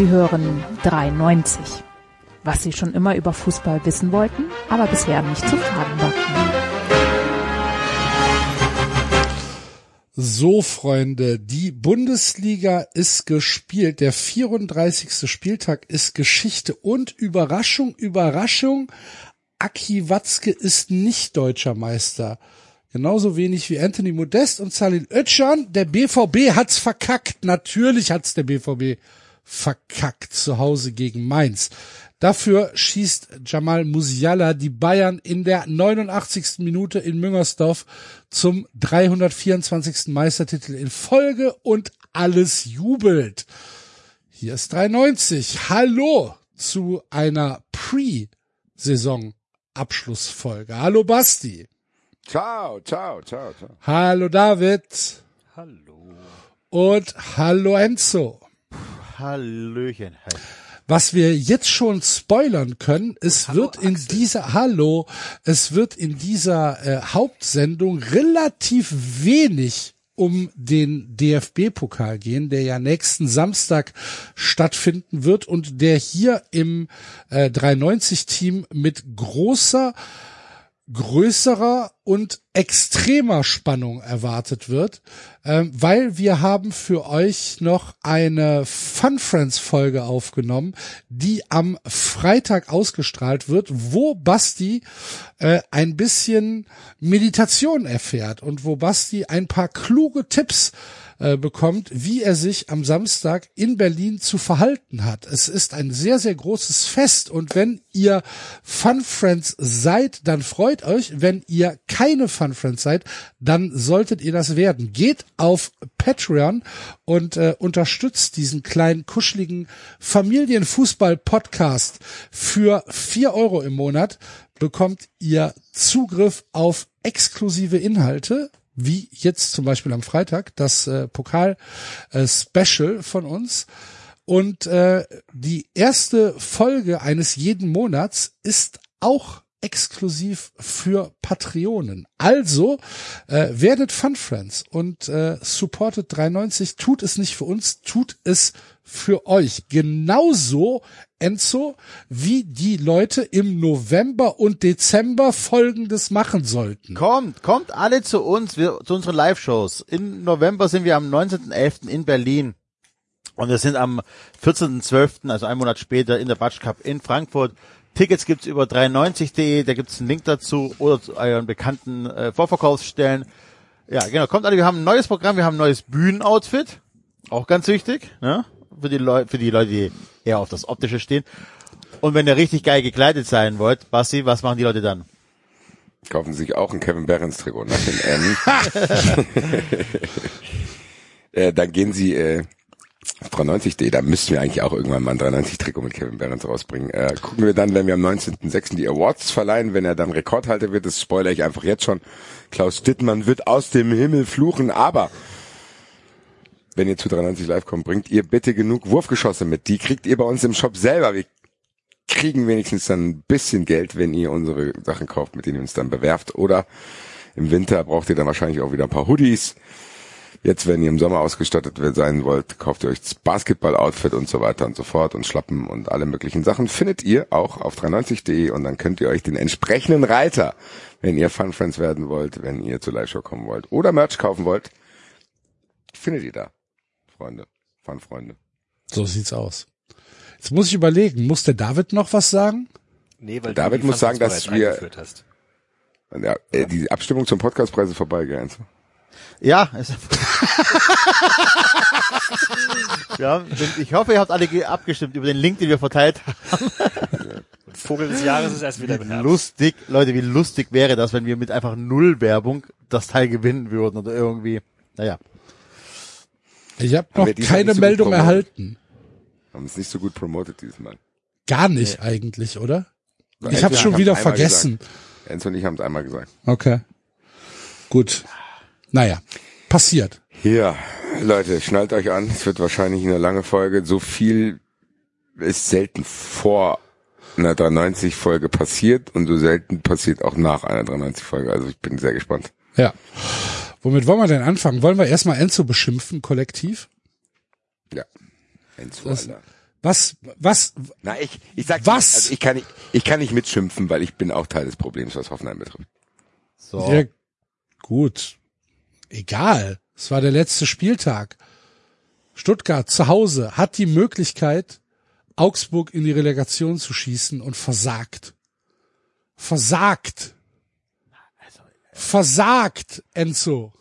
Sie hören 93. Was Sie schon immer über Fußball wissen wollten, aber bisher nicht zu fragen wagten. So, Freunde, die Bundesliga ist gespielt. Der 34. Spieltag ist Geschichte und Überraschung, Überraschung. Aki Watzke ist nicht deutscher Meister. Genauso wenig wie Anthony Modest und Salin Özcan. Der BVB hat's verkackt. Natürlich hat's der BVB verkackt zu Hause gegen Mainz. Dafür schießt Jamal Musiala die Bayern in der 89. Minute in Müngersdorf zum 324. Meistertitel in Folge und alles jubelt. Hier ist 93. Hallo zu einer Pre-Saison Abschlussfolge. Hallo Basti. Ciao, ciao, ciao, ciao. Hallo David. Hallo. Und hallo Enzo. Hallöchen. Hey. Was wir jetzt schon spoilern können, es hallo, wird in Axel. dieser Hallo, es wird in dieser äh, Hauptsendung relativ wenig um den DFB-Pokal gehen, der ja nächsten Samstag stattfinden wird und der hier im äh, 390-Team mit großer größerer und extremer Spannung erwartet wird, ähm, weil wir haben für euch noch eine Fun Friends Folge aufgenommen, die am Freitag ausgestrahlt wird, wo Basti äh, ein bisschen Meditation erfährt und wo Basti ein paar kluge Tipps äh, bekommt, wie er sich am Samstag in Berlin zu verhalten hat. Es ist ein sehr, sehr großes Fest und wenn ihr Fun Friends seid, dann freut euch. Wenn ihr keine Fun Friends seid, dann solltet ihr das werden. Geht auf Patreon und äh, unterstützt diesen kleinen, kuscheligen Familienfußball-Podcast für vier Euro im Monat bekommt ihr Zugriff auf exklusive Inhalte, wie jetzt zum Beispiel am Freitag, das äh, Pokal-Special von uns. Und äh, die erste Folge eines jeden Monats ist auch exklusiv für Patreonen. Also äh, werdet Fun Friends und äh, supportet 93. Tut es nicht für uns, tut es für euch. Genauso, Enzo, wie die Leute im November und Dezember Folgendes machen sollten. Kommt, kommt alle zu uns, wir, zu unseren Live-Shows. Im November sind wir am 19.11. in Berlin. Und wir sind am 14.12., also einen Monat später, in der Batsch Cup in Frankfurt. Tickets gibt's über 93.de, da gibt's einen Link dazu oder zu euren bekannten äh, Vorverkaufsstellen. Ja, genau, kommt alle, wir haben ein neues Programm, wir haben ein neues Bühnenoutfit, auch ganz wichtig, ne? Für die Leute, für die Leute, die eher auf das Optische stehen. Und wenn ihr richtig geil gekleidet sein wollt, Basti, was machen die Leute dann? Kaufen sich auch ein Kevin Behrens Trikot nach dem M. äh, dann gehen sie äh, auf 390D, da müssten wir eigentlich auch irgendwann mal ein 390 Trikot mit Kevin Behrens rausbringen. Äh, gucken wir dann, wenn wir am 19.06. die Awards verleihen, wenn er dann Rekordhalter wird, das spoilere ich einfach jetzt schon. Klaus Dittmann wird aus dem Himmel fluchen, aber wenn ihr zu 390 live kommt, bringt ihr bitte genug Wurfgeschosse mit. Die kriegt ihr bei uns im Shop selber. Wir kriegen wenigstens dann ein bisschen Geld, wenn ihr unsere Sachen kauft, mit denen ihr uns dann bewerft. Oder im Winter braucht ihr dann wahrscheinlich auch wieder ein paar Hoodies. Jetzt, wenn ihr im Sommer ausgestattet sein wollt, kauft ihr euch das Basketball-Outfit und so weiter und so fort und Schlappen und alle möglichen Sachen findet ihr auch auf 390.de und dann könnt ihr euch den entsprechenden Reiter, wenn ihr Fun Friends werden wollt, wenn ihr zur Live-Show kommen wollt oder Merch kaufen wollt, findet ihr da. Freunde, Fun-Freunde. So sieht's aus. Jetzt muss ich überlegen, muss der David noch was sagen? Nee, weil David du die muss sagen, dass wir-. Ja, äh, die Abstimmung zum Podcastpreis ist vorbei? Enzo? Ja, ja, ich hoffe, ihr habt alle ge- abgestimmt über den Link, den wir verteilt haben. Vogel des Jahres ist erst wieder im Wie Herbst. lustig, Leute, wie lustig wäre das, wenn wir mit einfach null Werbung das Teil gewinnen würden oder irgendwie. Naja. Ich habe noch diesmal keine so Meldung erhalten. Haben es nicht so gut promotet dieses Mal. Gar nicht eigentlich, oder? Ich Enzo habe schon wieder vergessen. Gesagt. Enzo und ich haben es einmal gesagt. Okay. Gut. Naja, passiert. Hier, Leute, schnallt euch an. Es wird wahrscheinlich eine lange Folge. So viel ist selten vor einer 390 Folge passiert und so selten passiert auch nach einer 390 Folge. Also ich bin sehr gespannt. Ja. Womit wollen wir denn anfangen? Wollen wir erstmal Enzo beschimpfen, kollektiv? Ja. Enzo, Das- Alter. Was, was, Na, ich, ich sag, Was? Also ich kann nicht, ich kann nicht mitschimpfen, weil ich bin auch Teil des Problems, was Hoffenheim betrifft. So. ja, gut. Egal. Es war der letzte Spieltag. Stuttgart zu Hause hat die Möglichkeit, Augsburg in die Relegation zu schießen und versagt. Versagt. Versagt, Enzo.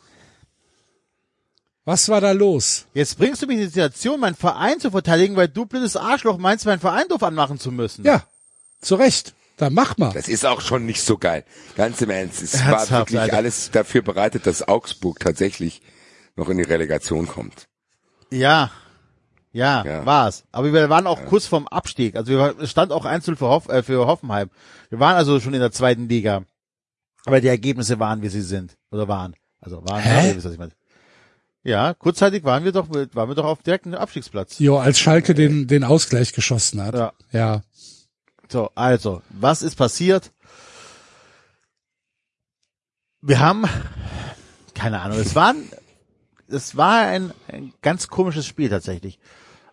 Was war da los? Jetzt bringst du mich in die Situation, meinen Verein zu verteidigen, weil du blödes Arschloch meinst, meinen Verein doof anmachen zu müssen. Ja, zu Recht. Dann mach mal. Das ist auch schon nicht so geil. Ganz im Ernst. Es war Ernsthaft, wirklich Alter. alles dafür bereitet, dass Augsburg tatsächlich noch in die Relegation kommt. Ja. Ja, Ja. war's. Aber wir waren auch kurz vorm Abstieg. Also wir, es stand auch 1 für, Hoff, äh, für Hoffenheim. Wir waren also schon in der zweiten Liga. Aber die Ergebnisse waren, wie sie sind. Oder waren. Also waren, Hä? wisst, was ich meine. Ja, kurzzeitig waren wir doch, waren wir doch auf direkten Abstiegsplatz. Jo, als Schalke den, den Ausgleich geschossen hat. Ja. Ja. So, also, was ist passiert? Wir haben, keine Ahnung, es war, ein- es war ein, ein ganz komisches Spiel tatsächlich.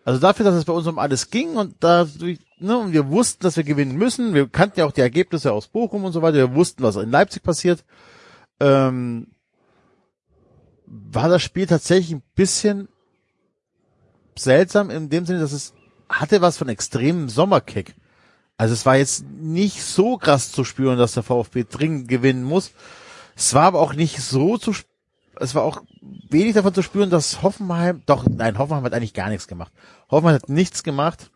Also dafür, dass es bei uns um alles ging und da, ne, und wir wussten, dass wir gewinnen müssen. Wir kannten ja auch die Ergebnisse aus Bochum und so weiter. Wir wussten, was in Leipzig passiert. Ähm, war das Spiel tatsächlich ein bisschen seltsam in dem Sinne, dass es hatte was von extremem Sommerkick. Also es war jetzt nicht so krass zu spüren, dass der VfB dringend gewinnen muss. Es war aber auch nicht so zu, sp- es war auch wenig davon zu spüren, dass Hoffenheim, doch, nein, Hoffenheim hat eigentlich gar nichts gemacht. Hoffenheim hat nichts gemacht.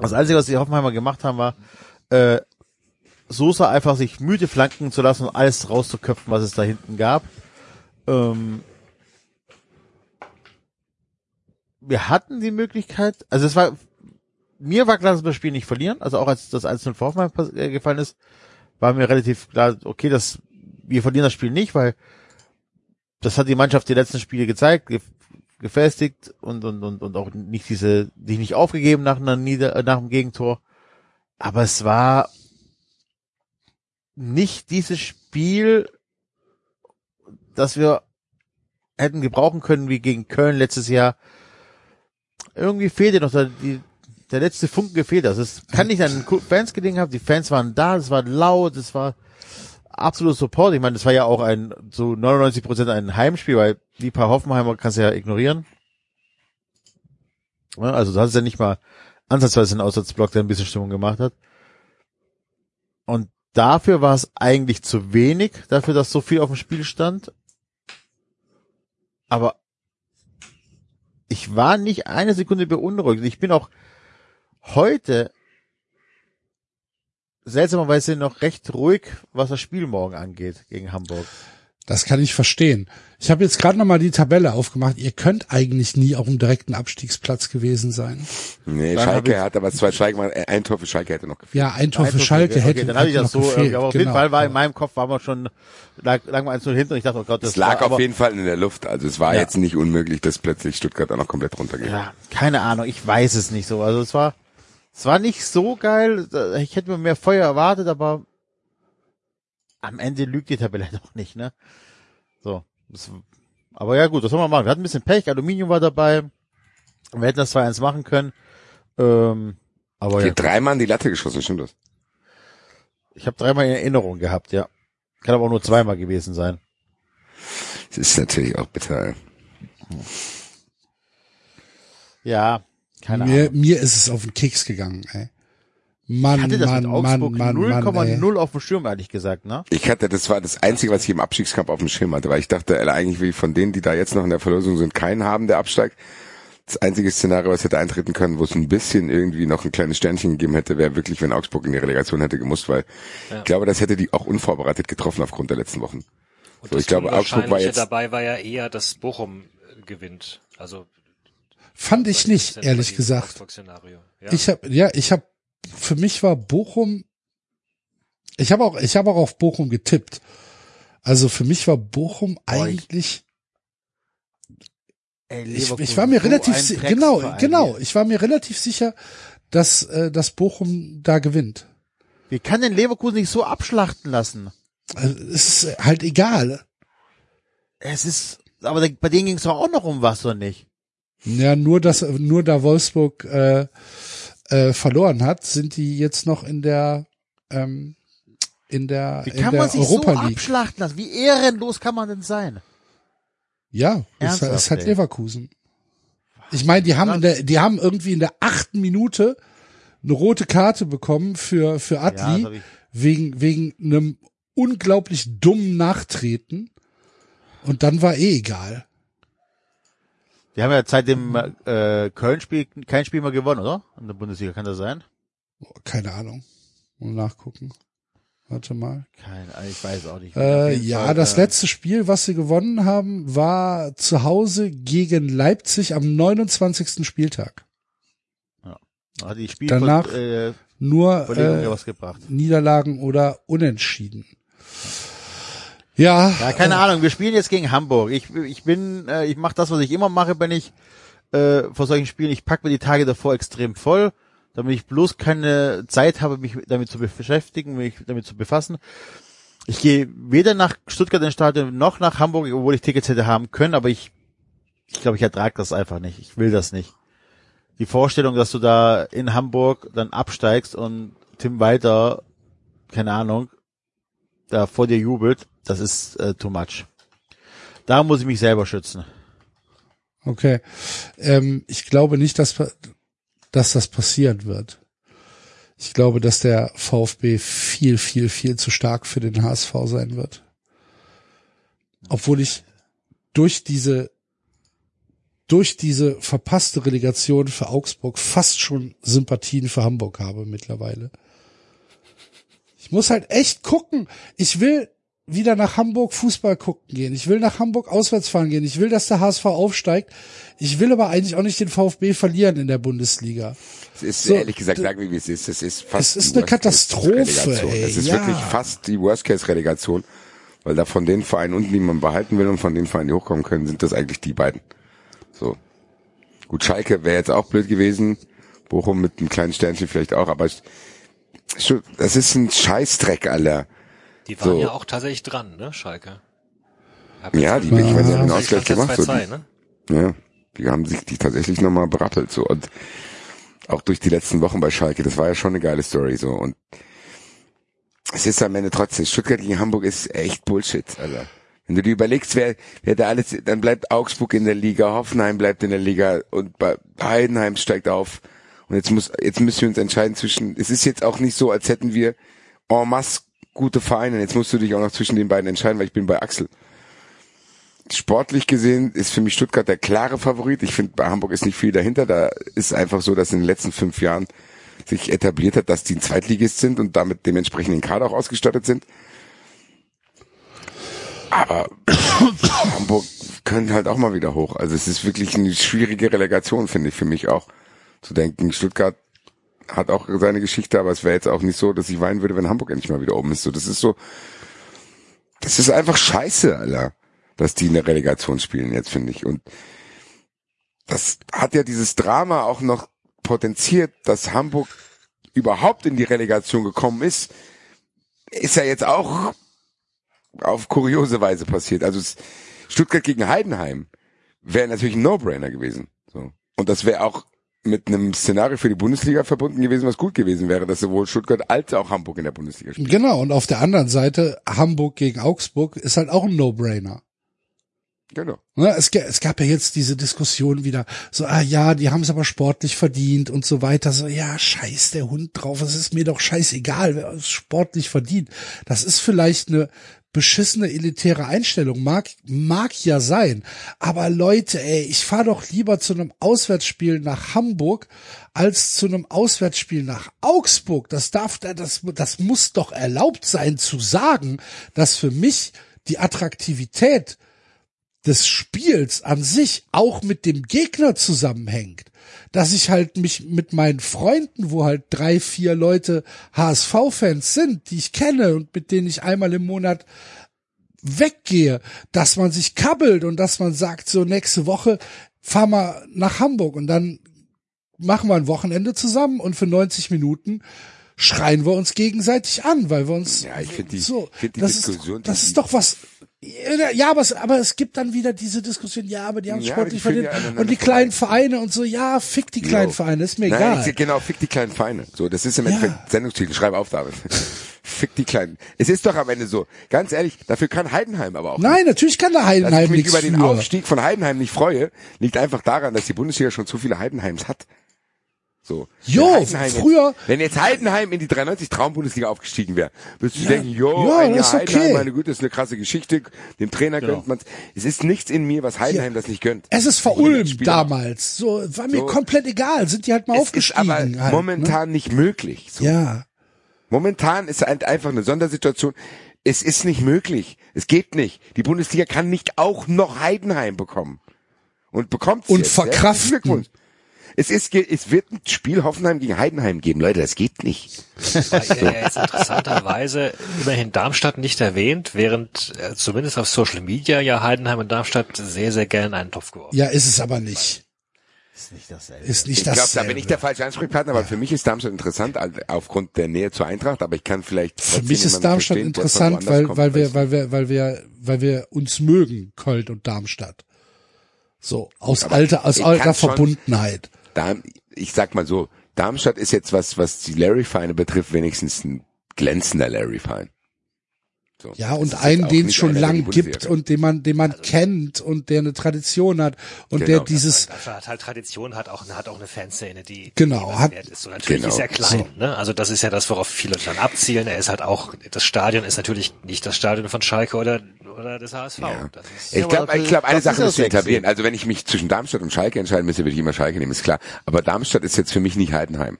Das Einzige, was die Hoffenheimer gemacht haben, war, äh, Sosa einfach sich müde flanken zu lassen und alles rauszuköpfen, was es da hinten gab. Ähm, wir hatten die Möglichkeit, also es war, mir war klar, dass wir das Spiel nicht verlieren, also auch als das 1-0 für Hoffenheim äh, gefallen ist, war mir relativ klar, okay, das, wir verlieren das Spiel nicht, weil das hat die Mannschaft die letzten Spiele gezeigt, ge gefestigt und, und, und, und auch nicht diese, sich nicht aufgegeben nach einer Nieder äh, nach dem Gegentor. Aber es war nicht dieses Spiel, das wir hätten gebrauchen können wie gegen Köln letztes Jahr. Irgendwie fehlte noch der, die, der letzte Funken gefehlt. Also es kann nicht an Fans gelegen haben. Die Fans waren da, es war laut, es war absolut Support. Ich meine, das war ja auch ein so 99 Prozent ein Heimspiel, weil die paar Hoffenheimer kannst du ja ignorieren. Ja, also du hast ja nicht mal ansatzweise einen Aussatzblock, der ein bisschen Stimmung gemacht hat. Und dafür war es eigentlich zu wenig, dafür, dass so viel auf dem Spiel stand. Aber ich war nicht eine Sekunde beunruhigt. Ich bin auch heute seltsamerweise noch recht ruhig, was das Spiel morgen angeht gegen Hamburg. Das kann ich verstehen. Ich habe jetzt gerade noch mal die Tabelle aufgemacht. Ihr könnt eigentlich nie auf dem direkten Abstiegsplatz gewesen sein. Nee, Dann Schalke hat aber zwei Schalke, mal- äh, ein Tor für Schalke hätte noch gefehlt. Ja, ein Tor für Eindruck, Schalke okay, hätte, dann habe ich das noch so, gefehlt. aber auf genau. jeden Fall war in meinem Kopf war man schon, lag, lag man eins nur hinten und ich dachte, oh Gott, das Es lag war, auf aber, jeden Fall in der Luft. Also es war Ja. jetzt nicht unmöglich, dass plötzlich Stuttgart auch noch komplett runtergeht. Ja, keine Ahnung, ich weiß es nicht so. Also es war, es war nicht so geil. Ich hätte mir mehr Feuer erwartet, aber am Ende lügt die Tabelle doch nicht, ne? So. Das, aber ja gut, was soll man machen? Wir hatten ein bisschen Pech, Aluminium war dabei. Wir hätten das 2-1 machen können. Ähm, aber ja, dreimal an die Latte geschossen, stimmt das? ich habe dreimal in Erinnerung gehabt, ja. Kann aber auch nur zweimal gewesen sein. Das ist natürlich auch bitter. Ja, keine mir, Ahnung. mir ist es auf den Keks gegangen, ey. Mann, Ich hatte das Mann, mit Augsburg Mann, Mann, ey. 0,0 auf dem Schirm, ehrlich gesagt, ne? Ich hatte, das war das Einzige, was ich im Abstiegskampf auf dem Schirm hatte, weil ich dachte, eigentlich will ich von denen, die da jetzt noch in der Verlosung sind, keinen haben, der absteigt. Das einzige Szenario, was hätte eintreten können, wo es ein bisschen irgendwie noch ein kleines Sternchen gegeben hätte, wäre wirklich, wenn Augsburg in die Relegation hätte gemusst, weil ich glaube, das hätte die auch unvorbereitet getroffen aufgrund der letzten Wochen. Und So, das ich glaube, Augsburg war jetzt- dabei war ja eher, dass Bochum gewinnt. Also Fand ich nicht, ehrlich gesagt. Ja. Ich habe, ja, ich habe, für mich war Bochum, ich habe auch, ich habe auch auf Bochum getippt. Also für mich war Bochum eigentlich, Ey, ich, ich war mir relativ, si- genau, genau, ich war mir relativ sicher, dass, äh, dass Bochum da gewinnt. Wie kann denn Leverkusen sich so abschlachten lassen? Also, es ist halt egal. Es ist, aber bei denen ging es auch noch um was, oder nicht? Ja, nur dass nur da Wolfsburg äh, äh, verloren hat, sind die jetzt noch in der ähm, in der Wie in kann der man sich Europa so League. abschlachten lassen? Wie ehrenlos kann man denn sein? Ja, ist halt ey? Leverkusen. Ich meine, die haben in der, die haben irgendwie in der achten Minute eine rote Karte bekommen für für Ja, Adli das ich- wegen wegen einem unglaublich dummen Nachtreten und dann war eh egal. Die haben ja seit dem äh, Köln-Spiel kein Spiel mehr gewonnen, oder? In der Bundesliga kann das sein? Keine Ahnung. Mal nachgucken. Warte mal. Kein, ich weiß auch nicht. Äh, ja, Fall, das äh, letzte Spiel, was sie gewonnen haben, war zu Hause gegen Leipzig am 29. Spieltag. Hat die Spiel danach- äh, Nur ja äh. Niederlagen oder Unentschieden. Ja, Ja, keine Ahnung. Wir spielen jetzt gegen Hamburg. Ich, ich bin, äh, ich mache das, was ich immer mache, wenn ich äh, vor solchen Spielen. Ich packe mir die Tage davor extrem voll, damit ich bloß keine Zeit habe, mich damit zu beschäftigen, mich damit zu befassen. Ich gehe weder nach Stuttgart ins Stadion noch nach Hamburg, obwohl ich Tickets hätte haben können, aber ich, ich glaube, ich ertrage das einfach nicht. Ich will das nicht. Die Vorstellung, dass du da in Hamburg dann absteigst und Tim Walter, keine Ahnung, da vor dir jubelt, das ist äh, too much. Da muss ich mich selber schützen. okay. Ähm, ich glaube nicht, dass, dass das passieren wird. Ich glaube, dass der VfB viel, viel, viel zu stark für den HSV sein wird. Obwohl ich durch diese durch diese verpasste Relegation für Augsburg fast schon Sympathien für Hamburg habe mittlerweile. Ich muss halt echt gucken. Ich will wieder nach Hamburg Fußball gucken gehen. Ich will nach Hamburg auswärts fahren gehen. Ich will, dass der HSV aufsteigt. Ich will aber eigentlich auch nicht den VfB verlieren in der Bundesliga. Es ist So, ehrlich gesagt, sagen wir wie es ist, es ist fast Es ist eine Katastrophe, ey, Es ist ja. wirklich fast die Worst-Case-Relegation, weil da von den Vereinen unten, die man behalten will und von den Vereinen, die hochkommen können, sind das eigentlich die beiden. So. Gut, Schalke wäre jetzt auch blöd gewesen, Bochum mit einem kleinen Sternchen vielleicht auch, aber das ist ein Scheißdreck, Alter. Die waren So. ja auch tatsächlich dran, ne, Schalke. Hab Ja, die, ich meine, die haben den Ja, Ausgleich stand gemacht. So, 2-2, die, ne? Ja, die haben sich die tatsächlich nochmal berattelt so und auch durch die letzten Wochen bei Schalke, das war ja schon eine geile Story so und es ist am Ende trotzdem, Stuttgart gegen Hamburg ist echt Bullshit, Alter. Wenn du dir überlegst, wer, wer da alles, dann bleibt Augsburg in der Liga, Hoffenheim bleibt in der Liga und bei Heidenheim steigt auf. Und jetzt muss, jetzt müssen wir uns entscheiden zwischen, es ist jetzt auch nicht so, als hätten wir en masse gute Vereine. Jetzt musst du dich auch noch zwischen den beiden entscheiden, weil ich bin bei Axel. Sportlich gesehen ist für mich Stuttgart der klare Favorit. Ich finde, bei Hamburg ist nicht viel dahinter. Da ist einfach so, dass in den letzten fünf Jahren sich etabliert hat, dass die ein Zweitligist sind und damit dementsprechend den Kader auch ausgestattet sind. Aber Hamburg können halt auch mal wieder hoch. Also es ist wirklich eine schwierige Relegation, finde ich, für mich auch. Zu denken, Stuttgart hat auch seine Geschichte, aber es wäre jetzt auch nicht so, dass ich weinen würde, wenn Hamburg endlich mal wieder oben ist. So, das ist so, das ist einfach scheiße, Alter, dass die eine Relegation spielen jetzt, finde ich. Und das hat ja dieses Drama auch noch potenziert, dass Hamburg überhaupt in die Relegation gekommen ist, ist ja jetzt auch auf kuriose Weise passiert. Also Stuttgart gegen Heidenheim wäre natürlich ein No-Brainer gewesen. So. Und das wäre auch mit einem Szenario für die Bundesliga verbunden gewesen, was gut gewesen wäre, dass sowohl Stuttgart als auch Hamburg in der Bundesliga spielen. Genau, und auf der anderen Seite Hamburg gegen Augsburg ist halt auch ein No-Brainer. Genau. Ne, Es, es gab ja jetzt diese Diskussion wieder, so, ah ja, die haben es aber sportlich verdient und so weiter. So, ja, scheiß der Hund drauf, es ist mir doch scheißegal, wer es sportlich verdient. Das ist vielleicht eine beschissene elitäre Einstellung, mag, mag ja sein. Aber Leute, ey, ich fahr doch lieber zu einem Auswärtsspiel nach Hamburg als zu einem Auswärtsspiel nach Augsburg. Das darf, das, das muss doch erlaubt sein zu sagen, dass für mich die Attraktivität des Spiels an sich auch mit dem Gegner zusammenhängt. Dass ich halt mich mit meinen Freunden, wo halt drei, vier Leute HSV-Fans sind, die ich kenne und mit denen ich einmal im Monat weggehe, dass man sich kabbelt und dass man sagt, so nächste Woche fahr mal nach Hamburg und dann machen wir ein Wochenende zusammen und für 90 Minuten schreien wir uns gegenseitig an, weil wir uns Ja, ich finde die, so, find die das Diskussion, ist, das ist doch was Ja, aber es, aber es gibt dann wieder diese Diskussion, ja, aber die haben Ja, sportlich verdient. ja und die kleinen Vereine und so, ja, fick die kleinen Jo. Vereine, ist mir Nein, egal. ich- genau, fick die kleinen Vereine. So, das ist im Ja. Endeffekt Sendungstitel. Schreib auf, David. fick die kleinen. Es ist doch am Ende so. Ganz ehrlich, dafür kann Heidenheim aber auch. Nein, natürlich kann der Dass ich Heidenheim mich über den für. Aufstieg von Heidenheim nicht freue, liegt einfach daran, dass die Bundesliga schon zu viele Heidenheims hat. So. Jo, Wenn Heidenheim früher- Jetzt, wenn jetzt Heidenheim in die 93 Traumbundesliga aufgestiegen wäre, würdest du denken, jo, Ja, ein das Jahr ist okay. Heidenheim, meine Güte, ist eine krasse Geschichte. Dem Trainer gönnt man Es ist nichts in mir, was Heidenheim das nicht gönnt. Es ist Spieler- damals. So, war mir So. komplett egal. Sind die halt mal Es ist aufgestiegen. aber halt, ne? momentan nicht möglich. So. Ja. Momentan ist halt einfach eine Sondersituation. Es ist nicht möglich. Es geht nicht. Die Bundesliga kann nicht auch noch Heidenheim bekommen. Und bekommt Und jetzt. verkraften. Es ist, es wird ein Spiel Hoffenheim gegen Heidenheim geben. Leute, das geht nicht. Weil er ja jetzt interessanterweise immerhin Darmstadt nicht erwähnt, während äh, zumindest auf Social Media ja Heidenheim und Darmstadt sehr, sehr gerne in einen Topf geworfen. Ja, ist es aber nicht. Ist nicht dasselbe. Ist nicht Ich glaube, da bin ich der falsche Ansprechpartner, aber für mich ist Darmstadt interessant aufgrund der Nähe zur Eintracht, aber ich kann vielleicht Für mich ist Darmstadt verstehen, interessant, weil, kommt, weil wir, weil wir, weil wir, weil wir uns mögen, Köln und Darmstadt. So, aus alter, aus alter kann schon- Verbundenheit. da, ich sag mal so, Darmstadt ist jetzt was, was die Larry-Vereine betrifft, wenigstens ein glänzender Larry-Verein. So. Ja, und einen, den es schon lang gibt und den man, den man kennt und der eine Tradition hat und Genau. der dieses, Darmstadt hat halt Tradition, hat auch, hat auch eine Fanszene, die, Genau, die hat- wert ist. Und natürlich Genau. ist er klein, ne? Also das ist ja das, worauf viele dann abzielen. Er ist halt auch, das Stadion ist natürlich nicht das Stadion von Schalke oder, oder des HSV. Ja. Das ist, Ich glaube, ich glaube, eine Sache zu sexy. etablieren. Also wenn ich mich zwischen Darmstadt und Schalke entscheiden müsste, würde ich immer Schalke nehmen, ist klar. Aber Darmstadt ist jetzt für mich nicht Heidenheim.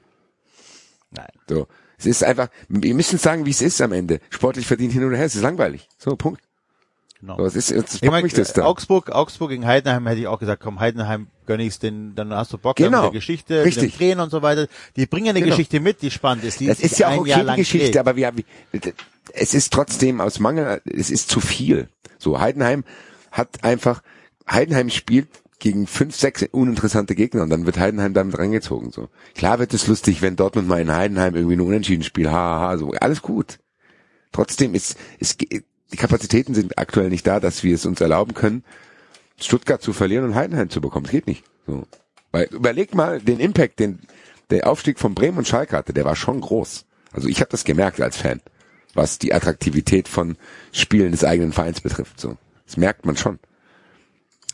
Nein. So. Es ist einfach, wir müssen sagen, wie es ist am Ende. Sportlich verdient hin und her, es ist langweilig. So, Punkt. Genau. So, es ist, jetzt Ich meine, mich das da. Augsburg, Augsburg gegen Heidenheim hätte ich auch gesagt, komm, Heidenheim gönn ich's den, dann hast du Bock Genau. mit der Geschichte, mit Richtig. dem Trainer und so weiter. Die bringen eine Genau. Geschichte mit, die spannend ist. Die Das ist ja auch okay, die Geschichte, trägt. aber wir haben, es ist trotzdem aus Mangel, es ist zu viel. So, Heidenheim hat einfach, Heidenheim spielt gegen fünf, sechs uninteressante Gegner und dann wird Heidenheim damit reingezogen, so. Klar wird es lustig, wenn Dortmund mal in Heidenheim irgendwie ein Unentschieden spielt, haha, so, alles gut. Trotzdem ist, es, die Kapazitäten sind aktuell nicht da, dass wir es uns erlauben können, Stuttgart zu verlieren und Heidenheim zu bekommen. Das geht nicht. So. Weil überleg mal den Impact, den der Aufstieg von Bremen und Schalke hatte, der war schon groß. Also ich habe das gemerkt als Fan, was die Attraktivität von Spielen des eigenen Vereins betrifft. So, das merkt man schon.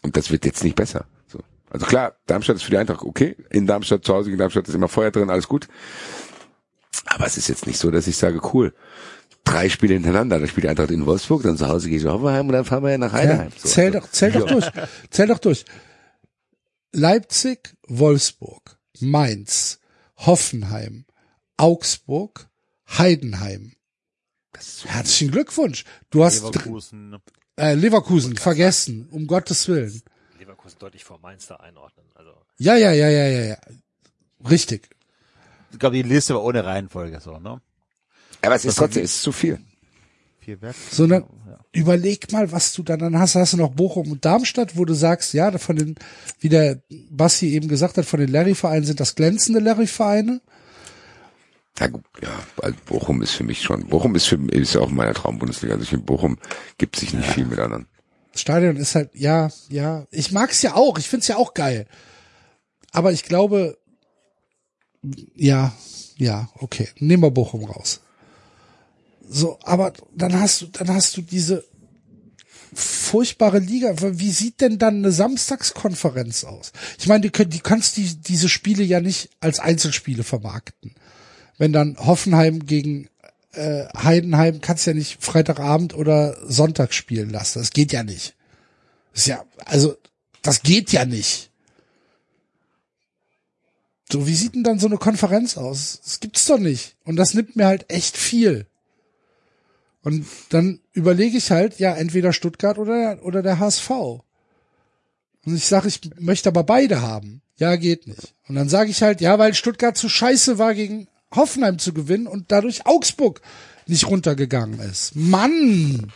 Und das wird jetzt nicht besser. So. Also klar, Darmstadt ist für die Eintracht okay. In Darmstadt, zu Hause gegen Darmstadt ist immer Feuer drin, alles gut. Aber es ist jetzt nicht so, dass ich sage, cool, drei Spiele hintereinander, dann spielt die Eintracht in Wolfsburg, dann zu Hause gehe ich Hoffenheim und dann fahren wir ja nach ja, Heidenheim. So, zähl also, doch, zähl doch ja. durch. Zähl doch durch. Leipzig, Wolfsburg, Mainz, Hoffenheim, Augsburg, Heidenheim. Herzlichen Glückwunsch. Du hast Leverkusen. Äh, Leverkusen vergessen, um Gottes Willen. Leverkusen deutlich vor Mainz da einordnen. Also Ja, ja, ja, ja, ja, ja. Richtig. Ich glaube, die Liste war ohne Reihenfolge so, ne? Aber es ist trotzdem, ist zu viel. Vier Werk. Sondern Ja. überleg mal, was du dann, dann hast. Hast du noch Bochum und Darmstadt, wo du sagst, ja, von den, wie der Basti eben gesagt hat, von den Larry-Vereinen sind das glänzende Larry-Vereine. Ja, ja, also Bochum ist für mich schon, Bochum ist für ist ja auch in meiner Traumbundesliga. Also ich finde, Bochum gibt sich nicht viel mit anderen. Das Stadion ist halt, ja, ja, ich mag's ja auch, ich find's ja auch geil. Aber ich glaube, ja, ja, okay, nehmen wir Bochum raus. So, aber dann hast du, dann hast du diese furchtbare Liga. Wie sieht denn dann eine Samstagskonferenz aus? Ich meine, die, können, die kannst die, diese Spiele ja nicht als Einzelspiele vermarkten. Wenn dann Hoffenheim gegen äh, Heidenheim kannst ja nicht Freitagabend oder Sonntag spielen lassen. Das geht ja nicht. Das ist ja, also, das geht ja nicht. So, wie sieht denn dann so eine Konferenz aus? Das gibt's doch nicht. Und das nimmt mir halt echt viel. Und dann überlege ich halt, ja, entweder Stuttgart oder, oder der HSV. Und ich sage, ich möchte aber beide haben. Ja, geht nicht. Und dann sage ich halt, ja, weil Stuttgart zu scheiße war, gegen Hoffenheim zu gewinnen und dadurch Augsburg nicht runtergegangen ist. Mann!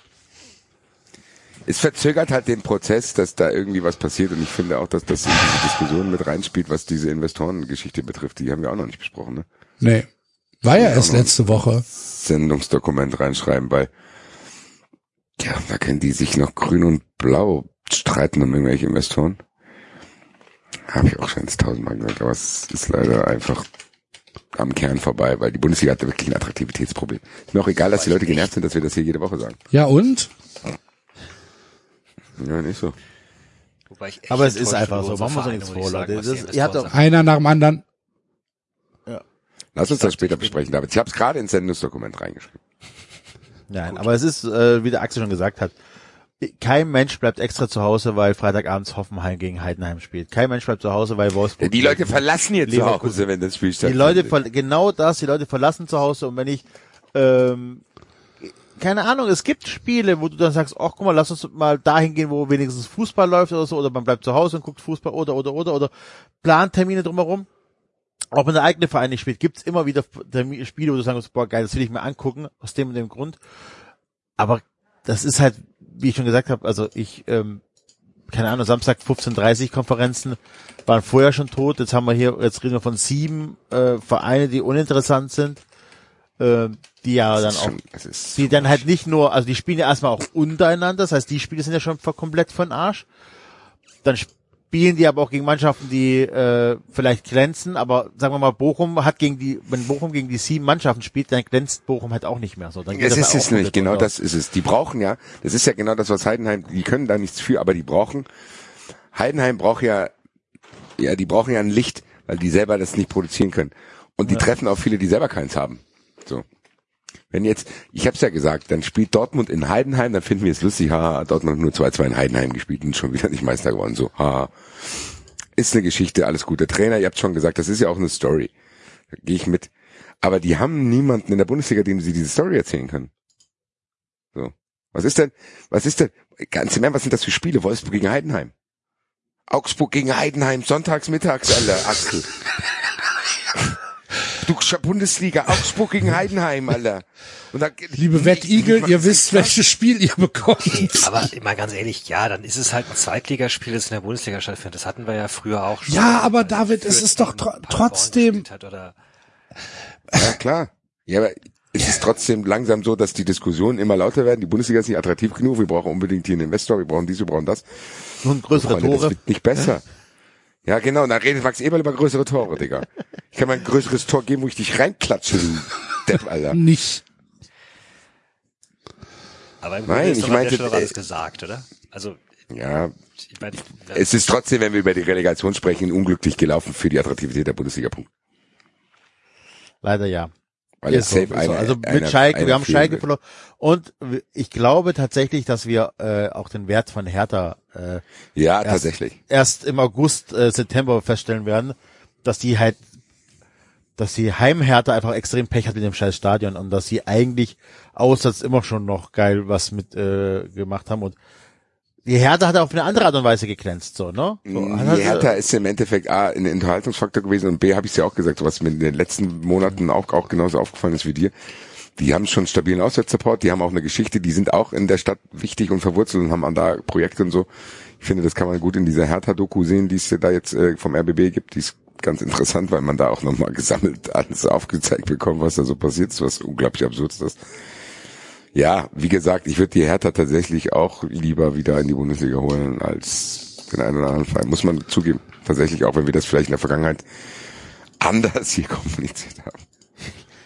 Es verzögert halt den Prozess, dass da irgendwie was passiert und ich finde auch, dass das in diese Diskussion mit reinspielt, was diese Investorengeschichte betrifft. Die haben wir auch noch nicht besprochen, ne? Nee. War ja erst letzte Woche. Sendungsdokument reinschreiben, weil ja, da können die sich noch grün und blau streiten um irgendwelche Investoren. Habe ich auch schon ins tausendmal gesagt, aber es ist leider einfach am Kern vorbei, weil die Bundesliga hat wirklich ein Attraktivitätsproblem. Ist mir auch egal, dass die Leute genervt sind, dass wir das hier jede Woche sagen. Ja und? Ja, nicht so. Wobei ich echt Aber es ist einfach so. Machen wir uns nichts vor, muss ich sagen, Leute. was Das, ihr habt doch, Einer nach dem anderen. Lass uns das später besprechen, David. Ich habe es gerade ins Sendungsdokument reingeschrieben. nein, aber es ist, äh, wie der Axel schon gesagt hat, kein Mensch bleibt extra zu Hause, weil Freitagabends Hoffenheim gegen Heidenheim spielt. Kein Mensch bleibt zu Hause, weil Wolfsburg. Die Leute verlassen ihr zu. Hause, wenn das Spiel die stattfindet. Leute, ver- genau das, die Leute verlassen zu Hause und wenn ich, ähm, keine Ahnung, es gibt Spiele, wo du dann sagst, ach guck mal, lass uns mal dahin gehen, wo wenigstens Fußball läuft oder so, oder man bleibt zu Hause und guckt Fußball oder, oder, oder, oder Plantermine drumherum. Auch wenn der eigene Verein nicht spielt, gibt's immer wieder Spiele, wo du sagst, boah, geil, das will ich mir angucken, aus dem und dem Grund. Aber das ist halt, wie ich schon gesagt habe, also ich, ähm, keine Ahnung, Samstag 15.30 Konferenzen waren vorher schon tot. Jetzt haben wir hier, jetzt reden wir von sieben äh, Vereine, die uninteressant sind, äh, die ja dann auch, schon, die dann halt nicht nur, also die spielen ja erstmal auch untereinander, das heißt, die Spiele sind ja schon komplett von Arsch. Dann spielen die aber auch gegen Mannschaften, die äh, vielleicht glänzen, aber sagen wir mal, Bochum hat gegen die, wenn Bochum gegen die sieben Mannschaften spielt, dann glänzt Bochum halt auch nicht mehr so. Dann geht das ist es nämlich, komplett genau runter. das ist es. Die brauchen ja, das ist ja genau das, was Heidenheim, die können da nichts für, aber die brauchen, Heidenheim braucht ja, ja, die brauchen ja ein Licht, weil die selber das nicht produzieren können. Und die treffen auch viele, die selber keins haben. So. Wenn jetzt, ich hab's ja gesagt, dann spielt Dortmund in Heidenheim, dann finden wir es lustig, haha, Dortmund hat nur 2-2 in Heidenheim gespielt und schon wieder nicht Meister geworden, so, haha. Ist eine Geschichte, alles gut. Der Trainer, ihr habt schon gesagt, das ist ja auch eine Story. Gehe ich mit. Aber die haben niemanden in der Bundesliga, dem sie diese Story erzählen können. So. Was ist denn, was ist denn, ganz im Ernst, was sind das für Spiele? Wolfsburg gegen Heidenheim. Augsburg gegen Heidenheim, sonntags, mittags, Alter, Axel. Du Bundesliga, Augsburg gegen Heidenheim, Alter. Und dann, Liebe Wettigel, ihr wisst, welches Spiel ihr bekommt. Aber mal ganz ehrlich, ja, dann ist es halt ein Zweitligaspiel, das in der Bundesliga stattfindet. Das hatten wir ja früher auch schon. Ja, aber David, es ist doch Paderborn trotzdem- gespielt Hat oder Ja, klar. Ja, aber es ist trotzdem langsam so, dass die Diskussionen immer lauter werden. Die Bundesliga ist nicht attraktiv genug. Wir brauchen unbedingt hier einen Investor. Wir brauchen dies, wir brauchen das. Nun größere Freunde, das Tore. wird nicht besser. Ja, genau. Und dann redet Max Eberl über größere Tore, Digga. Ich kann mir ein größeres Tor geben, wo ich dich reinklatsche, du Depp, Alter. Nicht. aber im Nein, Grunde ist ich meinte, äh, alles gesagt, oder? Also, Ja, ich meine, es ist trotzdem, wenn wir über die Relegation sprechen, unglücklich gelaufen für die Attraktivität der Bundesliga. Punkt. Leider ja. Weil Ist safe so. eine, also mit Schalke, einer wir haben Schalke wird. verloren. Und ich glaube tatsächlich, dass wir äh, auch den Wert von Hertha äh, Ja, erst, tatsächlich. erst im August, äh, September feststellen werden, dass die halt, dass die Heimhertha einfach extrem Pech hat mit dem scheiß Stadion und dass sie eigentlich auswärts immer schon noch geil was mit äh, gemacht haben und die Hertha hat auf eine andere Art und Weise geglänzt, so, ne? So, hat halt, Die Hertha ist im Endeffekt A, ein Unterhaltungsfaktor gewesen und B, habe ich ja auch gesagt, was mir in den letzten Monaten auch, auch genauso aufgefallen ist wie dir. Die haben schon stabilen Auswärtssupport, die haben auch eine Geschichte, die sind auch in der Stadt wichtig und verwurzelt und haben da Projekte und so. Ich finde, das kann man gut in dieser Hertha-Doku sehen, die es da jetzt äh, vom RBB gibt. Die ist ganz interessant, weil man da auch nochmal gesammelt alles aufgezeigt bekommt, was da so passiert ist, was unglaublich absurd ist. Ja, wie gesagt, ich würde die Hertha tatsächlich auch lieber wieder in die Bundesliga holen als den einen oder anderen Verein. Muss man zugeben. Tatsächlich, auch wenn wir das vielleicht in der Vergangenheit anders hier kommuniziert haben.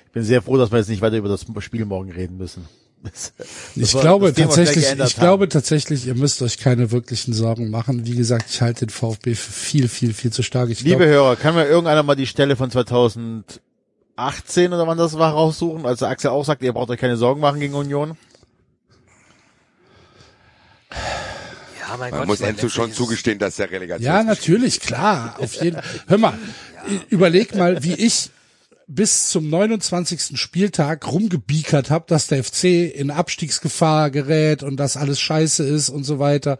Ich bin sehr froh, dass wir jetzt nicht weiter über das Spiel morgen reden müssen. Das- Ich war glaube tatsächlich, ich glaube haben. tatsächlich, ihr müsst euch keine wirklichen Sorgen machen. Wie gesagt, ich halte den VfB für viel, viel, viel zu stark. Ich Liebe glaube, Hörer, kann mir irgendeiner mal die Stelle von 2018 oder wann das war raussuchen? Also Axel auch sagt, ihr braucht euch keine Sorgen machen gegen Union. ja, mein Man Gott, muss Enzo schon zugestehen, dass der Relegation. ja, natürlich, klar, auf jeden Hör mal, überleg mal, wie ich bis zum 29. Spieltag rumgebiekert habe, dass der FC in Abstiegsgefahr gerät und dass alles scheiße ist und so weiter.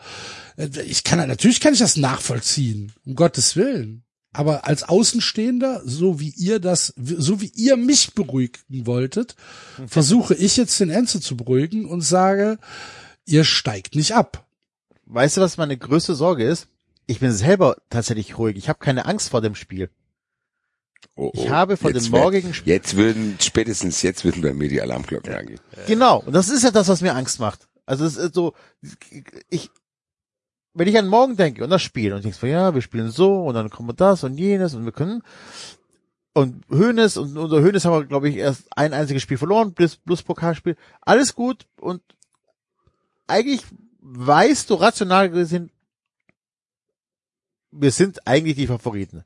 Ich kann natürlich kann ich das nachvollziehen, um Gottes Willen. Aber als Außenstehender, so wie ihr das, so wie ihr mich beruhigen wolltet, versuche ich jetzt den Enzo zu beruhigen und sage, ihr steigt nicht ab. Weißt du, was meine größte Sorge ist? Ich bin selber tatsächlich ruhig. Ich habe keine Angst vor dem Spiel. Oh, Ich habe vor jetzt dem morgigen Spiel- Jetzt würden, spätestens jetzt würden bei mir die Alarmglocken angehen. Genau. Und das ist ja das, was mir Angst macht. Also es ist so, ich, wenn ich an morgen denke und das Spiel und denkst, ja, wir spielen so und dann kommt das und jenes und wir können und Hönes und unser Hönes haben wir, glaube ich, erst ein einziges Spiel verloren, plus, plus Pokalspiel. Alles gut und eigentlich weißt du rational gesehen, wir sind eigentlich die Favoriten.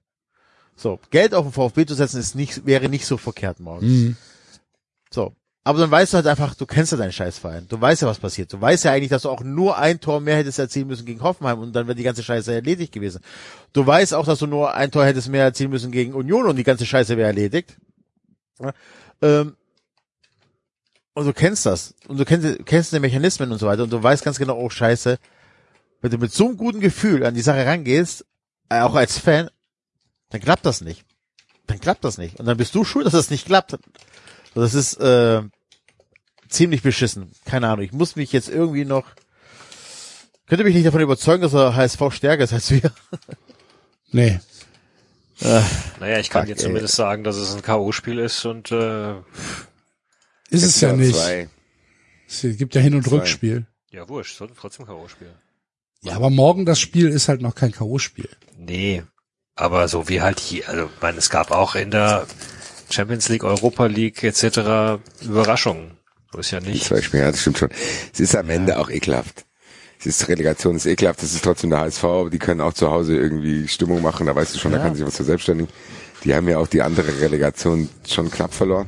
So, Geld auf den VfB zu setzen ist nicht, wäre nicht so verkehrt morgens. Mhm. So. Aber dann weißt du halt einfach, du kennst ja deinen Scheißverein. Du weißt ja, was passiert. Du weißt ja eigentlich, dass du auch nur ein Tor mehr hättest erzielen müssen gegen Hoffenheim und dann wäre die ganze Scheiße erledigt gewesen. Du weißt auch, dass du nur ein Tor hättest mehr erzielen müssen gegen Union und die ganze Scheiße wäre erledigt. Ähm, und du kennst das. Und du kennst, kennst die Mechanismen und so weiter. Und du weißt ganz genau, oh Scheiße, wenn du mit so einem guten Gefühl an die Sache rangehst, äh, auch als Fan, dann klappt das nicht. Dann klappt das nicht. Und dann bist du schuld, dass das nicht klappt. Das ist äh, ziemlich beschissen. Keine Ahnung. Ich muss mich jetzt irgendwie noch. Könnte mich nicht davon überzeugen, dass er HSV stärker ist als wir. Nee. Naja, ich kann Fuck, dir ey. zumindest sagen, dass es ein K.O.-Spiel ist und äh, Ist es ja nicht. Zwei. Es gibt ja Hin- und Zwei. Rückspiel. ja wurscht, trotzdem K.O.-Spiel. Ja, aber morgen das Spiel ist halt noch kein K.O.-Spiel. Nee, aber so wie halt hier, also ich meine, es gab auch in der Champions League, Europa League etc. Überraschungen. So ist ja nicht. zwei Spiele, ja, das stimmt schon. Es ist am Ende auch ekelhaft. Es ist Relegation, ist ekelhaft, das ist trotzdem der HSV, aber die können auch zu Hause irgendwie Stimmung machen, da weißt du schon, da Ja. kann sich was verselbstständigen. Die haben ja auch die andere Relegation schon knapp verloren,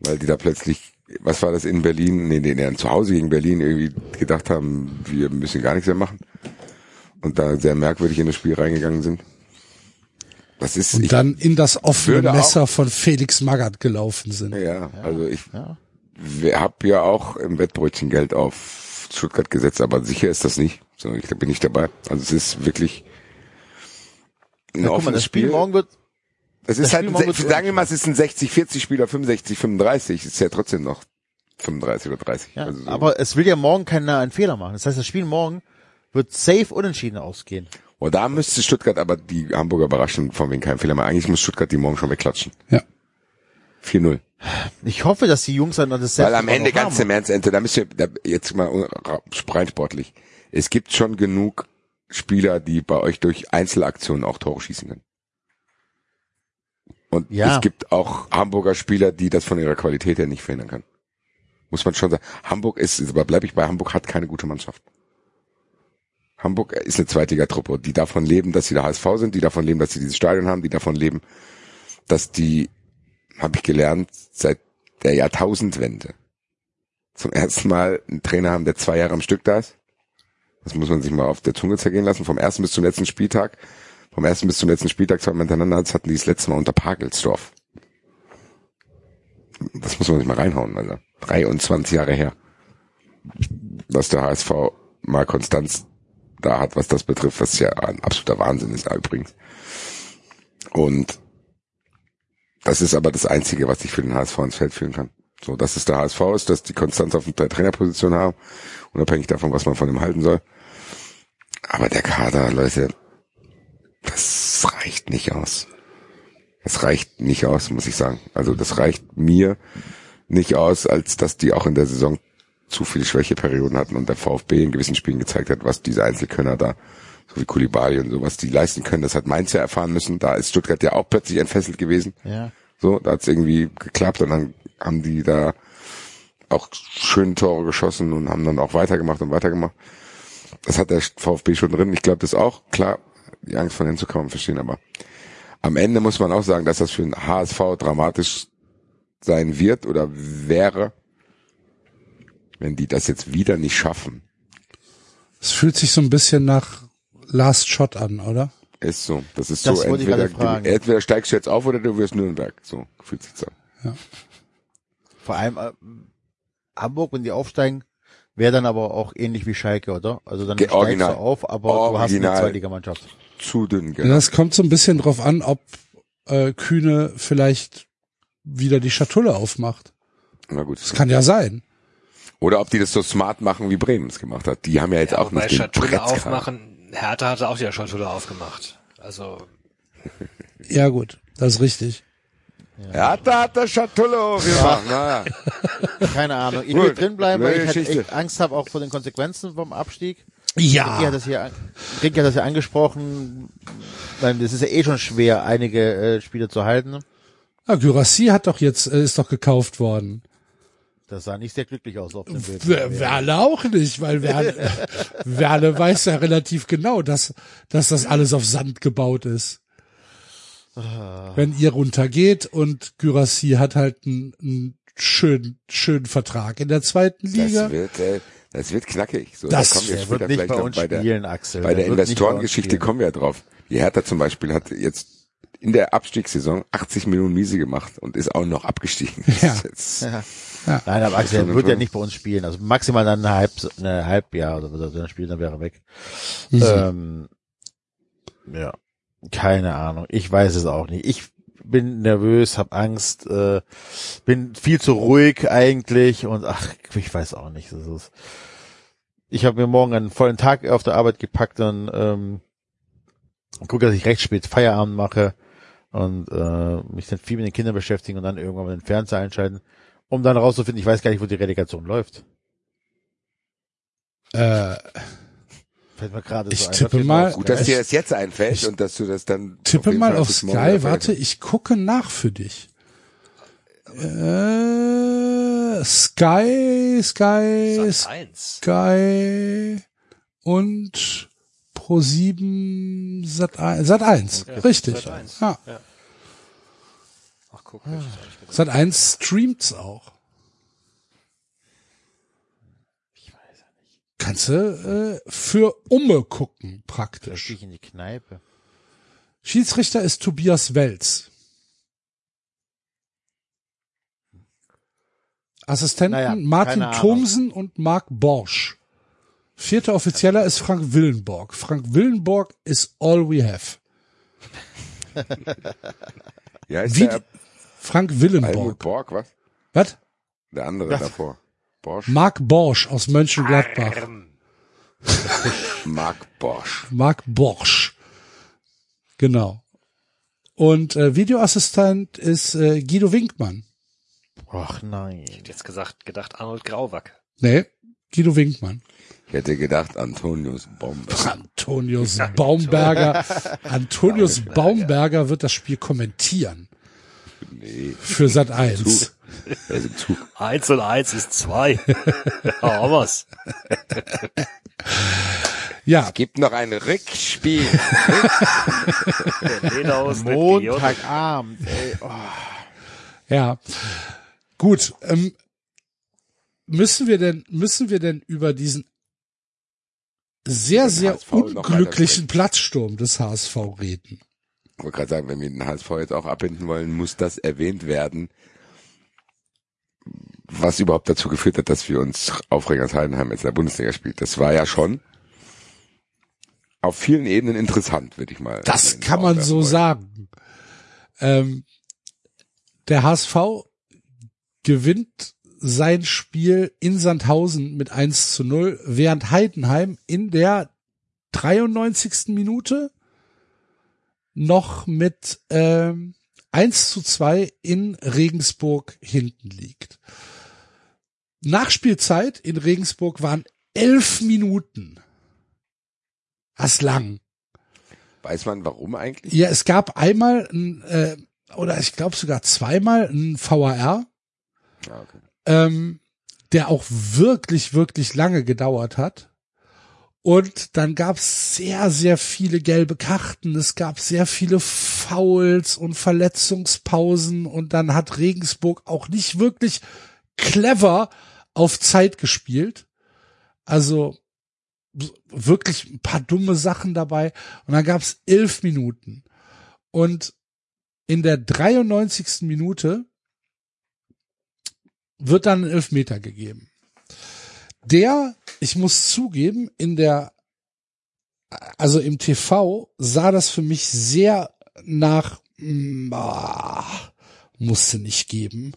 weil die da plötzlich, was war das in Berlin, nee, nee, nee, zu Hause gegen Berlin irgendwie gedacht haben, wir müssen gar nichts mehr machen. Und da sehr merkwürdig in das Spiel reingegangen sind. Das ist, Und dann in das offene würde auch- Messer von Felix Magath gelaufen sind. ja, also ich Ja. Habe ja auch im Wettbrötchen Geld auf Stuttgart gesetzt, aber sicher ist das nicht. So, ich, da bin ich dabei. Also es ist wirklich ein Ja, guck mal, das Spiel morgen wird, Es ist halt, Spiel ein, sagen wir mal, es ist ein 60-40 Spiel oder 65-35. Ist ja trotzdem noch 35 oder 30. ja, also so. aber es will ja morgen keiner einen Fehler machen. Das heißt, das Spiel morgen wird safe unentschieden ausgehen. Und da müsste Stuttgart aber die Hamburger überraschen, von wegen kein Fehler mehr. Eigentlich muss Stuttgart die morgen schon wegklatschen. Ja. 4-0. Ich hoffe, dass die Jungs dann das Weil am Ende haben. ganz im Ernst, Ente, da müsst ihr, da, jetzt mal rein sportlich. Es gibt schon genug Spieler, die bei euch durch Einzelaktionen auch Tore schießen können. Und Ja. es gibt auch Hamburger Spieler, die das von ihrer Qualität her nicht verhindern können. Muss man schon sagen. Hamburg ist, aber bleibe ich bei Hamburg, hat keine gute Mannschaft. Hamburg ist eine Zweitligatruppe, die davon leben, dass sie der HSV sind, die davon leben, dass sie dieses Stadion haben, die davon leben, dass die, habe ich gelernt, seit der Jahrtausendwende zum ersten Mal einen Trainer haben, der zwei Jahre am Stück da ist. Das muss man sich mal auf der Zunge zergehen lassen. Vom ersten bis zum letzten Spieltag. Vom ersten bis zum letzten Spieltag zweimal hintereinander. Das hatten die das letzte Mal unter Pagelsdorf. Das muss man sich mal reinhauen, Alter. 23 Jahre her. Dass der HSV mal Konstanz da hat, was das betrifft, was ja ein absoluter Wahnsinn ist, übrigens. Und das ist aber das Einzige, was ich für den HSV ins Feld führen kann. So, dass es der HSV ist, dass die Konstanz auf der Trainerposition haben, unabhängig davon, was man von ihm halten soll. Aber der Kader, Leute, das reicht nicht aus. Das reicht nicht aus, muss ich sagen. Also das reicht mir nicht aus, als dass die auch in der Saison zu viele Schwächeperioden hatten und der VfB in gewissen Spielen gezeigt hat, was diese Einzelkönner da, so wie Kulibali und sowas, die leisten können. Das hat Mainz ja erfahren müssen. Da ist Stuttgart ja auch plötzlich entfesselt gewesen. Ja. So, da hat's irgendwie geklappt und dann haben die da auch schöne Tore geschossen und haben dann auch weitergemacht und weitergemacht. Das hat der VfB schon drin. Ich glaube das auch. Klar, die Angst von Enzo kann man verstehen, aber am Ende muss man auch sagen, dass das für den HSV dramatisch sein wird oder wäre, wenn die das jetzt wieder nicht schaffen. Es fühlt sich so ein bisschen nach Last Shot an, oder? Ist so. Das ist Das so. Entweder, du, entweder steigst du jetzt auf oder du wirst Nürnberg. So fühlt sich an. Vor allem äh, Hamburg, wenn die aufsteigen, wäre dann aber auch ähnlich wie Schalke, oder? Also dann Ge- steigst original. du auf, aber du hast Original. eine Zweitligamannschaft. Zu dünn, Ja, genau. Das kommt so ein bisschen drauf an, ob äh, Kühne vielleicht wieder die Schatulle aufmacht. Na gut. Das kann ja sein. Oder ob die das so smart machen, wie Bremen es gemacht hat. Die haben ja jetzt Ja, auch nicht den Schatulle aufmachen, Hertha hatte auch die Schatulle aufgemacht. Also, Ja gut, das ist richtig. Ja, da hat der Schatullo gemacht. Na, Keine Ahnung. Ich will drin bleiben, weil ich halt echt Angst habe, auch vor den Konsequenzen vom Abstieg. Ricky hat Ja, das hier, Ricky hat das ja angesprochen, weil es ist ja eh schon schwer, einige äh, Spieler zu halten. ja Gyrassi hat doch jetzt, äh, ist doch gekauft worden. Das sah nicht sehr glücklich aus auf dem Bild. Wer- Werle auch nicht, weil Werle, Werle weiß ja relativ genau, dass, dass das alles auf Sand gebaut ist. Wenn ihr runtergeht und Gyrassi hat halt einen, einen schönen, schönen Vertrag in der zweiten Liga. das wird, äh, das wird knackig. So, Das da kommen wir später wird nicht vielleicht bei uns bei der, spielen, Axel. bei der Der Investorengeschichte kommen wir ja drauf. Die Hertha zum Beispiel hat jetzt in der Abstiegssaison 80 Millionen Miese gemacht und ist auch noch abgestiegen. Das Ja. Ja. Nein, aber Axel wird ja nicht bei uns spielen. Also maximal dann ein halb, eine Halbjahr oder so, dann spielt, dann wäre er weg. Ähm, ja, keine Ahnung. Ich weiß es auch nicht. Ich bin nervös, habe Angst, äh, bin viel zu ruhig eigentlich und ach, ich weiß auch nicht. Das ist, ich habe mir morgen einen vollen Tag auf der Arbeit gepackt und ähm, gucke, dass ich recht spät Feierabend mache und äh, mich dann viel mit den Kindern beschäftigen und dann irgendwann mal den Fernseher einschalten, um dann rauszufinden, ich weiß gar nicht, wo die Relegation läuft. Äh, Fällt mir gerade Ich so ein. tippe mal- auf Gut, dass Ich- dir das jetzt einfällt ich und dass du das dann tippe jeden mal Fall auf Sky. Warte, ich gucke nach für dich. Äh, Sky, Sky, Sat 1. Sky und Pro7 Sat 1. Sat 1, richtig. Sat 1. Ja. Ach, guck, hab ich das auch nicht. Sat 1 streamt's auch. Kannst du äh, für Umme gucken, praktisch. Ich in die Kneipe. Schiedsrichter ist Tobias Welz. Assistenten Naja, Martin. Thomsen und Marc Borsch. Vierter Offizieller ist Frank Willenborg. Frank Willenborg is all we have. Ja, ist Wie der Frank Helmut Willenborg. Borg, was? Was? Der andere davor. Borsch. Marc Borsch aus Mönchengladbach. Mark Borsch. Marc Borsch. Genau. Und äh, Videoassistent ist äh, Guido Winkmann. Ach nein. Ich hätte jetzt gesagt, gedacht Arnold Grauwack. Nee, Guido Winkmann. Ich hätte gedacht, Antonius Bombe. Antonius Baumberger. Antonius Baumberger wird das Spiel kommentieren Nee, für Sat 1. er ist im Zug. Eins und eins ist zwei. Aber was? Ja, Gibt noch ein Rückspiel. Montagabend, ey. Oh. ja. Gut, ähm, müssen wir denn, müssen wir denn über diesen sehr, sehr unglücklichen? Platzsturm des HSV reden? Ich wollte gerade sagen, wenn wir den HSV jetzt auch abbinden wollen, muss das erwähnt werden, was überhaupt dazu geführt hat, dass wir uns aufregen, als Heidenheim jetzt in der Bundesliga spielt. Das war ja schon auf vielen Ebenen interessant, würde ich mal. Das kann man so wollen. sagen. Ähm, der HSV gewinnt sein Spiel in Sandhausen mit 1 zu 0, während Heidenheim in der 93. Minute noch mit ähm, 1 zu 2 in Regensburg hinten liegt. Nachspielzeit in Regensburg waren elf Minuten. Das lang. Weiß man warum eigentlich? Ja, es gab einmal ein, äh, oder ich glaube sogar zweimal ein VAR, Ja, okay. ähm, der auch wirklich, wirklich lange gedauert hat. Und dann gab's sehr, sehr viele gelbe Karten. Es gab sehr viele Fouls und Verletzungspausen. Und dann hat Regensburg auch nicht wirklich clever auf Zeit gespielt. Also wirklich ein paar dumme Sachen dabei. Und dann gab's elf Minuten. Und in der 93. Minute wird dann ein Elfmeter gegeben. Der, ich muss zugeben, in der, also im TV sah das für mich sehr nach, mm, ah, musste nicht geben.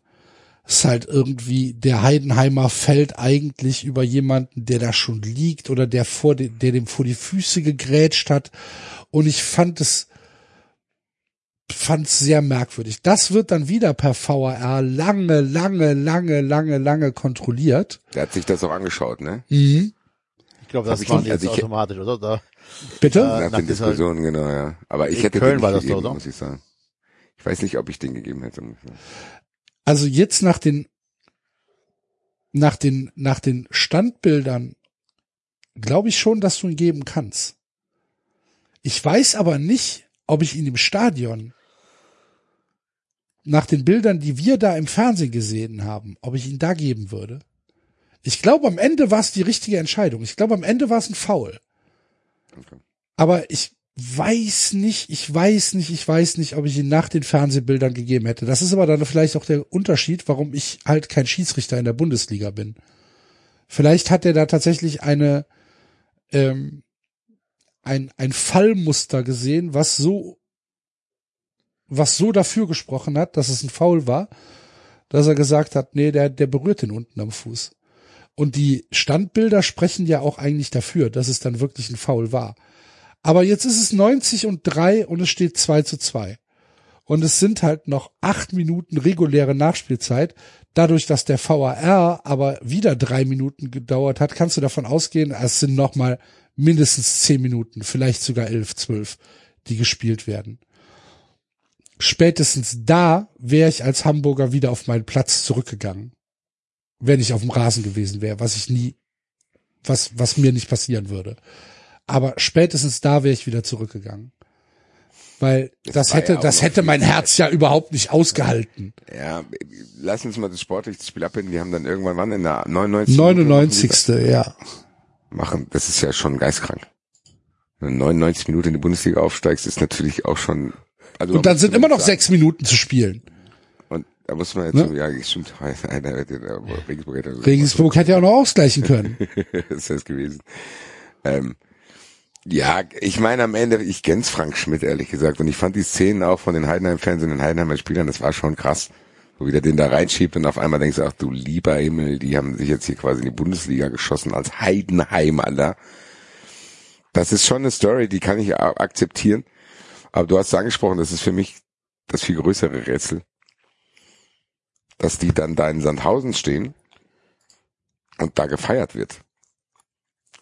Ist halt irgendwie, der Heidenheimer fällt eigentlich über jemanden, der da schon liegt oder der vor, de, der dem vor die Füße gegrätscht hat. Und ich fand es fand's sehr merkwürdig. Das wird dann wieder per VAR lange, lange, lange, lange, lange kontrolliert. Der hat sich das auch angeschaut, ne? Mhm. Ich glaube, das waren nicht- jetzt also ich- automatisch, oder? Da, Bitte? Äh, Nach nach den Diskussionen, genau, ja. Aber ich In hätte Köln den war nicht das so, gegeben, oder? muss ich sagen. Ich weiß nicht, ob ich den gegeben hätte. Also jetzt nach den, nach den, nach den Standbildern glaube ich schon, dass du ihn geben kannst. Ich weiß aber nicht, ob ich ihn im Stadion nach den Bildern, die wir da im Fernsehen gesehen haben, ob ich ihn da geben würde. Ich glaube, am Ende war es die richtige Entscheidung. Ich glaube, am Ende war es ein Foul. Okay. Aber ich weiß nicht, ich weiß nicht, ich weiß nicht, ob ich ihn nach den Fernsehbildern gegeben hätte. Das ist aber dann vielleicht auch der Unterschied, warum ich halt kein Schiedsrichter in der Bundesliga bin. Vielleicht hat er da tatsächlich eine ähm, ein ein Fallmuster gesehen, was so was so dafür gesprochen hat, dass es ein Foul war, dass er gesagt hat, nee, der der berührt den unten am Fuß. Und die Standbilder sprechen ja auch eigentlich dafür, dass es dann wirklich ein Foul war. Aber jetzt ist es 90 und 3 und es steht 2 zu 2. Und es sind halt noch acht Minuten reguläre Nachspielzeit. Dadurch, dass der VAR aber wieder drei Minuten gedauert hat, kannst du davon ausgehen, es sind noch mal mindestens zehn Minuten, vielleicht sogar elf, zwölf, die gespielt werden. Spätestens da wäre ich als Hamburger wieder auf meinen Platz zurückgegangen, wenn ich auf dem Rasen gewesen wäre, was ich nie, was, was mir nicht passieren würde. Aber spätestens da wäre ich wieder zurückgegangen. Weil Das hätte, ja das hätte mein. Herz ja überhaupt nicht ausgehalten. Ja, lass uns mal das sportliche Spiel abbinden. Die haben dann irgendwann wann in der 99. 99. ja. machen. Das ist ja schon geistkrank. Wenn du 99 Minuten in die Bundesliga aufsteigst, ist natürlich auch schon. Also Und dann sind immer noch sagen, sechs Minuten zu spielen. Und da muss man jetzt, Ne? so, ja, stimmt. Regensburg hätte Regensburg hätte ja auch noch ausgleichen können. ist das gewesen. Ähm, ja, ich meine am Ende, ich kenn's Frank Schmidt ehrlich gesagt und ich fand die Szenen auch von den Heidenheim-Fans und den Heidenheimer Spielern, das war schon krass, wo wieder den da reinschiebt und auf einmal denkst du, ach du lieber Himmel, die haben sich jetzt hier quasi in die Bundesliga geschossen als Heidenheim, Alter. Das ist schon eine Story, die kann ich akzeptieren, aber du hast es angesprochen, das ist für mich das viel größere Rätsel, dass die dann da in Sandhausen stehen und da gefeiert wird.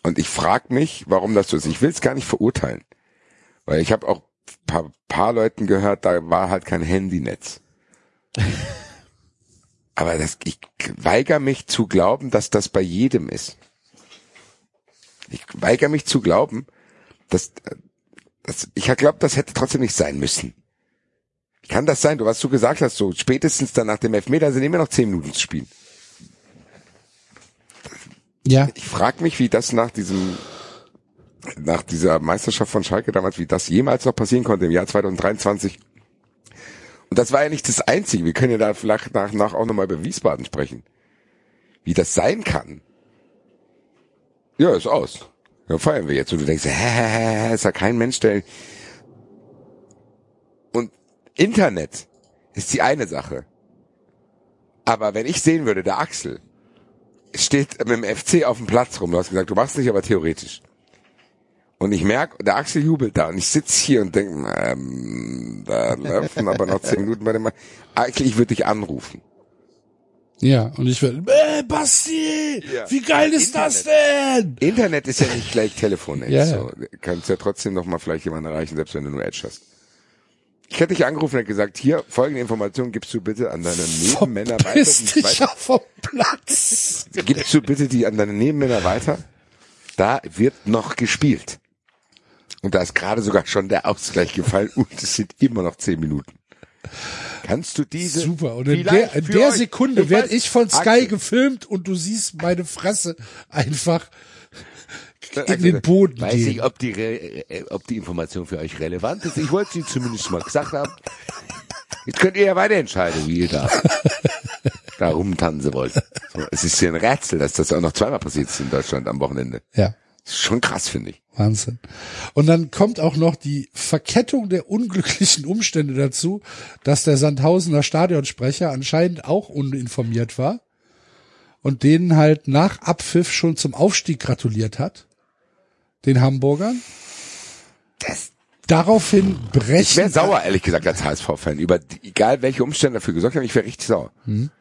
Und ich frage mich, warum das so ist. Ich will es gar nicht verurteilen. Weil ich habe auch paar, paar Leuten gehört, da war halt kein Handynetz. Aber das, ich weigere mich zu glauben, dass das bei jedem ist. Ich weigere mich zu glauben, dass, dass ich glaube, das hätte trotzdem nicht sein müssen. Kann das sein? Du, was du gesagt hast, so spätestens dann nach dem Elfmeter sind immer noch zehn Minuten zu spielen. Ja. Ich frage mich, wie das nach diesem, nach dieser Meisterschaft von Schalke damals, wie das jemals noch passieren konnte im Jahr 2023. Und das war ja nicht das Einzige. Wir können ja da vielleicht nach, nach auch nochmal über Wiesbaden sprechen. Wie das sein kann. Ja, ist aus. Ja, feiern wir jetzt. Und du denkst, hä, hä, hä, ist da kein Mensch, der... Und Internet ist die eine Sache. Aber wenn ich sehen würde, der Axel, steht mit dem FC auf dem Platz rum. Du hast gesagt, du machst nicht, aber theoretisch. Und ich merke, der Axel jubelt da und ich sitz hier und denke, ähm, da laufen aber noch zehn Minuten bei dem Mann. Axel, ich würde dich anrufen. Ja. Und ich werde, äh, Basti, Ja. wie geil ist das denn? Internet ist ja nicht gleich Telefonnetz. Ja, ja. So, du kannst ja trotzdem noch mal vielleicht jemanden erreichen, selbst wenn du nur Edge hast. Ich hätte dich angerufen und gesagt, hier, folgende Information gibst du bitte an deine Nebenmänner weiter. Verpiss die dich ja vom Platz. Gibst du bitte die an deine Nebenmänner weiter? Da wird noch gespielt. Und da ist gerade sogar schon der Ausgleich gefallen und es sind immer noch zehn Minuten. Kannst du diese Super. Und in der, in der Sekunde ich werde ich von Sky Axel, gefilmt und du siehst meine Fresse einfach in Axel, den Boden Weiß gehen. nicht, ob die, äh, ob die Information für euch relevant ist. Ich wollte sie zumindest mal gesagt haben. Jetzt könnt ihr ja weiter entscheiden, wie ihr da, da rumtanzen wollt. So, es ist ja ein Rätsel, dass das auch noch zweimal passiert ist in Deutschland am Wochenende. Ja. Das ist schon krass, finde ich. Wahnsinn. Und dann kommt auch noch die Verkettung der unglücklichen Umstände dazu, dass der Sandhausener Stadionsprecher anscheinend auch uninformiert war und denen halt nach Abpfiff schon zum Aufstieg gratuliert hat, den Hamburgern. Das, Daraufhin brechen. Ich wäre sauer, ehrlich gesagt, als HSV-Fan. Über die, egal welche Umstände dafür gesorgt haben, ich wäre richtig sauer. Hm.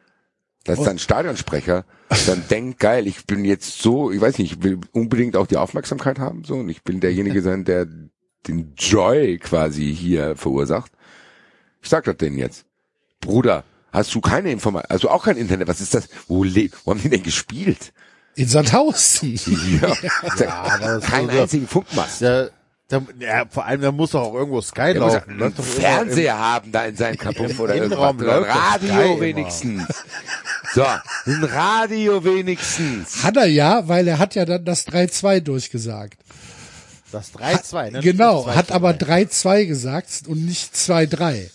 Dass dann Stadionsprecher dann denkt, geil, ich bin jetzt so, ich weiß nicht, ich will unbedingt auch die Aufmerksamkeit haben, so, und ich bin derjenige sein, der den Joy quasi hier verursacht. Ich sag das denen jetzt. Bruder, hast du keine Information, also auch kein Internet, was ist das? Wo, le wo haben die denn gespielt? In Sandhausen. Ja, aber kein so- einzigen Funkmast. Der, der, ja, vor allem, da muss doch auch irgendwo Sky Der muss ja laufen. einen Läuft doch Fernseher haben da in seinem Kapuff oder irgendwas. Innenraum Oder ein läuft doch Sky Radio immer. wenigstens. So, ein Radio wenigstens. Hat er ja, weil er hat ja dann das 3-2 durchgesagt. im- Das 3-2, ne? Genau, hat 2-2. aber 3-2 gesagt und nicht 2-3.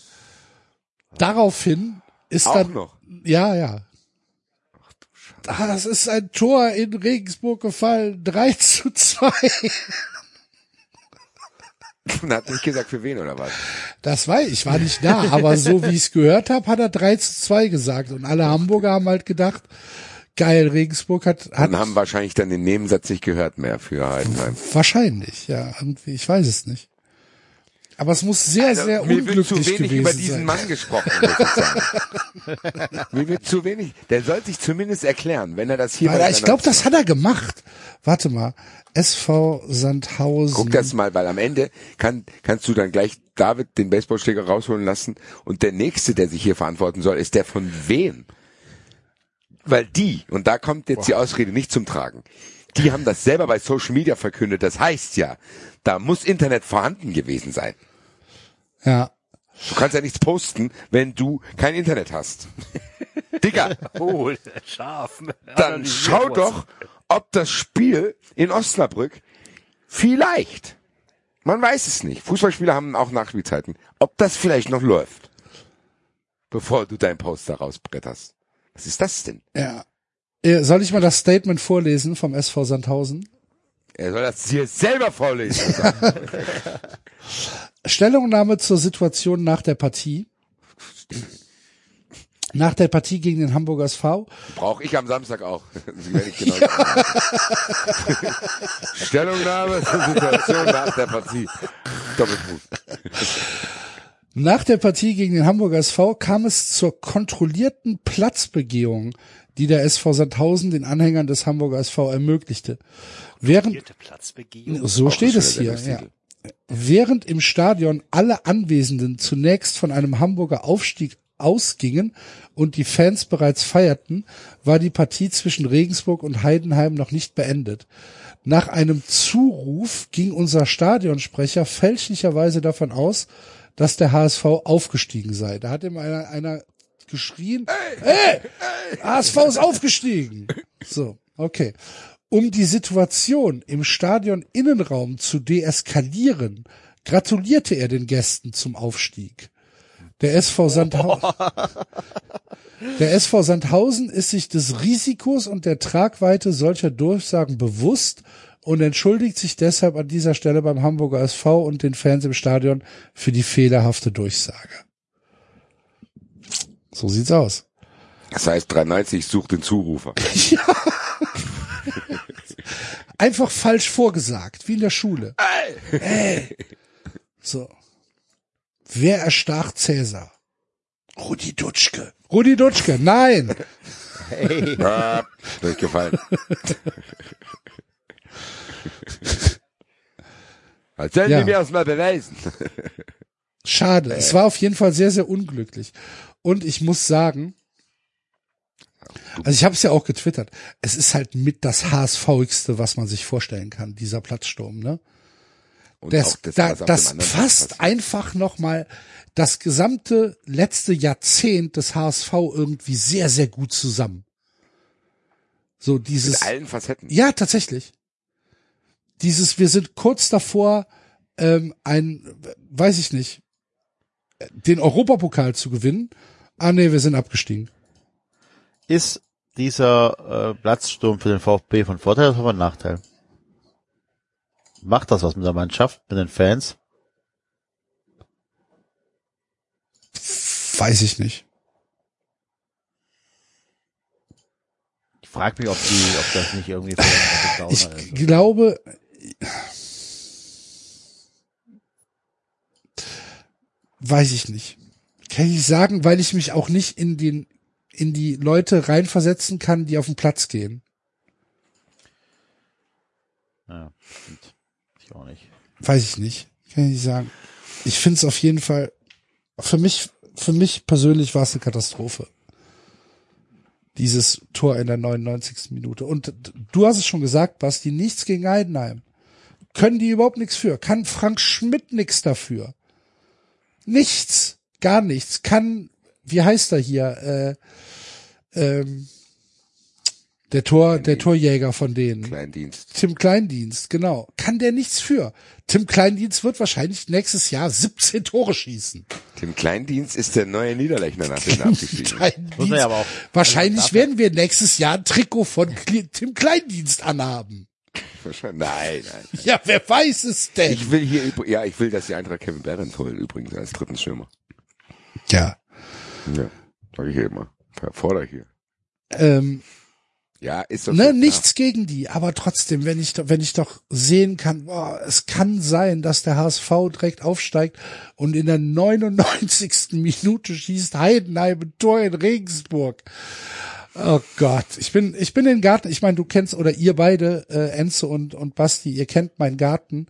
Daraufhin ist Auch dann, noch. ja, ja. Ah, das ist ein Tor in Regensburg gefallen, 3 zu 2. Und hat nicht gesagt, für wen oder was. Das weiß ich, ich war nicht da, aber so wie ich es gehört habe, hat er 3 zu 2 gesagt und alle Hamburger haben halt gedacht, geil, Regensburg hat, hat Und haben wahrscheinlich dann den Nebensatz nicht gehört mehr für Heidenheim. wahrscheinlich, ja, irgendwie, ich weiß es nicht. Aber es muss sehr, sehr Also, mir wird unglücklich zu wenig gewesen über diesen sein. Mann gesprochen, muss ich sagen. mir wird zu wenig. Der soll sich zumindest erklären, wenn er das hier Aber bei ich glaube, das hat er gemacht. Warte mal. SV Sandhausen. Guck das mal, weil am Ende kann, kannst du dann gleich David den Baseballschläger rausholen lassen und der nächste, der sich hier verantworten soll, ist der von wem? Weil die, und da kommt jetzt die Ausrede nicht zum Tragen, die haben das selber bei Social Media verkündet. Das heißt ja, da muss Internet vorhanden gewesen sein. Ja. Du kannst ja nichts posten, wenn du kein Internet hast. Digga, Oh, scharf. dann schau doch, ob das Spiel in Osnabrück vielleicht, man weiß es nicht, Fußballspieler haben auch Nachspielzeiten, ob das vielleicht noch läuft, bevor du dein Poster rausbretterst. Was ist das denn? Ja. Äh, Soll ich mal das Statement vorlesen vom SV Sandhausen? Er soll das hier selber vorlesen. Stellungnahme zur Situation nach der Partie. Nach der Partie gegen den Hamburger SV. Brauche ich am Samstag auch. Genau Stellungnahme zur Situation nach der Partie. Doppelpunkt. Nach der Partie gegen den Hamburger SV kam es zur kontrollierten Platzbegehung, die der SV Sandhausen den Anhängern des Hamburger SV ermöglichte. Während, so steht es hier, ja. Während im Stadion alle Anwesenden zunächst von einem Hamburger Aufstieg ausgingen und die Fans bereits feierten, war die Partie zwischen Regensburg und Heidenheim noch nicht beendet. Nach einem Zuruf ging unser Stadionsprecher fälschlicherweise davon aus, dass der HSV aufgestiegen sei. Da hat ihm einer, einer geschrien, hey, HSV ist aufgestiegen. So, okay. Um die Situation im Stadion Innenraum zu deeskalieren, gratulierte er den Gästen zum Aufstieg. Der SV Sandhausen, der SV Sandhausen ist sich des Risikos und der Tragweite solcher Durchsagen bewusst und entschuldigt sich deshalb an dieser Stelle beim Hamburger SV und den Fans im Stadion für die fehlerhafte Durchsage. So sieht's aus. Das heißt, 93 sucht den Zurufer. Einfach falsch vorgesagt, wie in der Schule. Ey. So. Wer erstach Cäsar? Rudi Dutschke. Rudi Dutschke, nein. Ah, durchgefallen. Als sollen Ja. die mir das mal beweisen. Schade. Es war auf jeden Fall sehr, sehr unglücklich. Und ich muss sagen, also ich habe es ja auch getwittert, es ist halt mit das HSVigste, was man sich vorstellen kann, dieser Platzsturm, ne? Und Das, das, da, das fasst einfach nochmal das gesamte letzte Jahrzehnt des HSV irgendwie sehr, sehr gut zusammen. So dieses, Mit allen Facetten. ja, tatsächlich. Dieses, wir sind kurz davor, ähm, ein, weiß ich nicht, den Europapokal zu gewinnen. Ah nee, wir sind abgestiegen. Ist dieser äh, Platzsturm für den VfB von Vorteil oder von Nachteil? Macht das was mit der Mannschaft, mit den Fans? Weiß ich nicht. Ich frage mich, ob die, ob das nicht irgendwie ein Ich ist. glaube, weiß ich nicht. Kann ich nicht sagen, weil ich mich auch nicht in den in die Leute reinversetzen kann, die auf den Platz gehen. Ja, stimmt. Ich auch nicht. Weiß ich nicht. Kann ich nicht sagen. Ich finde es auf jeden Fall, für mich, für mich persönlich war es eine Katastrophe. Dieses Tor in der 99. Minute. Und du hast es schon gesagt, Basti, nichts gegen Heidenheim. Können die überhaupt nichts für? Kann Frank Schmidt nichts dafür? Nichts. Gar nichts. Kann, wie heißt er hier? Äh, ähm, der Tor, der Torjäger von denen. Kleindienst. Tim Kleindienst, genau. Kann der nichts für. Tim Kleindienst wird wahrscheinlich nächstes Jahr 17 Tore schießen. Tim Kleindienst ist der neue Niederlechner nach dem abgestiegen. Aber auch- wahrscheinlich also werden wir nächstes Jahr ein Trikot von Tim Kleindienst anhaben. Wahrscheinlich- Nein, nein. Ja, wer weiß es denn? Ich will hier, ja, ich will, dass die Eintracht Kevin Behrens holt, übrigens, als dritten Schirmer. Ja. Ja, sag ich immer. Fordere ich hier. Ähm, Ja, ist doch ne, nichts gegen die, aber trotzdem, wenn ich, doch- wenn ich doch sehen kann, boah, es kann sein, dass der HSV direkt aufsteigt und in der 99. Minute schießt Heidenheim ein Tor in Regensburg. Oh Gott, ich bin, ich bin in den Garten, ich meine, du kennst, oder ihr beide, äh, Enzo und, und Basti, ihr kennt meinen Garten.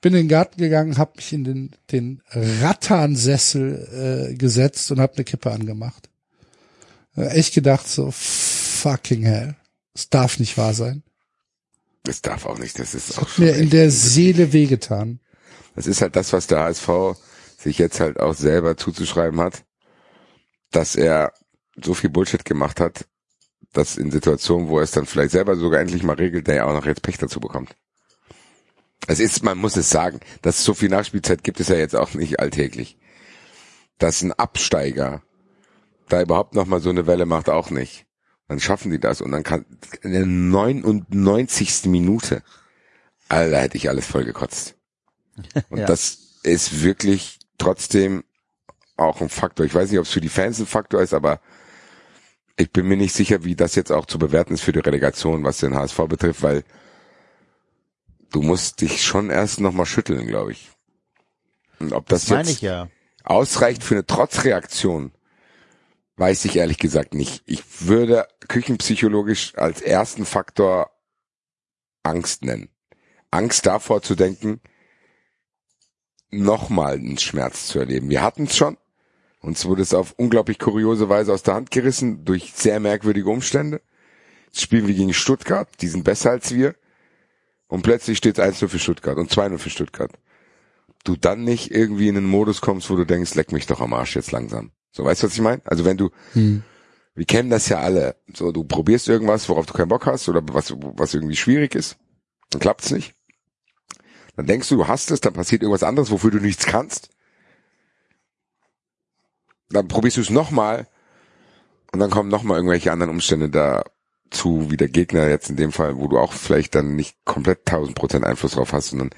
Bin in den Garten gegangen, hab mich in den, den Rattansessel äh, gesetzt und hab eine Kippe angemacht. Äh, echt gedacht so, fucking hell. Es darf nicht wahr sein. Das darf auch nicht, das ist auch Hat schon mir in der Seele wehgetan. Das ist halt das, was der HSV sich jetzt halt auch selber zuzuschreiben hat, dass er so viel Bullshit gemacht hat, dass in Situationen, wo er es dann vielleicht selber sogar endlich mal regelt, der ja auch noch jetzt Pech dazu bekommt. Es ist, man muss es sagen, dass so viel Nachspielzeit gibt es ja jetzt auch nicht alltäglich. Dass ein Absteiger da überhaupt noch mal so eine Welle macht, auch nicht. Dann schaffen die das und dann kann in der 99. Minute, Alter, hätte ich alles voll gekotzt. Und Ja. das ist wirklich trotzdem auch ein Faktor. Ich weiß nicht, ob es für die Fans ein Faktor ist, aber ich bin mir nicht sicher, wie das jetzt auch zu bewerten ist für die Relegation, was den HSV betrifft, weil du musst dich schon erst nochmal schütteln, glaube ich. Und ob das, Das jetzt ja. ausreicht für eine Trotzreaktion, weiß ich ehrlich gesagt nicht. Ich würde küchenpsychologisch als ersten Faktor Angst nennen. Angst davor zu denken, nochmal einen Schmerz zu erleben. Wir hatten es schon. Uns wurde es auf unglaublich kuriose Weise aus der Hand gerissen durch sehr merkwürdige Umstände. Jetzt spielen wir gegen Stuttgart, die sind besser als wir. Und plötzlich steht es 1-0 für Stuttgart und 2-0 für Stuttgart. Du dann nicht irgendwie in einen Modus kommst, wo du denkst, leck mich doch am Arsch jetzt langsam. So, weißt du, was ich meine? Also wenn du, wir kennen das ja alle. So, du probierst irgendwas, worauf du keinen Bock hast oder was, was irgendwie schwierig ist, dann klappt's nicht. Dann denkst du, du hast es, dann passiert irgendwas anderes, wofür du nichts kannst. Dann probierst du es nochmal und dann kommen nochmal irgendwelche anderen Umstände dazu, wie der Gegner jetzt in dem Fall, wo du auch vielleicht dann nicht komplett 1000 Prozent Einfluss drauf hast dann,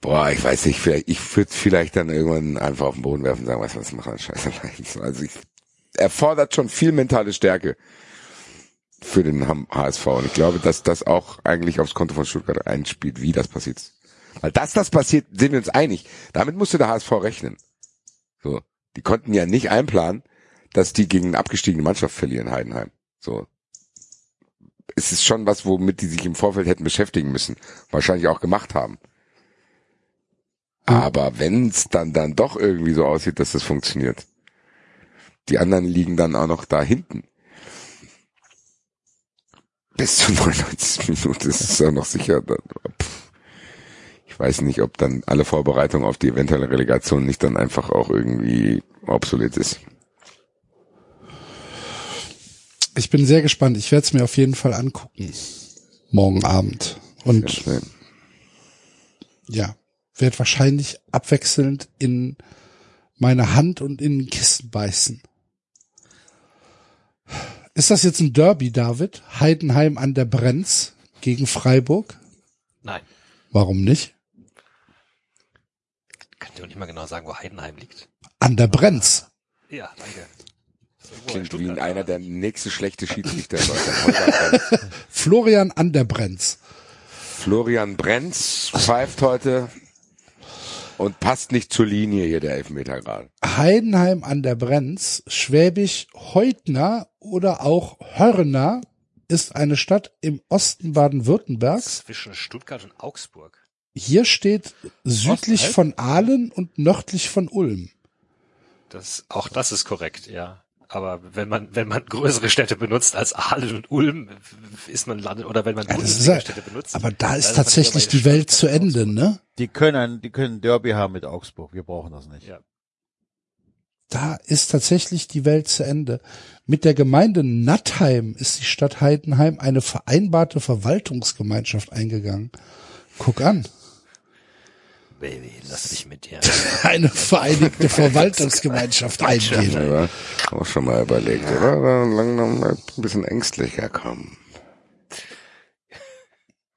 boah, ich weiß nicht, vielleicht, ich würde vielleicht dann irgendwann einfach auf den Boden werfen und sagen, was, was machen, scheiße. Also ich, erfordert schon viel mentale Stärke für den HSV. Und ich glaube, dass das auch eigentlich aufs Konto von Stuttgart einspielt, wie das passiert. Weil dass das passiert, sind wir uns einig. Damit musste der HSV rechnen. So. Die konnten ja nicht einplanen, dass die gegen eine abgestiegene Mannschaft verlieren, Heidenheim. So. Es ist schon was, womit die sich im Vorfeld hätten beschäftigen müssen. Wahrscheinlich auch gemacht haben. Aber wenn es dann, dann doch irgendwie so aussieht, dass das funktioniert. Die anderen liegen dann auch noch da hinten. Bis zur 99. Minute ist es auch noch sicher. Ich weiß nicht, ob dann alle Vorbereitungen auf die eventuelle Relegation nicht dann einfach auch irgendwie obsolet ist. Ich bin sehr gespannt. Ich werde es mir auf jeden Fall angucken. Morgen Abend. Und Ja, werde wahrscheinlich abwechselnd in meine Hand und in ein Kissen beißen. Ist das jetzt ein Derby, David? Heidenheim an der Brenz gegen Freiburg? Nein. Warum nicht? Kann ich auch nicht mal genau sagen, wo Heidenheim liegt. An der Brenz. Ja, danke. Klingt wie einer der nächste schlechte Schiedsrichter. Florian an der Brenz. Florian Brenz pfeift heute Und passt nicht zur Linie hier der Elfmeter gerade. Heidenheim an der Brenz, Schwäbisch Heutner oder auch Hörner ist eine Stadt im Osten Baden-Württembergs. Zwischen Stuttgart und Augsburg. Hier steht südlich Ostalb? von Aalen und nördlich von Ulm. Das, auch das ist korrekt, ja. Aber wenn man, wenn man größere Städte benutzt als Aalen und Ulm, ist man landet, oder wenn man Ja, ja, Städte benutzt. aber da ist tatsächlich die Welt zu Ende, ne? Die können, die können Derby haben mit Augsburg. Wir brauchen das nicht. Ja. Da ist tatsächlich die Welt zu Ende. Mit der Gemeinde Nattheim ist die Stadt Heidenheim eine vereinbarte Verwaltungsgemeinschaft eingegangen. Guck an. Baby, lass mich mit dir. Eine vereinigte Verwaltungsgemeinschaft eingehen. Ja, auch schon mal überlegt, oder? Da langsam ein bisschen ängstlicher kommen.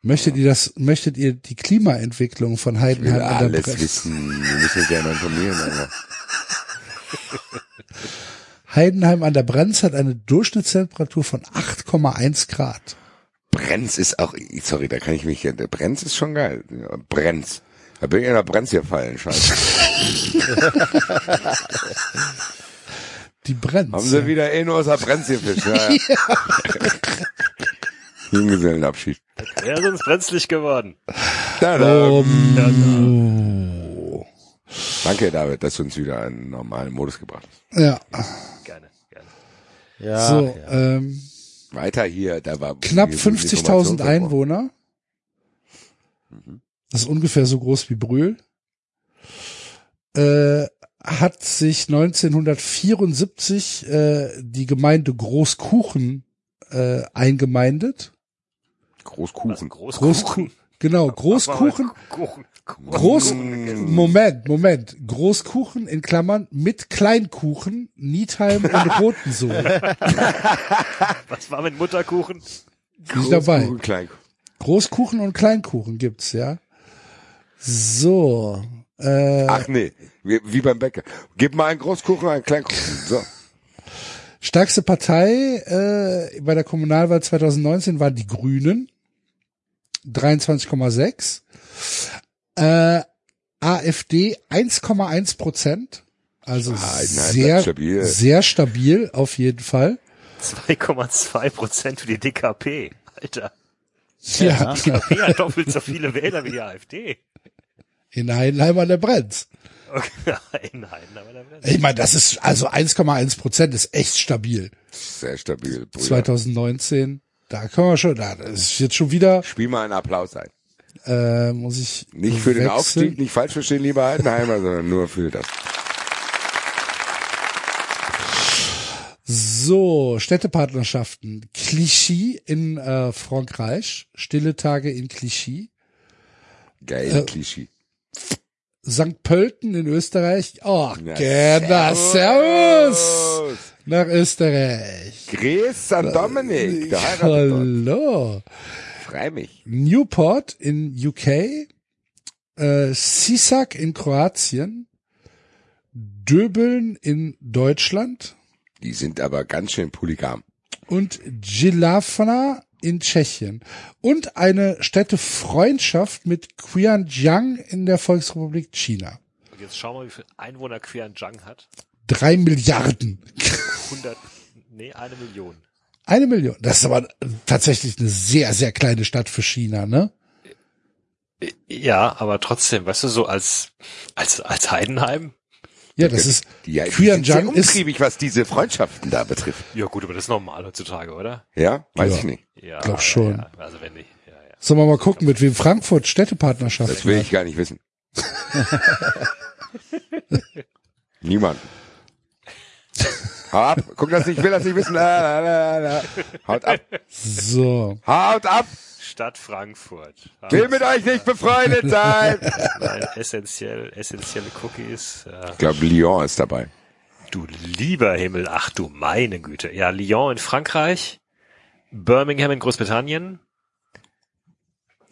Möchtet ihr das, möchtet ihr die Klimaentwicklung von Ich will Heidenheim an der alles Brenz? wissen. Wir müssen gerne informieren. Aber. Heidenheim an der Brenz hat eine Durchschnittstemperatur von 8,1 Grad. Brenz ist auch, sorry, da kann ich mich, der Brenz ist schon geil. Ja, Brenz. Da bin ich in der Brenz hier fallen, scheiße. Die Brenz. Haben sie wieder eh nur aus der Brenz gefischt, ja. ja. Junggesellenabschied. Wäre sonst brenzlig geworden. Da, da. Oh. Danke, David, dass du uns wieder in einen normalen Modus gebracht hast. Ja, Gerne, gerne. Ja, so, ja. ähm, Weiter hier, da war knapp hier 50.000 Information- Einwohner. Das ist ungefähr so groß wie Brühl. Äh, hat sich 1974 äh, die Gemeinde Großkuchen äh, eingemeindet. Großkuchen. Großkuchen. Großkuchen. Genau, Großkuchen. Kuchen. Groß, Moment, Moment. Großkuchen in Klammern mit Kleinkuchen, Niedheim und Rotensohn. Was war mit Mutterkuchen? Nicht dabei. Großkuchen, Kleinkuchen. Großkuchen und Kleinkuchen gibt's, ja. So. Äh, Ach nee, wie, wie beim Bäcker. Gib mal einen Großkuchen, einen Kleinkuchen. So. stärkste Partei äh, bei der Kommunalwahl 2019 waren die Grünen. 23,6. Äh, AfD 1,1 Prozent. Also Ah, nein, sehr, stabil. sehr stabil auf jeden Fall. 2,2 Prozent für die DKP. Alter. Ja, Die DKP hat doppelt so viele Wähler wie die AfD. In Heidenheim an der Brenz. Okay, in Heidenheim an der Grenze. Ich meine, das ist also 1,1 Prozent ist echt stabil. Sehr stabil. Brüder. 2019, da können wir schon, da das ist jetzt schon wieder, Spiel mal einen Applaus ein. äh, muss ich Nicht für den wechseln. Aufstieg, nicht falsch verstehen, lieber Heidenheimer, sondern nur für das. So, Städtepartnerschaften. Clichy in äh, Frankreich, Stille Tage in Clichy. Geil, Äh, Klischee. St. Pölten in Österreich. Oh, Na, gerne, servus. Nach Österreich. Grüß St. Dominik, der. Hallo. Freu mich. Newport in UK. Äh, Sisak in Kroatien. Döbeln in Deutschland. Die sind aber ganz schön polygam. und Gilafna in Tschechien und eine Städtefreundschaft mit Qianjiang in der Volksrepublik China. Und jetzt schauen wir, wie viel Einwohner Qianjiang hat. Drei Milliarden. 100, nee, eine Million. Eine Million. Das ist aber tatsächlich eine sehr, sehr kleine Stadt für China, ne? Ja, aber trotzdem, weißt du, so als, als, als Heidenheim? Ja, das ist, ja, sind sehr umtriebig, was diese Freundschaften da betrifft. Ja gut, aber das ist normal heutzutage, oder? Ja, weiß Ja. ich nicht. Ja. Glaub schon. Ja, also wenn nicht. Ja, ja. sollen wir mal gucken, mit wem Frankfurt Städtepartnerschaft Das will ich gar nicht wissen. Niemand. Hau ab. Guck das nicht, ich will das nicht wissen. La, la, la, la. Haut ab. So. Haut ab. Stadt Frankfurt. Will mit euch nicht befreundet sein. Nein, essentiell, essentielle Cookies. Ja. Ich glaube, Lyon ist dabei. Du lieber Himmel, ach du meine Güte. Ja, Lyon in Frankreich, Birmingham in Großbritannien,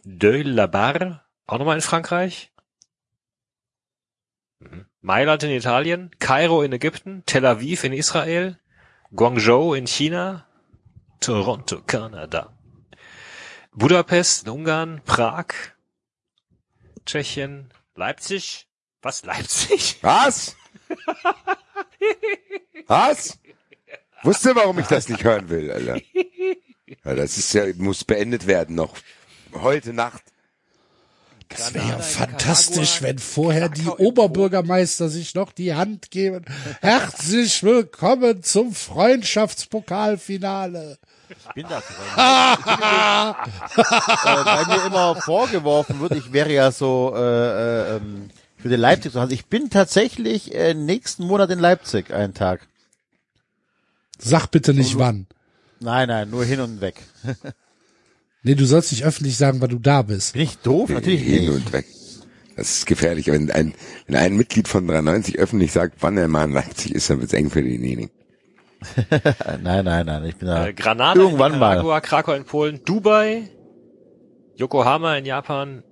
Deuil-la-Barre, auch nochmal in Frankreich, Mhm. Mailand in Italien, Kairo in Ägypten, Tel Aviv in Israel, Guangzhou in China, Toronto, Kanada, Budapest in Ungarn, Prag, Tschechien, Leipzig, Was, Leipzig? Was? Was? Wusste, warum ich das nicht hören will, Alter. Ja, das ist ja, muss beendet werden noch. Heute Nacht. Das wäre ja fantastisch, Nicaragua, wenn vorher die Krakau im Oberbürgermeister sich noch die Hand geben. Herzlich willkommen zum Freundschaftspokalfinale. Ich bin da dran. äh, Weil mir immer vorgeworfen wird, ich wäre ja so äh, äh, ähm, für den Leipzig zu Hause. Ich bin tatsächlich äh, nächsten Monat in Leipzig einen Tag. Sag bitte nicht wann. Nein, nein, nur hin und weg. Nee, du sollst nicht öffentlich sagen, wann du da bist. Bin ich doof? Natürlich Hin nicht. und weg. Das ist gefährlich. Wenn ein, wenn ein Mitglied von 93 öffentlich sagt, wann er mal in Leipzig ist, dann wird's eng für denjenigen. Nein, nein, nein, ich bin da. Äh, Granada Irgendwann in mal. Krakau in Polen, Dubai, Yokohama in Japan,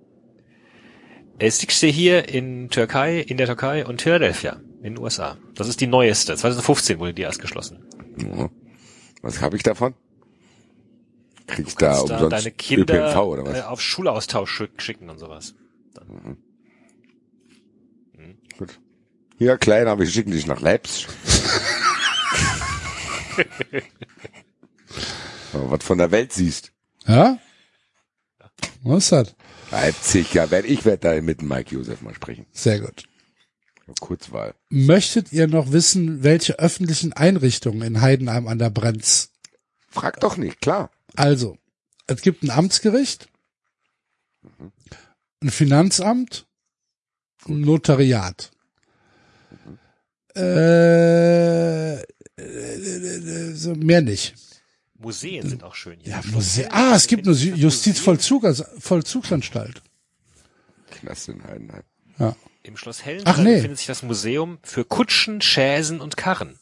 Eskişehir hier in Türkei, in der Türkei und Philadelphia in den USA. Das ist die neueste. 2015 wurde die erst geschlossen. Was habe ich davon? Krieg ich Du da kannst da umsonst deine Kinder ÖPNV oder was? äh, auf Schulaustausch schick- schicken und sowas. Gut. Ja, klein, aber ich schicke dich nach Leipzig. Was von der Welt siehst. Ja? Was ist das? Leipzig, ja, werd, ich werde da mit Mike Josef mal sprechen. Sehr gut. Kurzwahl. Möchtet ihr noch wissen, welche öffentlichen Einrichtungen in Heidenheim an der Brenz? Frag doch nicht, klar. Also, es gibt ein Amtsgericht, ein Finanzamt, ein Notariat. Äh, äh, so mehr nicht. Museen sind auch schön hier. Ja, Muse ah, es gibt eine Justizvollzug, also Vollzugsanstalt. Klasse in Heidenheim. Ja. Im Schloss Hellenstein Ach, nee. befindet sich das Museum für Kutschen, Schäsen und Karren.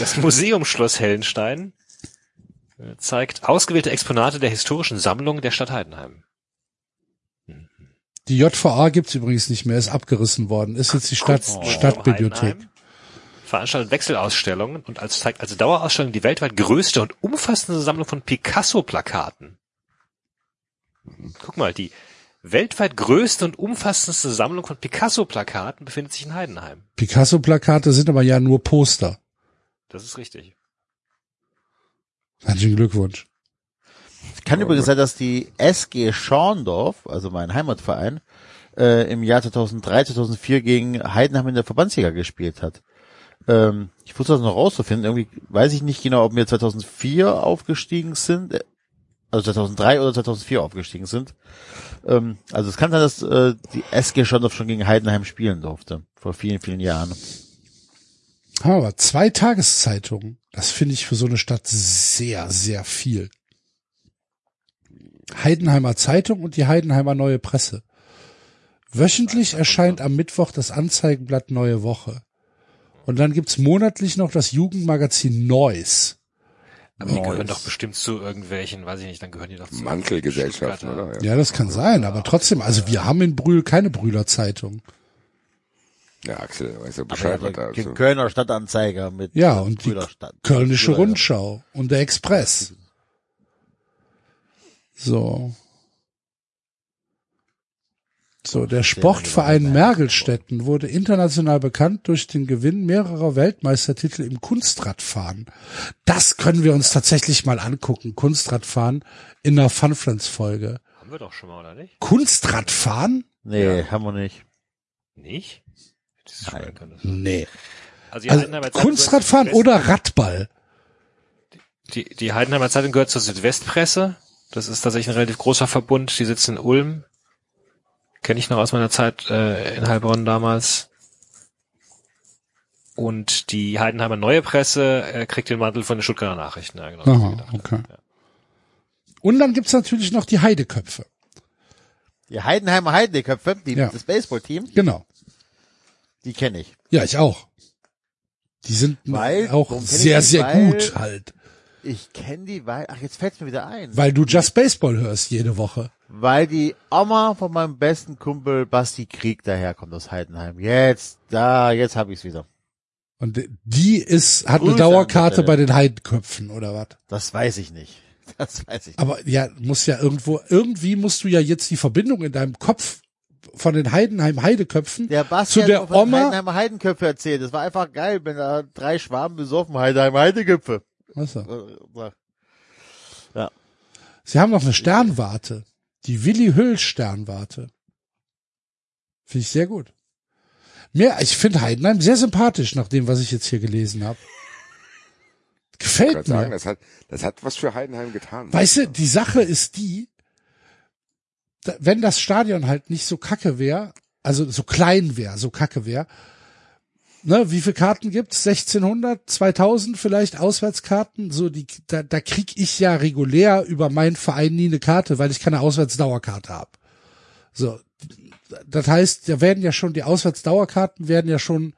Das Museum Schloss Hellenstein äh, zeigt ausgewählte Exponate der historischen Sammlung der Stadt Heidenheim. Die JVA gibt's übrigens nicht mehr, ist abgerissen worden. Ist jetzt die Stadt, Oh, Stadtbibliothek. Heidenheim Veranstaltet Wechselausstellungen und als zeigt also Dauerausstellung die weltweit größte und umfassende Sammlung von Picasso-Plakaten. Guck mal, die weltweit größte und umfassendste Sammlung von Picasso-Plakaten befindet sich in Heidenheim. Picasso-Plakate sind aber ja nur Poster. Das ist richtig. Herzlichen Glückwunsch. Es kann übrigens sein, dass die SG Schorndorf, also mein Heimatverein, äh, im Jahr 2003, 2004 gegen Heidenheim in der Verbandsliga gespielt hat. Ähm, ich versuche das noch rauszufinden. Irgendwie weiß ich nicht genau, ob wir 2004 aufgestiegen sind, äh, also 2003 oder 2004 aufgestiegen sind. Ähm, also es kann sein, dass äh, die SG Schorndorf schon gegen Heidenheim spielen durfte vor vielen, vielen Jahren. Aber zwei Tageszeitungen, das finde ich für so eine Stadt sehr, sehr viel. Heidenheimer Zeitung und die Heidenheimer Neue Presse. Wöchentlich erscheint am Mittwoch das Anzeigenblatt Neue Woche. Und dann gibt's monatlich noch das Jugendmagazin Neues. Aber die gehören doch bestimmt zu irgendwelchen, weiß ich nicht, dann gehören die doch zu Mantelgesellschaften, oder? Ja, das kann sein, aber trotzdem, also wir haben in Brühl keine Brühler-Zeitung. Ja, Axel, weißt du Aber Bescheid, was der da so. Kölner Stadtanzeiger mit Ja, und die Kölnische Rundschau und der Express. So. So, der Sportverein Mergelstetten wurde international bekannt durch den Gewinn mehrerer Weltmeistertitel im Kunstradfahren. Das können wir uns tatsächlich mal angucken, Kunstradfahren in einer Funfriends-Folge. Haben wir doch schon mal, oder nicht? Kunstradfahren? Nee, haben wir nicht. Nicht? Nein. Nee. Also die Also Heidenheimer Zeitung Kunstradfahren gehört zur oder Radball? Die, die Heidenheimer Zeitung gehört zur Südwestpresse. Das ist tatsächlich ein relativ großer Verbund. Die sitzen in Ulm. Kenne ich noch aus meiner Zeit äh, in Heilbronn damals. Und die Heidenheimer Neue Presse äh, kriegt den Mantel von den Stuttgarter Nachrichten. Ja, genau. Aha, okay. Und dann gibt's natürlich noch die Heideköpfe. Die Heidenheimer Heideköpfe, die, Ja. das Baseballteam, Genau. die kenne ich. Ja, ich auch. Die sind Weil- auch sehr, die? sehr Weil- gut halt. Ich kenne die, weil, ach, jetzt fällt's mir wieder ein. Weil du Just Baseball hörst jede Woche. Weil die Oma von meinem besten Kumpel Basti Krieg daherkommt aus Heidenheim. Jetzt, da, jetzt hab ich's wieder. Und die ist, hat eine Grüße an Dauerkarte bei den Heidenköpfen oder was? Das weiß ich nicht. Das weiß ich nicht. Aber ja, muss ja irgendwo, irgendwie musst du ja jetzt die Verbindung in deinem Kopf von den Heidenheim Heideköpfen Der zu Bastian der hat Oma. Heidenheimer Heidenköpfe erzählt. Das war einfach geil, wenn da drei Schwaben besoffen Heidenheimer Heideköpfe. Was ist Äh, das? Sie haben noch eine Sternwarte. Die Willi Hüll Sternwarte. Finde ich sehr gut. Mehr, ich finde Heidenheim sehr sympathisch, nach dem, was ich jetzt hier gelesen habe. Gefällt wollte sagen, mir. das hat, das hat was für Heidenheim getan. Weißt du, die Sache ist die, wenn das Stadion halt nicht so kacke wäre, also so klein wäre, so kacke wäre, ne, wie viele Karten gibt's? 1600, 2000 vielleicht Auswärtskarten, so die, da, da krieg ich ja regulär über meinen Verein nie eine Karte, weil ich keine Auswärtsdauerkarte habe. So, das heißt, da werden ja schon die Auswärtsdauerkarten werden ja schon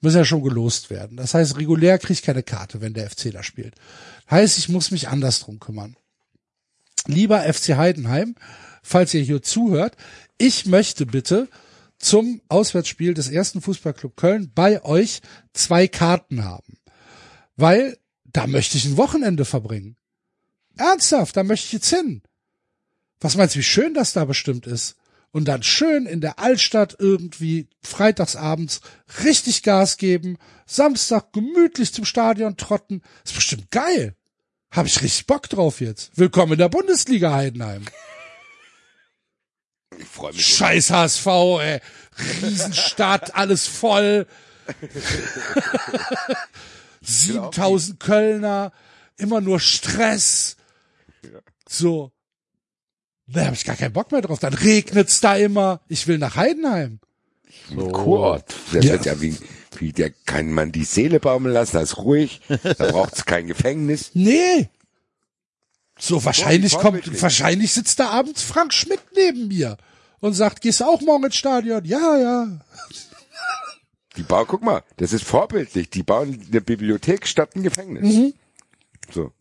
müssen ja schon gelost werden. Das heißt, regulär krieg ich keine Karte, wenn der FC da spielt. Heißt, ich muss mich anders drum kümmern. Lieber FC Heidenheim, falls ihr hier zuhört, ich möchte bitte zum Auswärtsspiel des ersten Fußballclub Köln bei euch zwei Karten haben. Weil da möchte ich ein Wochenende verbringen. Ernsthaft, da möchte ich jetzt hin. Was meinst du, wie schön das da bestimmt ist? Und dann schön in der Altstadt irgendwie freitagsabends richtig Gas geben, Samstag gemütlich zum Stadion trotten. Ist bestimmt geil. Hab ich richtig Bock drauf jetzt. Willkommen in der Bundesliga Heidenheim. Ich freue mich. Scheiß HSV, ey. Riesenstadt, alles voll. 7000 Kölner, immer nur Stress. So. Da habe ich gar keinen Bock mehr drauf. Dann regnet's da immer. Ich will nach Heidenheim. Mit Kurort. Das Ja. wird ja wie, wie der kann man die Seele baumeln lassen, das ist ruhig, da braucht's kein Gefängnis. Nee. So, wahrscheinlich kommt, vorbildlich. wahrscheinlich sitzt da abends Frank Schmidt neben mir und sagt, gehst du auch morgen ins Stadion? Ja, ja. Die bauen, guck mal, das ist vorbildlich. Die bauen eine Bibliothek statt ein Gefängnis. Mhm. So.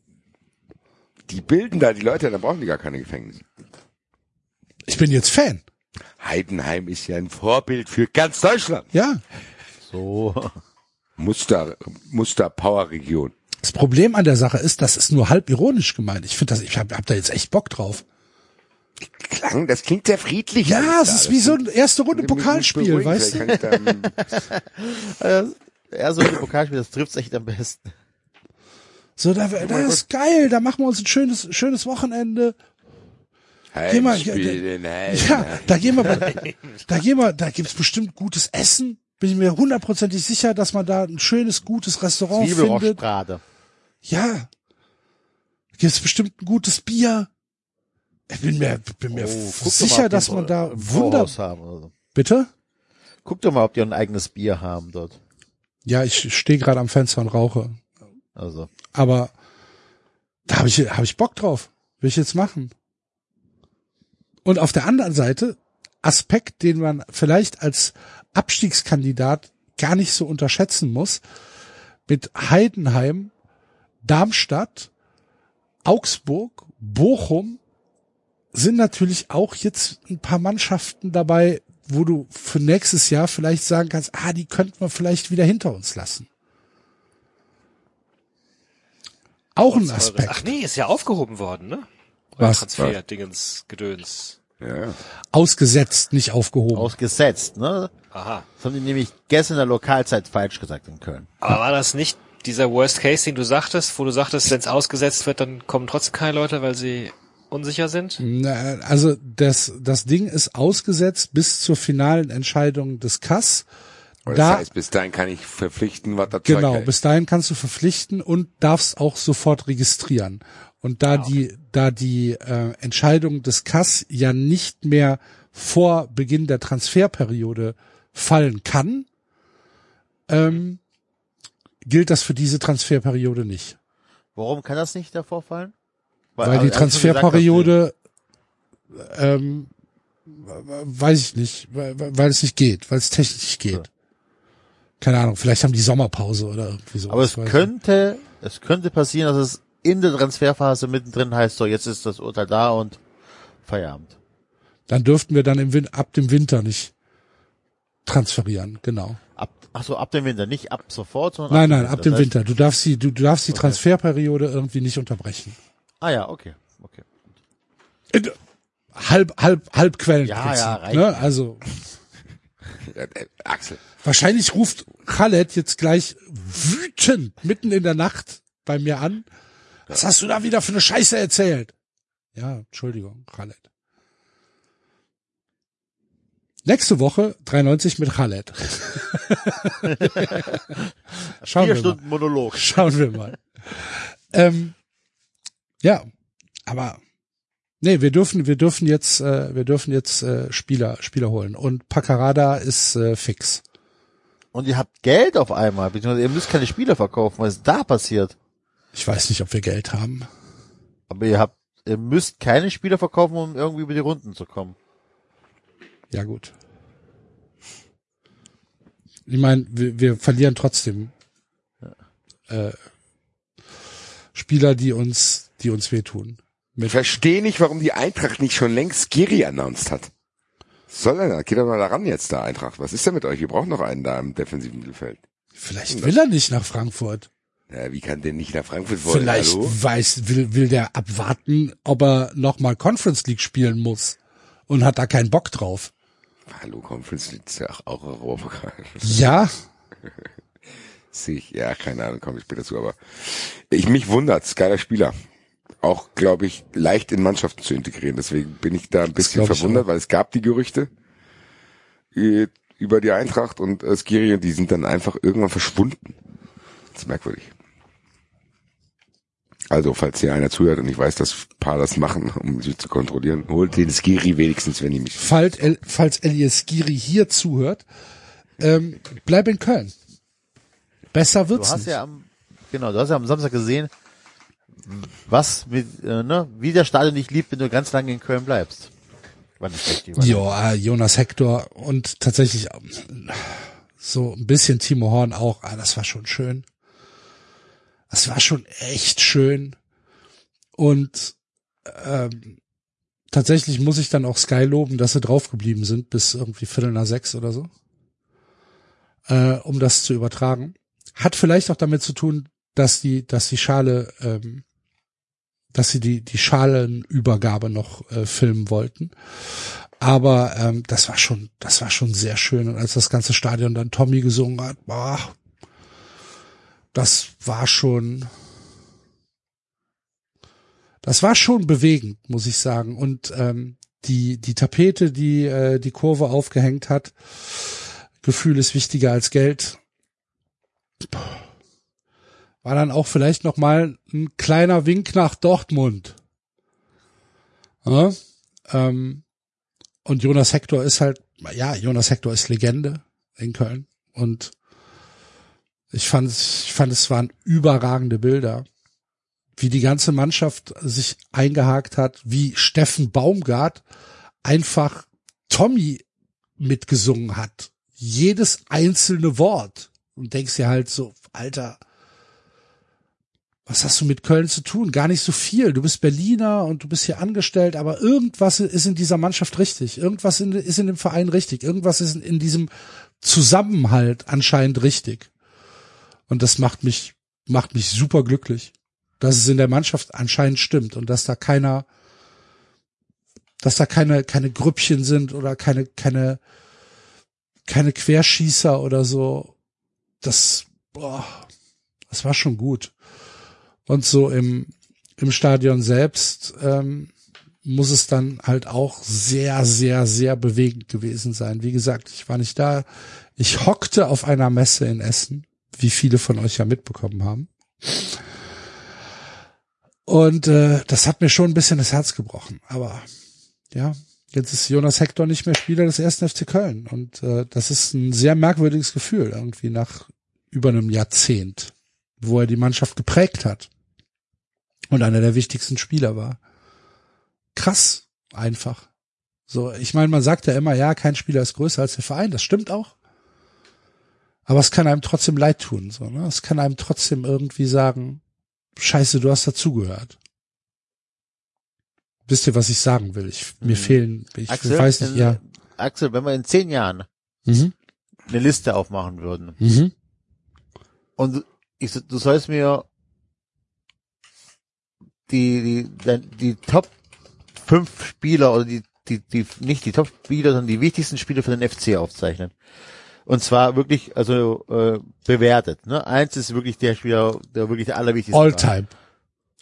Die bilden da die Leute, dann brauchen die gar keine Gefängnis. Ich bin jetzt Fan. Heidenheim ist ja ein Vorbild für ganz Deutschland. Ja. So. Muster, Muster Power Region. Das Problem an der Sache ist, das ist nur halb ironisch gemeint. Ich finde das, ich hab, hab da jetzt echt Bock drauf. Klang, das klingt sehr friedlich. Ja, es da. ist Das wie so ein erste Runde Pokalspiel, weißt du? Vielleicht kann ich da, ähm, Er so ein Pokalspiel, das trifft's echt am besten. So, da, da ist geil, da machen wir uns ein schönes, schönes Wochenende. Geh mal, Ja, Heidenheim. da gehen wir, bei- da gehen wir, da gibt's bestimmt gutes Essen. Bin ich mir hundertprozentig sicher, dass man da ein schönes, gutes Restaurant findet. Ja. Gibt's bestimmt ein gutes Bier. Ich bin mir, bin mir Oh, mal, sicher, die dass man da wunder, so. bitte? Guck doch mal, ob die ein eigenes Bier haben dort. Ja, ich stehe gerade am Fenster und rauche. Also. Aber da habe ich, hab ich Bock drauf. Will ich jetzt machen. Und auf der anderen Seite, Aspekt, den man vielleicht als Abstiegskandidat gar nicht so unterschätzen muss, mit Heidenheim, Darmstadt, Augsburg, Bochum sind natürlich auch jetzt ein paar Mannschaften dabei, wo du für nächstes Jahr vielleicht sagen kannst, ah, die könnten wir vielleicht wieder hinter uns lassen. Auch ein Aspekt. Ach nee, ist ja aufgehoben worden, ne? Was? Transfer, Dingens, Gedöns. Ja. Ausgesetzt, nicht aufgehoben. Ausgesetzt, ne? Aha. Das haben die nämlich gestern in der Lokalzeit falsch gesagt in Köln. Aber war das nicht dieser Worst Case, den du sagtest, wo du sagtest, wenn es ausgesetzt wird, dann kommen trotzdem keine Leute, weil sie unsicher sind? Na, Also das, das Ding ist ausgesetzt bis zur finalen Entscheidung des Kass. Da- das heißt, bis dahin kann ich verpflichten, was das Genau, Zeug bis dahin kannst du verpflichten und darfst auch sofort registrieren. Und da die, da die äh, Entscheidung des Kass ja nicht mehr vor Beginn der Transferperiode fallen kann, ähm, gilt das für diese Transferperiode nicht. Warum kann das nicht davor fallen? Weil also, die gesagt, Transferperiode, ähm, weiß ich nicht, weil, weil es nicht geht, weil es technisch nicht geht. Keine Ahnung, vielleicht haben die Sommerpause oder irgendwie so. Aber es könnte, es könnte passieren, dass es in der Transferphase mittendrin heißt, so jetzt ist das Urteil da und Feierabend. Dann dürften wir dann im Win ab dem Winter nicht transferieren, genau. Ab, ach so, ab dem Winter, nicht ab sofort, sondern Nein, ab nein, ab dem Winter. Du darfst die, du, du darfst die Okay. Transferperiode irgendwie nicht unterbrechen. Ah ja, okay, okay. In- halb, halb, halb Quellen. Ja, ja, reicht. ne? Also äh, Axel. wahrscheinlich ruft Khaled jetzt gleich wütend mitten in der Nacht bei mir an. Was hast du da wieder für eine Scheiße erzählt? Ja, Entschuldigung, Khaled. Nächste Woche 93 mit Khaled. Schauen Vier wir mal. Stunden Monolog. Schauen wir mal. ähm, ja, aber nee, wir dürfen, wir dürfen jetzt, äh, wir dürfen jetzt äh, Spieler, Spieler holen und Pacarada ist äh, fix. Und ihr habt Geld auf einmal, beziehungsweise ihr müsst keine Spieler verkaufen. Was ist da passiert? Ich weiß nicht, ob wir Geld haben. Aber ihr habt, ihr müsst keine Spieler verkaufen, um irgendwie über die Runden zu kommen. Ja gut. Ich meine, wir, wir verlieren trotzdem äh, Spieler, die uns, die uns wehtun. Ich verstehe nicht, warum die Eintracht nicht schon längst Giri announced hat. Soll denn da? Geht doch mal da ran jetzt, der Eintracht. Was ist denn mit euch? Wir brauchen noch einen da im defensiven Mittelfeld. Vielleicht will er nicht nach Frankfurt. Ja, wie kann der nicht nach Frankfurt wollen? Vielleicht Hallo? weiß, will, will der abwarten, ob er nochmal Conference League spielen muss und hat da keinen Bock drauf. Hallo, Conference League ist ja auch, auch Europapokal. Ja, Sehe ich, ja, keine Ahnung, komme ich später zu, aber ich mich wundert's, geiler Spieler. Auch, glaube ich, leicht in Mannschaften zu integrieren. Deswegen bin ich da ein bisschen verwundert, weil es gab die Gerüchte äh, über die Eintracht und äh, Skiri und die sind dann einfach irgendwann verschwunden. Das ist merkwürdig. Also, falls hier einer zuhört und ich weiß, dass ein paar das machen, um sie zu kontrollieren, holt den Skiri wenigstens, wenn die mich falls, El, falls Elias Giri hier zuhört, ähm, bleib in Köln. Besser Du wird's hast nicht. ja am, genau, du hast ja am Samstag gesehen, was mit, äh, ne, wie der Stadion dich liebt, wenn du ganz lange in Köln bleibst. Ja, äh, Jonas Hector und tatsächlich ähm, so ein bisschen Timo Horn auch. Ah, das war schon schön. Das war schon echt schön. Und ähm, tatsächlich muss ich dann auch Sky loben, dass sie draufgeblieben sind bis irgendwie Viertel nach sechs oder so, äh, um das zu übertragen. Hat vielleicht auch damit zu tun, dass die, dass die Schale, ähm, dass sie die die Schalenübergabe noch äh, filmen wollten. Aber ähm, das war schon, das war schon sehr schön. Und als das ganze Stadion dann Tommy gesungen hat, boah, das war schon, das war schon bewegend, muss ich sagen. Und ähm, die die Tapete, die äh, die Kurve aufgehängt hat, Gefühl ist wichtiger als Geld. War dann auch vielleicht noch mal ein kleiner Wink nach Dortmund. Ja? Ähm, und Jonas Hector ist halt, ja, Jonas Hector ist Legende in Köln. Und ich fand, ich fand, es waren überragende Bilder. Wie die ganze Mannschaft sich eingehakt hat, wie Steffen Baumgart einfach Tommy mitgesungen hat. Jedes einzelne Wort. Und denkst dir halt so, Alter, was hast du mit Köln zu tun? Gar nicht so viel. Du bist Berliner und du bist hier angestellt, aber irgendwas ist in dieser Mannschaft richtig. Irgendwas in, ist in dem Verein richtig. Irgendwas ist in, in diesem Zusammenhalt anscheinend richtig. Und das macht mich, macht mich super glücklich, dass es in der Mannschaft anscheinend stimmt und dass da keiner, dass da keine, keine Grüppchen sind oder keine, keine, keine Querschießer oder so. Das, boah, das war schon gut. Und so im, im Stadion selbst ähm, muss es dann halt auch sehr, sehr, sehr bewegend gewesen sein. Wie gesagt, ich war nicht da. Ich hockte auf einer Messe in Essen, wie viele von euch ja mitbekommen haben. Und äh, das hat mir schon ein bisschen das Herz gebrochen. Aber ja, jetzt ist Jonas Hector nicht mehr Spieler des ersten FC Köln. Und äh, das ist ein sehr merkwürdiges Gefühl, irgendwie nach über einem Jahrzehnt, wo er die Mannschaft geprägt hat und einer der wichtigsten Spieler war. Krass, einfach. So, ich meine, man sagt ja immer, ja, kein Spieler ist größer als der Verein, das stimmt auch. Aber es kann einem trotzdem leid tun, so, ne? Es kann einem trotzdem irgendwie sagen, Scheiße, du hast dazugehört. Wisst ihr, was ich sagen will? Ich, mir Mhm. fehlen, ich Axel, weiß nicht, in, ja. Axel, wenn wir in zehn Jahren Mhm. eine Liste aufmachen würden Mhm. und ich, du sollst mir die, die, die, Top fünf Spieler oder die, die, die, nicht die Top-Spieler, sondern die wichtigsten Spieler für den FC aufzeichnen. Und zwar wirklich, also äh, bewertet. Ne? Eins ist wirklich der Spieler, der wirklich der allerwichtigste. All war. time.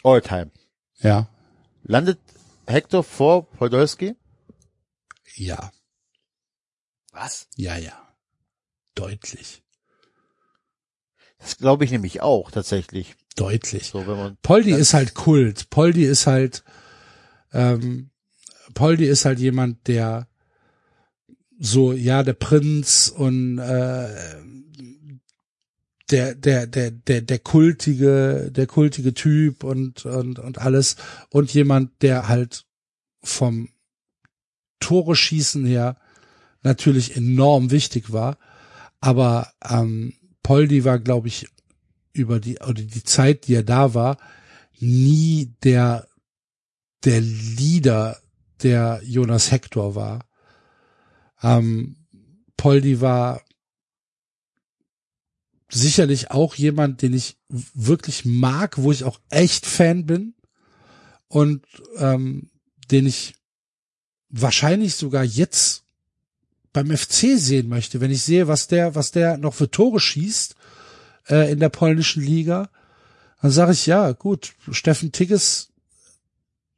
All time. Ja. Landet Hector vor Podolski? Ja. Was? Ja, ja. Deutlich. Das glaube ich nämlich auch tatsächlich. Deutlich. So, wenn man Poldi ist halt Kult. Poldi ist halt, ähm, Poldi ist halt jemand, der so, ja, der Prinz und äh, der, der, der, der, der kultige, der kultige Typ und, und, und alles. Und jemand, der halt vom Tore schießen her natürlich enorm wichtig war. Aber ähm, Poldi war, glaube ich, über die oder die Zeit, die er da war, nie der der Leader, der Jonas Hector war. Ähm, Poldi war sicherlich auch jemand, den ich wirklich mag, wo ich auch echt Fan bin und ähm, den ich wahrscheinlich sogar jetzt beim FC sehen möchte, wenn ich sehe, was der, was der noch für Tore schießt äh, in der polnischen Liga, dann sage ich ja, gut, Steffen Tigges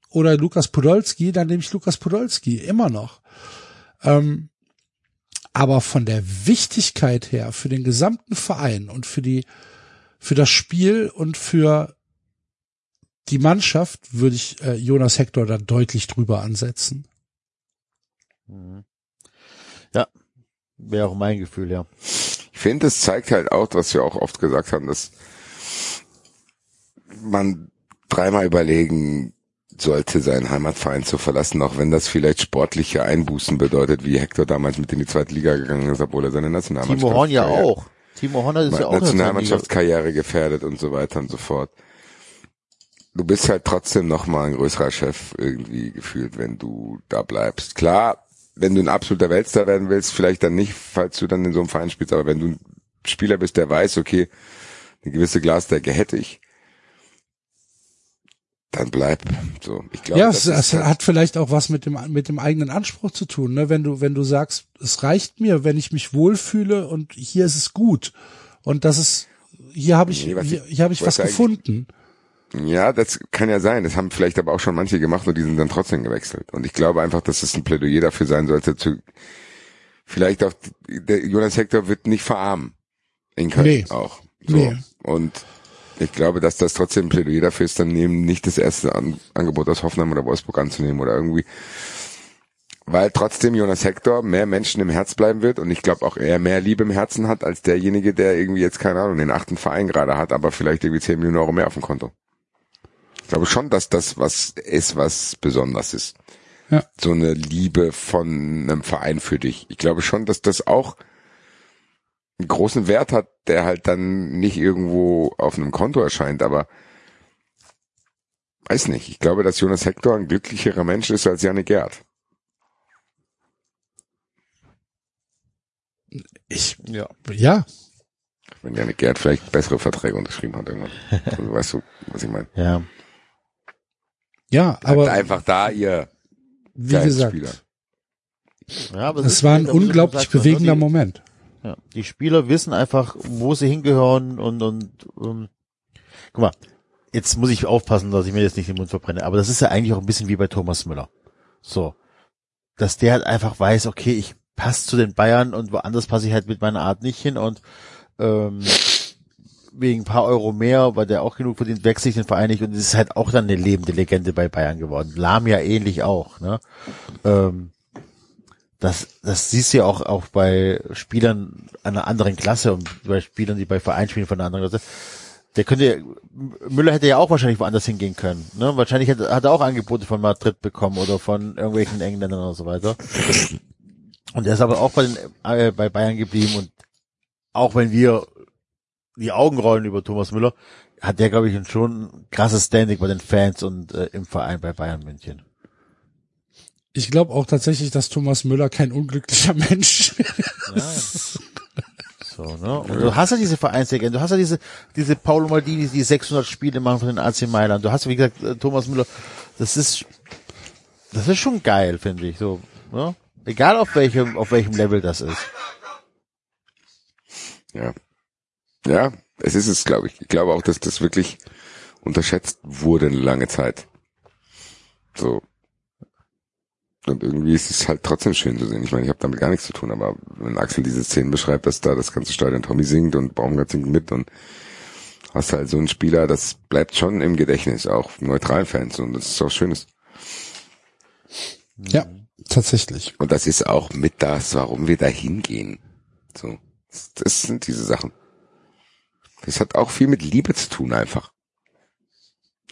oder Lukas Podolski, dann nehme ich Lukas Podolski immer noch. Ähm, aber von der Wichtigkeit her für den gesamten Verein und für die für das Spiel und für die Mannschaft würde ich äh, Jonas Hector da deutlich drüber ansetzen. Ja, wäre auch mein Gefühl, ja. Ich finde, es zeigt halt auch, was wir auch oft gesagt haben, dass man dreimal überlegen sollte, seinen Heimatverein zu verlassen, auch wenn das vielleicht sportliche Einbußen bedeutet, wie Hector damals mit in die zweite Liga gegangen ist, obwohl er seine Nationalmannschaft Timo Horn ja auch. Timo Horn ist ja auch Nationalmannschaftskarriere gefährdet und so weiter und so fort. Du bist halt trotzdem noch mal ein größerer Chef irgendwie gefühlt, wenn du da bleibst. Klar, wenn du ein absoluter Weltstar werden willst, vielleicht dann nicht, falls du dann in so einem Verein spielst, aber wenn du ein Spieler bist, der weiß, okay, eine gewisse Glasdecke hätte ich, dann bleib. So, ich glaube, ja, das es, es halt- hat vielleicht auch was mit dem mit dem eigenen Anspruch zu tun, ne? Wenn du wenn du sagst, es reicht mir, wenn ich mich wohlfühle und hier ist es gut und das ist hier habe ich Nee, was hier, hier habe ich was was eigentlich- gefunden. Ja, das kann ja sein. Das haben vielleicht aber auch schon manche gemacht und die sind dann trotzdem gewechselt. Und ich glaube einfach, dass es ein Plädoyer dafür sein sollte, zu vielleicht auch der Jonas Hector wird nicht verarmen in Köln Nee. auch. So. Nee. Und ich glaube, dass das trotzdem ein Plädoyer dafür ist, dann eben nicht das erste An Angebot aus Hoffenheim oder Wolfsburg anzunehmen oder irgendwie. Weil trotzdem Jonas Hector mehr Menschen im Herz bleiben wird und ich glaube auch er mehr Liebe im Herzen hat als derjenige, der irgendwie jetzt, keine Ahnung, den achten Verein gerade hat, aber vielleicht irgendwie 10 Millionen Euro mehr auf dem Konto. Ich glaube schon, dass das was ist, was besonders ist. Ja. So eine Liebe von einem Verein für dich. Ich glaube schon, dass das auch einen großen Wert hat, der halt dann nicht irgendwo auf einem Konto erscheint, aber weiß nicht. Ich glaube, dass Jonas Hector ein glücklicherer Mensch ist als Janne Gerd. Ich Ja. ja, Wenn Janne Gerd vielleicht bessere Verträge unterschrieben hat irgendwann. Also, weißt du, was ich meine? Ja. Ja, Bleibt aber einfach da, ihr wie gesagt, Spieler. ja aber es ist war ein wie du unglaublich bewegender die, Moment. Ja, die Spieler wissen einfach, wo sie hingehören und und ähm, guck mal, jetzt muss ich aufpassen, dass ich mir jetzt nicht den Mund verbrenne, aber das ist ja eigentlich auch ein bisschen wie bei Thomas Müller. So, dass der halt einfach weiß, okay, ich passe zu den Bayern und woanders passe ich halt mit meiner Art nicht hin und ähm, wegen ein paar Euro mehr, weil der auch genug verdient, wechsle ich den Verein nicht und ist halt auch dann eine lebende Legende bei Bayern geworden. Lahm ja ähnlich auch, ne? Ähm, das, das siehst du ja auch, auch bei Spielern einer anderen Klasse und bei Spielern, die bei Vereinen spielen von einer anderen Klasse. Der könnte, Müller hätte ja auch wahrscheinlich woanders hingehen können. Ne? Wahrscheinlich hat, hat er auch Angebote von Madrid bekommen oder von irgendwelchen Engländern oder so weiter. Und er ist aber auch bei, den, äh, bei Bayern geblieben und auch wenn wir die Augen rollen über Thomas Müller, hat der, glaube ich, schon ein krasses Standing bei den Fans und äh, im Verein bei Bayern München. Ich glaube auch tatsächlich, dass Thomas Müller kein unglücklicher Mensch ist. So, ne? Und du hast ja diese Vereinslegende, du hast ja diese, diese Paulo Maldini, die 600 Spiele machen von den AC Mailand. Du hast, wie gesagt, äh, Thomas Müller, das ist, das ist schon geil, finde ich, so, ne? Egal auf welchem, auf welchem Level das ist. Ja. Ja, es ist es, glaube ich. Ich glaube auch, dass das wirklich unterschätzt wurde eine lange Zeit. So. Und irgendwie ist es halt trotzdem schön zu sehen. Ich meine, ich habe damit gar nichts zu tun, aber wenn Axel diese Szenen beschreibt, dass da das ganze Stadion Tommy singt und Baumgart singt mit und hast halt so einen Spieler, das bleibt schon im Gedächtnis, auch neutralen Fans und das ist auch schönes. Ja, tatsächlich. Und das ist auch mit das, warum wir da hingehen. So. Das sind diese Sachen. Das hat auch viel mit Liebe zu tun einfach.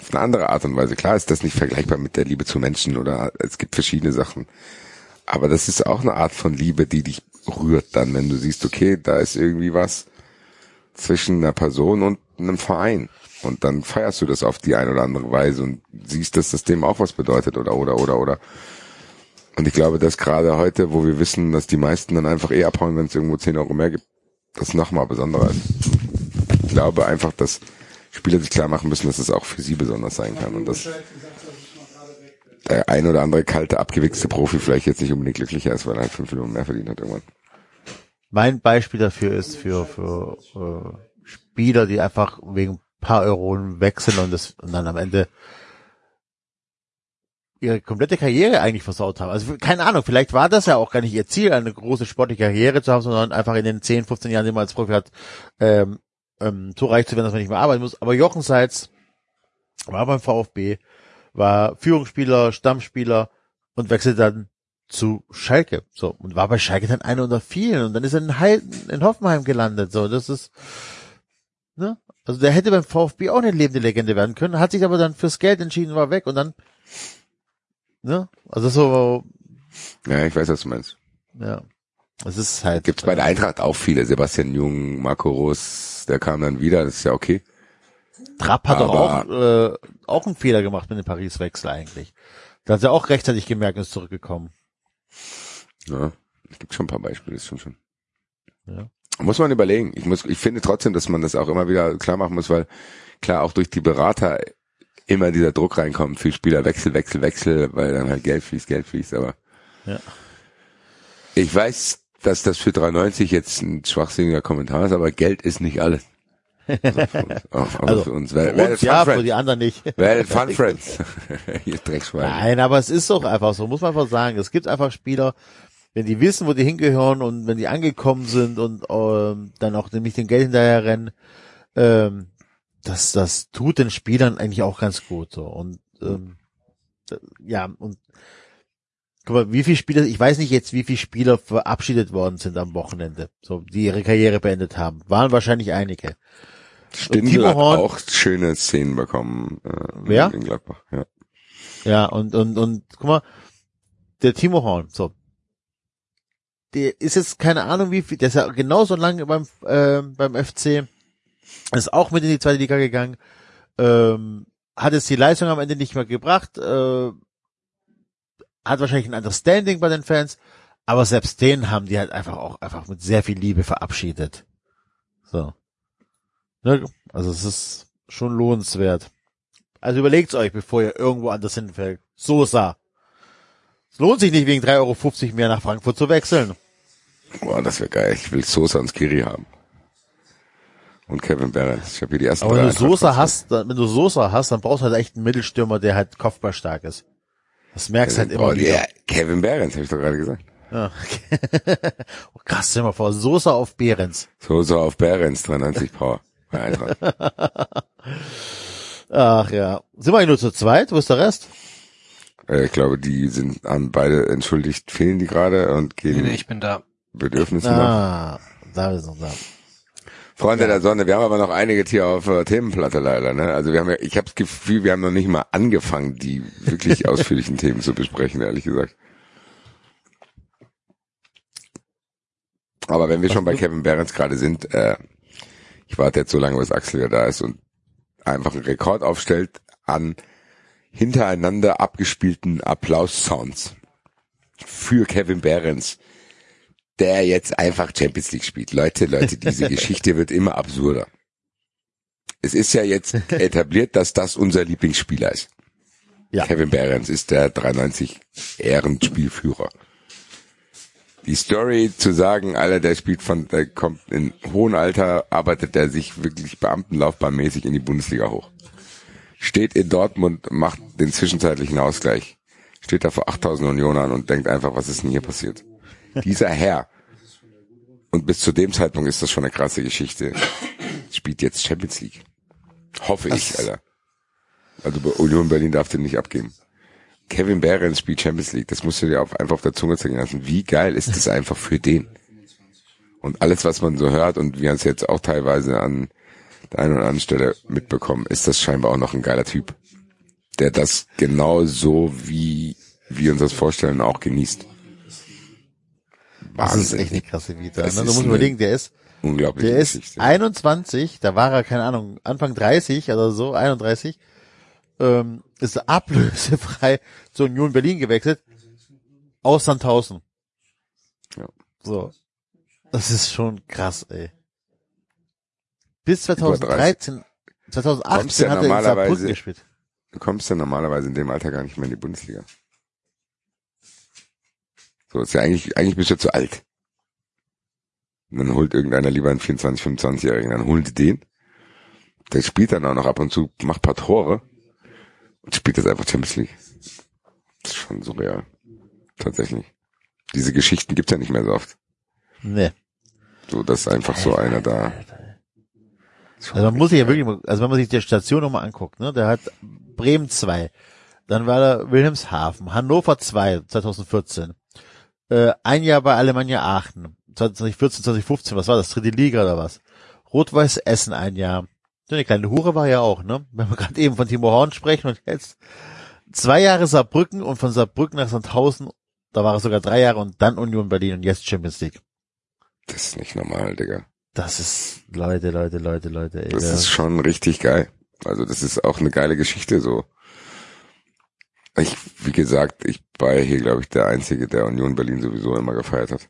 Auf eine andere Art und Weise. Klar ist das nicht vergleichbar mit der Liebe zu Menschen oder es gibt verschiedene Sachen. Aber das ist auch eine Art von Liebe, die dich rührt dann, wenn du siehst, okay, da ist irgendwie was zwischen einer Person und einem Verein. Und dann feierst du das auf die eine oder andere Weise und siehst, dass das dem auch was bedeutet oder, oder, oder, oder. Und ich glaube, dass gerade heute, wo wir wissen, dass die meisten dann einfach eh abhauen, wenn es irgendwo 10 Euro mehr gibt, das nochmal besonderer ist. Ich glaube einfach, dass Spieler sich klar machen müssen, dass es auch für sie besonders sein kann und dass der ein oder andere kalte, abgewichste Profi vielleicht jetzt nicht unbedingt glücklicher ist, weil er halt 5 Millionen mehr verdient hat irgendwann. Mein Beispiel dafür ist für, für äh, Spieler, die einfach wegen paar Euro wechseln und, das, und dann am Ende ihre komplette Karriere eigentlich versaut haben. Also keine Ahnung, vielleicht war das ja auch gar nicht ihr Ziel, eine große sportliche Karriere zu haben, sondern einfach in den 10, 15 Jahren, die man als Profi hat, ähm, ähm, so reich zu werden, dass man nicht mehr arbeiten muss. Aber Jochen Seitz war beim VfB, war Führungsspieler, Stammspieler und wechselte dann zu Schalke. So, und war bei Schalke dann einer unter vielen und dann ist er in, Heil in Hoffenheim gelandet. So, das ist, ne? Also der hätte beim VfB auch eine lebende Legende werden können, hat sich aber dann fürs Geld entschieden, war weg und dann, ne? Also so, Ja, ich weiß, was du meinst. ja. Es ist halt. Gibt's bei der Eintracht auch viele. Sebastian Jung, Marco Rus, der kam dann wieder, das ist ja okay. Trapp hat doch auch, Aber- äh, auch einen Fehler gemacht mit dem Paris-Wechsel eigentlich. Da hat er auch rechtzeitig gemerkt und ist zurückgekommen. Ja, es gibt schon ein paar Beispiele, das stimmt schon. Ja. Muss man überlegen. Ich muss, ich finde trotzdem, dass man das auch immer wieder klar machen muss, weil klar auch durch die Berater immer dieser Druck reinkommt, viel Spieler Wechsel, Wechsel, Wechsel, weil dann halt Geld fließt, Geld fließt, aber Ja. ich weiß, dass das für 93 jetzt ein schwachsinniger Kommentar ist, aber Geld ist nicht alles. Also für uns, auch, Also, für uns. Wer, wer uns ja, für Friends. die anderen nicht. Wer Fun Friends. Hier Dreckschwein. Nein, aber es ist doch einfach so, muss man einfach sagen. Es gibt einfach Spieler, wenn die wissen, wo die hingehören und wenn die angekommen sind und ähm, dann auch nämlich dem Geld hinterher rennen, ähm, das, das tut den Spielern eigentlich auch ganz gut. So. Und ähm, ja, und guck mal, wie viele Spieler, ich weiß nicht jetzt, wie viele Spieler verabschiedet worden sind am Wochenende, so die ihre Karriere beendet haben. Waren wahrscheinlich einige. Stindl Timo hat Horn- auch schöne Szenen bekommen. Äh, Wer? In Gladbach, ja. Ja, und, und, und, guck mal, der Timo Horn, so. Der ist jetzt keine Ahnung wie viel, der ist ja genauso lange beim, äh, beim FC, ist auch mit in die zweite Liga gegangen, ähm, hat es die Leistung am Ende nicht mehr gebracht, äh, hat wahrscheinlich ein anderes Standing bei den Fans, aber selbst den haben die halt einfach auch einfach mit sehr viel Liebe verabschiedet. So. Ne? Also es ist schon lohnenswert. Also überlegt's euch, bevor ihr irgendwo anders hinfällt. Sosa. Es lohnt sich nicht, wegen 3,50 Euro mehr nach Frankfurt zu wechseln. Boah, das wäre geil. Ich will Sosa und Skiri haben. Und Kevin Behrens. Ich habe hier die ersten Aber wenn du Sosa hast, dann, wenn du Sosa hast, dann brauchst du halt echt einen Mittelstürmer, der halt kopfballstark ist. Das merkst du halt immer oh, wieder. ja, Kevin Behrens, habe ich doch gerade gesagt. Ja. oh, krass, stell mal vor, Sosa auf Behrens. Sosa auf Behrens, 93 Power. Ach ja. Sind wir eigentlich nur zu zweit? Wo ist der Rest? äh, ich glaube, die sind an beide entschuldigt, fehlen die gerade und gehen nee, ich bin da. Bedürfnissen nach. Ah, da ist noch da. Freunde der Sonne, wir haben aber noch einige Tiere auf äh, Themenplatte leider. Ne? Also wir haben ja, ich habe das Gefühl, wir haben noch nicht mal angefangen, die wirklich ausführlichen Themen zu besprechen, ehrlich gesagt. Aber wenn wir schon bei Kevin Behrens gerade sind, äh, ich warte jetzt so lange, bis Axel wieder da ist und einfach einen Rekord aufstellt an hintereinander abgespielten Applaus-Sounds für Kevin Behrens, der jetzt einfach Champions League spielt. Leute, Leute, diese Geschichte wird immer absurder. Es ist ja jetzt etabliert, dass das unser Lieblingsspieler ist. Ja. Kevin Behrens ist der 93 Ehrenspielführer. Die Story zu sagen, Alter, der spielt von, der kommt in hohem Alter, arbeitet er sich wirklich Beamtenlaufbahnmäßig in die Bundesliga hoch. Steht in Dortmund, macht den zwischenzeitlichen Ausgleich. Steht da vor 8000 Unionern und denkt einfach, was ist denn hier passiert? Dieser Herr, und bis zu dem Zeitpunkt ist das schon eine krasse Geschichte, spielt jetzt Champions League. Hoffe ich, Alter. Also bei Union Berlin darf den nicht abgeben. Kevin Behrens spielt Champions League. Das musst du dir auf, einfach auf der Zunge zergehen lassen. Wie geil ist das einfach für den? Und alles, was man so hört, und wir haben es jetzt auch teilweise an der einen oder anderen Stelle mitbekommen, ist das scheinbar auch noch ein geiler Typ. Der das genau so, wie wir uns das vorstellen, auch genießt. Das ist Wahnsinn. echt eine krasse Vita. Ne? Du musst überlegen, der ist, Unglaubliche der ist Geschichte. 21, da war er, keine Ahnung, Anfang 30 oder so, 31, ähm, ist ablösefrei zur Union Berlin gewechselt, aus Sandhausen. Ja. So. Das ist schon krass, ey. Bis 2013, 2018 Kommst ja hat er in Saarbrücken gespielt. Du kommst ja normalerweise in dem Alter gar nicht mehr in die Bundesliga. So, ist ja eigentlich, eigentlich bist du zu alt. Und dann holt irgendeiner lieber einen 24, 25-Jährigen, dann holt den. Der spielt dann auch noch ab und zu, macht paar Tore und spielt jetzt einfach Champions League. Das ist schon surreal. Tatsächlich. Diese Geschichten gibt's ja nicht mehr so oft. Nee. So, dass einfach so einer da. Also man muss sich ja wirklich, also wenn man sich die Station nochmal anguckt, ne, der hat Bremen 2, dann war da Wilhelmshaven, Hannover 2, 2014, äh, ein Jahr bei Alemannia Aachen, 2014, 2015, was war das, dritte Liga oder was? Rot-Weiß Essen ein Jahr. So eine kleine Hure war ja auch, ne, wenn wir gerade eben von Timo Horn sprechen und jetzt zwei Jahre Saarbrücken und von Saarbrücken nach Sandhausen, da war es sogar drei Jahre und dann Union Berlin und jetzt Champions League. Das ist nicht normal, Digga. Das ist, Leute, Leute, Leute, Leute, ey. Das da- ist schon richtig geil. Also das ist auch eine geile Geschichte so. Ich, wie gesagt, ich war ja hier, glaube ich, der Einzige, der Union Berlin sowieso immer gefeiert hat.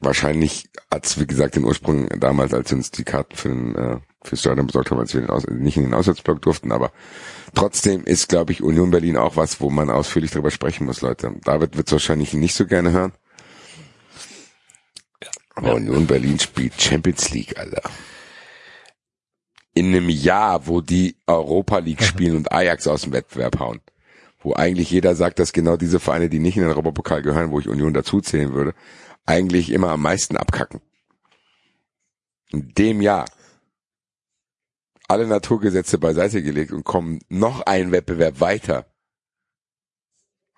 Wahrscheinlich hat's, wie gesagt, den Ursprung damals, als wir uns die Karten für den, äh, fürs Stadion besorgt haben, als wir nicht in den Auswärtsblock durften, aber trotzdem ist, glaube ich, Union Berlin auch was, wo man ausführlich drüber sprechen muss, Leute. David wird's wahrscheinlich nicht so gerne hören. Aber Union Berlin spielt Champions League, Alter. In einem Jahr, wo die Europa League spielen und Ajax aus dem Wettbewerb hauen. Wo eigentlich jeder sagt, dass genau diese Vereine, die nicht in den Europapokal gehören, wo ich Union dazuzählen würde, eigentlich immer am meisten abkacken. In dem Jahr alle Naturgesetze beiseite gelegt und kommen noch einen Wettbewerb weiter.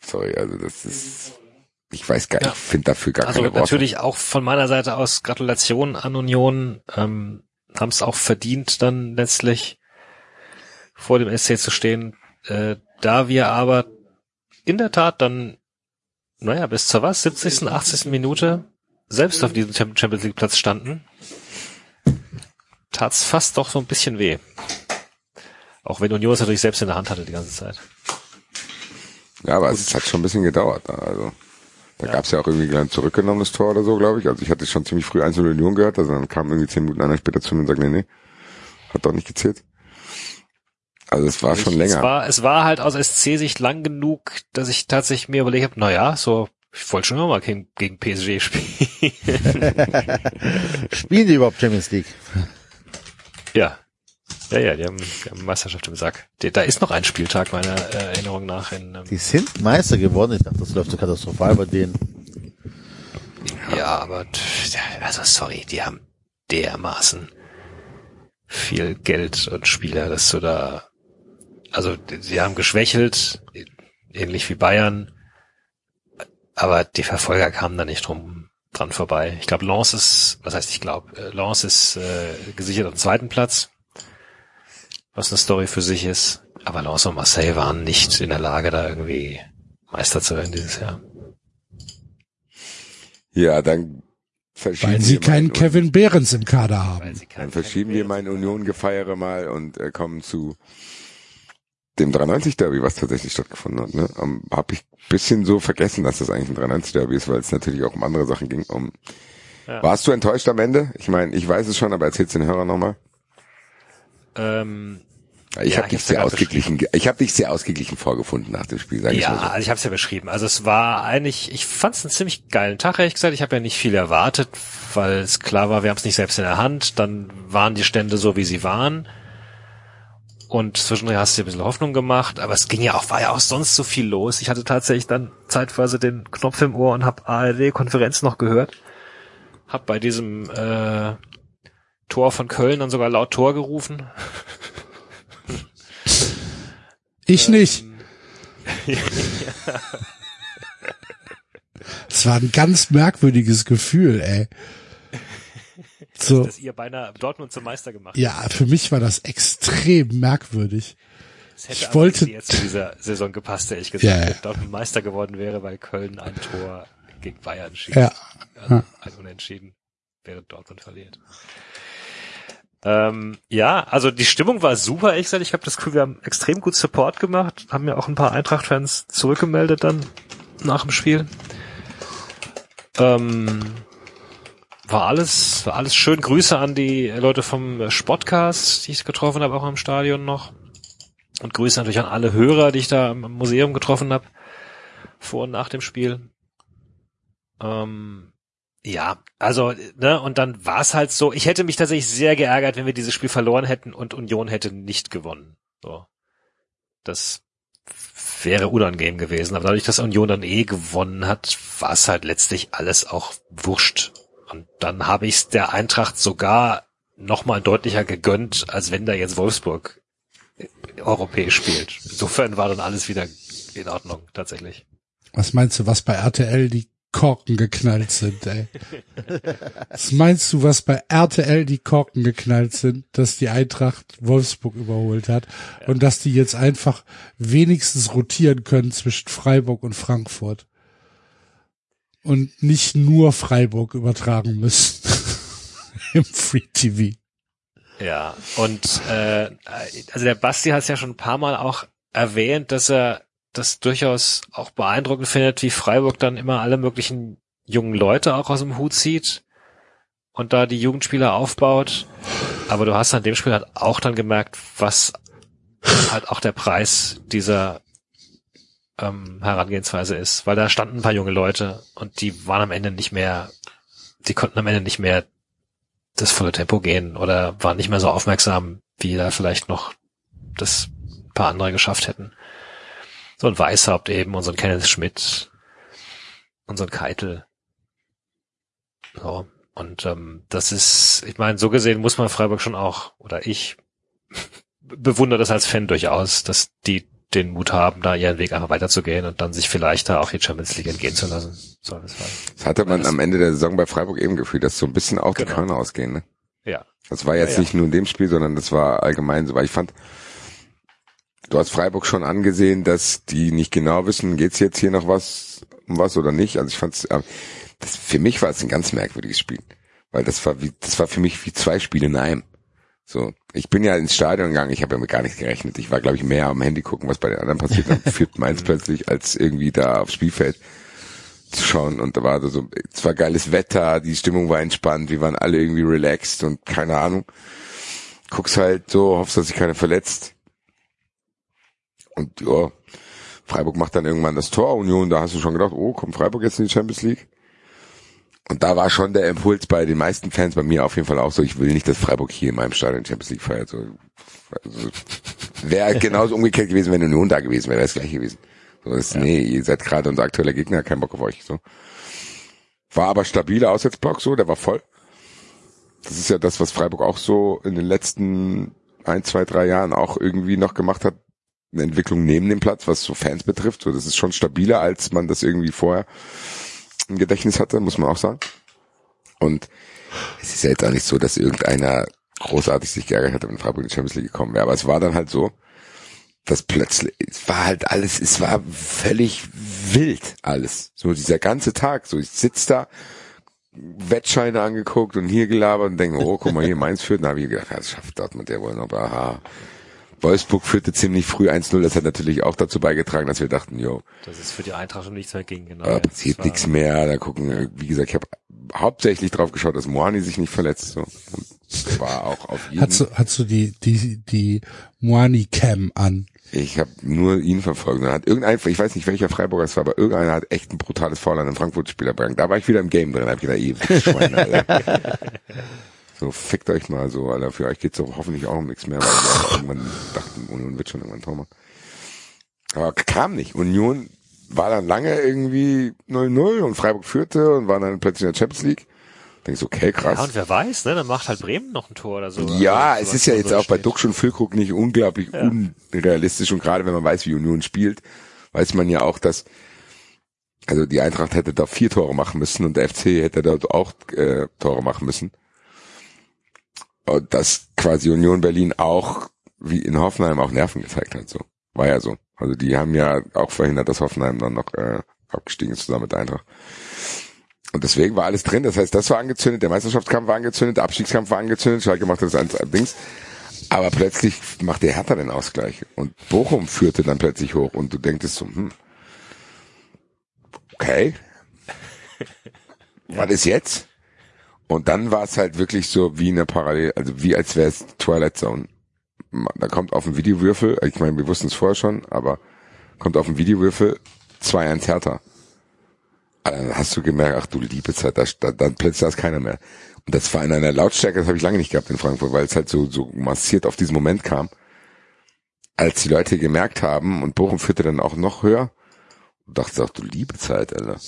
Sorry, also das ist, ich weiß gar nicht, Ja. ich finde dafür gar Also keine Worte. natürlich auch von meiner Seite aus Gratulation an Union. Ähm, Haben es auch verdient, dann letztlich vor dem SC zu stehen. Äh, da wir aber in der Tat dann, naja, bis zur was, 70., 80. Minute selbst auf diesem Cham- Champions League Platz standen, tat's fast doch so ein bisschen weh. Auch wenn Union es natürlich selbst in der Hand hatte die ganze Zeit. Ja, aber es hat schon ein bisschen gedauert. ne? Also da gab's ja auch irgendwie ein zurückgenommenes Tor oder so, glaube ich. Also ich hatte schon ziemlich früh 1 Union gehört, also dann kam irgendwie zehn Minuten einer später zu mir und sagte, nee, nee, hat doch nicht gezählt. Also es war schon Ich- länger. Es war, es war halt aus SC-Sicht lang genug, dass ich tatsächlich mir überlegt habe, na ja, so, ich wollte schon immer mal gegen, gegen PSG spielen. Spielen die überhaupt Champions League? ja. Ja, ja, die haben, die haben Meisterschaft im Sack. Die, da ist noch ein Spieltag meiner äh, Erinnerung nach in, ähm, Die sind Meister geworden. Ich dachte, das läuft so katastrophal bei denen. Ja, aber also sorry, die haben dermaßen viel Geld und Spieler, dass du da also sie haben geschwächelt, ähnlich wie Bayern, aber die Verfolger kamen da nicht drum dran vorbei. Ich glaube, Lens ist, was heißt ich glaube, äh, Lens ist äh, gesichert am zweiten Platz, was eine Story für sich ist. Aber Lens und Marseille waren nicht in der Lage, da irgendwie Meister zu werden dieses Jahr. Ja, dann verschieben Weil sie wir keinen Kevin Behrens im Kader haben. Weil sie Dann verschieben wir mein Union-Gefeiere mal und äh, kommen zu dem 93-Derby, was tatsächlich stattgefunden hat. Ne? Um, Habe ich bisschen so vergessen, dass das eigentlich ein 93-Derby ist, weil es natürlich auch um andere Sachen ging. Um, Ja. Warst du enttäuscht am Ende? Ich meine, ich weiß es schon, aber erzähl's den Hörern nochmal. Ähm, Ich Ja, habe ich dich sehr ausgeglichen, ge- ich habe dich sehr ausgeglichen vorgefunden nach dem Spiel, sag ich Ja, mal so. also ich habe es ja beschrieben. Also es war eigentlich, ich fand es einen ziemlich geilen Tag, ehrlich gesagt. Ich habe ja nicht viel erwartet, weil es klar war, wir haben es nicht selbst in der Hand. Dann waren die Stände so, wie sie waren. Und zwischendurch hast du dir ein bisschen Hoffnung gemacht, aber es ging ja auch, war ja auch sonst so viel los. Ich hatte tatsächlich dann zeitweise den Knopf im Ohr und habe ARD-Konferenz noch gehört. Hab bei diesem äh, Tor von Köln dann sogar laut Tor gerufen. Ich nicht. Es war ein ganz merkwürdiges Gefühl, ey. So, dass ihr beinahe Dortmund zum Meister gemacht ja, für mich war das extrem merkwürdig. Es hätte Ich wollte- jetzt zu dieser Saison gepasst, ehrlich gesagt, Ja, ja. wenn Dortmund Meister geworden wäre, weil Köln ein Tor gegen Bayern schießt. Ja. Also ein Unentschieden, während Dortmund verliert. Ähm, ja, also die Stimmung war super, ehrlich gesagt. Ich habe das Gefühl, wir haben extrem gut Support gemacht, haben mir auch ein paar Eintracht-Fans zurückgemeldet dann nach dem Spiel. Ähm, war alles, war alles schön. Grüße an die Leute vom Sportcast, die ich getroffen habe, auch im Stadion noch. Und Grüße natürlich an alle Hörer, die ich da im Museum getroffen habe, vor und nach dem Spiel. Ähm, ja, also, ne, und dann war es halt so, ich hätte mich tatsächlich sehr geärgert, wenn wir dieses Spiel verloren hätten und Union hätte nicht gewonnen. So. Das wäre unangenehm gewesen. Aber dadurch, dass Union dann eh gewonnen hat, war es halt letztlich alles auch wurscht. Und dann habe ich es der Eintracht sogar nochmal deutlicher gegönnt, als wenn da jetzt Wolfsburg europäisch spielt. Insofern war dann alles wieder in Ordnung, tatsächlich. Was meinst du, was bei RTL die Korken geknallt sind, ey? Was meinst du, was bei RTL die Korken geknallt sind, dass die Eintracht Wolfsburg überholt hat und dass die jetzt einfach wenigstens rotieren können zwischen Freiburg und Frankfurt und nicht nur Freiburg übertragen müssen im Free TV. Ja, und äh, also der Basti hat es ja schon ein paar Mal auch erwähnt, dass er das durchaus auch beeindruckend findet, wie Freiburg dann immer alle möglichen jungen Leute auch aus dem Hut zieht und da die Jugendspieler aufbaut. Aber du hast an dem Spiel halt auch dann gemerkt, was halt auch der Preis dieser ähm, Herangehensweise ist, weil da standen ein paar junge Leute und die waren am Ende nicht mehr, die konnten am Ende nicht mehr das volle Tempo gehen oder waren nicht mehr so aufmerksam, wie da vielleicht noch das paar andere geschafft hätten. So ein Weißhaupt eben und so ein Kenneth Schmidt und so ein Keitel. So. Und ähm, das ist, ich meine, so gesehen muss man Freiburg schon auch, oder ich bewundere das als Fan durchaus, dass die den Mut haben, da ihren Weg einfach weiterzugehen und dann sich vielleicht da auch die Champions League entgehen zu lassen. So, das Das hatte man am Ende der Saison bei Freiburg eben gefühlt, dass so ein bisschen auch die Genau. Körner ausgehen. Ne? ja. Das war jetzt Ja, ja. nicht nur in dem Spiel, sondern das war allgemein so, weil ich fand, du hast Freiburg schon angesehen, dass die nicht genau wissen, geht's jetzt hier noch was, um was oder nicht. Also ich fand's, äh, das, für mich war es ein ganz merkwürdiges Spiel, weil das war wie, das war für mich wie zwei Spiele in einem. So, ich bin ja ins Stadion gegangen, ich habe ja mit gar nichts gerechnet. Ich war, glaube ich, mehr am Handy gucken, was bei den anderen passiert, dann führt Mainz plötzlich, als irgendwie da aufs Spielfeld zu schauen. Und da war so, es war geiles Wetter, die Stimmung war entspannt, wir waren alle irgendwie relaxed und keine Ahnung. Guckst halt so, hoffst, dass sich keiner verletzt. Und ja, Freiburg macht dann irgendwann das Tor, Union, da hast du schon gedacht, oh, kommt Freiburg jetzt in die Champions League? Und da war schon der Impuls bei den meisten Fans, bei mir auf jeden Fall auch so, ich will nicht, dass Freiburg hier in meinem Stadion Champions League feiert. So, also, wäre genauso umgekehrt gewesen, wenn Union da gewesen wäre, wäre es gleich gewesen. So, das, Nee, ihr seid gerade unser aktueller Gegner, kein Bock auf euch. So. War aber stabiler Auswärtsblock, so, der war voll. Das ist ja das, was Freiburg auch so in den letzten ein, zwei, drei Jahren auch irgendwie noch gemacht hat. Eine Entwicklung neben dem Platz, was so Fans betrifft. So, das ist schon stabiler, als man das irgendwie vorher im Gedächtnis hatte, muss man auch sagen. Und es ist ja jetzt auch nicht so, dass irgendeiner großartig sich geärgert hat, wenn Freiburg in die Champions League gekommen wäre. Aber es war dann halt so, dass plötzlich, es war halt alles, es war völlig wild alles. So dieser ganze Tag. So ich sitz da, Wettscheine angeguckt und hier gelabert und denke, oh, guck mal, hier Mainz führt. Dann habe ich gedacht, ja, das schafft Dortmund der wohl noch. Aha. Wolfsburg führte ziemlich früh 1-0. Das hat natürlich auch dazu beigetragen, dass wir dachten, jo, Das ist für die Eintracht schon nichts mehr ging, genau. da ja. passiert nichts mehr. Da gucken, äh, wie gesagt, ich habe hauptsächlich drauf geschaut, dass Moani sich nicht verletzt. So. Und war auch auf jeden Hast du, hast du die, die, die Moani Cam an? Ich habe nur ihn verfolgt. Dann hat irgendein, ich weiß nicht welcher Freiburger es war, aber irgendeiner hat echt ein brutales Foul an den Frankfurt-Spieler begangen. Da war ich wieder im Game drin, hab ich gedacht, ihr Schweine. So, fickt euch mal so, Alter. Für euch geht's doch hoffentlich auch um nichts mehr, weil wir irgendwann dachten, Union wird schon irgendwann Tor machen. Aber kam nicht. Union war dann lange irgendwie 0-0 und Freiburg führte und war dann plötzlich in der Champions League. Denkst okay, krass. Ja, und wer weiß, ne, dann macht halt Bremen noch ein Tor oder so. Ja, Also, es ist ja da jetzt so auch bei steht. Duxch und Füllkrug nicht unglaublich Ja. unrealistisch und gerade wenn man weiß, wie Union spielt, weiß man ja auch, dass also die Eintracht hätte da vier Tore machen müssen und der FC hätte dort auch äh, Tore machen müssen. Und dass quasi Union Berlin auch wie in Hoffenheim auch Nerven gezeigt hat, so. War ja so. Also die haben ja auch verhindert, dass Hoffenheim dann noch äh, abgestiegen ist zusammen mit Eintracht. Und deswegen war alles drin. Das heißt, das war angezündet, der Meisterschaftskampf war angezündet, der Abstiegskampf war angezündet, Schalke machte das eins Dings. Aber plötzlich macht der Hertha den Ausgleich. Und Bochum führte dann plötzlich hoch und du denkst so, hm, okay. Was ist jetzt? Und dann war es halt wirklich so wie eine Parallel, also wie als wäre es Twilight Zone. Da kommt auf den Videowürfel, ich meine, wir wussten es vorher schon, aber kommt auf den Videowürfel 2-1 Hertha. Ah, Dann hast du gemerkt, ach du liebe Zeit, da, da, dann plötzlich ist keiner mehr. Und das war in einer Lautstärke, das habe ich lange nicht gehabt in Frankfurt, weil es halt so, so massiert auf diesen Moment kam. Als die Leute gemerkt haben, und Bochum führte dann auch noch höher, dachte ach du liebe Zeit, Alter.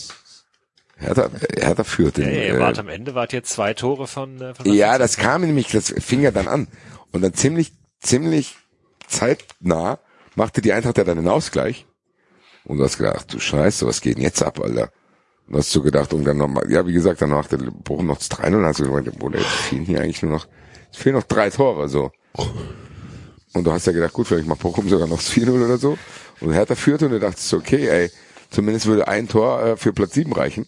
Hertha, Hertha führte. Ja, ja, äh, wart am Ende wart jetzt zwei Tore von, äh, von ja, das kam nämlich, das fing ja dann an. Und dann ziemlich, ziemlich zeitnah machte die Eintracht ja dann den Ausgleich. Und du hast gedacht, du Scheiße, was geht denn jetzt ab, Alter? Und hast du gedacht, und dann nochmal, ja, wie gesagt, dann machte Bochum noch das 3 und hast du gedacht, Bruder, jetzt fehlen hier eigentlich nur noch, es fehlen noch drei Tore, so. Und du hast ja gedacht, gut, vielleicht macht Bochum sogar noch das 4-0 oder so. Und Hertha führte und du dachtest, okay, ey, zumindest würde ein Tor äh, für Platz 7 reichen.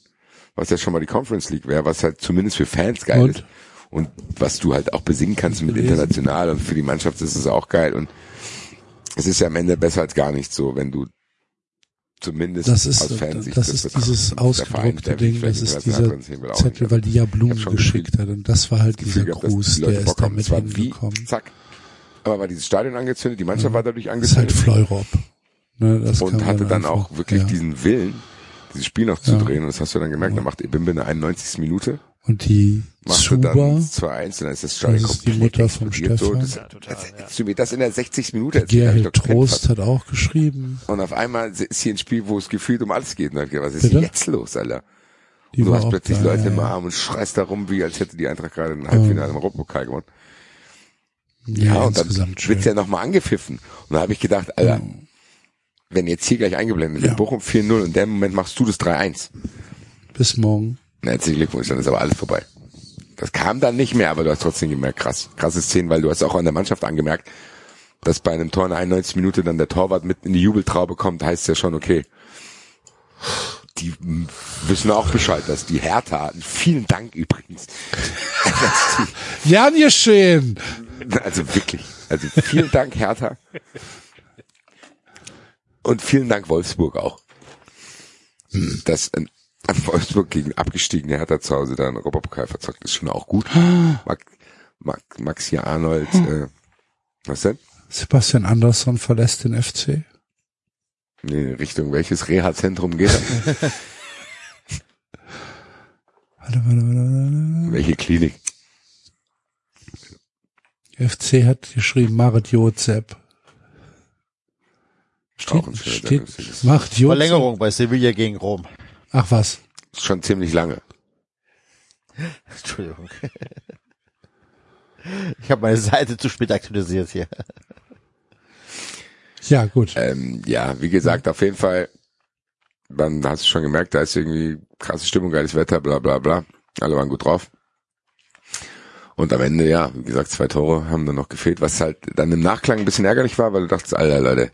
Was ja schon mal die Conference League wäre, was halt zumindest für Fans geil Und? ist. Und was du halt auch besingen kannst mit international und für die Mannschaft ist es auch geil. Und es ist ja am Ende besser als gar nicht so, wenn du zumindest Das ist, aus Fansicht das ist betrachtest. dieses ausgedruckte Ding, das ist dieser Zettel, weil die ja Blumen geschickt hat und das war halt dieser gehabt, Gruß, die der ist Bock da haben. mit Es war wie, hingekommen. zack. Aber war dieses Stadion angezündet, die Mannschaft war dadurch Das ist halt angezündet Fleurop. Ne, das und hatte dann auch wirklich ja. diesen Willen, dieses Spiel noch zu Ja. drehen. Und das hast du dann gemerkt, dann macht Ebimbe in der 91. Minute, Und die machte Zuba, dann 2-1 und dann ist das Stadion Das ist die komplett Mutter vom explodiert. So, Stefan. das, Ja, total, das, ja. hättest du mir das in der 60. Minute Gerhild Trost hat auch geschrieben. Und auf einmal ist hier ein Spiel, wo es gefühlt um alles geht. Und dann, was ist Bitte? jetzt los, Alter? Die Und du hast plötzlich da, Leute ja, im. Arm und schreist da rum, wie als hätte die Eintracht gerade ein Halbfinale im Europapokal gewonnen. Ja, und dann schön. wird's ja nochmal angepfiffen. Und da habe ich gedacht, Alter, wenn jetzt hier gleich eingeblendet wird, Ja. Bochum 4-0 und in dem Moment machst du das 3-1. Bis morgen. Na, herzlichen Glückwunsch, dann ist aber alles vorbei. Das kam dann nicht mehr, aber du hast trotzdem gemerkt, krass. Krasse Szenen, weil du hast auch an der Mannschaft angemerkt, dass bei einem Tor in der 91 Minute dann der Torwart mit in die Jubeltraube kommt, heißt ja schon, okay, die wissen auch Bescheid, dass die Hertha, vielen Dank übrigens, dass Ja, geschehen. die, also wirklich, also vielen Dank Hertha und vielen Dank Wolfsburg auch, dass ein Wolfsburg gegen abgestiegene Hertha zu Hause da einen Europapokal verzockt, ist schon auch gut. Max, Max, Maxi Arnold, äh, was denn? Sebastian Andersson verlässt den FC. Nee, Richtung welches Reha-Zentrum geht er? Warte, warte, warte, warte. Welche Klinik? FC hat geschrieben, Marit Jozep. Steht, steht, macht Jozep. Verlängerung bei Sevilla gegen Rom. Ach was. Ist schon ziemlich lange. Entschuldigung. Ich habe meine Seite zu spät aktualisiert hier. Ja, gut. Ähm, ja, wie gesagt, auf jeden Fall, dann hast du schon gemerkt, da ist irgendwie krasse Stimmung, geiles Wetter, bla bla bla. Alle waren gut drauf. Und am Ende, ja, wie gesagt, zwei Tore haben dann noch gefehlt, was halt dann im Nachklang ein bisschen ärgerlich war, weil du dachtest, Alter, Leute,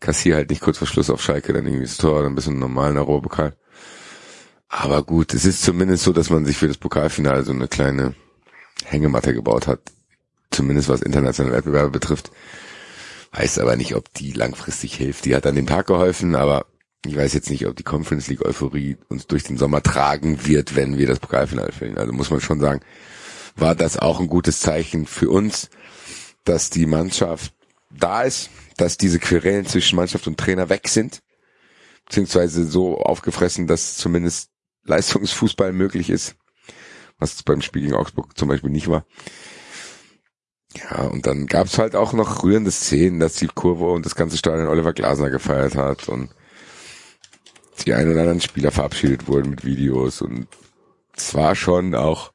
kassier halt nicht kurz vor Schluss auf Schalke, dann irgendwie das Tor, dann ein bisschen normalen Europapokal. Aber gut, es ist zumindest so, dass man sich für das Pokalfinale so eine kleine Hängematte gebaut hat. Zumindest was internationale Wettbewerbe betrifft. Weiß aber nicht, ob die langfristig hilft. Die hat an dem Tag geholfen, aber ich weiß jetzt nicht, ob die Conference League Euphorie uns durch den Sommer tragen wird, wenn wir das Pokalfinale fehlen. Also muss man schon sagen, war das auch ein gutes Zeichen für uns, dass die Mannschaft da ist, dass diese Querelen zwischen Mannschaft und Trainer weg sind, beziehungsweise so aufgefressen, dass zumindest Leistungsfußball möglich ist, was beim Spiel gegen Augsburg zum Beispiel nicht war. Ja, und dann gab's halt auch noch rührende Szenen, dass die Kurve und das ganze Stadion Oliver Glasner gefeiert hat und die ein oder anderen Spieler verabschiedet wurden mit Videos und es war schon auch,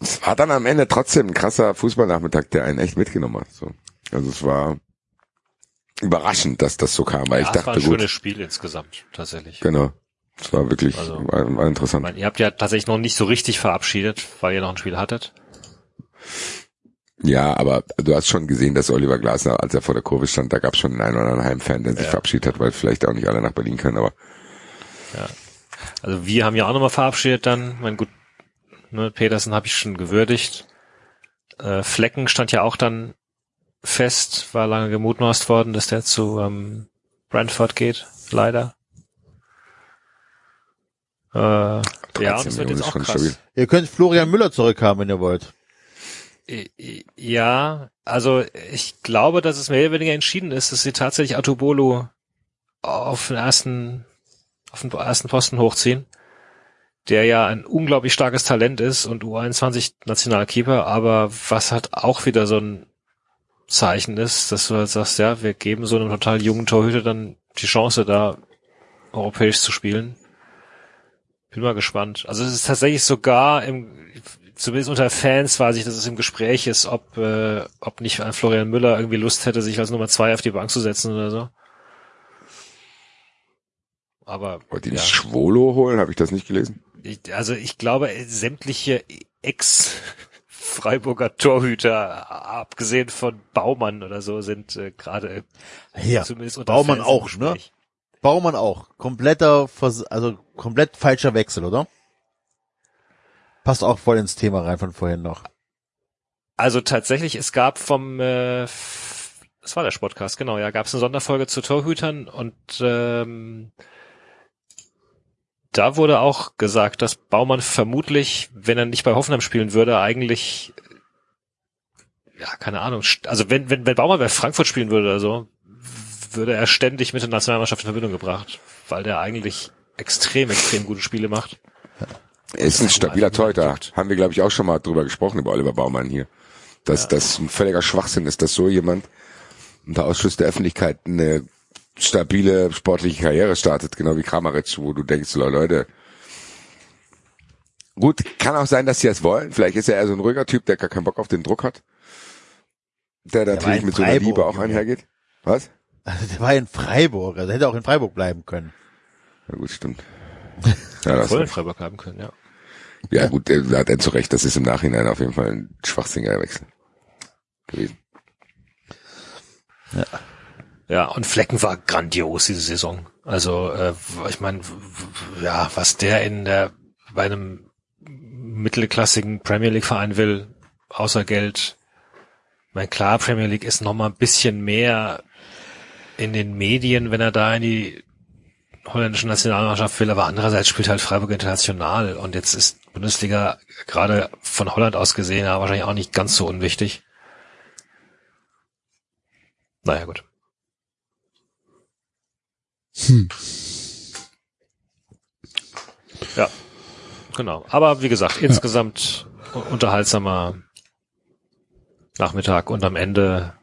es war dann am Ende trotzdem ein krasser Fußballnachmittag, der einen echt mitgenommen hat. So. Also es war überraschend, dass das so kam, weil Ja, ich es war dachte, ein gut, schönes Spiel insgesamt, tatsächlich. genau, es war wirklich, Also- war, war Ich interessant. meine, ihr habt ja tatsächlich noch nicht so richtig verabschiedet, weil ihr noch ein Spiel hattet. Ja, aber du hast schon gesehen, dass Oliver Glasner, als er vor der Kurve stand, da gab es schon einen oder anderen Heimfan, der sich Ja. verabschiedet hat, weil vielleicht auch nicht alle nach Berlin können, aber Also wir haben ja auch nochmal verabschiedet dann. Mein gut, ne, Petersen habe ich schon gewürdigt. Äh, Flecken stand ja auch dann fest, war lange gemutmaßt worden, dass der zu ähm, Brentford geht, leider. Äh, ja, und 13 das wird jetzt ist auch schon krass. stabil. Ihr könnt Florian Müller zurückhaben, wenn ihr wollt. Ja, also ich glaube, dass es mehr oder weniger entschieden ist, dass sie tatsächlich Atobolo auf den ersten, auf den ersten Posten hochziehen, der ja ein unglaublich starkes Talent ist und U21 Nationalkeeper, aber was halt auch wieder so ein Zeichen ist, dass du halt sagst, ja, wir geben so einem total jungen Torhüter dann die Chance, da europäisch zu spielen. Bin mal gespannt. Also es ist tatsächlich sogar im, zumindest unter Fans weiß ich, dass es im Gespräch ist, ob, äh, ob nicht ein Florian Müller irgendwie Lust hätte, sich als Nummer zwei auf die Bank zu setzen oder so. Aber Wollt ihr ja, nicht Schwolo holen? Habe ich das nicht gelesen? Ich, also ich glaube, sämtliche Ex-Freiburger Torhüter, abgesehen von Baumann oder so, sind äh, gerade Ja, zumindest unter Baumann im auch, ne? Baumann auch. Kompletter, Vers also komplett falscher Wechsel, oder? Passt auch voll ins Thema rein von vorhin noch. Also tatsächlich, es gab vom, äh, das war der Sportcast, genau, ja, gab es eine Sonderfolge zu Torhütern und ähm, da wurde auch gesagt, dass Baumann vermutlich, wenn er nicht bei Hoffenheim spielen würde, eigentlich, ja, keine Ahnung, also wenn, wenn, wenn Baumann bei Frankfurt spielen würde oder so, würde er ständig mit der Nationalmannschaft in Verbindung gebracht, weil der eigentlich extrem, extrem gute Spiele macht. Er ist ein stabiler Torhüter. Haben wir, glaube ich, auch schon mal drüber gesprochen, über Oliver Baumann hier. Dass das ein völliger Schwachsinn ist, dass so jemand unter Ausschluss der Öffentlichkeit eine stabile sportliche Karriere startet, genau wie Kramaric, wo du denkst, "Leute, Leute, gut, kann auch sein, dass sie es wollen. Vielleicht ist er eher so ein ruhiger Typ, der gar keinen Bock auf den Druck hat. Der natürlich in mit so einer Liebe auch einhergeht. Was? Also der war in Freiburg, also hätte auch in Freiburg bleiben können. Ja gut, stimmt. Ja, das Voll in Freiburg haben können, ja. Ja, gut, da hat er zu Recht. Das ist im Nachhinein auf jeden Fall ein schwachsinniger Wechsel gewesen. Ja, und Flecken war grandios diese Saison. Also, äh, ich meine, ja, was der in der bei einem mittelklassigen Premier League Verein will, außer Geld. Ich meine, klar, Premier League ist noch mal ein bisschen mehr in den Medien, wenn er da in die holländische Nationalmannschaft will, aber andererseits spielt halt Freiburg international und jetzt ist Bundesliga gerade von Holland aus gesehen ja wahrscheinlich auch nicht ganz so unwichtig. Naja, gut. Hm. Ja, genau. Aber wie gesagt, insgesamt u- unterhaltsamer Nachmittag und am Ende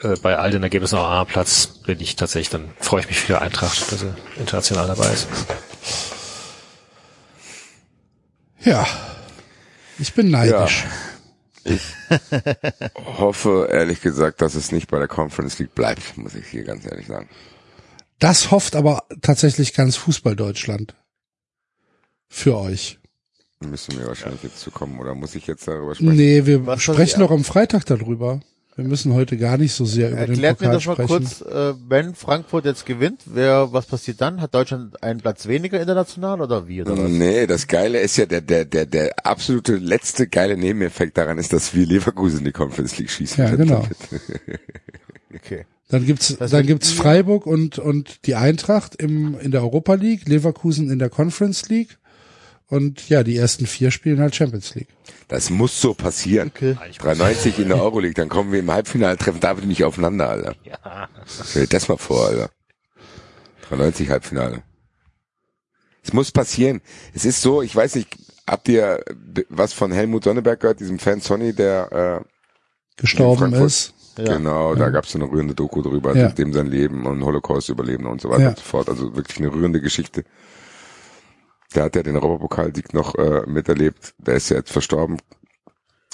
äh, bei all den Ergebnissen auf A-Platz bin ich tatsächlich, dann freue ich mich für die Eintracht, dass er international dabei ist. Ja. Ich bin neidisch. Hoffe ehrlich gesagt, dass es nicht bei der Conference League bleibt, muss ich hier ganz ehrlich sagen. Das hofft aber tatsächlich ganz Fußball-Deutschland. Für euch. Müssen wir wahrscheinlich jetzt zu kommen oder muss ich jetzt darüber sprechen? Nee, wir Was sprechen noch am Freitag darüber. Wir müssen heute gar nicht so sehr über Erklärt den mir Pokal das mal sprechen. kurz, äh, wenn Frankfurt jetzt gewinnt, wer, was passiert dann? Hat Deutschland einen Platz weniger international oder wie? Oder was? Nee, das Geile ist ja, der, der, der, der absolute letzte geile Nebeneffekt daran ist, dass wir Leverkusen in die Conference League schießen. Ja, genau. Okay. Dann gibt's, Das dann gibt's Freiburg und, und die Eintracht im, in der Europa League, Leverkusen in der Conference League Und ja, die ersten vier spielen halt Champions League. Das muss so passieren. Okay. 93 in der Euroleague, dann kommen wir im Halbfinale, treffen David und mich aufeinander, Alter. Ja. Stell dir das mal vor, Alter. 93 Halbfinale. Es muss passieren. Es ist so, ich weiß nicht, habt ihr was von Helmut Sonneberg gehört, diesem Fan Sonny, der äh, Gestorben ist. Ja. Genau, da gab's so eine rührende Doku drüber, Ja. dem sein Leben und Holocaust-Überleben und so weiter Ja. und so fort. Also wirklich eine rührende Geschichte. Der hat ja den Europapokalsieg noch äh, miterlebt. Der ist ja jetzt verstorben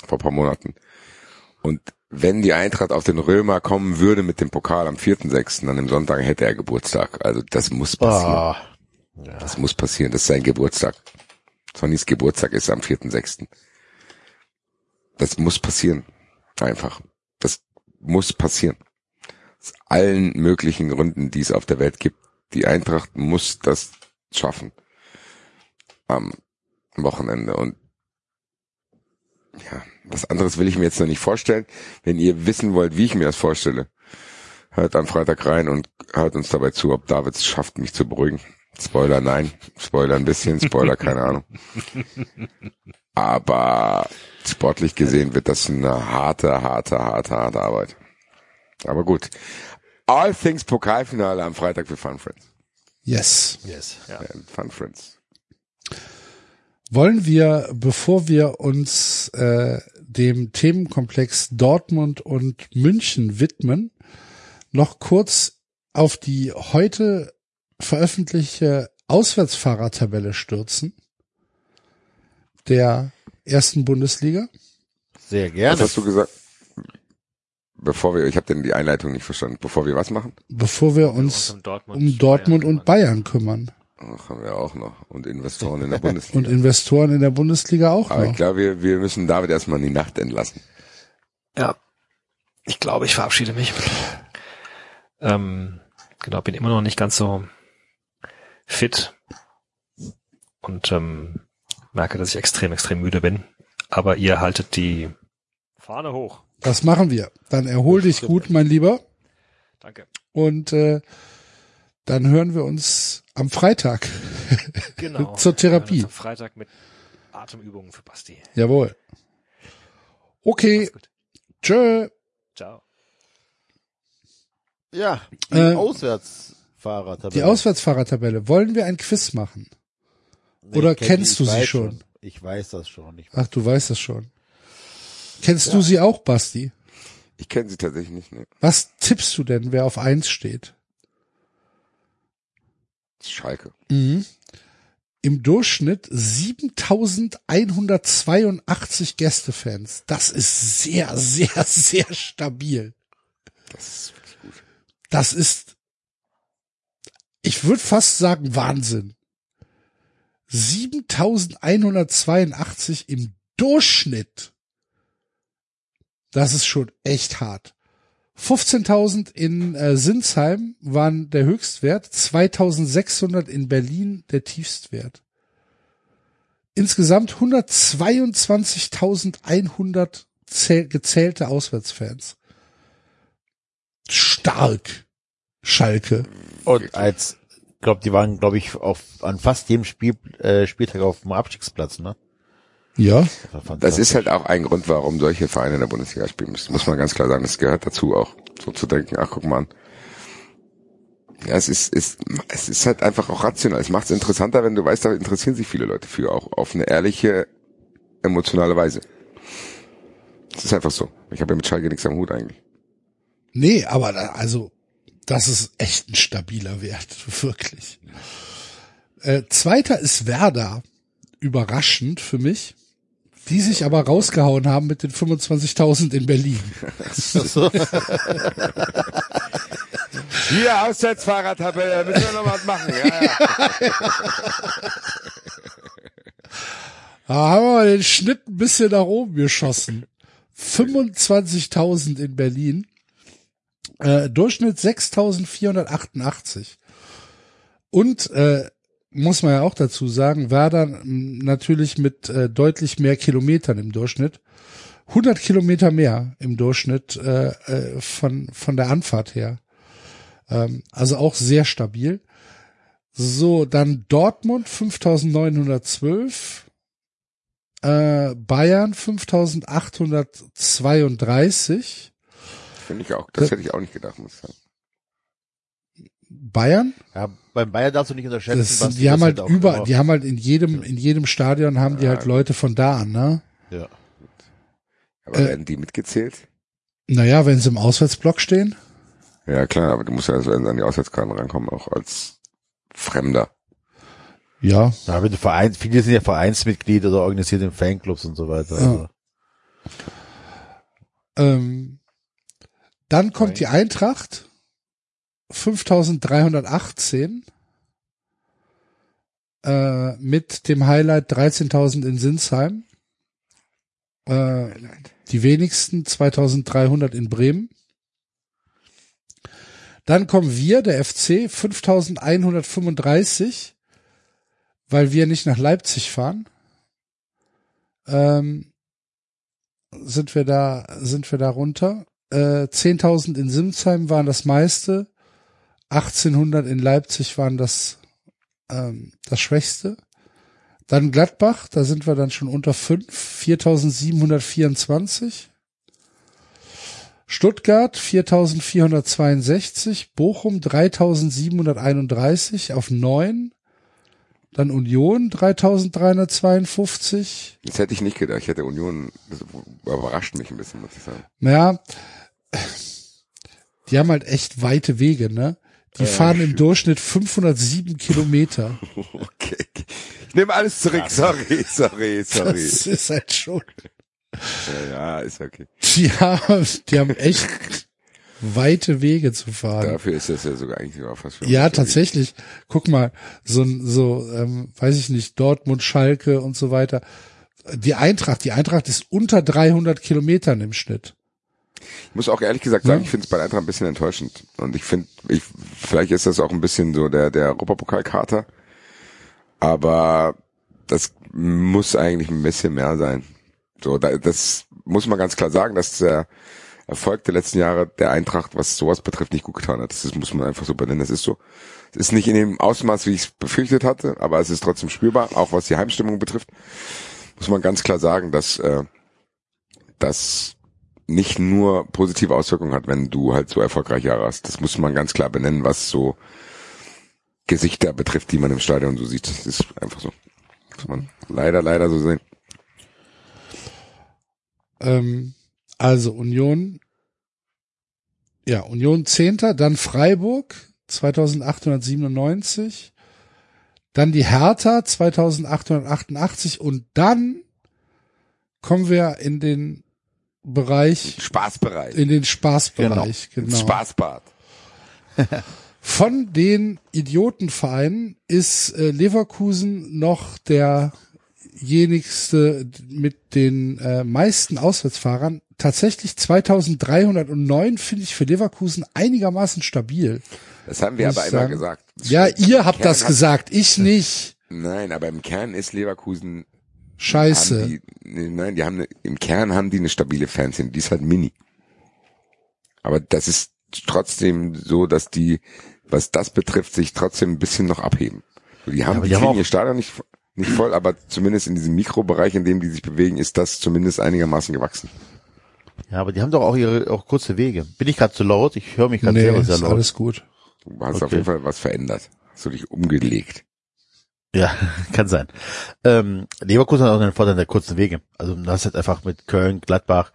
vor ein paar Monaten. Und wenn die Eintracht auf den Römer kommen würde mit dem Pokal am 4.6., dann im Sonntag hätte er Geburtstag. Also das muss passieren. Ah, Das muss passieren. Das ist sein Geburtstag. Sonnys Geburtstag ist am 4.6. Das muss passieren. Einfach. Muss passieren. Aus allen möglichen Gründen, die es auf der Welt gibt. Die Eintracht muss das schaffen. Am Wochenende. Und ja, was anderes will ich mir jetzt noch nicht vorstellen. Wenn ihr wissen wollt, wie ich mir das vorstelle, hört am Freitag rein und hört uns dabei zu, ob David es schafft, mich zu beruhigen. Spoiler, nein. Spoiler ein bisschen, Spoiler, keine Ahnung. Aber sportlich gesehen wird das eine harte, harte, harte, harte Arbeit. Aber gut. All Things Pokalfinale am Freitag für Fun Friends. Yes. yes. Ja, Fun Friends. Wollen wir, bevor wir uns äh, dem Themenkomplex Dortmund und München widmen, noch kurz auf die heute veröffentlichte Auswärtsfahrertabelle stürzen der ersten Bundesliga. Sehr Was gerne. hast du gesagt? Bevor wir, ich habe denn die Einleitung nicht verstanden. Bevor wir was machen? Bevor wir uns um Dortmund, um Dortmund und Bayern kümmern. Ach, haben wir auch noch. Und Investoren in der Bundesliga. Und Investoren in der Bundesliga auch Aber ich noch. glaube, wir, wir müssen David erstmal in die Nacht entlassen. Ja. Ich glaube, ich verabschiede mich. Ähm, genau, bin immer noch nicht ganz so fit und ähm, merke, dass ich extrem, extrem müde bin. Aber ihr haltet die Fahne hoch. Das machen wir. Dann erhol dich gut, mein Lieber. Danke. Und äh, dann hören wir uns am Freitag. Genau. Zur Therapie. Wir hören uns am Freitag mit Atemübungen für Basti. Jawohl. Okay, tschö. Ciao. Ja, Äh, Auswärtsfahrertabelle. Die Auswärtsfahrertabelle. Wollen wir ein Quiz machen? Nee, oder kenn kennst die, du sie weiß schon? Ich weiß das schon. Ich Ach, du weißt das schon. Kennst du sie auch, Basti? Ich kenne sie tatsächlich nicht. Ne? Was tippst du denn, wer auf eins steht? Schalke. Mhm. Im Durchschnitt 7182 Gästefans. Das ist sehr, sehr, sehr stabil. Das ist wirklich gut. Das ist, ich würde fast sagen, Wahnsinn. 7182 im Durchschnitt. Das ist schon echt hart. 15.000 in äh, Sinsheim waren der Höchstwert, 2.600 in Berlin der Tiefstwert. Insgesamt 122.100 zähl- gezählte Auswärtsfans. Stark. Schalke. Und als, glaube die waren, glaube ich, auf an fast jedem Spiel, äh, Spieltag auf dem Abstiegsplatz, ne? Ja. Das fantastisch. ist halt auch ein Grund, warum solche Vereine in der Bundesliga spielen müssen. Muss man ganz klar sagen. Das gehört dazu auch, so zu denken, ach guck mal an. Ja, es ist, ist, es ist halt einfach auch rational. Es macht es interessanter, wenn du weißt, da interessieren sich viele Leute für, auch auf eine ehrliche, emotionale Weise. Es ist einfach so. Ich habe ja mit Schalke nichts am Hut eigentlich. Nee, aber da, also, das ist echt ein stabiler Wert, wirklich. Äh, zweiter ist Werder. Überraschend für mich. Die sich aber rausgehauen haben mit den 25.000 in Berlin. Hier, Auswärtsfahrertabelle, müssen wir noch was machen. Ja, ja. Da haben wir den Schnitt ein bisschen nach oben geschossen. 25.000 in Berlin. Äh, Durchschnitt 6.488. Und äh, muss man ja auch dazu sagen, Werder m, natürlich mit äh, deutlich mehr Kilometern im Durchschnitt. 100 Kilometer mehr im Durchschnitt äh, äh, von, von der Anfahrt her. Ähm, also auch sehr stabil. So, dann Dortmund 5912. Äh, Bayern 5832. Finde ich auch, das hätte ich auch nicht gedacht, muss ich sagen. Bayern? Ja, beim Bayern darfst du nicht unterschätzen, Das, was die haben das halt auch über, immer- die haben halt in jedem, in jedem Stadion haben die halt Leute von da an, ne? ja. Aber Äh, werden die mitgezählt? Naja, wenn sie im Auswärtsblock stehen. Ja, klar, aber du musst ja also an die Auswärtskarten rankommen, auch als Fremder. Ja. Ja, wenn du Vereins, viele sind ja Vereinsmitglieder oder organisiert in Fanclubs und so weiter. Ja. Also. Ähm, dann kommt die Eintracht 5318 äh, mit dem Highlight 13.000 in Sinsheim. Äh, die wenigsten 2300 in Bremen. Dann kommen wir, der FC, 5135, weil wir nicht nach Leipzig fahren. Ähm, sind wir da, sind wir da runter. Äh, 10.000 in Simsheim waren das meiste. 1800 in Leipzig waren das, ähm, das Schwächste. Dann Gladbach, da sind wir dann schon unter 5, 4724. Stuttgart 4462, Bochum 3731 auf 9, dann Union 3352, Das hätte ich nicht gedacht. Ich hätte Union, das überrascht mich ein bisschen, muss ich sagen. Naja, die haben halt echt weite Wege, ne? Die fahren im Durchschnitt 507 Kilometer. Okay. Ich nehme alles zurück. Sorry, sorry, sorry. Das ist halt schon. Ja, ja, ist okay. Die haben, die haben echt weite Wege zu fahren. Dafür ist das ja sogar eigentlich sogar fast für Ja, tatsächlich. Guck mal, so ein, so, ähm, weiß ich nicht, Dortmund, Schalke und so weiter. Die Eintracht, die Eintracht ist unter 300 Kilometern im Schnitt. Ich muss auch ehrlich gesagt sagen, Ja. ich finde es bei Eintracht ein bisschen enttäuschend. Und ich finde, ich, vielleicht ist das auch ein bisschen so der, der Europapokalkater. Aber das muss eigentlich ein bisschen mehr sein. So, da, das muss man ganz klar sagen, dass der Erfolg der letzten Jahre der Eintracht, was sowas betrifft, nicht gut getan hat. Das muss man einfach so benennen. Das ist so. Es ist nicht in dem Ausmaß, wie ich es befürchtet hatte, aber es ist trotzdem spürbar, auch was die Heimstimmung betrifft. Muss man ganz klar sagen, dass äh, das nicht nur positive Auswirkungen hat, wenn du halt so erfolgreiche Jahre hast. Das muss man ganz klar benennen, was so Gesichter betrifft, die man im Stadion so sieht. Das ist einfach so. Muss man leider, leider so sehen. Ähm, also Union, ja, Union Zehnter, dann Freiburg 2897, dann die Hertha 2888 und dann kommen wir in den Bereich, Spaßbereich. in den Spaßbereich, genau. Spaßbad. Von den Idiotenvereinen ist äh, Leverkusen noch derjenigste mit den äh, meisten Auswärtsfahrern. Tatsächlich 2309 finde ich für Leverkusen einigermaßen stabil. Das haben wir aber immer gesagt. Ja, ihr habt Kern das gesagt, ich nicht. Nein, aber im Kern ist Leverkusen Scheiße. Die, nee, nein, die haben eine, im Kern haben die eine stabile Fanszene, die ist halt mini. Aber das ist trotzdem so, dass die, was das betrifft, sich trotzdem ein bisschen noch abheben. Die haben, aber die die haben ihr Stadion nicht, nicht voll, aber zumindest in diesem Mikrobereich, in dem die sich bewegen, ist das zumindest einigermaßen gewachsen. Ja, aber die haben doch auch ihre auch kurze Wege. Bin ich gerade zu laut? Ich höre mich gerade nee, sehr ist laut. alles gut. Du hast auf Okay. jeden Fall was verändert. Hast du dich umgelegt. Ja, kann sein. Ähm, Leverkusen hat auch den Vorteil der kurzen Wege. Also du hast halt einfach mit Köln, Gladbach,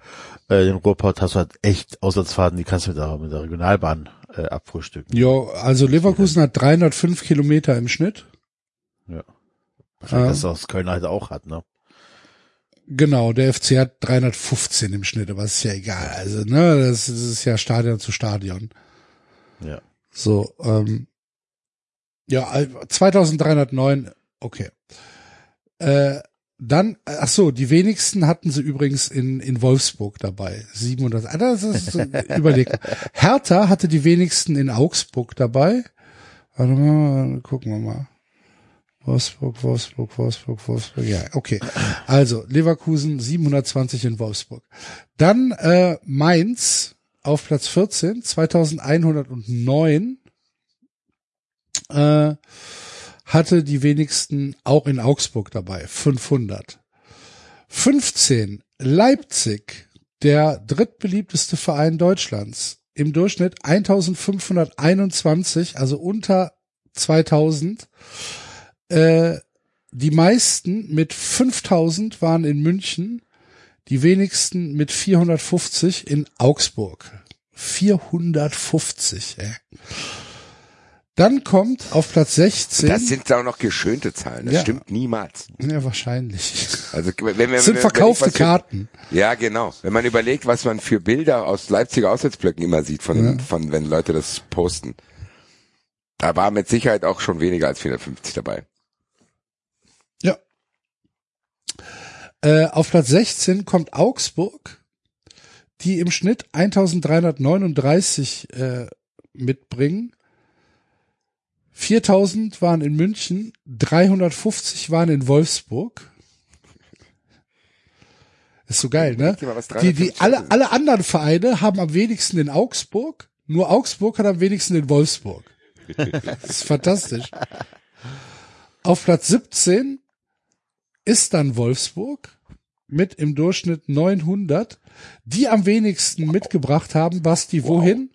äh, den Ruhrpott hast du halt echt Auswärtsfahrten, die kannst du mit der, mit der Regionalbahn äh, abfrühstücken. Jo, also Leverkusen hat 305 Kilometer im Schnitt. Ja. Wahrscheinlich, Ja. dass das Köln halt auch hat, ne? Genau, der FC hat 315 im Schnitt, aber ist ja egal. Also, ne, das, das ist ja Stadion zu Stadion. Ja. So, ähm, ja, äh, 2309, okay. Äh, dann, äh, ach so, die wenigsten hatten sie übrigens in, in Wolfsburg dabei. 700, ah, das ist, überleg. mal. Hertha hatte die wenigsten in Augsburg dabei. Warte mal, gucken wir mal. Wolfsburg, Wolfsburg, Wolfsburg, Wolfsburg. Ja, okay. Also Leverkusen 720 in Wolfsburg. Dann äh, Mainz auf Platz 14, 2109. Äh, hatte die wenigsten auch in Augsburg dabei, 500. 15 Leipzig, der drittbeliebteste Verein Deutschlands, im Durchschnitt 1521, also unter 2000. Äh, die meisten mit 5000 waren in München, die wenigsten mit 450 in Augsburg. 450, ey. Dann kommt auf Platz 16. Das sind auch noch geschönte Zahlen. Das Ja. stimmt niemals. ja, wahrscheinlich. Also wenn, wenn, Das sind wenn- verkaufte wenn für- Karten. Ja, genau. Wenn man überlegt, was man für Bilder aus Leipziger Auswärtsblöcken immer sieht, von, von wenn Leute das posten. Da war mit Sicherheit auch schon weniger als 450 dabei. Ja. Äh, auf Platz 16 kommt Augsburg, die im Schnitt 1339 äh, mitbringen. 4000 waren in München, 350 waren in Wolfsburg. Ist so geil, ne? Was Die, die 350 alle, alle anderen Vereine haben am wenigsten in Augsburg, nur Augsburg hat am wenigsten in Wolfsburg. Das ist fantastisch. Auf Platz 17 ist dann Wolfsburg mit im Durchschnitt 900, die am wenigsten mitgebracht haben, Basti, wohin?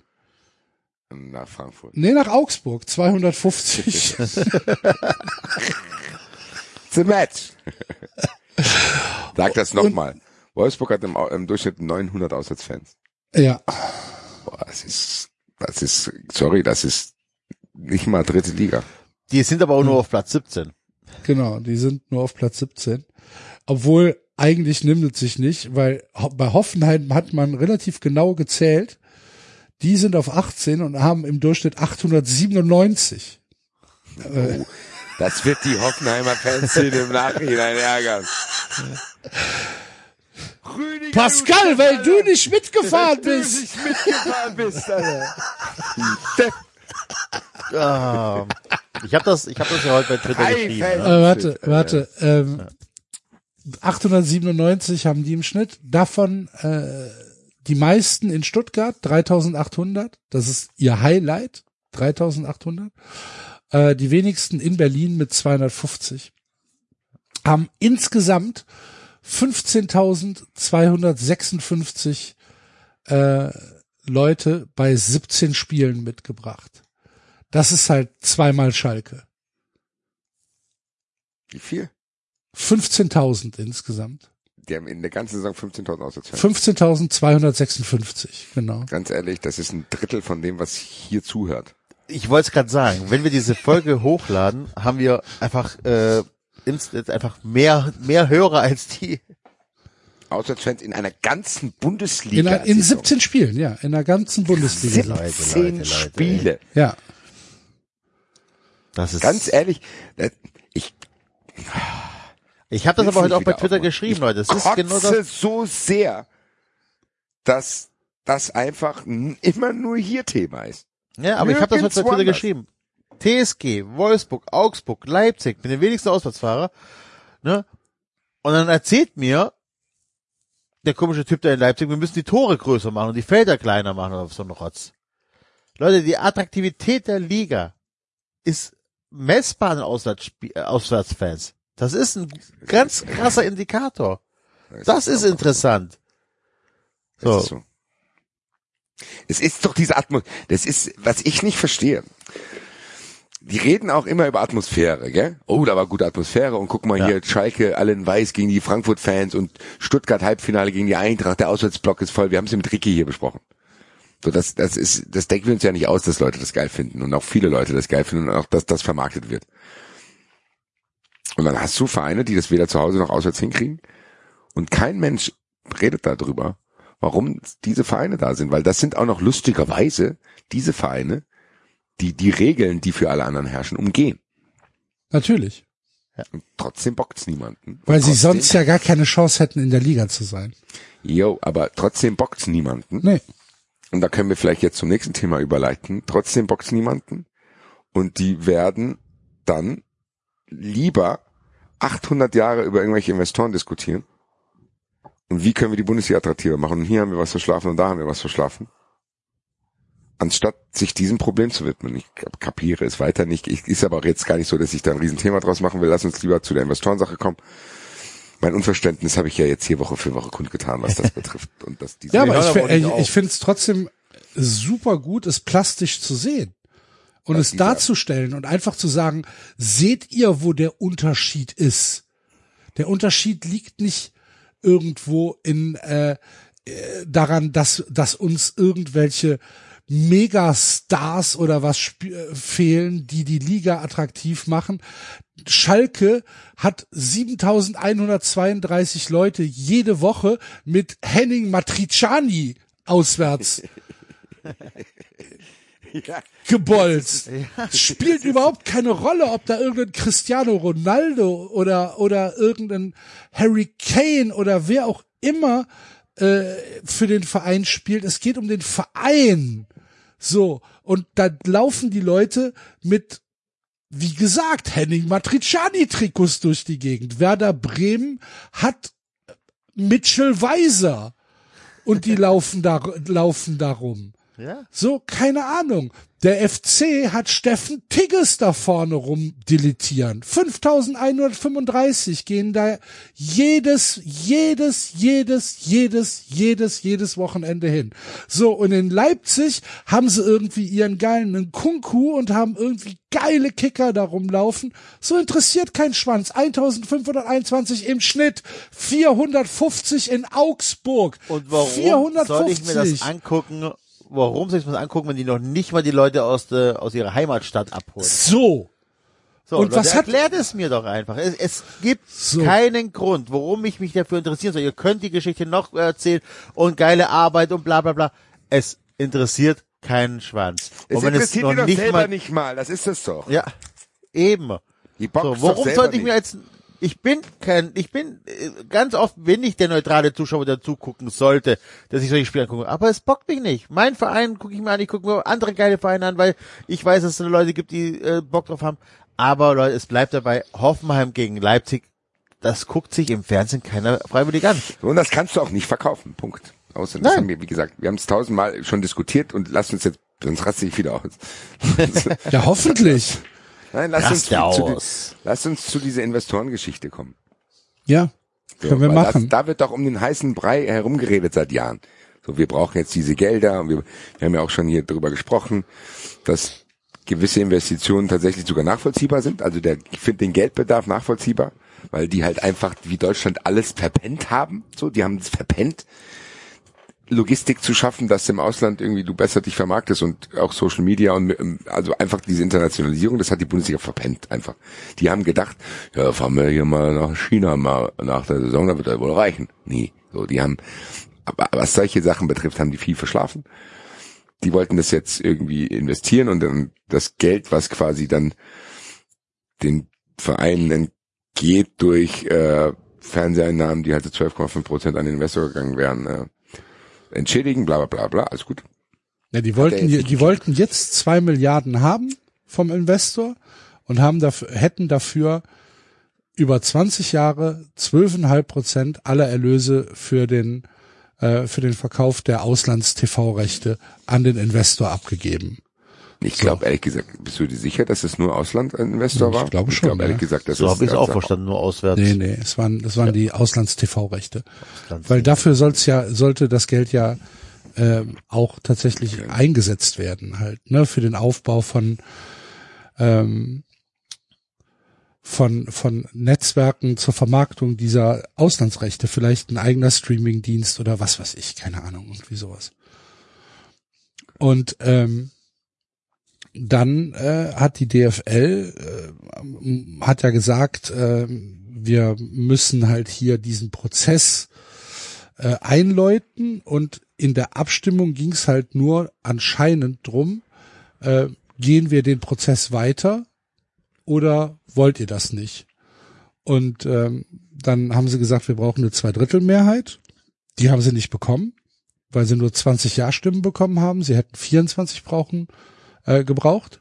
Nach Frankfurt. Nee, nach Augsburg, 250. It's a match. Sag das nochmal. Wolfsburg hat im, im Durchschnitt 900 Auswärtsfans. ja, Boah, das ist, das ist, sorry, das ist nicht mal dritte Liga. Die sind aber auch nur auf Platz 17. genau, die sind nur auf Platz 17. Obwohl, eigentlich nimmt es sich nicht, weil bei Hoffenheim hat man relativ genau gezählt. Die sind auf 18 und haben im Durchschnitt 897. Oh, das wird die Hoffenheimer Fanszene im Nachhinein ärgern. Rüdiger, Pascal, weil du nicht mitgefahren du bist. nicht mitgefahren bist, Alter. Ah, ich habe das, ich habe das ja heute bei Twitter Hi, geschrieben. Ne? Äh, warte, warte. Ähm, 897 haben die im Schnitt. Davon äh, die meisten in Stuttgart, 3800. Das ist ihr Highlight, 3800. Äh, die wenigsten in Berlin mit 250. Haben insgesamt 15.256 äh, Leute bei 17 Spielen mitgebracht. Das ist halt zweimal Schalke. Wie viel? 15.000 insgesamt. Die haben in der ganzen Saison 15.000 Auswärtsfans. 15.256, genau. Ganz ehrlich, das ist ein Drittel von dem, was hier zuhört. Ich wollte es gerade sagen, wenn wir diese Folge hochladen, haben wir einfach äh, ins, jetzt einfach mehr mehr Hörer als die. Auswärtsfans in einer ganzen In, Bundesliga. in 17 Spielen, ja, in der ganzen Bundesliga. Leute, 17 Leute, Leute, Spiele. Ja, Das ist Ganz ehrlich, ich Ich habe das aber heute auch bei Twitter geschrieben, Leute. Das ist genau das. so sehr, dass das einfach immer nur hier Thema ist. Ja, aber ich habe das heute bei Nirgends Twitter geschrieben. TSG, Wolfsburg, Augsburg, Leipzig, mit den wenigsten Auswärtsfahrer, ne? Und dann erzählt mir der komische Typ da in Leipzig, wir müssen die Tore größer machen und die Felder kleiner machen oder so ein Rotz. Leute, die Attraktivität der Liga ist messbar an Auswärtsfans. Das ist ein ganz krasser Indikator. Das ist interessant. So. ist so. Es ist doch diese Atmosphäre, das ist, was ich nicht verstehe. Die reden auch immer über Atmosphäre, gell? Oh, da war gute Atmosphäre und guck mal Ja. hier, Schalke, alle in weiß gegen die Frankfurt-Fans und Stuttgart Halbfinale gegen die Eintracht, der Auswärtsblock ist voll. Wir haben es mit Ricky hier besprochen. So, das, das ist, das denken wir uns ja nicht aus, dass Leute das geil finden und auch viele Leute das geil finden und auch, dass das vermarktet wird. Und dann hast du Vereine, die das weder zu Hause noch auswärts hinkriegen und kein Mensch redet darüber, warum diese Vereine da sind, weil das sind auch noch lustigerweise diese Vereine, die die Regeln, die für alle anderen herrschen, umgehen. natürlich. Und trotzdem bockt's niemanden. Weil sie sonst ja gar keine Chance hätten, in der Liga zu sein. Jo, aber trotzdem bockt's niemanden. Nee. Und da können wir vielleicht jetzt zum nächsten Thema überleiten. Trotzdem bockt's niemanden. Und die werden dann lieber 800 Jahre über irgendwelche Investoren diskutieren. Und wie können wir die Bundesliga attraktiver machen? Und hier haben wir was verschlafen und da haben wir was verschlafen. anstatt sich diesem Problem zu widmen. Ich kapiere es weiter nicht. Ich, ist aber auch jetzt gar nicht so, dass ich da ein Riesenthema draus machen will. Lass uns lieber zu der Investorensache kommen. Mein Unverständnis habe ich ja jetzt hier Woche für Woche kundgetan, was das betrifft. Und dass diese Ja, aber ich, ich, ich finde es trotzdem super gut, es plastisch zu sehen und es darzustellen und einfach zu sagen, seht ihr, wo der Unterschied ist? Der Unterschied liegt nicht irgendwo in äh, äh, daran, dass dass uns irgendwelche Megastars oder was äh, fehlen, die die Liga attraktiv machen. Schalke hat 7132 Leute jede Woche mit Henning Matriciani auswärts gebolzt. Es spielt überhaupt keine Rolle, ob da irgendein Cristiano Ronaldo oder oder irgendein Harry Kane oder wer auch immer äh, für den Verein spielt. Es geht um den Verein. So und da laufen die Leute mit wie gesagt, Henning Matriciani-Trikots durch die Gegend. Werder Bremen hat Mitchell Weiser und die laufen da, laufen da rum. Ja. So, keine Ahnung. Der FC hat Steffen Tigges da vorne rum deletieren. 5135 gehen da jedes, jedes, jedes, jedes, jedes, jedes Wochenende hin. So, und in Leipzig haben sie irgendwie ihren geilen Kunku und haben irgendwie geile Kicker da rumlaufen. So interessiert kein Schwanz. 1521 im Schnitt. 450 in Augsburg. Und warum 450. soll ich mir das angucken? Warum soll ich mir das angucken, wenn die noch nicht mal die Leute aus, der, aus ihrer Heimatstadt abholen? So. So, Und Leute, was hat- erklärt es mir doch einfach. Es, es gibt So. keinen Grund, warum ich mich dafür interessieren soll. Ihr könnt die Geschichte noch erzählen und geile Arbeit und bla bla bla. Es interessiert keinen Schwanz. Es und wenn es interessiert noch die doch nicht selber mal, nicht mal. Das ist es doch. ja, eben. Die boxt So, doch warum sollte ich mir als ich bin kein, ich bin äh, ganz oft bin ich der neutrale Zuschauer, der zugucken sollte, dass ich solche Spiele angucke. Aber es bockt mich nicht. Mein Verein gucke ich mir an, ich gucke mir andere geile Vereine an, weil ich weiß, dass es Leute gibt, die äh, Bock drauf haben. Aber Leute, es bleibt dabei, Hoffenheim gegen Leipzig, das guckt sich im Fernsehen keiner freiwillig an. Und das kannst du auch nicht verkaufen. Punkt. Außer das Nein. haben wir, wie gesagt, wir haben es tausendmal schon diskutiert und lass uns jetzt, sonst raste ich wieder aus. Ja, hoffentlich. Nein, lass uns, zu, zu, aus. lass uns zu dieser Investorengeschichte kommen. Ja, So, können wir machen. Das, da wird doch um den heißen Brei herumgeredet seit Jahren. So, wir brauchen jetzt diese Gelder und wir, wir haben ja auch schon hier drüber gesprochen, dass gewisse Investitionen tatsächlich sogar nachvollziehbar sind. Also der, ich finde den Geldbedarf nachvollziehbar, weil die halt einfach wie Deutschland alles verpennt haben. So, die haben es verpennt. Logistik zu schaffen, dass im Ausland irgendwie du besser dich vermarktest und auch Social Media und ähm, also einfach diese Internationalisierung, das hat die Bundesliga verpennt einfach. Die haben gedacht, ja, fahren wir hier mal nach China mal nach der Saison, dann wird er wohl reichen. Nee, so die haben aber was solche Sachen betrifft, haben die viel verschlafen. Die wollten das jetzt irgendwie investieren und dann das Geld, was quasi dann den Vereinen entgeht durch äh, Fernseheinnahmen, die halt zu 12,5 Prozent an den Investor gegangen wären, äh, entschädigen, bla bla bla bla, alles gut. Ja, die wollten, jetzt die, die wollten jetzt zwei Milliarden haben vom Investor und haben dafür, hätten dafür über 20 Jahre 12,5 Prozent aller Erlöse für den, äh, für den Verkauf der Auslands-TV-Rechte an den Investor abgegeben. Ich glaube ehrlich gesagt, bist du dir sicher, dass es nur Auslandinvestor Ich war? glaube ich schon, glaube ehrlich ja. gesagt, dass So es habe ich es auch verstanden, nur auswärts. Nee, nee, es waren, das waren die Auslands-TV-Rechte. Auslands- Weil dafür soll's ja, sollte das Geld ja ähm, auch tatsächlich eingesetzt werden, halt, ne, für den Aufbau von ähm, von von Netzwerken zur Vermarktung dieser Auslandsrechte, vielleicht ein eigener Streamingdienst oder was weiß ich, keine Ahnung, irgendwie sowas. Und ähm, dann äh, hat die DFL äh, hat ja gesagt, äh, wir müssen halt hier diesen Prozess äh, einläuten und in der Abstimmung ging es halt nur anscheinend drum, äh, gehen wir den Prozess weiter oder wollt ihr das nicht? Und ähm, dann haben sie gesagt, wir brauchen eine Zweidrittelmehrheit. Die haben sie nicht bekommen, weil sie nur 20 Ja-Stimmen bekommen haben. Sie hätten 24 brauchen, äh, gebraucht.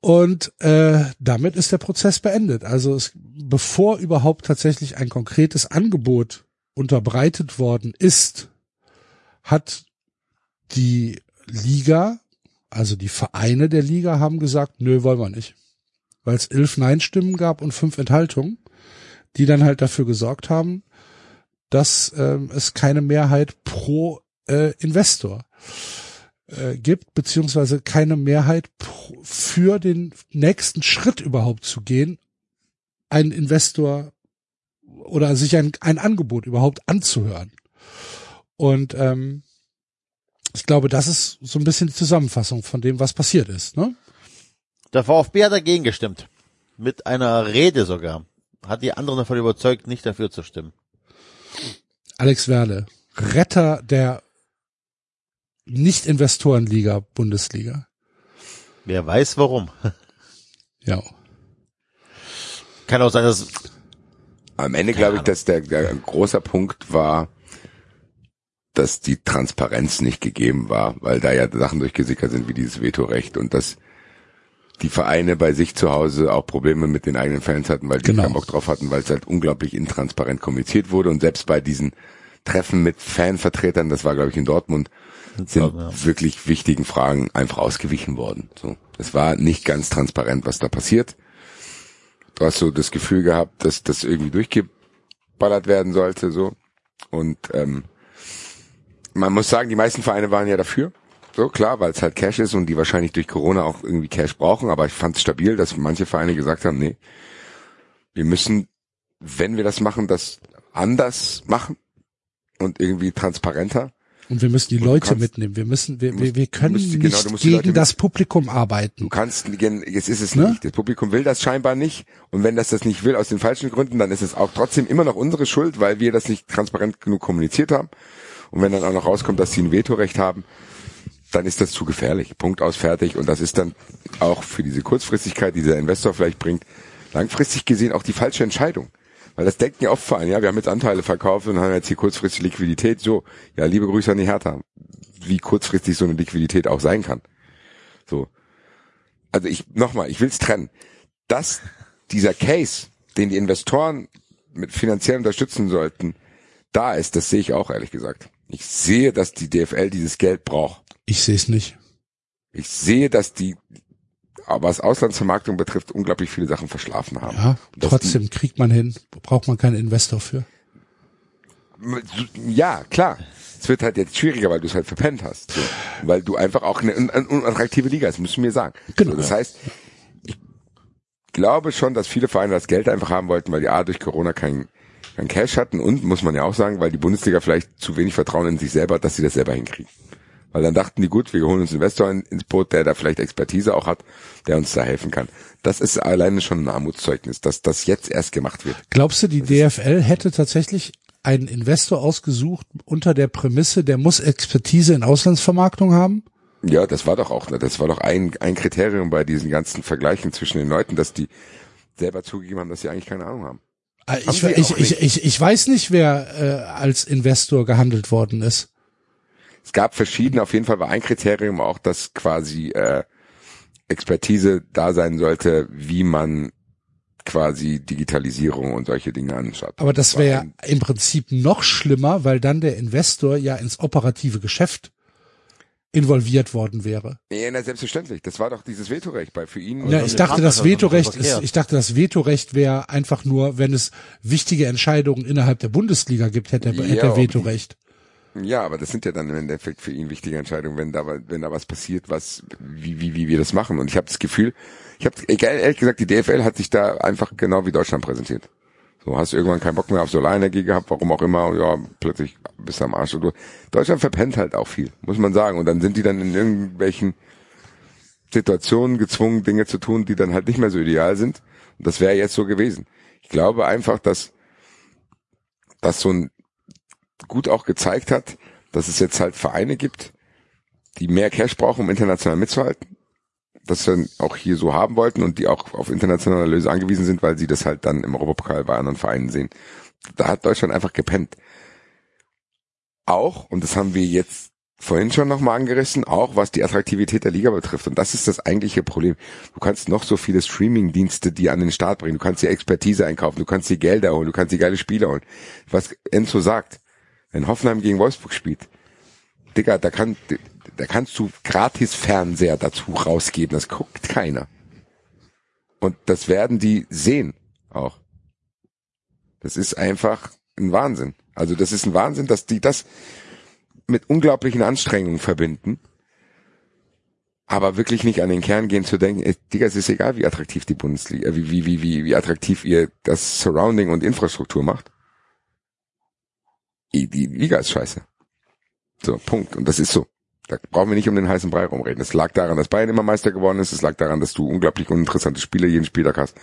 Und äh, damit ist der Prozess beendet. Also es, bevor überhaupt tatsächlich ein konkretes Angebot unterbreitet worden ist, hat die Liga, also die Vereine der Liga haben gesagt, nö, wollen wir nicht. Weil es elf Nein-Stimmen gab und fünf Enthaltungen, die dann halt dafür gesorgt haben, dass ähm, es keine Mehrheit pro äh, Investor äh, gibt, beziehungsweise keine Mehrheit für den nächsten Schritt überhaupt zu gehen, einen Investor oder sich ein, ein Angebot überhaupt anzuhören. Und ähm, ich glaube, das ist so ein bisschen die Zusammenfassung von dem, was passiert ist. Ne? Der VfB hat dagegen gestimmt. Mit einer Rede sogar. Hat die anderen davon überzeugt, nicht dafür zu stimmen. Alex Werle, Retter der Nicht-Investorenliga Bundesliga. Wer weiß warum. Ja. Kann auch sein, dass Am Ende glaube ich, dass der, der großer Punkt war, dass die Transparenz nicht gegeben war, weil da ja Sachen durchgesickert sind wie dieses Vetorecht und dass die Vereine bei sich zu Hause auch Probleme mit den eigenen Fans hatten, weil die Genau. keinen Bock drauf hatten, weil es halt unglaublich intransparent kommuniziert wurde und selbst bei diesen Treffen mit Fanvertretern, das war glaube ich in Dortmund, sind Dortmund, ja. wirklich wichtigen Fragen einfach ausgewichen worden. So, es war nicht ganz transparent, was da passiert. Du hast so das Gefühl gehabt, dass das irgendwie durchgeballert werden sollte, so und ähm, man muss sagen, die meisten Vereine waren ja dafür. So, klar, weil es halt Cash ist und die wahrscheinlich durch Corona auch irgendwie Cash brauchen, aber ich fand es stabil, dass manche Vereine gesagt haben, nee, wir müssen, wenn wir das machen, das anders machen und irgendwie transparenter. Und wir müssen die du Leute kannst- mitnehmen. Wir müssen, wir, du wir, wir du können musst- nicht genau, du Leute gegen das Publikum Du arbeiten. kannst, jetzt ist es Ne? nicht. Das Publikum will das scheinbar nicht. Und wenn das das nicht will aus den falschen Gründen, dann ist es auch trotzdem immer noch unsere Schuld, weil wir das nicht transparent genug kommuniziert haben. Und wenn dann auch noch rauskommt, dass sie ein Vetorecht haben, dann ist das zu gefährlich. Punkt aus, fertig. Und das ist dann auch für diese Kurzfristigkeit, die dieser Investor vielleicht bringt, langfristig gesehen auch die falsche Entscheidung. Weil das denken ja oft Vereine, ja, wir haben jetzt Anteile verkauft und haben jetzt hier kurzfristig Liquidität. So, ja, liebe Grüße an die Hertha. Wie kurzfristig so eine Liquidität auch sein kann. So. Also ich, nochmal, ich will's trennen. Dass dieser Case, den die Investoren mit finanziell unterstützen sollten, da ist, das sehe ich auch ehrlich gesagt. Ich sehe, dass die DFL dieses Geld braucht. Ich sehe es nicht. Ich sehe, dass die, was Auslandsvermarktung betrifft, unglaublich viele Sachen verschlafen haben. Ja, trotzdem kriegt man hin. Braucht man keinen Investor für. Ja, klar. Es wird halt jetzt schwieriger, weil du es halt verpennt hast. So. Weil du einfach auch eine, eine unattraktive Liga ist, müssen wir sagen. Genau. So, das heißt, ich glaube schon, dass viele Vereine das Geld einfach haben wollten, weil die A durch Corona kein, kein Cash hatten und, muss man ja auch sagen, weil die Bundesliga vielleicht zu wenig Vertrauen in sich selber hat, dass sie das selber hinkriegen. Weil dann dachten die, gut, wir holen uns einen Investor in, ins Boot, der da vielleicht Expertise auch hat, der uns da helfen kann. Das ist alleine schon ein Armutszeugnis, dass das jetzt erst gemacht wird. Glaubst du, die DFL hätte tatsächlich einen Investor ausgesucht unter der Prämisse, der muss Expertise in Auslandsvermarktung haben? Ja, das war doch auch, das war doch ein, ein Kriterium bei diesen ganzen Vergleichen zwischen den Leuten, dass die selber zugegeben haben, dass sie eigentlich keine Ahnung haben. Äh, Ich, ich, ich, ich, ich weiß nicht, wer äh, als Investor gehandelt worden ist. Es gab verschiedene, auf jeden Fall war ein Kriterium auch, dass quasi äh, Expertise da sein sollte, wie man quasi Digitalisierung und solche Dinge anschaut. Aber das wäre im Prinzip noch schlimmer, weil dann der Investor ja ins operative Geschäft involviert worden wäre. Nee, na, selbstverständlich. Das war doch dieses Vetorecht bei für ihn. Ja, ich ist dachte, das Vetorecht ist, ich dachte, das Vetorecht wäre einfach nur, wenn es wichtige Entscheidungen innerhalb der Bundesliga gibt, hätte er, Ja, hätte er Vetorecht. Ja, aber das sind ja dann im Endeffekt für ihn wichtige Entscheidungen, wenn da wenn da was passiert, was wie wie wie wir das machen. Und ich habe das Gefühl, ich habe ehrlich gesagt, die DFL hat sich da einfach genau wie Deutschland präsentiert. So hast du irgendwann keinen Bock mehr auf Solarenergie gehabt, warum auch immer, ja, plötzlich bist du am Arsch. Und Deutschland verpennt halt auch viel, muss man sagen. Und dann sind die dann in irgendwelchen Situationen gezwungen, Dinge zu tun, die dann halt nicht mehr so ideal sind. Und das wäre jetzt so gewesen. Ich glaube einfach, dass dass so ein gut auch gezeigt hat, dass es jetzt halt Vereine gibt, die mehr Cash brauchen, um international mitzuhalten. Das wir auch hier so haben wollten und die auch auf internationale Lösungen angewiesen sind, weil sie das halt dann im Europapokal bei anderen Vereinen sehen. Da hat Deutschland einfach gepennt. Auch, und das haben wir jetzt vorhin schon nochmal angerissen, auch was die Attraktivität der Liga betrifft. Und das ist das eigentliche Problem. Du kannst noch so viele Streaming-Dienste, die an den Start bringen. Du kannst dir Expertise einkaufen, du kannst dir Gelder holen, du kannst dir geile Spiele holen. Was Enzo sagt, wenn Hoffenheim gegen Wolfsburg spielt, Digga, da kann, da kannst du gratis Fernseher dazu rausgeben, das guckt keiner. Und das werden die sehen auch. Das ist einfach ein Wahnsinn. Also das ist ein Wahnsinn, dass die das mit unglaublichen Anstrengungen verbinden, aber wirklich nicht an den Kern gehen zu denken, ey, Digga, es ist egal, wie attraktiv die Bundesliga, äh, wie, wie, wie, wie, wie attraktiv ihr das Surrounding und Infrastruktur macht. Die, Liga ist scheiße. So, Punkt. Und das ist so. Da brauchen wir nicht um den heißen Brei rumreden. Es lag daran, dass Bayern immer Meister geworden ist. Es lag daran, dass du unglaublich uninteressante Spiele jeden Spieltag hast.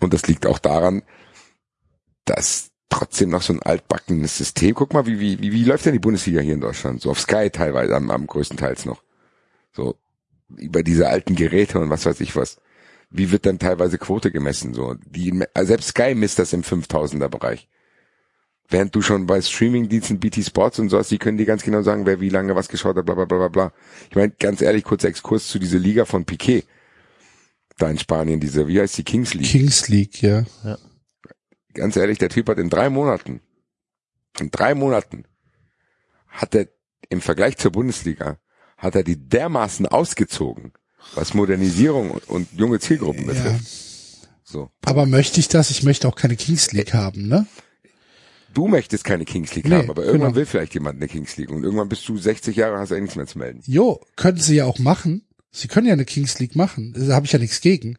Und das liegt auch daran, dass trotzdem noch so ein altbackenes System. Guck mal, wie, wie, wie, wie läuft denn die Bundesliga hier in Deutschland? So auf Sky teilweise, am, am größten Teils noch. So über diese alten Geräte und was weiß ich was. Wie wird dann teilweise Quote gemessen? So die also selbst Sky misst das im 5000er Bereich. Während du schon bei Streamingdiensten BT Sports und sowas, die können dir ganz genau sagen, wer wie lange was geschaut hat, bla bla bla bla bla. Ich meine, ganz ehrlich, kurzer Exkurs zu dieser Liga von Piquet. Da in Spanien, diese, wie heißt die Kings League? Kings League, ja. ganz ehrlich, der Typ hat in drei Monaten, in drei Monaten hat er im Vergleich zur Bundesliga, hat er die dermaßen ausgezogen, was Modernisierung und, und junge Zielgruppen Ja. betrifft. So. Aber möchte ich das? Ich möchte auch keine Kings League haben, ne? Du möchtest keine Kings League Nee, haben, aber irgendwann genau. will vielleicht jemand eine Kings League und irgendwann bist du 60 Jahre und hast ja nichts mehr zu melden. Jo, können sie ja auch machen. Sie können ja eine Kings League machen. Da habe ich ja nichts gegen.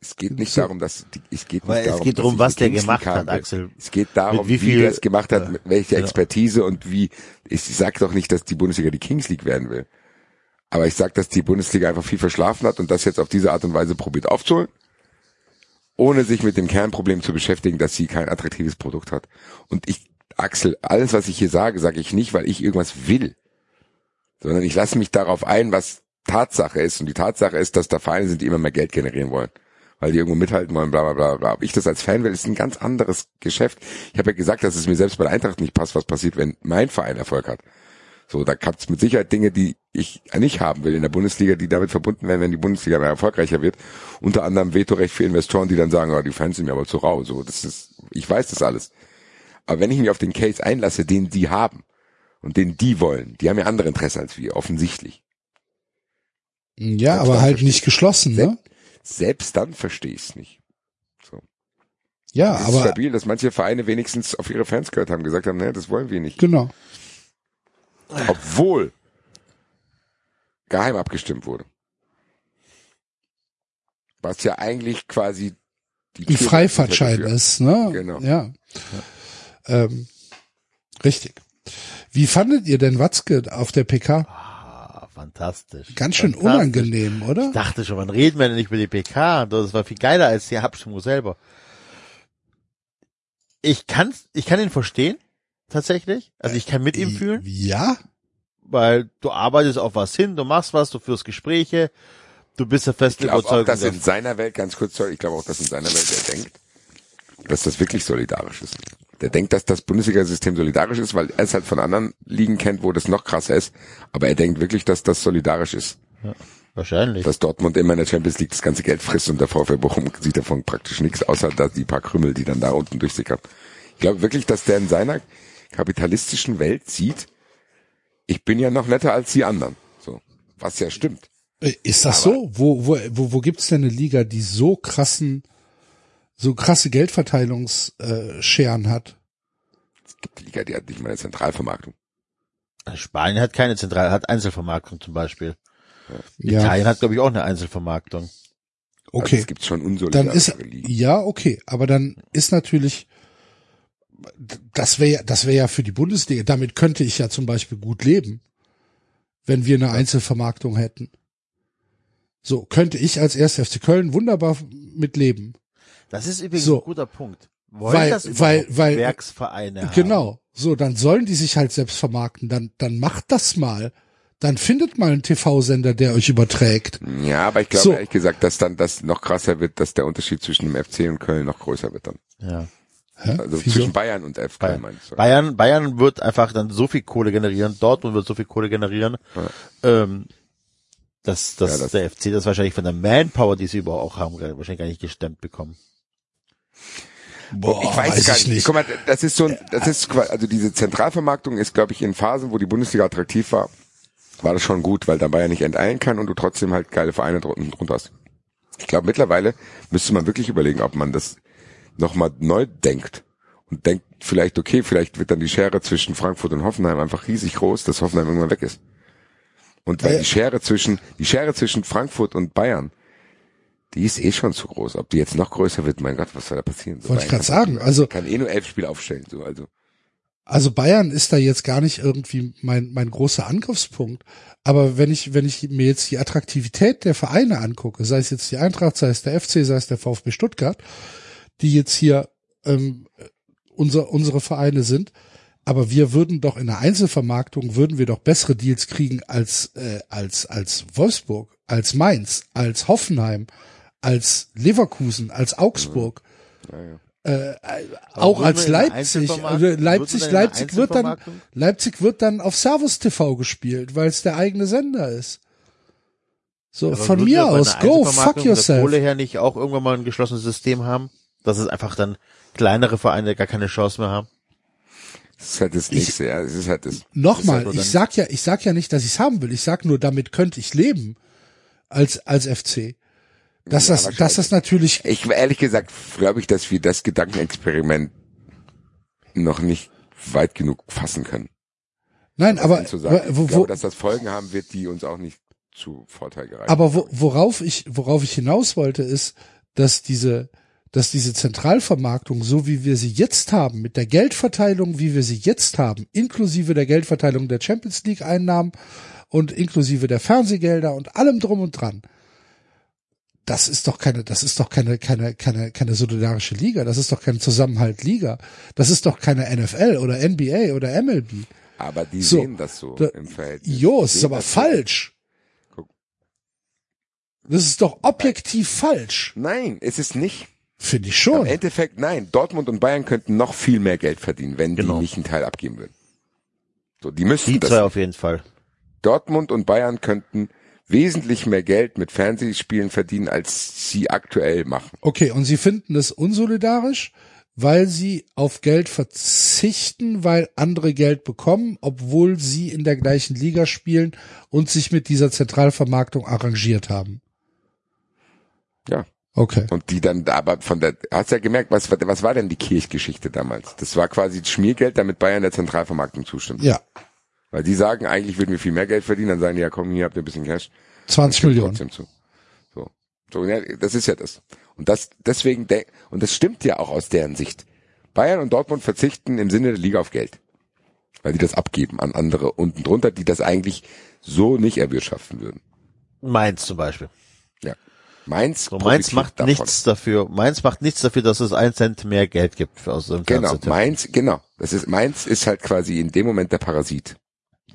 Es geht nicht So. darum, dass die, es geht nicht es darum, geht dass darum, was der Kings gemacht hat. Axel. Es geht darum, wie wie, viel- der es gemacht hat, mit welcher genau. Expertise und wie. Ich sag doch nicht, dass die Bundesliga die Kings League werden will. Aber ich sag, dass die Bundesliga einfach viel verschlafen hat und das jetzt auf diese Art und Weise probiert aufzuholen, ohne sich mit dem Kernproblem zu beschäftigen, dass sie kein attraktives Produkt hat. Und ich, Axel, alles, was ich hier sage, sage ich nicht, weil ich irgendwas will, sondern ich lasse mich darauf ein, was Tatsache ist. Und die Tatsache ist, dass da Vereine sind, die immer mehr Geld generieren wollen weil die irgendwo mithalten wollen, bla bla bla bla. Ob ich das als Fan will, ist ein ganz anderes Geschäft. Ich habe ja gesagt, dass es mir selbst bei der Eintracht nicht passt, was passiert, wenn mein Verein Erfolg hat. So, da gab es mit Sicherheit Dinge, die ich nicht haben will in der Bundesliga, die damit verbunden werden, wenn die Bundesliga mehr erfolgreicher wird. Unter anderem Vetorecht für Investoren, die dann sagen, oh, die Fans sind mir aber zu rau. So, das ist, ich weiß das alles. Aber wenn ich mich auf den Case einlasse, den die haben und den die wollen, die haben ja andere Interesse als wir, offensichtlich. Ja, Selbst aber halt nicht geschlossen, ne? Selbst dann verstehe ich es nicht. Ja, Es ist aber stabil, dass manche Vereine wenigstens auf ihre Fans gehört haben, gesagt haben, ne, das wollen wir nicht. genau. Obwohl geheim abgestimmt wurde. Was ja eigentlich quasi die Tür Freifahrtschein ist, ne? Genau. Ja. Ähm, richtig. Wie fandet ihr denn Watzke auf der PK? Ah, fantastisch. Ganz schön Fantastisch. unangenehm, oder? Ich dachte schon, wann reden wir denn nicht über die PK? Das war viel geiler als die Abstimmung selber. Ich kann, ich kann ihn verstehen, tatsächlich. Also ich kann mit ihm fühlen, Ja, weil du arbeitest auf was hin, du machst was, du führst Gespräche, du bist der Ich festen glaube auch, dass in seiner Welt, ganz kurz, sorry, ich glaube auch, dass in seiner Welt er denkt, dass das wirklich solidarisch ist. Der denkt, dass das Bundesliga-System solidarisch ist, weil er es halt von anderen Ligen kennt, wo das noch krasser ist. Aber er denkt wirklich, dass das solidarisch ist. Wahrscheinlich. dass Dortmund immer in der Champions League das ganze Geld frisst und der VfL Bochum sieht davon praktisch nichts, außer dass die paar Krümel, die dann da unten durchsickern. Ich glaube wirklich, dass der in seiner kapitalistischen Welt sieht, ich bin ja noch netter als die anderen. So. Was ja stimmt. Äh, Ist das so? Wo, wo, wo, wo gibt's denn eine Liga, die so krassen, so krasse Geldverteilungsscheren hat? Es gibt eine Liga, die hat nicht mal eine Zentralvermarktung. Spanien hat keine Zentral, hat Einzelvermarktung zum Beispiel. Ja, Italien hat, glaube ich, auch eine Einzelvermarktung. Also okay. es gibt schon Dann ist, Ligen. ja, okay. Aber dann ist natürlich, das wäre, das wäre ja für die Bundesliga, damit könnte ich ja zum Beispiel gut leben, wenn wir eine Einzelvermarktung hätten. So, könnte ich als 1. FC Köln wunderbar mitleben. Das ist übrigens So. ein guter Punkt. Wollen Weil- das weil- weil- Werksvereine haben? Genau. So, dann sollen die sich halt selbst vermarkten. Dann, dann macht das mal. Dann findet mal einen TV-Sender, der euch überträgt. Ja, aber ich glaube So. ehrlich gesagt, dass dann das noch krasser wird, dass der Unterschied zwischen dem FC und Köln noch größer wird dann. Ja. Hä? Also Wieso? zwischen Bayern und F Köln Bayern. ich. sorry. Bayern, Bayern wird einfach dann so viel Kohle generieren, Dortmund wird so viel Kohle generieren, ähm, dass, dass, Ja, das- der FC das wahrscheinlich von der Manpower, die sie überhaupt auch haben, wahrscheinlich gar nicht gestemmt bekommen. Boah, ich weiß, weiß gar ich nicht. nicht. Guck mal, das ist so, ein- das ist, also diese Zentralvermarktung ist, glaube ich, in Phasen, wo die Bundesliga attraktiv war, war das schon gut, weil der Bayern nicht enteilen kann und du trotzdem halt geile Vereine drunter drunter hast. Ich glaube, mittlerweile müsste man wirklich überlegen, ob man das nochmal neu denkt und denkt vielleicht, okay, vielleicht wird dann die Schere zwischen Frankfurt und Hoffenheim einfach riesig groß, dass Hoffenheim irgendwann weg ist. Und weil Ja. die Schere zwischen, die Schere zwischen Frankfurt und Bayern, die ist eh schon zu groß. Ob die jetzt noch größer wird, mein Gott, was soll da passieren? So Wollte ich kann- sagen, also- Kann eh nur elf Spiele aufstellen, so, also. Also Bayern ist da jetzt gar nicht irgendwie mein, mein großer Angriffspunkt. Aber wenn ich, wenn ich mir jetzt die Attraktivität der Vereine angucke, sei es jetzt die Eintracht, sei es der FC, sei es der VfB Stuttgart, die jetzt hier ähm, unser, unsere Vereine sind, aber wir würden doch in der Einzelvermarktung würden wir doch bessere Deals kriegen als äh, als als Wolfsburg, als Mainz, als Hoffenheim, als Leverkusen, als Augsburg. Äh, auch als Leipzig. Also wir Leipzig, Leipzig wird dann? Leipzig wird dann auf Servus TV gespielt, weil es der eigene Sender ist. So, Aber von mir aus, go, fuck yourself. Kohle her nicht auch irgendwann mal ein geschlossenes System haben, dass es einfach dann kleinere Vereine gar keine Chance mehr haben. Das ist halt das nächste, ja. Es ist halt das. Nochmal, nur ich sag ja, ich sag ja nicht, dass ich es haben will. Ich sag nur, damit könnte ich leben als als FC. Dass Ja, das, dass das natürlich, Ich ehrlich gesagt glaube ich, dass wir das Gedankenexperiment noch nicht weit genug fassen können. nein, um aber zu sagen. wo, ich wo, glaube, dass das Folgen haben wird, die uns auch nicht zu Vorteil gereichen. aber wo, worauf ich, worauf ich hinaus wollte, ist, dass diese, dass diese Zentralvermarktung, so wie wir sie jetzt haben, mit der Geldverteilung, wie wir sie jetzt haben, inklusive der Geldverteilung der Champions League Einnahmen und inklusive der Fernsehgelder und allem drum und dran, das ist doch keine, das ist doch keine, keine, keine, keine solidarische Liga. Das ist doch keine Zusammenhalt Liga. Das ist doch keine NFL oder NBA oder MLB. Aber die So, sehen das so da- im Verhältnis. Jo, es ist aber so. falsch. Das ist doch objektiv falsch. Nein, ist es nicht. Finde ich Im schon. Endeffekt, nein. Dortmund und Bayern könnten noch viel mehr Geld verdienen, wenn Genau. die nicht einen Teil abgeben würden. So, die müssten Die das. zwei auf jeden Fall. Dortmund und Bayern könnten wesentlich mehr Geld mit Fernsehspielen verdienen, als sie aktuell machen. Okay, und Sie finden es unsolidarisch, weil Sie auf Geld verzichten, weil andere Geld bekommen, obwohl Sie in der gleichen Liga spielen und sich mit dieser Zentralvermarktung arrangiert haben. Ja. Okay. Und die dann, aber von der, hast ja gemerkt, was, was war denn die Kirchgeschichte damals? Das war quasi Schmiergeld, damit Bayern der Zentralvermarktung zustimmt. Ja, Weil die sagen, eigentlich würden wir viel mehr Geld verdienen, dann sagen die, ja komm, hier habt ihr ein bisschen Cash. 20 Stimmt Millionen. Zu. So. So, ja, das ist ja das. Und das, deswegen, de- und das stimmt ja auch aus deren Sicht. Bayern und Dortmund verzichten im Sinne der Liga auf Geld. Weil die das abgeben an andere unten drunter, die das eigentlich so nicht erwirtschaften würden. Mainz zum Beispiel. Ja. Mainz, So, Mainz macht davon. nichts dafür. Mainz macht nichts dafür, dass es ein Cent mehr Geld gibt für aus dem Genau. Mainz, genau. Das ist, Mainz ist halt quasi in dem Moment der Parasit.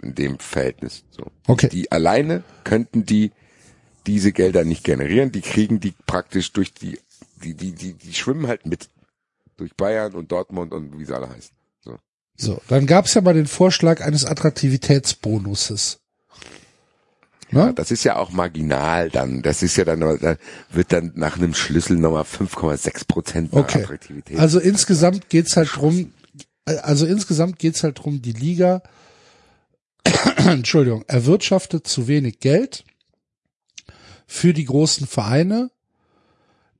In dem Verhältnis, so. Okay. Die alleine könnten die diese Gelder nicht generieren, die kriegen die praktisch durch die, die, die, die, die schwimmen halt mit. Durch Bayern und Dortmund und wie sie alle heißen. So. So, dann gab es ja mal den Vorschlag eines Attraktivitätsbonuses. Ja, das ist ja auch marginal dann. Das ist ja dann, da wird dann nach einem Schlüssel nochmal 5,6 Prozent Okay. Attraktivität. Also insgesamt geht's halt drum, also insgesamt geht's halt drum, die Liga, Entschuldigung, erwirtschaftet zu wenig Geld für die großen Vereine.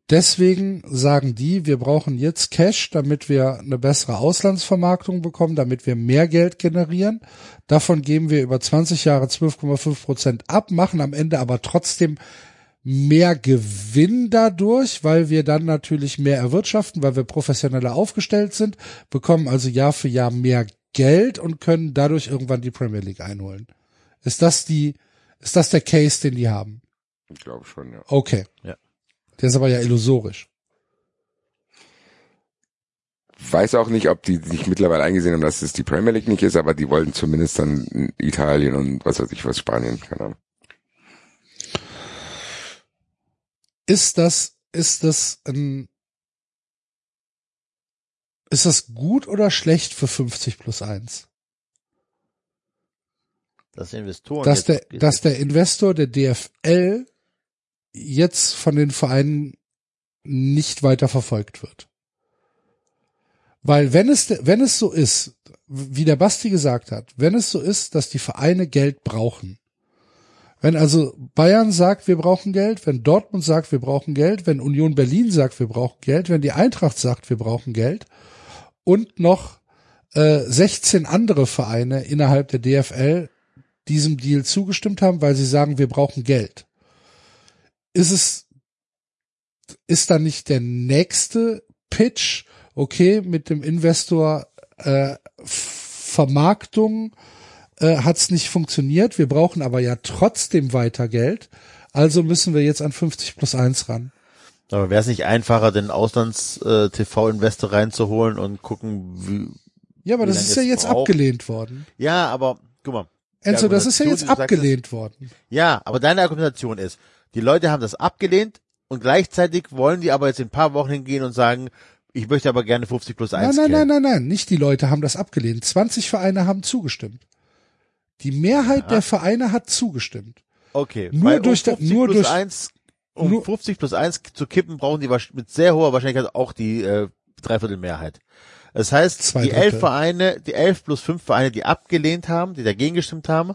Deswegen sagen die, wir brauchen jetzt Cash, damit wir eine bessere Auslandsvermarktung bekommen, damit wir mehr Geld generieren. Davon geben wir über 20 Jahre 12,5 Prozent ab, machen am Ende aber trotzdem mehr Gewinn dadurch, weil wir dann natürlich mehr erwirtschaften, weil wir professioneller aufgestellt sind, bekommen also Jahr für Jahr mehr Geld und können dadurch irgendwann die Premier League einholen. Ist das die, ist das der Case, den die haben? ich glaube schon, ja. Okay. Ja. Der ist aber ja illusorisch. Weiß auch nicht, ob die sich mittlerweile eingesehen haben, dass es die Premier League nicht ist, aber die wollten zumindest dann Italien und was weiß ich was, Spanien, keine Ahnung. Ist das, ist das ein, ist das gut oder schlecht für 50 plus 1? Dass Investoren dass der, dass der Investor der DFL jetzt von den Vereinen nicht weiter verfolgt wird. Weil wenn es, wenn es so ist, wie der Basti gesagt hat, wenn es so ist, dass die Vereine Geld brauchen, Wenn also Bayern sagt, wir brauchen Geld, wenn Dortmund sagt, wir brauchen Geld, wenn Union Berlin sagt, wir brauchen Geld, wenn die Eintracht sagt, wir brauchen Geld und noch äh, 16 andere Vereine innerhalb der DFL diesem Deal zugestimmt haben, weil sie sagen, wir brauchen Geld. Ist es, ist da nicht der nächste Pitch, okay, mit dem Investor äh, Vermarktung äh, hat es nicht funktioniert, wir brauchen aber ja trotzdem weiter Geld, also müssen wir jetzt an 50 plus 1 ran. Aber wäre es nicht einfacher, den Auslands-TV-Investor reinzuholen und gucken, wie. Ja, aber das ist ja jetzt braucht? abgelehnt worden. Ja, aber guck mal. Enzo, das ist ja jetzt abgelehnt worden. ist- Ja, aber deine Argumentation ist, die Leute haben das abgelehnt und gleichzeitig wollen die aber jetzt in ein paar Wochen hingehen und sagen, ich möchte aber gerne 50 plus 1 Nein, nein, nein, nein, nein, nicht die Leute haben das abgelehnt. 20 Vereine haben zugestimmt. Die Mehrheit der Vereine hat zugestimmt. Okay, Nur weil durch um da- 50 nur plus durch- 1, um nur- 50 plus 1 zu kippen, brauchen die mit sehr hoher Wahrscheinlichkeit auch die äh, Dreiviertelmehrheit. Das heißt, Zwei die elf. Vereine, die elf plus fünf Vereine, die abgelehnt haben, die dagegen gestimmt haben,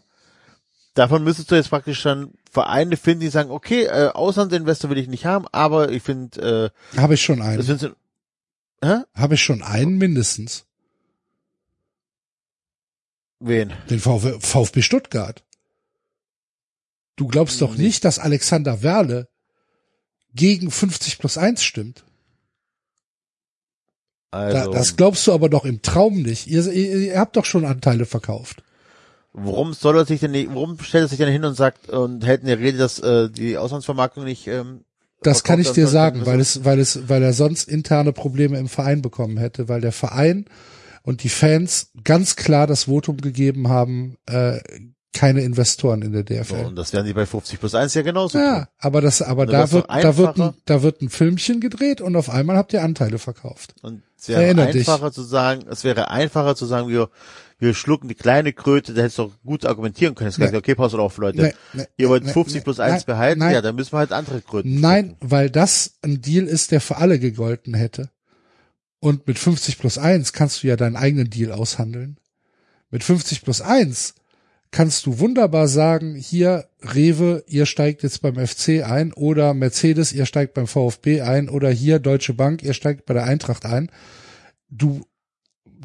davon müsstest du jetzt praktisch dann Vereine finden, die sagen, okay, äh, Auslandsinvestor will ich nicht haben, aber ich finde, äh, Habe ich schon das einen. du, hä? Habe ich schon einen mindestens. Wen? Den VfB, VfB Stuttgart. Du glaubst doch Nee. nicht, dass Alexander Werle gegen 50 plus 1 stimmt. Da, Also, das glaubst du aber doch im Traum nicht. Ihr, ihr, ihr habt doch schon Anteile verkauft. Warum soll er sich denn nicht, warum stellt er sich denn hin und sagt und hält eine Rede, dass äh, die Auslandsvermarktung nicht ähm, Das kann ich dir sagen, weil es, weil es, weil er sonst interne Probleme im Verein bekommen hätte, weil der Verein und die Fans ganz klar das Votum gegeben haben, äh, keine Investoren in der So, DFL. und das werden sie bei 50 plus 1 ja genauso ja, tun. aber das, aber da wird, da wird, ein, einfacher. da wird ein Filmchen gedreht und auf einmal habt ihr Anteile verkauft. Und es wäre Erinner dich. einfacher zu sagen, es wäre einfacher zu sagen, wir, wir schlucken die kleine Kröte, da hättest du doch gut argumentieren können. Jetzt Nee. okay, pass auf, Leute. Nee, nee, Ihr wollt nee, 50 nee, plus 1 nein, behalten? nein. Ja, dann müssen wir halt andere Kröten Nein, schlucken. weil das ein Deal ist, der für alle gegolten hätte. Und mit 50 plus 1 kannst du ja deinen eigenen Deal aushandeln. Mit 50 plus 1 kannst du wunderbar sagen, hier Rewe, ihr steigt jetzt beim FC ein oder Mercedes, ihr steigt beim VfB ein oder hier Deutsche Bank, ihr steigt bei der Eintracht ein. Du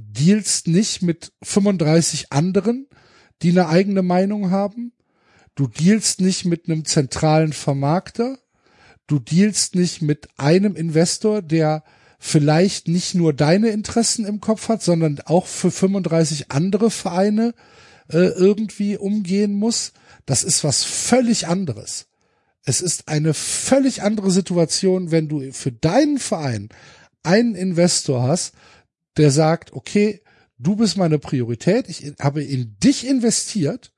dealst nicht mit 35 anderen, die eine eigene Meinung haben. Du dealst nicht mit einem zentralen Vermarkter. Du dealst nicht mit einem Investor, der vielleicht nicht nur deine Interessen im Kopf hat, sondern auch für 35 andere Vereine äh, irgendwie umgehen muss. Das ist was völlig anderes. Es ist eine völlig andere Situation, wenn du für deinen Verein einen Investor hast, der sagt, okay, du bist meine Priorität, ich habe in dich investiert,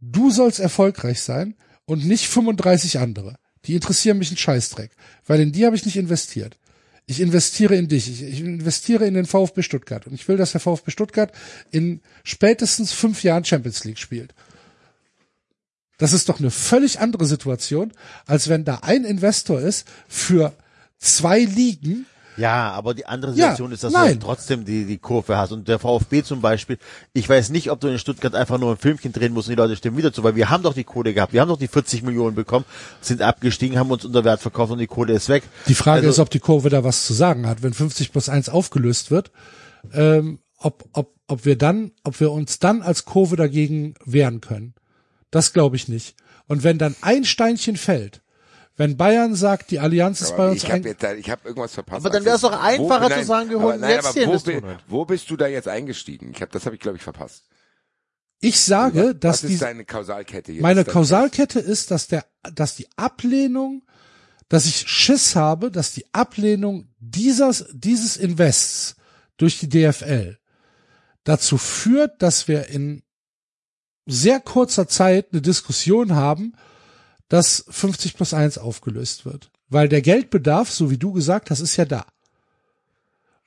du sollst erfolgreich sein und nicht 35 andere. Die interessieren mich einen Scheißdreck, weil in die habe ich nicht investiert. Ich investiere in dich, ich, ich investiere in den VfB Stuttgart und ich will, dass der VfB Stuttgart in spätestens fünf Jahren Champions League spielt. Das ist doch eine völlig andere Situation, als wenn da ein Investor ist für zwei Ligen, Ja, aber die andere Ja, Situation ist, dass nein. du trotzdem die, die Kurve hast. Und der VfB zum Beispiel, ich weiß nicht, ob du in Stuttgart einfach nur ein Filmchen drehen musst und die Leute stimmen wieder zu, weil wir haben doch die Kohle gehabt. Wir haben doch die 40 Millionen bekommen, sind abgestiegen, haben uns unter Wert verkauft und die Kohle ist weg. Die Frage Also- ist, ob die Kurve da was zu sagen hat, wenn 50 plus 1 aufgelöst wird, ähm, ob, ob, ob wir dann, ob wir uns dann als Kurve dagegen wehren können. Das glaube ich nicht. Und wenn dann ein Steinchen fällt, wenn Bayern sagt, die Allianz ist bei Aber uns ich habe ein, jetzt, da- ich habe irgendwas verpasst. Aber dann wär's doch Axel. einfacher Wo- zu sagen, wir aber holen nein, jetzt aber wo, wo bist du da jetzt eingestiegen? Ich habe, das habe ich glaube ich verpasst. ich sage, dass Was ist die, deine Kausalkette jetzt? meine Kausalkette ist, dass der, dass die Ablehnung, dass ich Schiss habe, dass die Ablehnung dieses, dieses Invests durch die DFL dazu führt, dass wir in sehr kurzer Zeit eine Diskussion haben, dass 50 plus 1 aufgelöst wird. Weil der Geldbedarf, so wie du gesagt hast, ist ja da.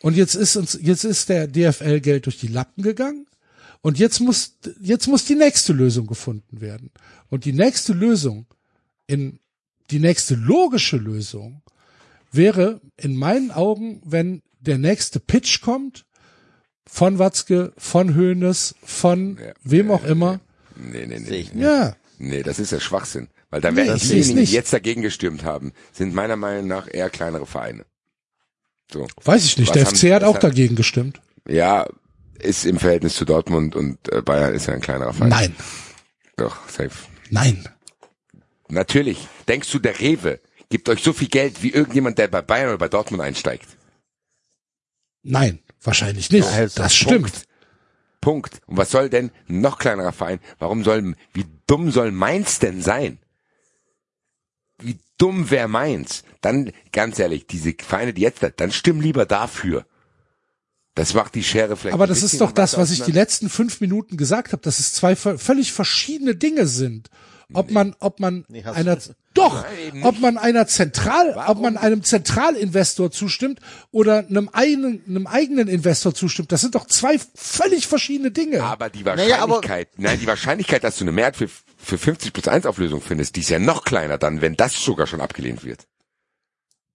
Und jetzt ist uns, jetzt ist der DFL Geld durch die Lappen gegangen. Und jetzt muss, jetzt muss die nächste Lösung gefunden werden. Und die nächste Lösung, in, die nächste logische Lösung wäre in meinen Augen, wenn der nächste Pitch kommt, von Watzke, von Hoeneß, von Ja. wem auch immer. Nee, nee, nee. Nee. Ja, Nee, das ist ja Schwachsinn. Weil da Nee, werden ich seh's diejenigen, die jetzt dagegen gestürmt haben, sind meiner Meinung nach eher kleinere Vereine. So. Weiß ich nicht. Was Der haben- FC hat auch hat- dagegen gestimmt. Ja, ist im Verhältnis zu Dortmund und äh, Bayern ist ja ein kleinerer Verein. Nein, Doch, safe. nein. Natürlich. Denkst du, der Rewe gibt euch so viel Geld wie irgendjemand, der bei Bayern oder bei Dortmund einsteigt? Nein, wahrscheinlich nicht. Ja, das doch stimmt. Punkt. Und was soll denn ein noch kleinerer Verein? Warum soll, wie dumm soll Mainz denn sein? Wie dumm wäre Mainz? Dann, ganz ehrlich, diese Vereine, die jetzt, da- dann stimm lieber dafür. Das macht die Schere vielleicht. Aber das ist doch das, was ich die letzten fünf Minuten gesagt habe, dass es zwei völlig verschiedene Dinge sind. Ob man, ob man Nee, einer, doch, Nein, ob man einer Zentral, ob Warum? man einem Zentralinvestor zustimmt oder einem eigenen, einem eigenen Investor zustimmt. Das sind doch zwei völlig verschiedene Dinge. Aber die Naja, aber- Wahrscheinlichkeit, nein, die Wahrscheinlichkeit, dass du eine Mehrheit für, für 50 plus 1 Auflösung findest, die ist ja noch kleiner dann, wenn das sogar schon abgelehnt wird.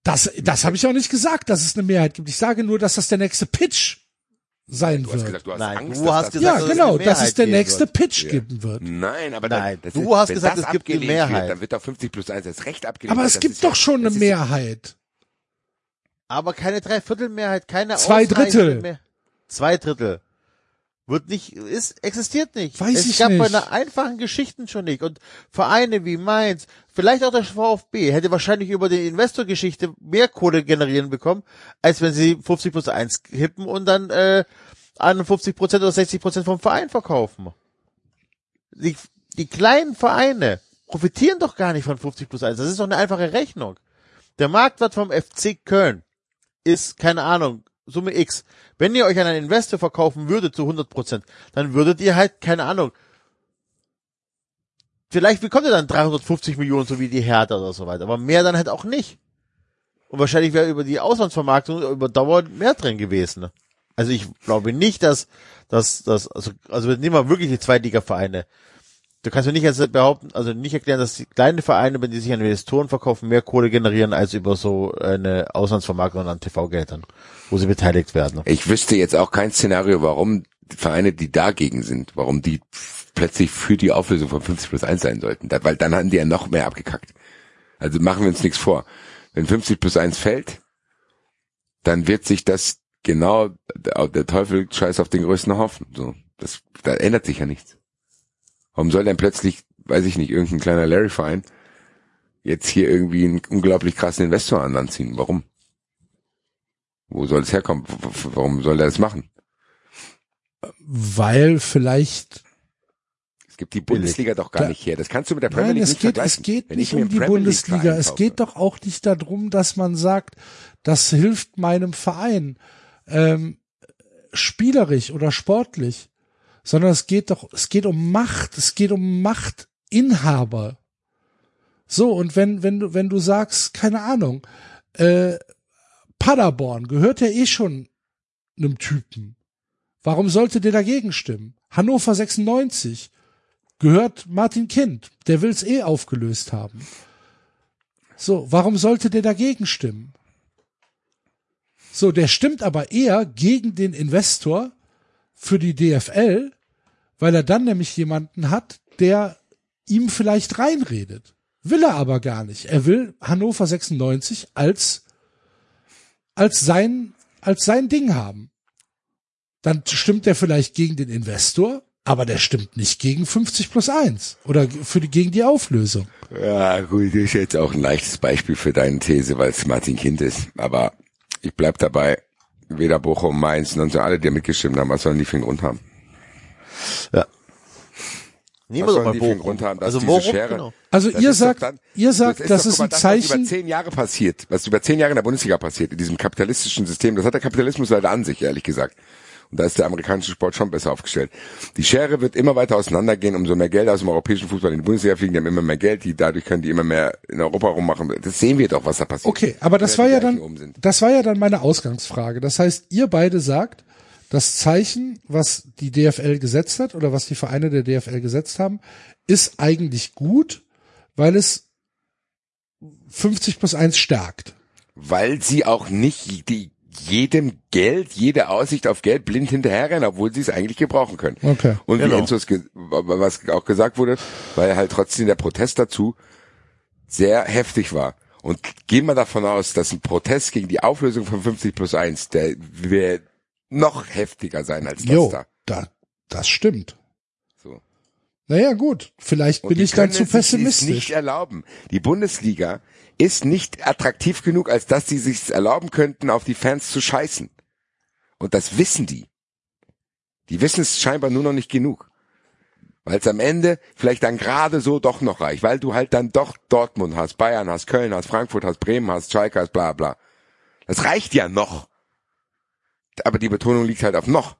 Das, das habe ich auch nicht gesagt, dass es eine Mehrheit gibt. Ich sage nur, dass das der nächste Pitch sein Du hast wird. gesagt, du hast Nein, Angst, du dass hast das gesagt, ja, dass es genau, dass es der nächste wird. Pitch Ja. geben wird. Nein, aber Nein, dann, du ist, hast gesagt, es gibt eine Mehrheit. Wird, dann wird auf 50 plus 1 als Recht abgelehnt. Aber es gibt ist ja- doch schon eine Mehrheit. Aber keine Dreiviertelmehrheit, keine Zwei Drittel. Mehr. Zwei Drittel. Wird nicht, ist, existiert nicht. Weiß es ich gab bei nicht. einer einfachen Geschichten schon nicht. Und Vereine wie Mainz, vielleicht auch der VfB, hätte wahrscheinlich über die Investorgeschichte mehr Kohle generieren bekommen, als wenn sie 50 plus 1 hippen und dann äh, 51 Prozent oder 60 Prozent vom Verein verkaufen. Die, die kleinen Vereine profitieren doch gar nicht von 50 plus 1. Das ist doch eine einfache Rechnung. Der Marktwert vom FC Köln ist, keine Ahnung, Summe X. Wenn ihr euch an einen Investor verkaufen würdet zu 100 Prozent, dann würdet ihr halt, keine Ahnung, vielleicht bekommt ihr dann 350 Millionen, so wie die Hertha oder so weiter, aber mehr dann halt auch nicht. Und wahrscheinlich wäre über die Auslandsvermarktung über Dauer mehr drin gewesen. ne? Also ich glaube nicht, dass, dass, dass also, also nehmen wir wirklich die Zweitliga-Vereine. Du kannst mir nicht jetzt behaupten, also nicht erklären, dass die kleinen Vereine, wenn die sich an Investoren verkaufen, mehr Kohle generieren als über so eine Auslandsvermarktung an TV-Geldern, wo sie beteiligt werden. Ich wüsste jetzt auch kein Szenario, warum Vereine, die dagegen sind, warum die plötzlich für die Auflösung von 50 plus 1 sein sollten. Weil dann hatten die ja noch mehr abgekackt. Also machen wir uns nichts vor. Wenn 50 plus 1 fällt, dann wird sich das genau, der, der Teufel scheiß auf den größten Haufen. So, das, da ändert sich ja nichts. Warum soll denn plötzlich, weiß ich nicht, irgendein kleiner Larry-Verein jetzt hier irgendwie einen unglaublich krassen Investor an Land ziehen? Warum? Wo soll es herkommen? Warum soll der das machen? Weil vielleicht Es gibt die Bundesliga doch gar Da- nicht her. Das kannst du mit der Premier Nein, League es nicht geht, vergleichen. es geht Wenn nicht um die Bundesliga. Es geht doch auch nicht darum, dass man sagt, das hilft meinem Verein ähm, spielerisch oder sportlich, sondern es geht doch, es geht um Macht, es geht um Machtinhaber. So und wenn wenn du wenn du sagst, keine Ahnung, äh, Paderborn gehört ja eh schon einem Typen. Warum sollte der dagegen stimmen? Hannover 96 gehört Martin Kind. Der will's eh aufgelöst haben. So, warum sollte der dagegen stimmen? So, der stimmt aber eher gegen den Investor für die DFL, weil er dann nämlich jemanden hat, der ihm vielleicht reinredet. Will er aber gar nicht. Er will Hannover 96 als, als sein, als sein Ding haben. Dann stimmt er vielleicht gegen den Investor, aber der stimmt nicht gegen 50 plus 1 oder für die, gegen die Auflösung. Ja, gut, das ist jetzt auch ein leichtes Beispiel für deine These, weil es Martin Kind ist. Aber ich bleib dabei, weder Bochum, Mainz, und so alle, die mitgestimmt haben, was sollen die für einen Grund haben? Nehmen Was wir doch mal Bochum. Grund haben, dass also Schere- genau. Also Das ihr ist sagt, dann- ihr sagt, das, ist guck mal, ein das, Zeichen. Was über zehn Jahre passiert, was über zehn Jahre in der Bundesliga passiert, in diesem kapitalistischen System, das hat der Kapitalismus leider an sich, ehrlich gesagt. Und da ist der amerikanische Sport schon besser aufgestellt. Die Schere wird immer weiter auseinandergehen, umso mehr Geld aus dem europäischen Fußball in die Bundesliga fliegen, die haben immer mehr Geld, die, dadurch können die immer mehr in Europa rummachen. Das sehen wir doch, was da passiert. Okay, aber das war ja dann, das war ja dann meine Ausgangsfrage. Das heißt, ihr beide sagt, das Zeichen, was die DFL gesetzt hat oder was die Vereine der DFL gesetzt haben, ist eigentlich gut, weil es 50 plus 1 stärkt. Weil sie auch nicht die jedem Geld, jede Aussicht auf Geld blind hinterherrennen, obwohl sie es eigentlich gebrauchen können. Okay. Und wie Genau. Enzo es ge- was auch gesagt wurde, weil halt trotzdem der Protest dazu sehr heftig war. Und gehen wir davon aus, dass ein Protest gegen die Auflösung von 50 plus 1, der wird noch heftiger sein als das Jo, da. da, das stimmt. So. Naja, gut. Vielleicht Und bin ich dann zu pessimistisch. nicht erlauben. Die Bundesliga ist nicht attraktiv genug, als dass sie sich erlauben könnten, auf die Fans zu scheißen. Und das wissen die. Die wissen es scheinbar nur noch nicht genug. Weil es am Ende vielleicht dann gerade so doch noch reicht, weil du halt dann doch Dortmund hast, Bayern hast, Köln hast, Frankfurt hast, Bremen hast, Schalke hast, bla bla. Das reicht ja noch. Aber die Betonung liegt halt auf noch.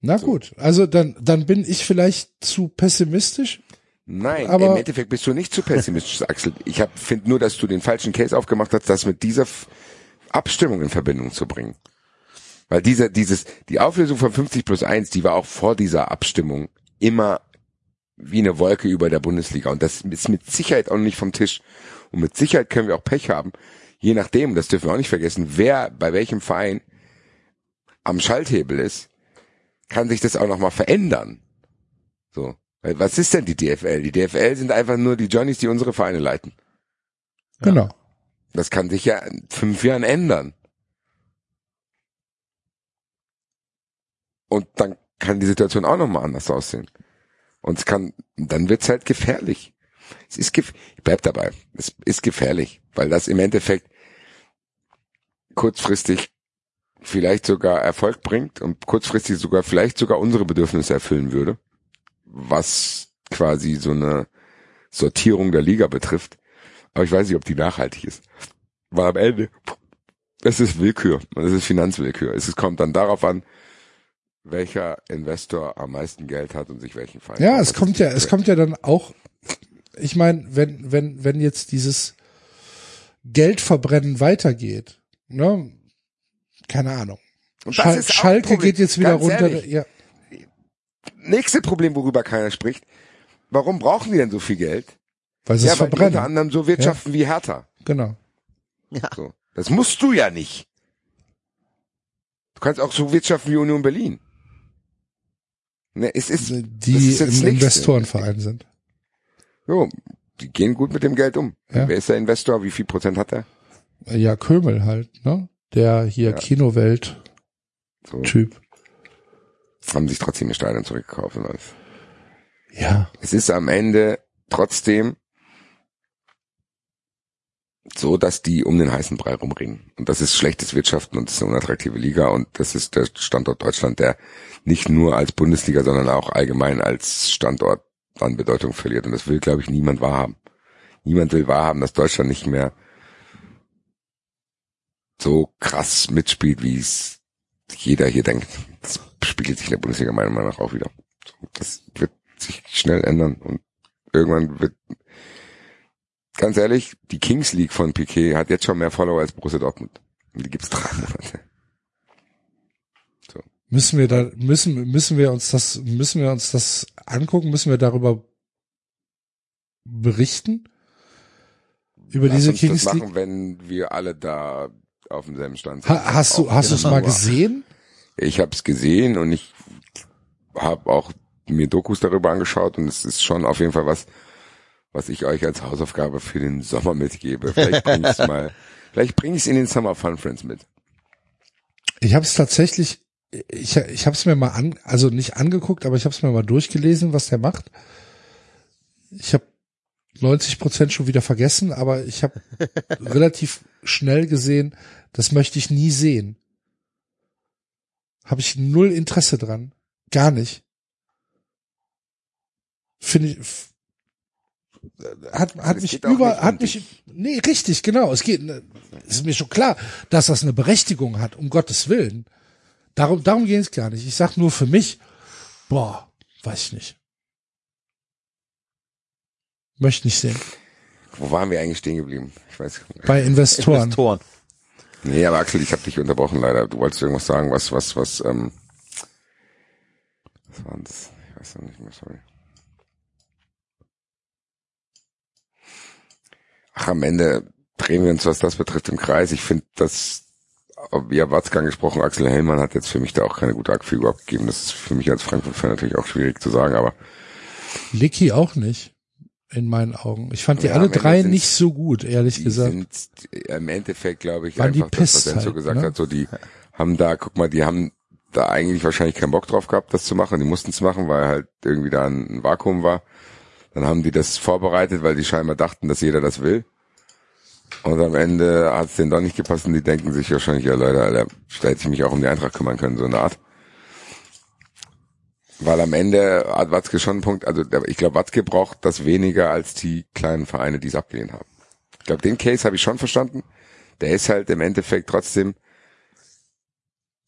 Na gut, also dann, dann bin ich vielleicht zu pessimistisch. Nein, Aber- im Endeffekt bist du nicht zu pessimistisch, Axel. Ich finde nur, dass du den falschen Case aufgemacht hast, das mit dieser F Abstimmung in Verbindung zu bringen. Weil dieser, dieses, die Auflösung von 50 plus 1, die war auch vor dieser Abstimmung immer wie eine Wolke über der Bundesliga. Und das ist mit Sicherheit auch nicht vom Tisch. Und mit Sicherheit können wir auch Pech haben. Je nachdem, das dürfen wir auch nicht vergessen, wer bei welchem Verein am Schalthebel ist, kann sich das auch nochmal verändern. So. Was ist denn die DFL? Die DFL sind einfach nur die Johnnies, die unsere Vereine leiten. Genau. Das kann sich ja in fünf Jahren ändern. Und dann kann die Situation auch nochmal anders aussehen. Und es kann, dann wird's halt gefährlich. Es ist gef ich bleib dabei. Es ist gefährlich, weil das im Endeffekt kurzfristig vielleicht sogar Erfolg bringt und kurzfristig sogar vielleicht sogar unsere Bedürfnisse erfüllen würde, was quasi so eine Sortierung der Liga betrifft. Aber ich weiß nicht, ob die nachhaltig ist. Weil am Ende, es ist Willkür und es ist Finanzwillkür. Es kommt dann darauf an, welcher Investor am meisten Geld hat und sich welchen Verein. Ja, es kommt ja, die- es kommt ja dann auch, ich meine, wenn, wenn, wenn jetzt dieses Geldverbrennen weitergeht, ne, keine Ahnung. Und das Schal ist Schalke geht jetzt wieder Ganz runter. ehrlich, Ja, nächste Problem, worüber keiner spricht. Warum brauchen die denn so viel Geld? weil sie ja, es weil die unter verbrennen. anderem so wirtschaften wie Hertha. Genau. So. Das musst du ja nicht. Du kannst auch so wirtschaften wie Union Berlin. Ne, es ist, das Die ist jetzt im. Investorenverein sind. Jo, die gehen gut mit dem Geld um. Ja. Wer ist der Investor? Wie viel Prozent hat er? Ja, Kömel halt, ne? Der hier Ja. Kinowelt-Typ. So, haben sich trotzdem ihr Stadion zurückgekauft und alles. Ja. Es ist am Ende trotzdem so, dass die um den heißen Brei rumringen. Und das ist schlechtes Wirtschaften und das ist eine unattraktive Liga und das ist der Standort Deutschland, der nicht nur als Bundesliga, sondern auch allgemein als Standort an Bedeutung verliert. Und das will, glaube ich, niemand wahrhaben. Niemand will wahrhaben, dass Deutschland nicht mehr so krass mitspielt, wie es jeder hier denkt. Das spiegelt sich in der Bundesliga meiner Meinung nach auch wieder. Das wird sich schnell ändern und irgendwann wird ganz ehrlich, die Kings League von Piquet hat jetzt schon mehr Follower als Borussia Dortmund. Und die gibt's drei Monate. Müssen wir da, müssen, müssen wir uns das, müssen wir uns das angucken? Müssen wir darüber berichten? Über Lass diese uns Kings das League? machen, wenn wir alle da auf demselben Stand sind. Ha, hast du, hast du es mal gesehen? Ich habe es gesehen und ich habe auch mir Dokus darüber angeschaut und es ist schon auf jeden Fall was, was ich euch als Hausaufgabe für den Sommer mitgebe. Vielleicht bring ich's mal, vielleicht bring ich's in den Summer Fun Friends mit. Ich habe es tatsächlich, ich, ich habe es mir mal an, also nicht angeguckt, aber ich habe es mir mal durchgelesen, was der macht. Ich habe 90 Prozent schon wieder vergessen, aber ich habe relativ schnell gesehen, das möchte ich nie sehen. Habe ich null Interesse dran, gar nicht. Finde ich hat hat Es mich über hat mich nee richtig genau es geht ist mir schon klar dass das eine Berechtigung hat um Gottes willen darum darum geht es gar nicht ich sag nur für mich boah weiß ich nicht möchte nicht sehen Wo waren wir eigentlich stehen geblieben? Ich weiß. bei Investoren Investoren. Nee, aber Axel, ich habe dich unterbrochen leider. Du wolltest irgendwas sagen, was, was, was, ähm, was war das? Ich weiß noch nicht mehr, sorry. Ach, am Ende drehen wir uns, was das betrifft, im Kreis. Ich finde, dass, ja Watzke angesprochen, Axel Hellmann hat jetzt für mich da auch keine gute Abfügung abgegeben. Das ist für mich als Frankfurt-Fan natürlich auch schwierig zu sagen, aber Licky auch nicht. In meinen Augen. Ich fand die Ja, alle drei nicht so gut, ehrlich die gesagt. sind im Endeffekt, glaube ich, Waren einfach das, was Enzo halt, gesagt ne? hat. So, die haben da, guck mal, die haben da eigentlich wahrscheinlich keinen Bock drauf gehabt, das zu machen. Die mussten es machen, weil halt irgendwie da ein Vakuum war. Dann haben die das vorbereitet, weil die scheinbar dachten, dass jeder das will. Und am Ende hat es denen doch nicht gepasst und die denken sich wahrscheinlich, ja Leute, Alter, da hätte ich mich auch um die Eintracht kümmern können, so eine Art. Weil am Ende hat Watzke schon einen Punkt, also ich glaube, Watzke braucht das weniger als die kleinen Vereine, die es abgelehnt haben. Ich glaube, den Case habe ich schon verstanden. Der ist halt im Endeffekt trotzdem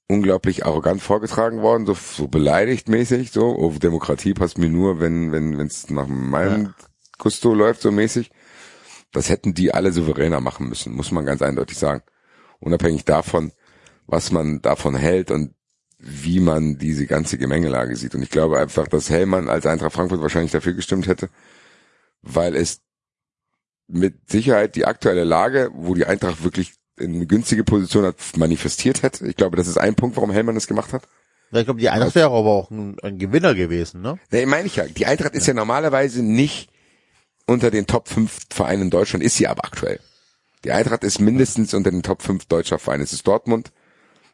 unglaublich arrogant vorgetragen worden, so, so beleidigt mäßig, so, oh, Demokratie passt mir nur, wenn wenn wenn es nach meinem Gusto läuft, so mäßig. Das hätten die alle souveräner machen müssen, muss man ganz eindeutig sagen. Unabhängig davon, was man davon hält und wie man diese ganze Gemengelage sieht. Und ich glaube einfach, dass Hellmann als Eintracht Frankfurt wahrscheinlich dafür gestimmt hätte, weil es mit Sicherheit die aktuelle Lage, wo die Eintracht wirklich eine günstige Position hat, manifestiert hätte. Ich glaube, das ist ein Punkt, warum Hellmann das gemacht hat. Ja, Ich glaube, die Eintracht wäre aber auch ein, ein Gewinner gewesen, ne? Nee, meine ich ja. Die Eintracht ist ja normalerweise nicht unter den Top 5 Vereinen in Deutschland, ist sie aber aktuell. Die Eintracht ist mindestens unter den Top 5 deutscher Vereine. Es ist Dortmund,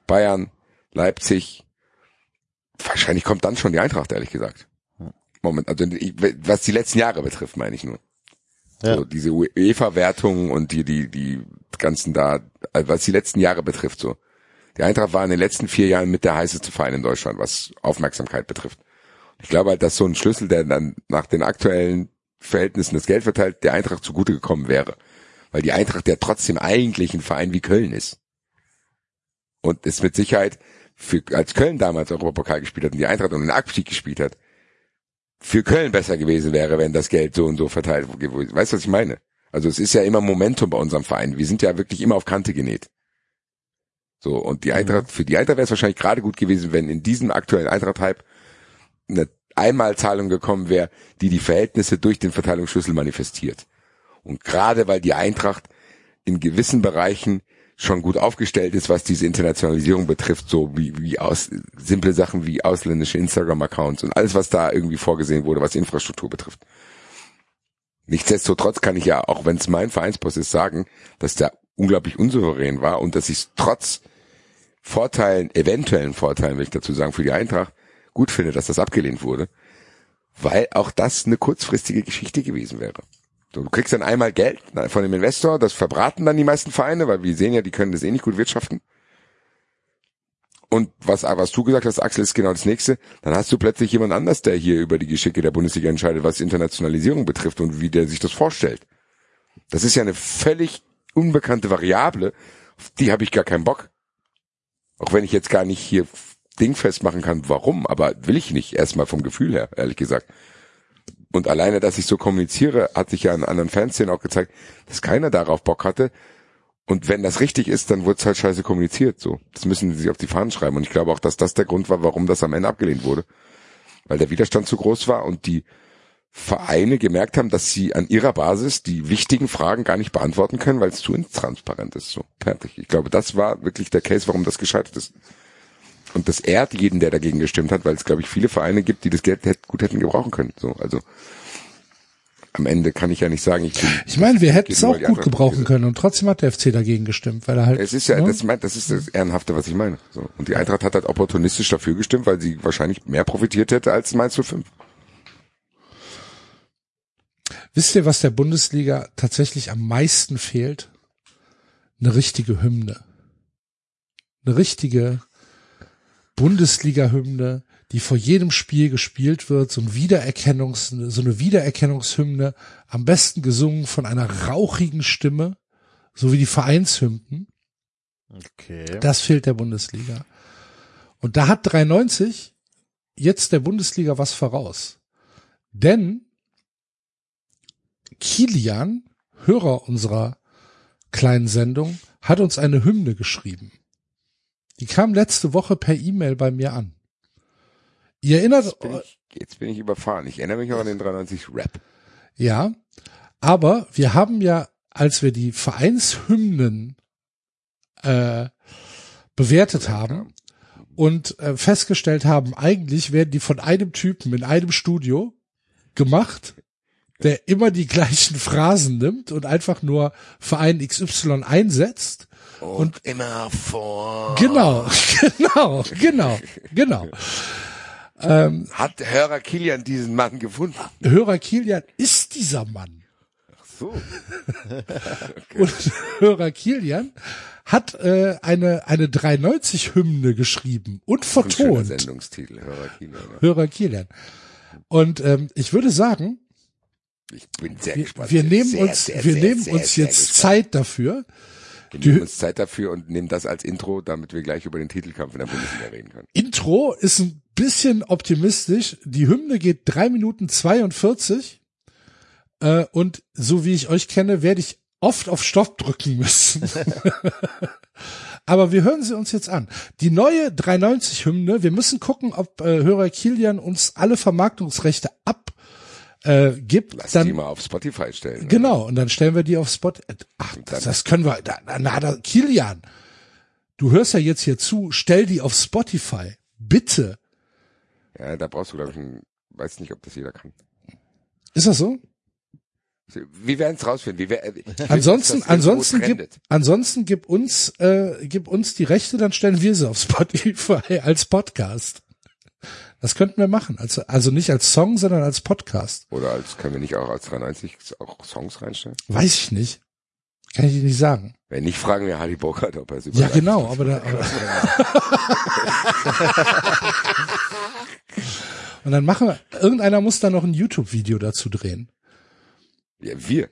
Bayern, Leipzig. Wahrscheinlich kommt dann schon die Eintracht, ehrlich gesagt. Moment, also was die letzten Jahre betrifft, meine ich nur. Ja. So, diese UEFA-Wertungen und die, die, die ganzen da, also was die letzten Jahre betrifft, so. Die Eintracht war in den letzten vier Jahren mit der heißeste Verein in Deutschland, was Aufmerksamkeit betrifft. Ich glaube halt, dass so ein Schlüssel, der dann nach den aktuellen Verhältnissen das Geld verteilt, der Eintracht zugute gekommen wäre. Weil die Eintracht ja trotzdem eigentlich ein Verein wie Köln ist. Und es mit Sicherheit, für, als Köln damals Europapokal gespielt hat und die Eintracht um den Abstieg gespielt hat, für Köln besser gewesen wäre, wenn das Geld so und so verteilt wurde. Weißt du, was ich meine? Also es ist ja immer Momentum bei unserem Verein. Wir sind ja wirklich immer auf Kante genäht. So, und die Eintracht, für die Eintracht wäre es wahrscheinlich gerade gut gewesen, wenn in diesem aktuellen Eintracht-Hype eine Einmalzahlung gekommen wäre, die die Verhältnisse durch den Verteilungsschlüssel manifestiert. Und gerade weil die Eintracht in gewissen Bereichen schon gut aufgestellt ist, was diese Internationalisierung betrifft, so wie, wie aus, simple Sachen wie ausländische Instagram-Accounts und alles, was da irgendwie vorgesehen wurde, was Infrastruktur betrifft. Nichtsdestotrotz kann ich ja, auch wenn es mein Vereinsboss ist, sagen, dass der unglaublich unsouverän war und dass ich es trotz Vorteilen, eventuellen Vorteilen, will ich dazu sagen, für die Eintracht gut finde, dass das abgelehnt wurde, weil auch das eine kurzfristige Geschichte gewesen wäre. Du kriegst dann einmal Geld von dem Investor, das verbraten dann die meisten Vereine, weil wir sehen ja, die können das eh nicht gut wirtschaften. Und was, was du gesagt hast, Axel, ist genau das nächste. Dann hast du plötzlich jemand anders, der hier über die Geschicke der Bundesliga entscheidet, was Internationalisierung betrifft und wie der sich das vorstellt. Das ist ja eine völlig unbekannte Variable, auf die habe ich gar keinen Bock. Auch wenn ich jetzt gar nicht hier dingfest machen kann, warum, aber will ich nicht, erstmal vom Gefühl her, ehrlich gesagt. Und alleine, dass ich so kommuniziere, hat sich ja in anderen Fanszenen auch gezeigt, dass keiner darauf Bock hatte. Und wenn das richtig ist, dann wurde es halt scheiße kommuniziert. So, das müssen sie sich auf die Fahnen schreiben. Und ich glaube auch, dass das der Grund war, warum das am Ende abgelehnt wurde, weil der Widerstand zu groß war und die Vereine gemerkt haben, dass sie an ihrer Basis die wichtigen Fragen gar nicht beantworten können, weil es zu intransparent ist. So, fertig. Ich glaube, das war wirklich der Case, warum das gescheitert ist. Und das ehrt jeden, der dagegen gestimmt hat, weil es, glaube ich, viele Vereine gibt, die das Geld gut hätten gebrauchen können. So, also am Ende kann ich ja nicht sagen, ich bin. Ich meine, wir hätten es auch gut gebrauchen diese- können und trotzdem hat der FC dagegen gestimmt, weil er halt. Es ist ja, ne? das, das ist das Ehrenhafte, was ich meine. So. Und die Eintracht hat halt opportunistisch dafür gestimmt, weil sie wahrscheinlich mehr profitiert hätte als Mainz 05. Wisst ihr, was der Bundesliga tatsächlich am meisten fehlt? Eine richtige Hymne. Eine richtige Bundesliga-Hymne, die vor jedem Spiel gespielt wird, so, ein Wiedererkennungs, so eine Wiedererkennungshymne, am besten gesungen von einer rauchigen Stimme, so wie die Vereinshymnen. Okay. Das fehlt der Bundesliga. Und da hat 93 jetzt der Bundesliga was voraus. Denn Kilian, Hörer unserer kleinen Sendung, hat uns eine Hymne geschrieben. Die kam letzte Woche per E-Mail bei mir an. Ihr erinnert Jetzt bin, ich, jetzt bin ich überfahren. Ich erinnere mich noch an den 93 Rap. Ja, aber wir haben ja als wir die Vereinshymnen äh, bewertet haben und äh, festgestellt haben, eigentlich werden die von einem Typen in einem Studio gemacht, der immer die gleichen Phrasen nimmt und einfach nur Verein XY einsetzt. Und, immer vor. Genau, genau, genau, genau. Hat Hörer Kilian diesen Mann gefunden? Hörer Kilian ist dieser Mann. So. Und Hörer Kilian hat äh, eine eine 390 Hymne geschrieben und Ein vertont. Sendungstitel, Hörer Kilian. ja. Hörer Kilian. Und ähm, ich würde sagen, Ich bin sehr wir, gespannt. wir nehmen Sehr, uns sehr, wir nehmen uns jetzt. Zeit dafür. Wir Die- nehmen uns Zeit dafür und nehmen das als Intro, damit wir gleich über den Titelkampf in der Bundesliga reden können. Intro ist ein bisschen optimistisch. Die Hymne geht drei Minuten 42 äh, und so wie ich euch kenne, werde ich oft auf Stopp drücken müssen. Aber wir hören sie uns jetzt an. Die neue 390 Hymne, wir müssen gucken, ob äh, Hörer Kilian uns alle Vermarktungsrechte ab äh, gibt. Lass dann, die mal auf Spotify stellen. Genau, und dann stellen wir die auf Spot. Ach, das, das können wir. Da, na, da, Kilian, du hörst ja jetzt hier zu, stell die auf Spotify. Bitte. Ja, da brauchst du, glaube ich, ein, weiß nicht, ob das jeder kann. Ist das so? Wir werden es rausfinden. Wie wir, äh, Ansonsten, ansonsten gib, ansonsten gib uns, äh, gib uns die Rechte, dann stellen wir sie auf Spotify als Podcast. Das könnten wir machen. Also, also nicht als Song, sondern als Podcast. Oder als können wir nicht auch als 93 auch Songs reinstellen? Weiß ich nicht. Kann ich dir nicht sagen. Wenn nicht, fragen wir Hardy Bogart, ob er es Ja, genau, aber da, aber Und dann machen wir, irgendeiner muss da noch ein YouTube-Video dazu drehen. Ja, wir.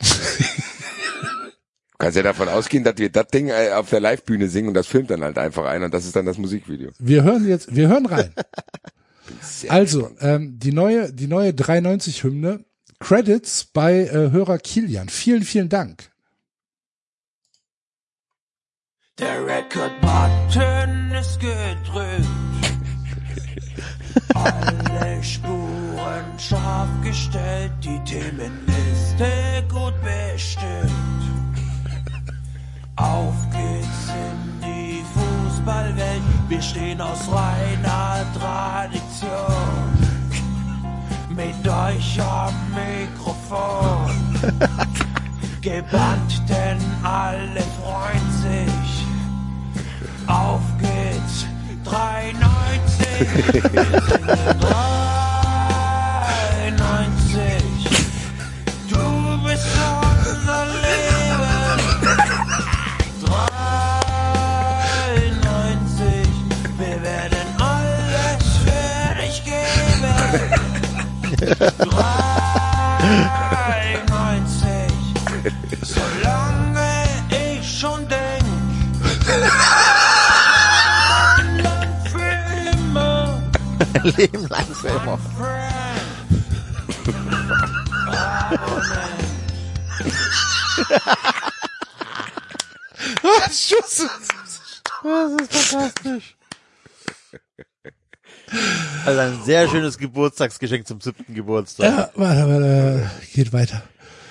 du kannst ja davon ausgehen, dass wir das Ding äh, auf der Live-Bühne singen und das filmt dann halt einfach ein und das ist dann das Musikvideo. Wir hören jetzt, wir hören rein. Also, ähm, die neue, die neue 390-Hymne. Credits bei äh, Hörer Kilian. Vielen, vielen Dank. Der Record-Button ist gedrückt. Alle Spuren scharf gestellt, die Themenliste gut bestimmt. Auf geht's in die Fußballwelt, wir stehen aus reiner Tradition. Mit euch am Mikrofon. Gebannt, denn alle freuen sich. Auf geht's, 390. 390. Solange ich schon denk. Lang für immer. Leben lang für immer. Das ist fantastisch. Also ein sehr schönes Geburtstagsgeschenk zum siebten Geburtstag. Ja, warte, warte, geht weiter.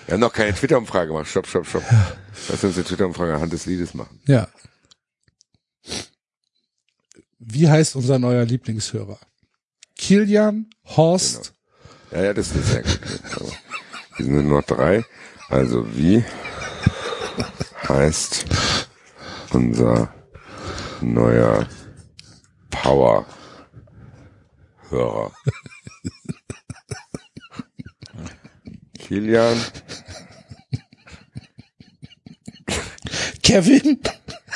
Wir haben noch keine Twitter-Umfrage gemacht. Stopp, stopp, stopp. Lass uns eine Twitter-Umfrage anhand des Liedes machen. Ja. Wie heißt unser neuer Lieblingshörer? Kilian, Horst, Ja, ja, das ist sehr gut. Aber Hier sind nur noch drei. Also wie heißt unser neuer Power-Hörer? Kilian, Kevin.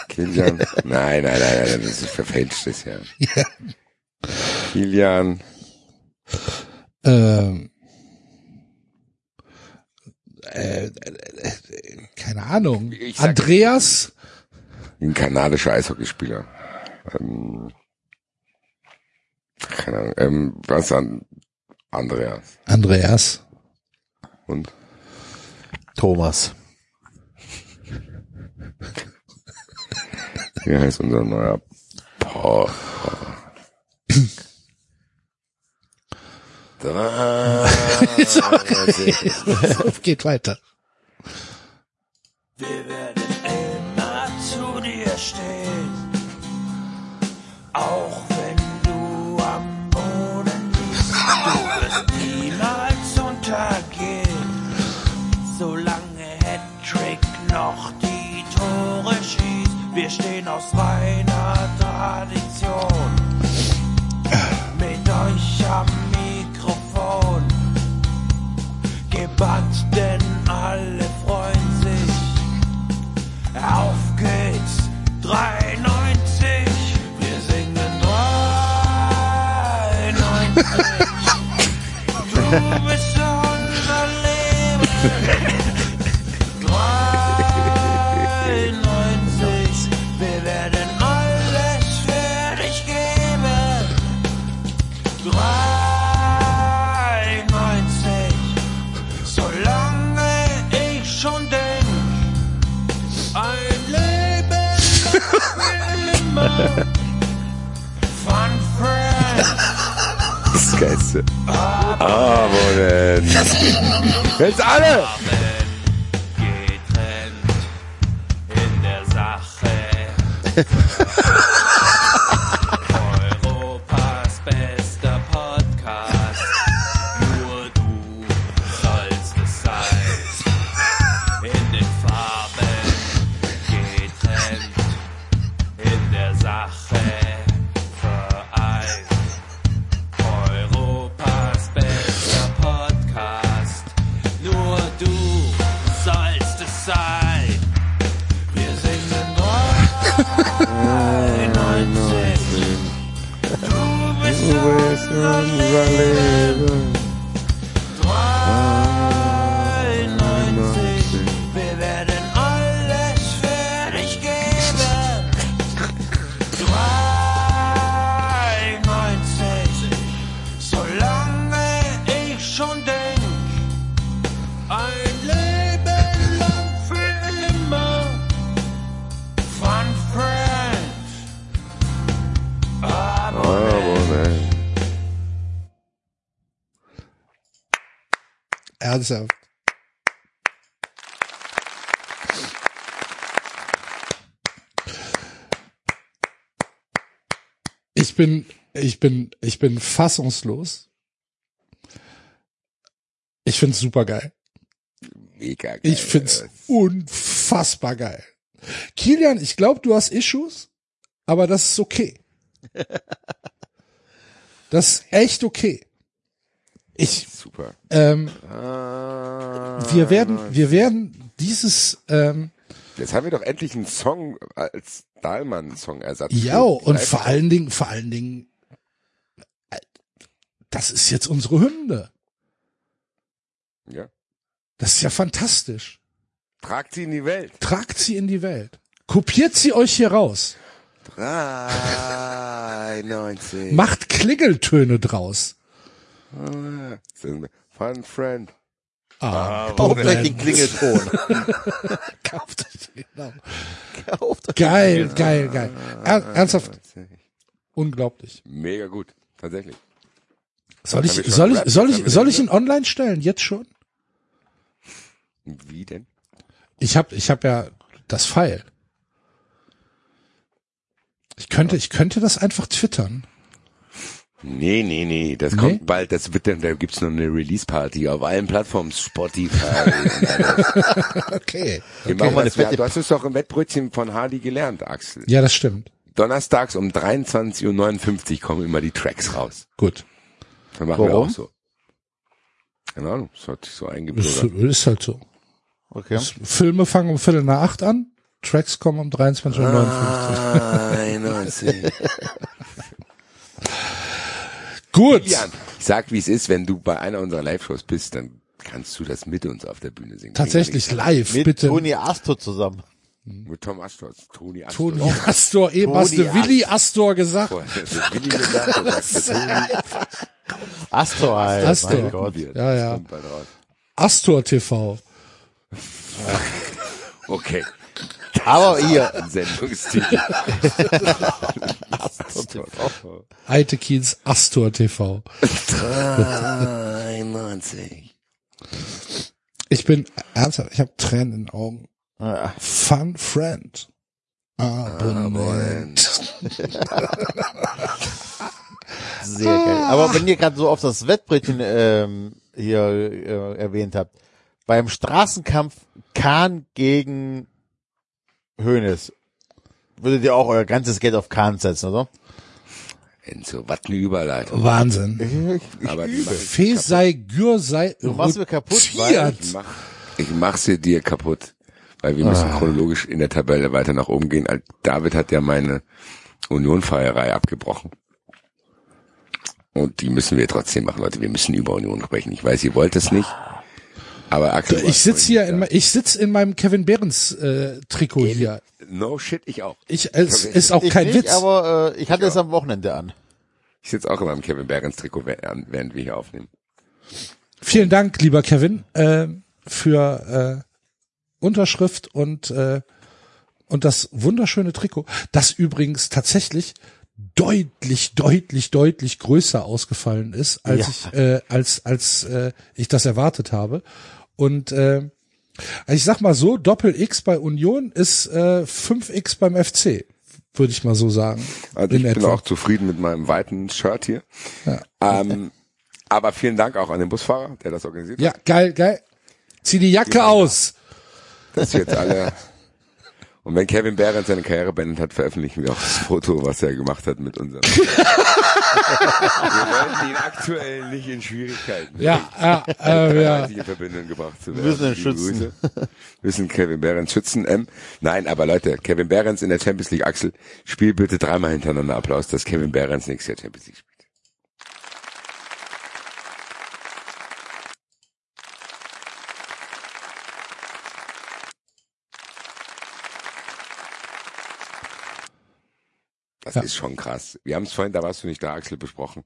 Kilian, nein, nein, nein, nein, das ist verfälscht, das ja. Kilian, Ähm, äh, äh, äh, keine Ahnung. Sag- Andreas. ein kanadischer Eishockeyspieler. Ähm, keine Ahnung, ähm, was an Andreas Andreas. und Thomas. wie heißt unser neuer Paul? Geht weiter. Aus reiner Tradition. Mit euch am Mikrofon. Gebannt, denn alle freuen sich. Auf geht's, 93. Wir singen 93. Das Geilste. Abonnenten. Jetzt alle! getrennt in der Sache. Ernsthaft. Ich bin, ich bin, ich bin fassungslos. Ich find's super geil. Mega geil. Ich find's unfassbar geil. Kilian, ich glaube, du hast Issues, aber das ist okay. Das ist echt okay. Ich, Super. ähm, Ah, wir werden, wir werden dieses, ähm, Jetzt haben wir doch endlich einen Song als Dahlmann-Song-Ersatz. ja, für und Live- vor allen Dingen, vor allen Dingen, äh, das ist jetzt unsere Hymne. Ja. Das ist ja fantastisch. Tragt sie in die Welt. Tragt sie in die Welt. Kopiert sie euch hier raus. 93. Macht Klingeltöne draus. Ah, Fun Friend. Ah, Kauft euch den Klingelton. Kauft euch, genau. Kauft euch Geil, geil, geil. Er, ernsthaft, unglaublich. Mega gut. Tatsächlich. Soll ich, soll ich, soll ich, soll den ich ihn online stellen? Jetzt schon? Wie denn? Ich hab, ich hab ja das Pfeil. Ich könnte, ich könnte das einfach twittern. Nee, nee, nee, das Nee? kommt bald, das wird dann, da gibt's noch eine Release-Party auf allen Plattformen, Spotify. Okay. Wir machen machen wir eine das, ja, du hast es doch im Wettbrötchen von Hardy gelernt, Axel. Ja, das stimmt. Donnerstags um 23.59 Uhr kommen immer die Tracks raus. Gut. Dann machen wir Warum? auch so. Keine Ahnung, das hat sich so Ist, eingebürgert. ist halt so. Okay. Filme fangen um Viertel nach acht an, Tracks kommen um 23.59 Uhr. Ah. 91. Gut. Jan, ich sag, wie es ist, wenn du bei einer unserer Live-Shows bist, dann kannst du das mit uns auf der Bühne singen. Tatsächlich live, Mit bitte. Toni Astor zusammen. Mit Tom Astor, Toni Astor. Toni Astor, eben hast du Toni Willi Astor gesagt. Willi gesagt, Toni. Astor, Alter. Astor. Mein Gott. Ja, ja. Astor TV. Okay. Aber hier, Ein Sendungstitel. Alte Kids Astor TV. 93. Ich bin ernsthaft, ich habe Tränen in den Augen. Ah, Fun Friend. Abonnent. sehr geil. Aber wenn ihr gerade so auf das Wettbrötchen ähm, hier äh, erwähnt habt, beim Straßenkampf Kahn gegen Hönes, würdet ihr auch euer ganzes Geld auf Kahn setzen, oder? Enzo, was eine Überleitung. Wahnsinn. Aber mach ich, Fesei Gürsei Du machst mir kaputt, weil ich mach, ich mach sie dir kaputt. Weil wir müssen Ah. chronologisch in der Tabelle weiter nach oben gehen. David hat ja meine Union-Feierei abgebrochen. Und die müssen wir trotzdem machen, Leute. Wir müssen über Union sprechen. Ich weiß, ihr wollt es nicht. Aber Axel, Ich sitz hier in, ich sitz in meinem Kevin Behrens äh, Trikot hier. No shit, ich auch. Ich, es ist auch ich kein nicht, Witz. aber äh, ich hatte es am Wochenende an. Ich sitze auch in meinem Kevin Behrens Trikot, während während wir hier aufnehmen. Vielen Dank, lieber Kevin, äh, für äh, Unterschrift und äh, und das wunderschöne Trikot, das übrigens tatsächlich deutlich, deutlich, deutlich größer ausgefallen ist, als Ja. ich äh, als als äh, ich das erwartet habe. Und äh, ich sag mal so, Doppel X bei Union ist äh, 5X beim FC, würde ich mal so sagen. Also ich bin etwa. auch zufrieden mit meinem weiten Shirt hier. Ja. Ähm, aber vielen Dank auch an den Busfahrer, der das organisiert Ja, hat. geil, geil. Zieh die Jacke aus. Dass wir jetzt alle. Und wenn Kevin Behrens seine Karriere beendet hat, veröffentlichen wir auch das Foto, was er gemacht hat mit unserem. wir wollen ihn aktuell nicht in Schwierigkeiten. Ja, ja, äh, ja. in Verbindung gebracht zu werden. müssen ihn schützen. Grüße. Wir müssen Kevin Behrens schützen. Ähm, nein, aber Leute, Kevin Behrens in der Champions League, Axel, spiel bitte dreimal hintereinander Applaus, dass Kevin Behrens nächstes Jahr Champions League Das Ja. ist schon krass. Wir haben es vorhin, da warst du nicht da, Axel, besprochen.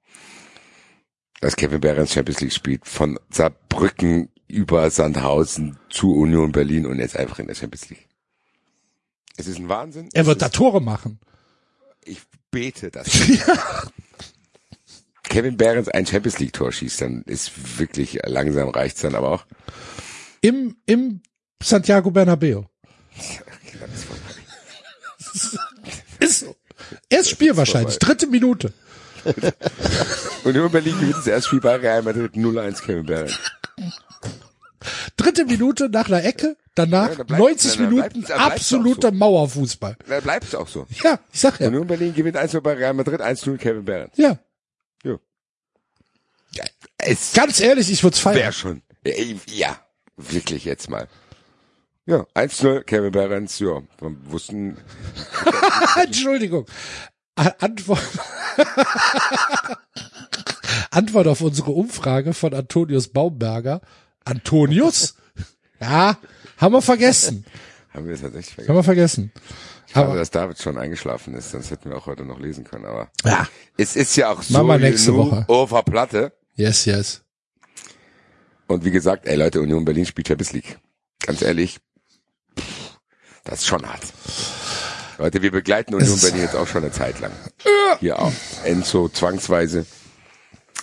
Dass Kevin Behrens Champions League spielt. Von Saarbrücken über Sandhausen zu Union Berlin und jetzt einfach in der Champions League. Es ist ein Wahnsinn. Er wird da Tore machen. ich bete das. Kevin Behrens ein Champions League Tor schießt, dann ist wirklich langsam reicht's dann aber auch. Im, im Santiago Bernabeo. Erst Spiel wahrscheinlich. Dritte Minute. Union Berlin gewinnt das erste Spiel bei Real Madrid 0-1 Kevin Behrens. Dritte Minute nach einer Ecke. Danach Ja, dann bleibt- 90 dann bleibt- Minuten bleibt's absoluter so. Mauerfußball. Da bleibt es auch so. Ja, ich sag ja. Union Berlin gewinnt 1 bei Real Madrid, 1-0 Kevin Behrens. Ja. Es Ganz ehrlich, ich würde es feiern. schon? Ey, Ja, wirklich jetzt mal. Ja, 1-0, Kevin ja, wir wussten, Entschuldigung. Antwort. Antwort auf unsere Umfrage von Antonius Baumberger. Antonius? Ja, haben wir vergessen. haben wir tatsächlich Haben vergessen. wir vergessen. Schade, Aber, dass David schon eingeschlafen ist, sonst hätten wir auch heute noch lesen können, aber ja, es ist ja auch so Machen wir nächste Woche. der Platte. yes, yes. Und wie gesagt, ey Leute, Union Berlin spielt Champions League. Ganz ehrlich, das ist schon hart. Leute, wir begleiten Union Berlin jetzt auch schon eine Zeit lang. Hier auch. Enzo zwangsweise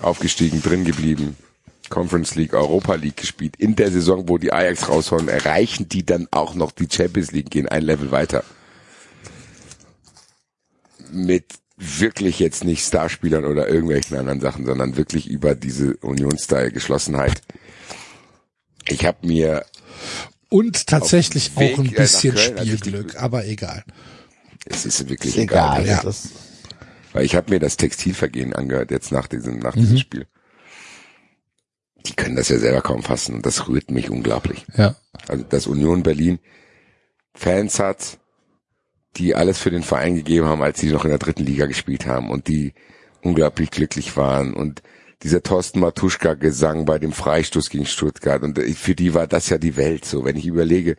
aufgestiegen, drin geblieben. Conference League, Europa League gespielt. In der Saison, wo die Ajax raushauen, erreichen die dann auch noch die Champions League, gehen ein Level weiter. Mit wirklich jetzt nicht Starspielern oder irgendwelchen anderen Sachen, sondern wirklich über diese Union-Style-Geschlossenheit. Ich habe mir, Und tatsächlich Weg, auch ein äh, bisschen Köln, als ich Spielglück, die- aber egal. es ist wirklich Ist egal. egal, Ja. Das, weil ich habe mir das Textilvergehen angehört jetzt nach diesem nach Mhm. diesem Spiel. Die können das ja selber kaum fassen und das rührt mich unglaublich. Ja. Also dass Union Berlin Fans hat, die alles für den Verein gegeben haben, als sie noch in der dritten Liga gespielt haben und die unglaublich glücklich waren und dieser Thorsten Matuschka Gesang bei dem Freistoß gegen Stuttgart und für die war das ja die Welt so, wenn ich überlege,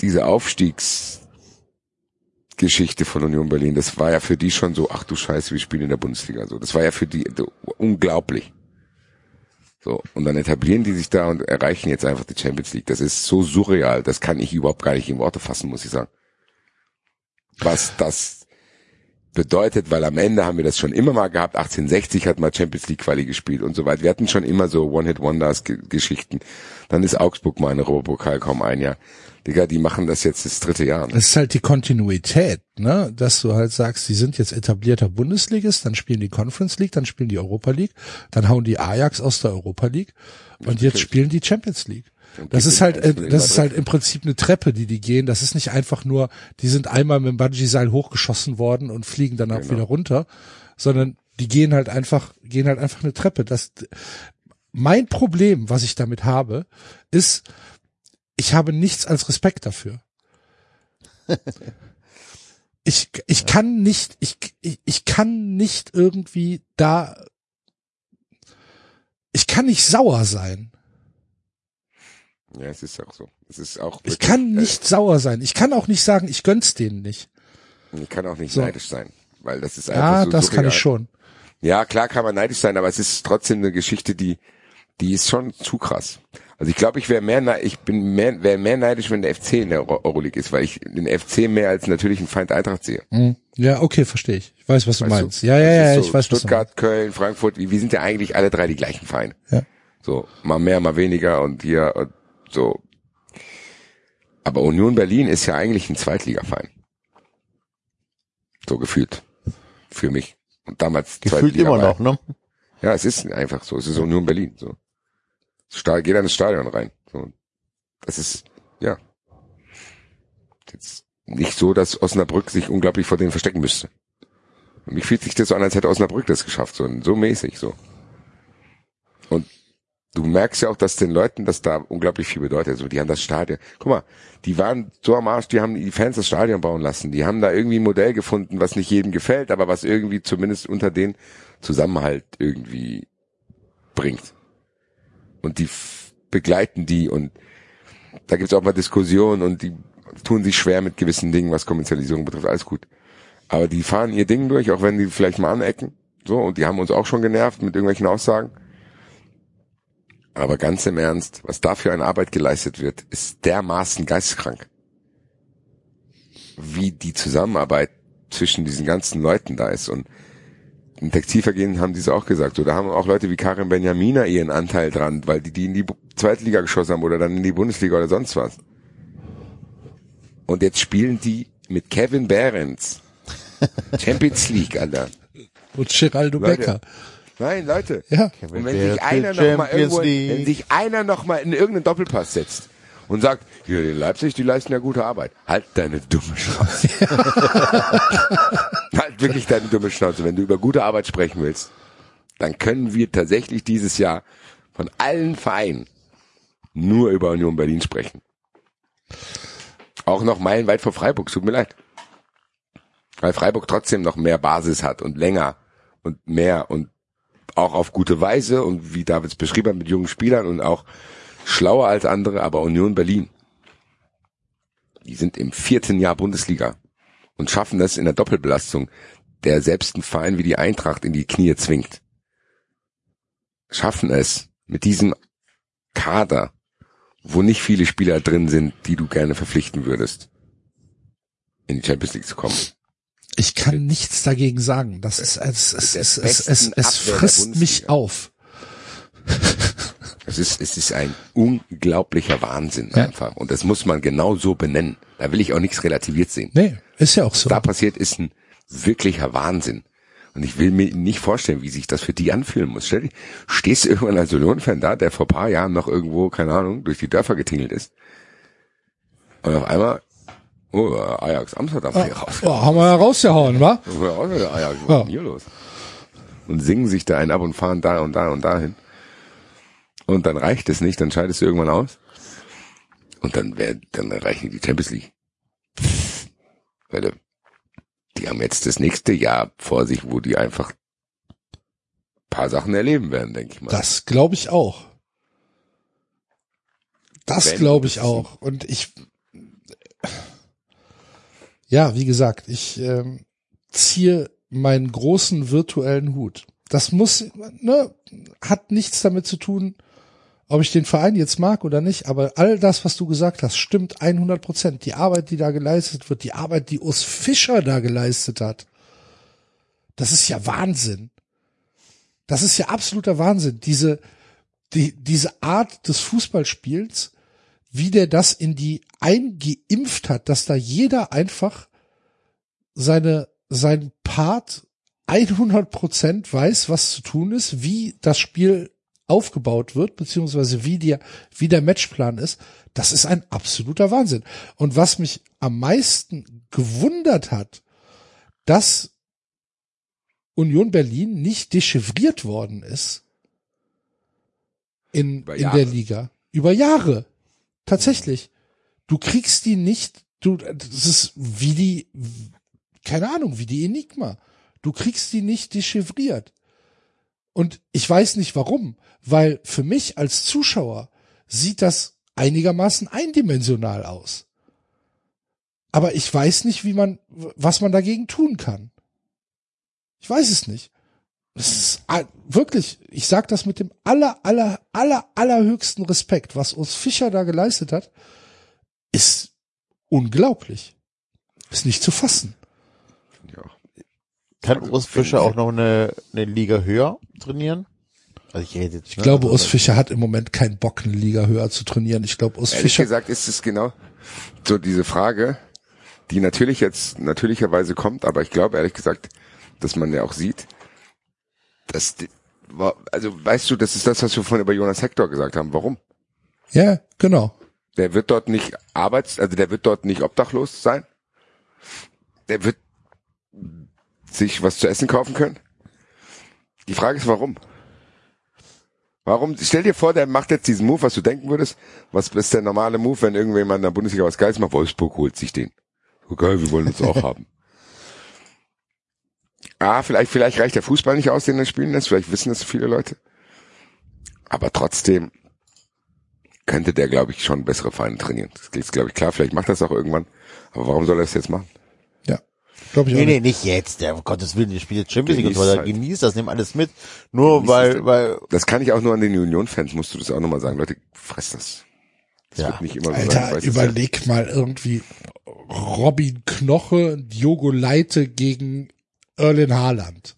diese Aufstiegsgeschichte von Union Berlin, das war ja für die schon so, ach du Scheiße, wir spielen in der Bundesliga so. Das war ja für die unglaublich. So, und dann etablieren die sich da und erreichen jetzt einfach die Champions League. Das ist so surreal, das kann ich überhaupt gar nicht in Worte fassen, muss ich sagen. Was das bedeutet, weil am Ende haben wir das schon immer mal gehabt. 1860 hat mal Champions League Quali gespielt und so weiter. Wir hatten schon immer so One-Hit-Wonders-Geschichten. Dann ist Augsburg mal in Europapokal kaum ein Jahr. Digga, die machen das jetzt das dritte Jahr. Es ist halt die Kontinuität, ne, dass du halt sagst, die sind jetzt etablierter Bundesligist, dann spielen die Conference League, dann spielen die Europa League, dann hauen die Ajax aus der Europa League und jetzt spielen die Champions League. Das ist halt, äh, das ist halt im Prinzip eine Treppe, die die gehen. Das ist nicht einfach nur, die sind einmal mit dem Bungee-Seil hochgeschossen worden und fliegen dann auch Genau. wieder runter, sondern die gehen halt einfach, gehen halt einfach eine Treppe. Das, mein Problem, was ich damit habe, ist, ich habe nichts als Respekt dafür. Ich, ich kann nicht, ich, ich, ich kann nicht irgendwie da, ich kann nicht sauer sein. Ja, es ist auch so. Es ist auch. Ich wirklich, kann nicht sauer sein. Ich kann auch nicht sagen, ich gönn's denen nicht. Äh, ich kann auch nicht So. neidisch sein, weil das ist einfach Ja, so das kann surreal. ich schon. Ja, klar kann man neidisch sein, aber es ist trotzdem eine Geschichte, die, die ist schon zu krass. Also ich glaube, ich wäre mehr, ich bin mehr, wäre mehr neidisch, wenn der FC in der Euro- Euroleague ist, weil ich den FC mehr als natürlichen Feind Eintracht sehe. Ja, okay, verstehe ich. Ich weiß, was du Weißt meinst. du? Ja, ja, Das ja, so ich weiß, was du Stuttgart, Köln, Frankfurt, wir wir sind ja eigentlich alle drei die gleichen Vereine. Ja. So, mal mehr, mal weniger und hier und so. Aber Union Berlin ist ja eigentlich ein Zweitligaverein. So gefühlt. Für mich. Und damals Gefühlt immer noch, ne? Ja, es ist einfach so. Es ist Union Berlin. So. Sta- Geh dann ins Stadion rein. So. Das ist, ja. Jetzt nicht so, dass Osnabrück sich unglaublich vor denen verstecken müsste. Und mich fühlt sich das so an, als hätte Osnabrück das geschafft. So, so mäßig, so. Und du merkst ja auch, dass den Leuten das da unglaublich viel bedeutet. So, die haben das Stadion. Guck mal, die waren so am Arsch, die haben die Fans das Stadion bauen lassen. Die haben da irgendwie ein Modell gefunden, was nicht jedem gefällt, aber was irgendwie zumindest unter den Zusammenhalt irgendwie bringt. Und die begleiten die und da gibt's auch mal Diskussionen und die tun sich schwer mit gewissen Dingen, was Kommerzialisierung betrifft. Alles gut. Aber die fahren ihr Ding durch, auch wenn die vielleicht mal anecken. So, und die haben uns auch schon genervt mit irgendwelchen Aussagen. Aber ganz im Ernst, was da für eine Arbeit geleistet wird, ist dermaßen geisteskrank. Wie die Zusammenarbeit zwischen diesen ganzen Leuten da ist. Und im Textilvergehen haben die es auch gesagt. Da haben auch Leute wie Karin Benjamina ihren Anteil dran, weil die die in die Zweitliga geschossen haben oder dann in die Bundesliga oder sonst was. Und jetzt spielen die mit Kevin Behrens. Champions League, Alter. Und Geraldo Leute. Becker. Nein, Leute. Ja. Und wenn sich einer noch mal Champions irgendwo, League. wenn sich einer noch mal in irgendeinen Doppelpass setzt und sagt, hier in Leipzig, die leisten ja gute Arbeit. Halt deine dumme Schnauze. halt wirklich deine dumme Schnauze. Wenn du über gute Arbeit sprechen willst, dann können wir tatsächlich dieses Jahr von allen Vereinen nur über Union Berlin sprechen. Auch noch meilenweit vor Freiburg, tut mir leid. Weil Freiburg trotzdem noch mehr Basis hat und länger und mehr und auch auf gute Weise und wie Davids beschrieben hat mit jungen Spielern und auch schlauer als andere, aber Union Berlin. Die sind im vierten Jahr Bundesliga und schaffen das in der Doppelbelastung, der selbst einen Verein wie die Eintracht in die Knie zwingt. Schaffen es mit diesem Kader, wo nicht viele Spieler drin sind, die du gerne verpflichten würdest, in die Champions League zu kommen. Ich kann nichts dagegen sagen. Das ist, es, es, es, es, es, es der frisst mich auf. Es ist, es ist ein unglaublicher Wahnsinn Ja. einfach. Und das muss man genau so benennen. Da will ich auch nichts relativiert sehen. Nee, ist ja auch so. Was da passiert, ist ein wirklicher Wahnsinn. Und ich will mir nicht vorstellen, wie sich das für die anfühlen muss. Stell dich, stehst du irgendwann als Union-Fan da, der vor paar Jahren noch irgendwo, keine Ahnung, durch die Dörfer getingelt ist. Und auf einmal, oh, Ajax Amsterdam hier raus. Oh, haben wir ja rausgehauen, wa? Ja, auch wieder Ajax, was Ja. ist denn hier los? Und singen sich da einen ab und fahren da und da und dahin. Und dann reicht es nicht, dann scheidest du irgendwann aus. Und dann wär, dann erreichen die Champions League. Weil die haben jetzt das nächste Jahr vor sich, wo die einfach paar Sachen erleben werden, denke ich mal. Das glaube ich auch. Das glaube ich auch. Und ich, ja, wie gesagt, ich ähm, ziehe meinen großen virtuellen Hut. Das muss, ne, hat nichts damit zu tun, ob ich den Verein jetzt mag oder nicht, aber all das, was du gesagt hast, stimmt 100 Prozent. Die Arbeit, die da geleistet wird, die Arbeit, die Urs Fischer da geleistet hat, das ist ja Wahnsinn. Das ist ja absoluter Wahnsinn. Diese, die, diese Art des Fußballspiels, wie der das in die eingeimpft hat, dass da jeder einfach seine, sein Part 100 Prozent weiß, was zu tun ist, wie das Spiel aufgebaut wird, beziehungsweise wie der, wie der Matchplan ist, das ist ein absoluter Wahnsinn. Und was mich am meisten gewundert hat, dass Union Berlin nicht dechiffriert worden ist in, Über in Jahre. der Liga. Über Jahre. Tatsächlich. Du kriegst die nicht, du, das ist wie die, keine Ahnung, wie die Enigma. Du kriegst die nicht dechiffriert. Und ich weiß nicht warum, weil für mich als Zuschauer sieht das einigermaßen eindimensional aus. Aber ich weiß nicht, wie man, was man dagegen tun kann. Ich weiß es nicht. Es ist ah, wirklich, ich sag das mit dem aller, aller, aller, allerhöchsten Respekt, was uns Fischer da geleistet hat, ist unglaublich. Ist nicht zu fassen. Ja. Kann Also, Urs Fischer auch noch eine, eine Liga höher trainieren? Also ich rede jetzt, Ich glaube, Urs Fischer hat im Moment keinen Bock, eine Liga höher zu trainieren. Ich glaube, Urs Ehrlich Fischer, gesagt ist es genau so diese Frage, die natürlich jetzt natürlicherweise kommt, aber ich glaube ehrlich gesagt, dass man ja auch sieht, dass die, wa- also weißt du, das ist das, was wir vorhin über Jonas Hector gesagt haben. Warum? ja, genau. Der wird dort nicht arbeits, also der wird dort nicht obdachlos sein. Der wird sich was zu essen kaufen können. Die Frage ist, warum? Warum? Stell dir vor, der macht jetzt diesen Move, was du denken würdest. Was ist der normale Move, wenn irgendjemand in der Bundesliga was Geiles macht? Wolfsburg holt sich den. So geil, wir wollen uns auch haben. Ah, vielleicht, vielleicht reicht der Fußball nicht aus, den er spielen lässt. Vielleicht wissen das viele Leute. Aber trotzdem könnte der, glaube ich, schon bessere Vereine trainieren. Das ist, glaube ich, klar. Vielleicht macht er das auch irgendwann. Aber warum soll er das jetzt machen? Ja. Glaube ich auch Nee, nee, nicht. nicht jetzt. Der, um Gottes Willen, der spielt jetzt Champions League und Genießt so weiter. halt. Genießt das, nimm alles mit. Nur Genießt weil, es. weil, Das kann ich auch nur an den Union-Fans, musst du das auch nochmal sagen. Leute, fress das. Das Ja. wird nicht immer so sein. Alter, weiß es ja. überleg mal irgendwie Robin Knoche, Diogo Leite gegen Erlen Haaland.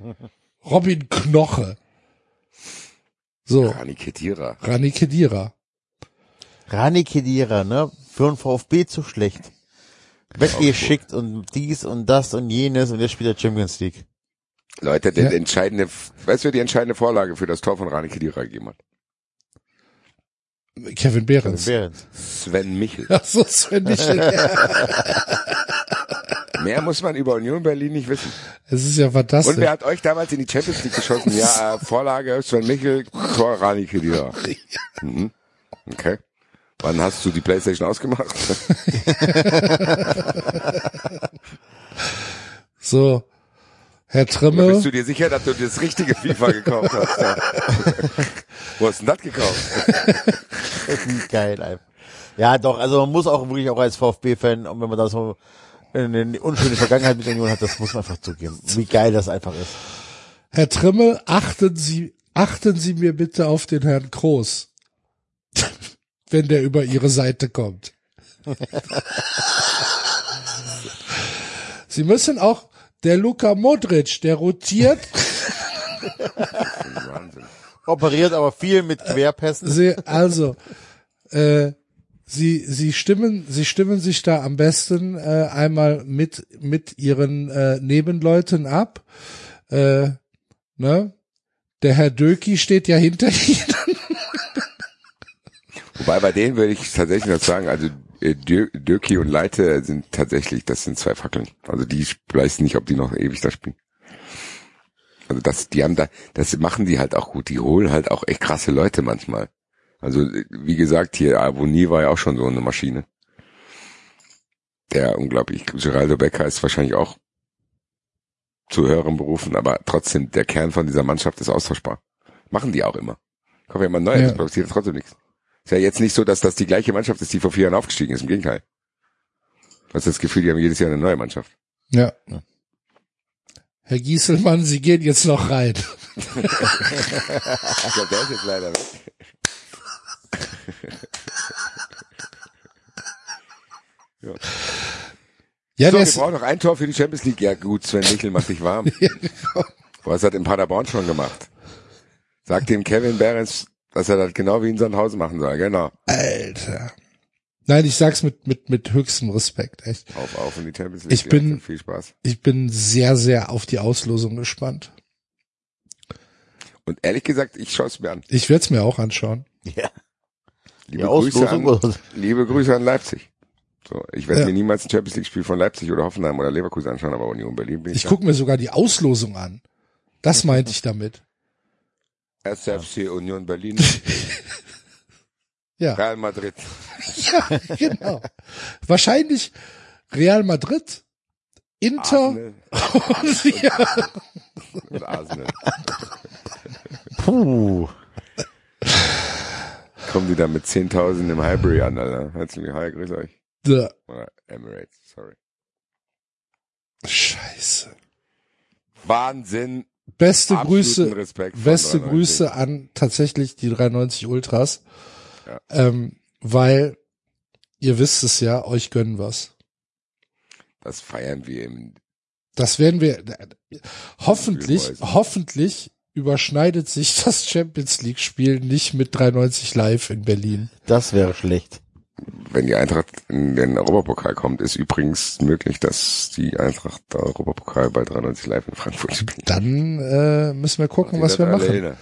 Robin Knoche. So, Rani Kedira. Rani Kedira. Rani Kedira, ne, für einen VfB zu schlecht. Weggeschickt und dies und das und jenes und jetzt spielt er Champions League. Leute, der Ja. entscheidende, weißt du, die entscheidende Vorlage für das Tor von Rani Kedira gegeben hat? Kevin Behrens. Behrens. Sven Michel. Ach so, Sven Michel. Mehr muss man über Union Berlin nicht wissen. Es ist ja fantastisch. Und wer hat euch damals in die Champions League geschossen? Ja, äh, Vorlage Sven Michel, Tor Rani Kedira. Mhm. Okay. Wann hast du die Playstation ausgemacht? So, Herr Trimme. bist du dir sicher, dass du das richtige FIFA gekauft hast? Ja. Wo hast du denn das gekauft? Wie geil einfach. Ja, doch, also man muss auch wirklich auch als VfB-Fan, und wenn man da so eine unschöne Vergangenheit mit Union hat, das muss man einfach zugeben. Wie geil das einfach ist. Herr Trimmel, achten Sie, achten Sie mir bitte auf den Herrn Groß, wenn der über Ihre Seite kommt. Sie müssen auch, der Luka Modric, der rotiert, Wahnsinn. Operiert aber viel mit Querpässen. Sie, also, äh, Sie, Sie stimmen, Sie stimmen sich da am besten äh, einmal mit mit Ihren äh, Nebenleuten ab. Äh, ne? Der Herr Döki steht ja hinter Ihnen. Wobei bei denen würde ich tatsächlich noch sagen, also äh, Dö- Döki und Leite sind tatsächlich, das sind zwei Fackeln. Also die weiß nicht, ob die noch ewig da spielen. Also das, die haben da, das machen die halt auch gut. Die holen halt auch echt krasse Leute manchmal. Also wie gesagt, hier Avoni war ja auch schon so eine Maschine. Der unglaublich, Geraldo Becker ist wahrscheinlich auch zu höheren Berufen, aber trotzdem, der Kern von dieser Mannschaft ist austauschbar. Machen die auch immer. Kommt ja immer neu, Ja. das passiert trotzdem nichts. Ist ja jetzt nicht so, dass das die gleiche Mannschaft ist, die vor vier Jahren aufgestiegen ist. Im Gegenteil. Du hast das Gefühl, die haben jedes Jahr eine neue Mannschaft. Ja. Herr Gieselmann, Sie gehen jetzt noch rein. Ich glaube, der ist jetzt leider weg. Ja, so, der wir brauchen noch ein Tor für die Champions League. Ja gut, Sven Michel macht dich warm. Was hat in Paderborn schon gemacht? Sag dem Kevin Behrens, dass er das genau wie in Sandhausen machen soll. Genau. Alter. Nein, ich sag's mit, mit, mit höchstem Respekt, echt. Auf, auf in die Champions League. Ich bin- Viel Spaß. Ich bin sehr, sehr auf die Auslosung gespannt. Und ehrlich gesagt, ich schaue es mir an. Ich werde es mir auch anschauen. Ja. Liebe Grüße, Auslosung an, liebe Grüße an Leipzig. So, ich werde Ja. mir niemals ein Champions League Spiel von Leipzig oder Hoffenheim oder Leverkusen anschauen, aber Union Berlin bin ich. Ich gucke mir sogar die Auslosung an. Das meinte ich damit. SFC Union Berlin, Ja, Real Madrid. ja genau. Wahrscheinlich Real Madrid, Inter Arsenal und ja, und Arsenal. Puh. Kommen die da mit 10.000 im Highbury an, Alter. Herzlich hi, grüß euch. da. Oder Emirates, sorry. Scheiße. Wahnsinn. Beste Grüße, Respekt beste 93. Grüße an tatsächlich die 390 Ultras. Ja. Ähm, weil ihr wisst es ja, euch gönnen was. Das feiern wir im Das werden wir hoffentlich, Spielweise. hoffentlich überschneidet sich das Champions League Spiel nicht mit 390 live in Berlin. Das wäre schlecht. Wenn die Eintracht in den Europapokal kommt, ist übrigens möglich, dass die Eintracht der Europapokal bei 93 live in Frankfurt spielt. Dann äh, müssen wir gucken, was wir machen.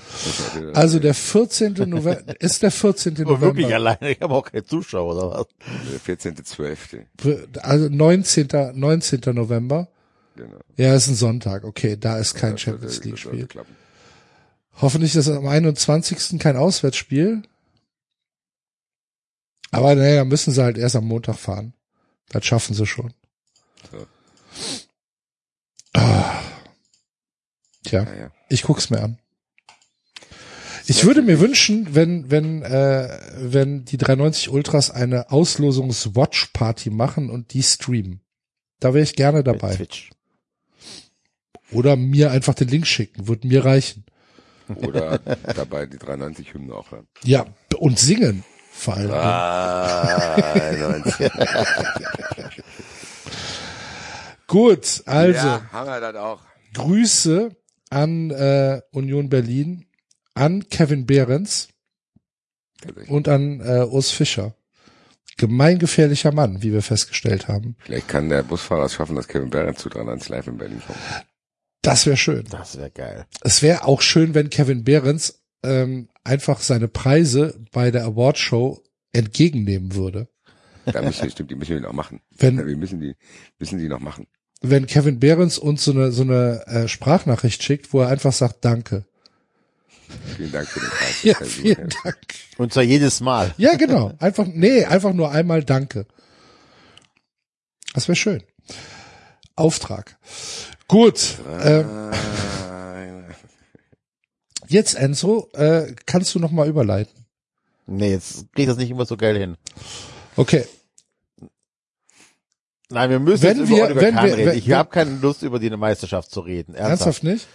Also der 14. November ist der 14. Aber wirklich November. alleine. Ich habe auch keine Zuschauer oder was. der 14.12. Also 19. 19. November. Genau. Ja, ist ein Sonntag. Okay, da ist kein Das Champions League Spiel. Hoffentlich ist am 21. kein Auswärtsspiel. Aber naja, müssen sie halt erst am Montag fahren. Das schaffen sie schon. So. Ah. Tja, Ja, ja. ich guck's mir an. Ich würde mir wünschen, wenn wenn äh, wenn die 390 Ultras eine Auslosungs-Watch-Party machen und die streamen. Da wäre ich gerne Bei dabei. Oder mir einfach den Link schicken, würde mir reichen. Oder dabei die 93 Hymne auch hören. Ja, und singen vor allem. Ah, 93. Gut, also Ja, haben wir das auch. Grüße an äh, Union Berlin, an Kevin Behrens und an äh, Urs Fischer. Gemeingefährlicher Mann, wie wir festgestellt haben. Vielleicht kann der Busfahrer es schaffen, dass Kevin Behrens zu 93 live in Berlin kommt. Das wäre schön. Das wäre geil. Es wäre auch schön, wenn Kevin Behrens ähm, einfach seine Preise bei der Awardshow entgegennehmen würde. Da müssen wir, stimmt, die müssen wir noch machen. Wenn, Wir müssen die, müssen die noch machen. wenn Kevin Behrens uns so eine, so eine äh, Sprachnachricht schickt, wo er einfach sagt Danke. Vielen Dank für den Preis. Ja, vielen. Dank. Und zwar jedes Mal. Ja, genau. Einfach, nee, einfach nur einmal Danke. Das wäre schön. Auftrag. Gut. Ähm, Ah, jetzt, Enzo, äh, kannst du noch mal überleiten. Nee, jetzt krieg ich das nicht immer so geil hin. Okay. Nein, wir müssen Wenn jetzt wir- über Oliver Kahn wir- reden. wenn- Ich habe keine Lust, über die Meisterschaft zu reden. Ernsthaft. Ernsthaft nicht?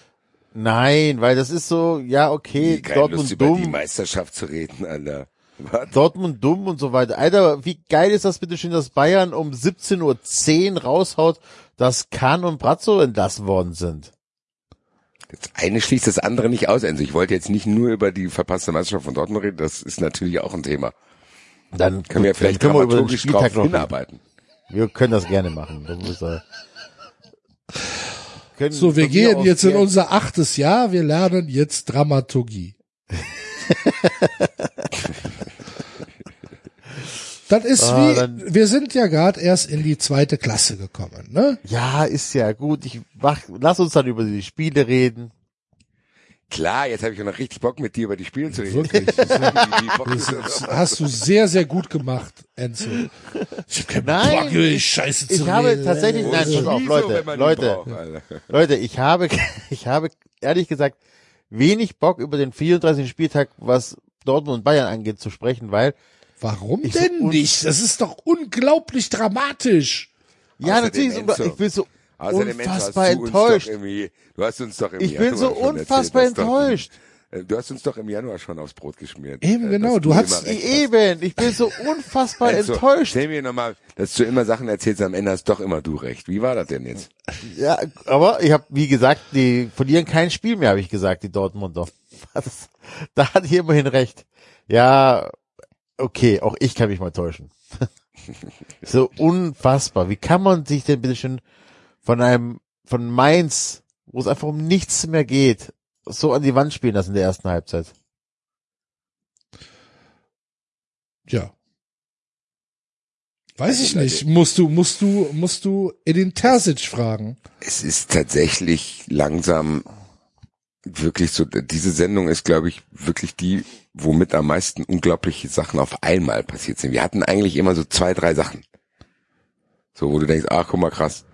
Nein, weil das ist so, ja, okay, keine Lust Dortmund über die dumm, Meisterschaft zu reden, Alter. Was? Dortmund dumm und so weiter. Alter, wie geil ist das bitte schön, dass Bayern um 17.10 Uhr raushaut, dass Kahn und Brazzo entlassen worden sind. Das eine schließt das andere nicht aus. Also ich wollte jetzt nicht nur über die verpasste Meisterschaft von Dortmund reden, das ist natürlich auch ein Thema. Dann Können wir vielleicht können wir über den dramaturgisch drauf Spieltag noch hinarbeiten. Wir können das gerne machen. Äh, können So, wir gehen jetzt in unser achtes Jahr. Wir lernen jetzt Dramaturgie. Das ist Ah, wie, dann- wir sind ja gerade erst in die zweite Klasse gekommen, ne? Ja, ist ja gut. Ich mach, lass uns dann über die Spiele reden. Klar, jetzt habe ich auch noch richtig Bock mit dir über die Spiele zu reden. Wirklich. Das hast du sehr, sehr gut gemacht, Enzo. Ich hab keinen Nein, Bock, ey, Scheiße ich zu habe reden. tatsächlich- Wo Nein, ist pass auf, Leute, Leute. braucht? Leute, ich habe, ich habe ehrlich gesagt wenig Bock über den 34. Spieltag, was Dortmund und Bayern angeht, zu sprechen, weil Warum Ich- denn und- nicht? Das ist doch unglaublich dramatisch. ja natürlich, ich bin so hast unfassbar enttäuscht. Du hast uns doch im Ich Januar bin so schon erzählt, unfassbar doch- enttäuscht. Äh, Du hast uns doch im Januar schon aufs Brot geschmiert. Eben, äh, genau, du hast-. Eben, ich bin so unfassbar Also, enttäuscht. Erzähl mir nochmal, dass du immer Sachen erzählst, am Ende hast doch immer du recht. Wie war das denn jetzt? Ja, aber ich habe, wie gesagt, die verlieren kein Spiel mehr, habe ich gesagt, die Dortmunder. Das, da hatte ich immerhin recht. Ja, okay, auch ich kann mich mal täuschen. so unfassbar. Wie kann man sich denn bitte schon von einem, von Mainz, wo es einfach um nichts mehr geht, so an die Wand spielen lassen in der ersten Halbzeit. Ja. Weiß ich nicht. Musst du, musst du, musst du Edin Terzic fragen. Es ist tatsächlich langsam wirklich so, diese Sendung ist, glaube ich, wirklich die, womit am meisten unglaubliche Sachen auf einmal passiert sind. Wir hatten eigentlich immer so zwei, drei Sachen. So, wo du denkst, ach, guck mal, krass.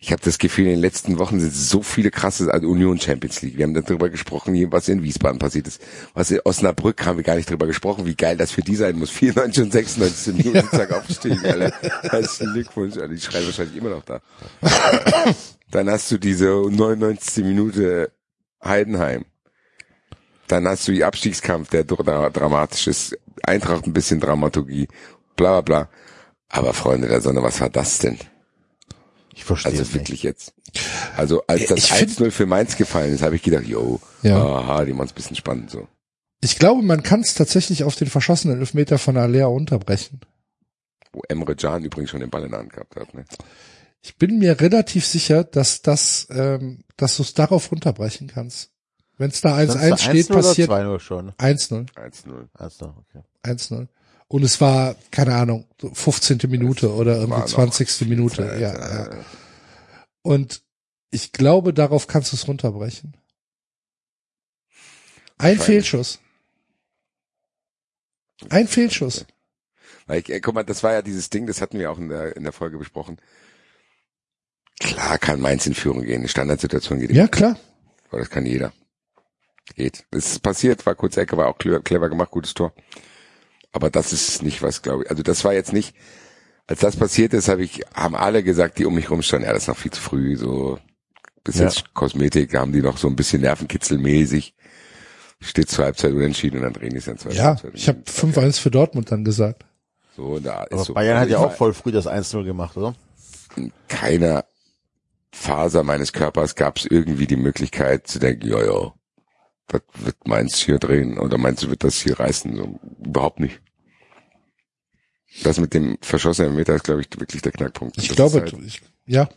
Ich habe das Gefühl, in den letzten Wochen sind so viele krasse also Union Champions League. Wir haben darüber gesprochen, was in Wiesbaden passiert ist. Was in Osnabrück haben wir gar nicht drüber gesprochen, wie geil das für die sein muss. 94 und 96 Minuten ja. Tag aufstehen, Alter. Herzlichen Glückwunsch, Alter. Die schreien wahrscheinlich immer noch da. Dann hast du diese 99. Minute Heidenheim. Dann hast du die Abstiegskampf, der dra dramatisch ist. Eintracht ein bisschen Dramaturgie. Bla, bla, bla. Aber Freunde der Sonne, was war das denn? Ich verstehe Also es wirklich jetzt. Also als das Ich find- 1-0 für Mainz gefallen ist, habe ich gedacht, yo, Ja. aha, die machen's ein bisschen spannend so. Ich glaube, man kann es tatsächlich auf den verschossenen Elfmeter von Alea unterbrechen. Wo Emre Can übrigens schon den Ball in der Hand gehabt hat. Ne? Ich bin mir relativ sicher, dass das, ähm, dass du es darauf runterbrechen kannst. Wenn es da 1-1 steht, passiert 2-0 schon. 1-0, 1-0. Also, okay. 1-0. Und es war, keine Ahnung, so 15. Minute oder irgendwie noch 20. Minute. Zeit, Ja, äh, ja. Und ich glaube, darauf kannst du es runterbrechen. Ein. Fehlschuss. Ein Fehlschuss. Weil ich, äh, guck mal, das war ja dieses Ding, das hatten wir auch in der, in der Folge besprochen. Klar kann Mainz in Führung gehen. Eine Standardsituation geht immer. Ja, klar. Aber das kann jeder. Geht. Das ist passiert, war kurz Ecke, war auch clever, gemacht, gutes Tor. Aber das ist nicht was, glaube ich. Also das war jetzt nicht, als das passiert ist, habe ich, haben alle gesagt, die um mich rumstanden, ja, das ist noch viel zu früh, so bis Ja. jetzt Kosmetik, da haben die noch so ein bisschen Nervenkitzelmäßig. Steht zur Halbzeit unentschieden und dann drehen die es dann zur Ja, Halbzeit. ich habe 5-1 für Dortmund dann gesagt. So, da ist Aber so. Bayern Also hat ja auch voll früh das 1-0 gemacht, oder? In keiner Faser meines Körpers gab es irgendwie die Möglichkeit zu denken, ja, ja, was wird Mainz hier drehen oder meinst du, wird das hier reißen? So, überhaupt nicht. Das mit dem verschossenen Meter ist, glaube ich, wirklich der Knackpunkt. Ich Das glaube, halt- ich, ja.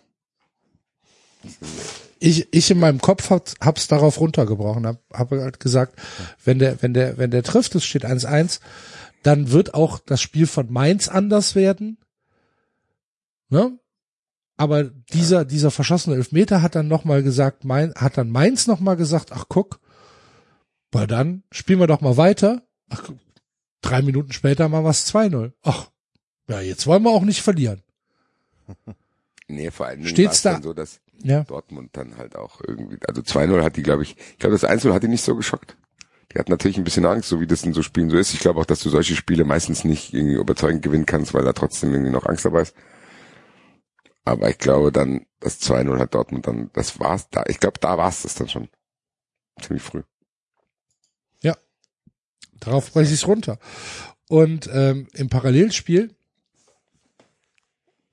Ich, ich in meinem Kopf hab, hab's darauf runtergebrochen, hab, hab halt gesagt, wenn der, wenn der, wenn der trifft, es steht 1-1, dann wird auch das Spiel von Mainz anders werden. Ne? Aber dieser, dieser verschossene Elfmeter hat dann nochmal gesagt, mein, hat dann Mainz nochmal gesagt, ach guck, weil dann spielen wir doch mal weiter. Ach, drei Minuten später wir es 2-0. Ach, ja, jetzt wollen wir auch nicht verlieren. nee, vor Dingen Steht's da- dann so, dass Ja. Dortmund dann halt auch irgendwie, also 2-0 hat die, glaube ich, ich glaube, das 1-0 hat die nicht so geschockt. Die hat natürlich ein bisschen Angst, so wie das in so Spielen so ist. Ich glaube auch, dass du solche Spiele meistens nicht irgendwie überzeugend gewinnen kannst, weil da trotzdem irgendwie noch Angst dabei ist. Aber ich glaube dann, das 2-0 hat Dortmund dann, das war's da. Ich glaube, da war's das dann schon. Ziemlich früh. Darauf breche ich runter. Und ähm, im Parallelspiel,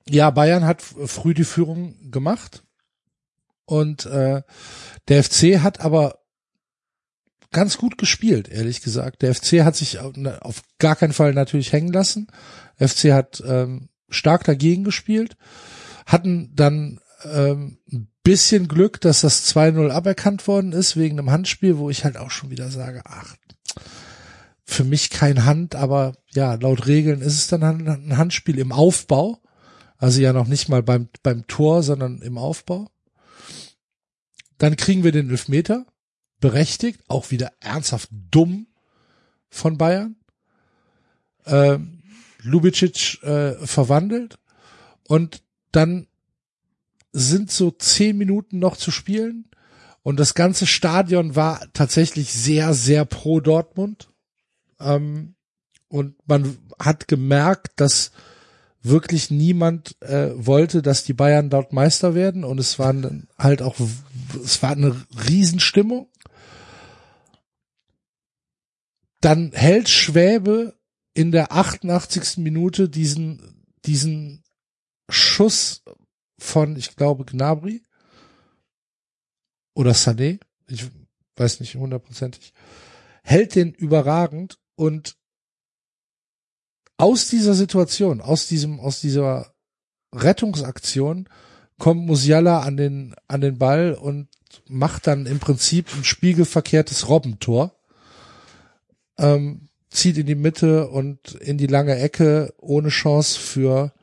ja, Bayern hat früh die Führung gemacht. Und äh, der FC hat aber ganz gut gespielt, ehrlich gesagt. Der FC hat sich auf, gar keinen Fall natürlich hängen lassen. FC hat ähm, stark dagegen gespielt, hatten dann ähm, ein bisschen Glück, dass das 2-0 aberkannt worden ist wegen einem Handspiel, wo ich halt auch schon wieder sage, ach, für mich kein Hand, aber ja, laut Regeln ist es dann ein Handspiel im Aufbau. Also ja noch nicht mal beim, beim Tor, sondern im Aufbau. Dann kriegen wir den Elfmeter. Berechtigt, auch wieder ernsthaft dumm von Bayern. Ähm, Lubicic äh, verwandelt und dann sind so zehn Minuten noch zu spielen und das ganze Stadion war tatsächlich sehr, sehr pro Dortmund. Ähm, und man hat gemerkt, dass wirklich niemand äh, wollte, dass die Bayern dort Meister werden und es waren halt auch, es war eine Riesenstimmung. Dann hält Schwäbe in der 88. Minute diesen, diesen Schuss von, ich glaube, Gnabry oder Sané, ich weiß nicht hundertprozentig, hält den überragend und aus dieser Situation, aus diesem, aus dieser Rettungsaktion kommt Musiala an den, an den Ball und macht dann im Prinzip ein spiegelverkehrtes Robbentor. Ähm, zieht in die Mitte und in die lange Ecke ohne Chance für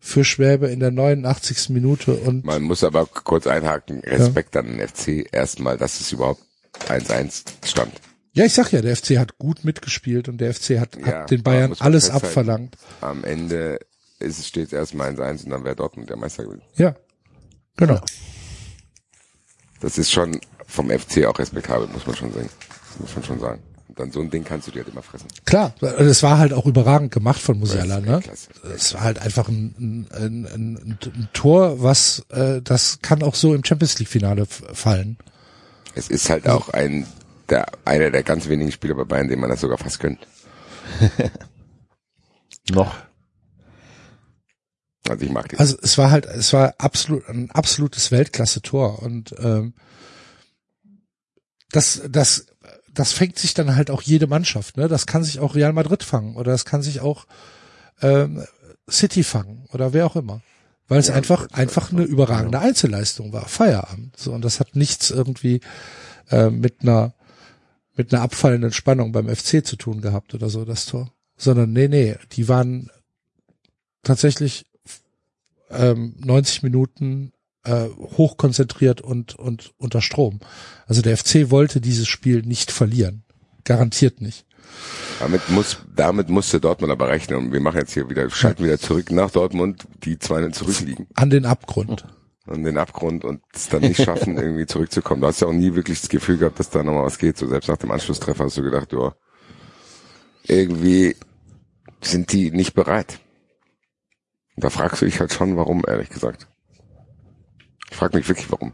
für Schwäbe in der 89. Minute und Man muss aber kurz einhaken, Respekt an den FC erstmal, dass es überhaupt 1-1 stand. ja, ich sag ja, der FC hat gut mitgespielt und der FC hat, Ja, hat den Bayern alles festhalten. abverlangt. Am Ende ist es steht erstmal 1-1 und dann wäre Dortmund der Meister gewesen. Ja. Genau. Das ist schon vom FC auch respektabel, muss man schon sagen. Muss man schon sagen. Dann so ein Ding kannst du dir halt immer fressen. Klar, es war halt auch überragend gemacht von Musiala, Das ne? Es war halt einfach ein, ein, ein, ein, ein Tor, was äh, das kann auch so im Champions League Finale fallen. Es ist halt auch ein der einer der ganz wenigen Spieler bei Bayern, dem man das sogar fast gönnt. Noch. Also ich mag den. Also es war halt, es war absolut ein absolutes Weltklasse-Tor und ähm, das, das, das fängt sich dann halt auch jede Mannschaft, ne? Das kann sich auch Real Madrid fangen oder das kann sich auch ähm, City fangen oder wer auch immer, weil es Ja, einfach einfach eine überragende Einzelleistung war, Feierabend. So und das hat nichts irgendwie äh, mit einer mit einer abfallenden Spannung beim FC zu tun gehabt oder so das Tor, sondern nee nee, die waren tatsächlich ähm, 90 Minuten äh, hochkonzentriert und und unter Strom. Also der FC wollte dieses Spiel nicht verlieren, garantiert nicht. Damit muss, damit musste Dortmund aber rechnen. Und wir machen jetzt hier wieder, schalten wieder zurück nach Dortmund, die 2 zurückliegen An den Abgrund. an den Abgrund und es dann nicht schaffen, irgendwie zurückzukommen. Du hast ja auch nie wirklich das Gefühl gehabt, dass da nochmal was geht. So selbst nach dem Anschlusstreffer hast du gedacht, ja, irgendwie sind die nicht bereit. Und da fragst du dich halt schon, warum, ehrlich gesagt. Ich frage mich wirklich, warum.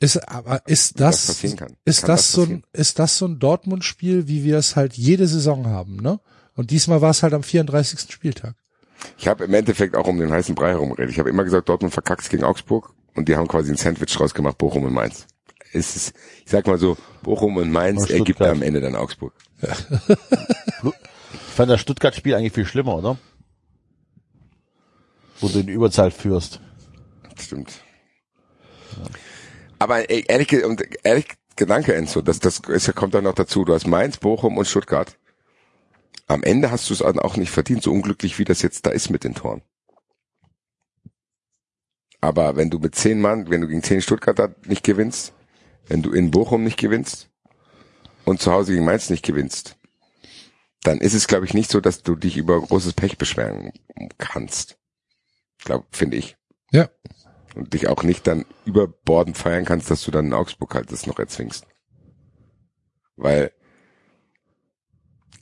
Ist aber ist das passieren kann. ist Kann das das so ein ist das so ein Dortmund Spiel, wie wir es halt jede Saison haben, ne? Und diesmal war es halt am 34. Spieltag. Ich habe im Endeffekt auch um den heißen Brei herum geredet. Ich habe immer gesagt, Dortmund verkackt gegen Augsburg und die haben quasi ein Sandwich draus gemacht, Bochum und Mainz. Es ist, ich sag mal so, Bochum und Mainz Und ergibt Stuttgart. am Ende dann Augsburg. Ich fand das Stuttgart-Spiel eigentlich viel schlimmer, oder? Wo du in Überzahl führst. Stimmt. Aber ey, ehrlich, und ehrlich, Gedanke, Enzo, das, das ist, ja- kommt dann noch dazu. Du hast Mainz, Bochum und Stuttgart. Am Ende hast du es auch nicht verdient, so unglücklich wie das jetzt da ist mit den Toren. Aber wenn du mit zehn Mann, wenn du gegen zehn Stuttgarter nicht gewinnst, wenn du in Bochum nicht gewinnst und zu Hause gegen Mainz nicht gewinnst, dann ist es, glaube ich, nicht so, dass du dich über großes Pech beschweren kannst. Glaub, finde ich Ja. Und dich auch nicht dann überbordend feiern kannst, dass du dann in Augsburg halt das noch erzwingst. Weil,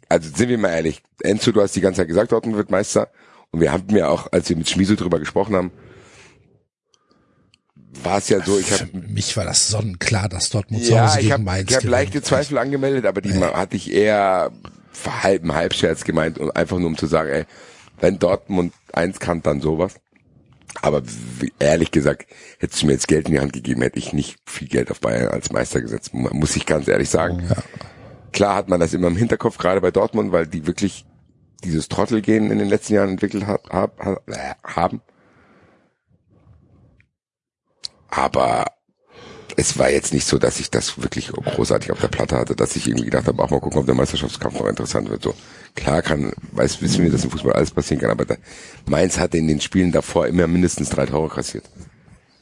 also sind wir mal ehrlich, Enzo, du hast die ganze Zeit gesagt, Dortmund wird Meister und wir haben mir auch, als wir mit Schmiesel drüber gesprochen haben, war es ja so, ich habe mich war das sonnenklar, dass Dortmund zu ja, Hause ich gegen habe Mainz ich hab gewinnt. leichte Zweifel angemeldet, aber die hatte ich eher halben Halbscherz gemeint und einfach nur um zu sagen, ey, wenn Dortmund eins kann, dann sowas. Aber ehrlich gesagt, hättest du mir jetzt Geld in die Hand gegeben, hätte ich nicht viel Geld auf Bayern als Meister gesetzt, mu- muss ich ganz ehrlich sagen. Klar hat man das immer im Hinterkopf, gerade bei Dortmund, weil die wirklich dieses Trottelgehen in den letzten Jahren entwickelt hat, hab, hab, äh, haben. Aber es war jetzt nicht so, dass ich das wirklich großartig auf der Platte hatte, dass ich irgendwie gedacht habe, auch mal gucken, ob der Meisterschaftskampf noch interessant wird. So klar kann, weiß, wissen wir, dass im Fußball alles passieren kann, aber da, Mainz hatte in den Spielen davor immer mindestens drei Tore kassiert.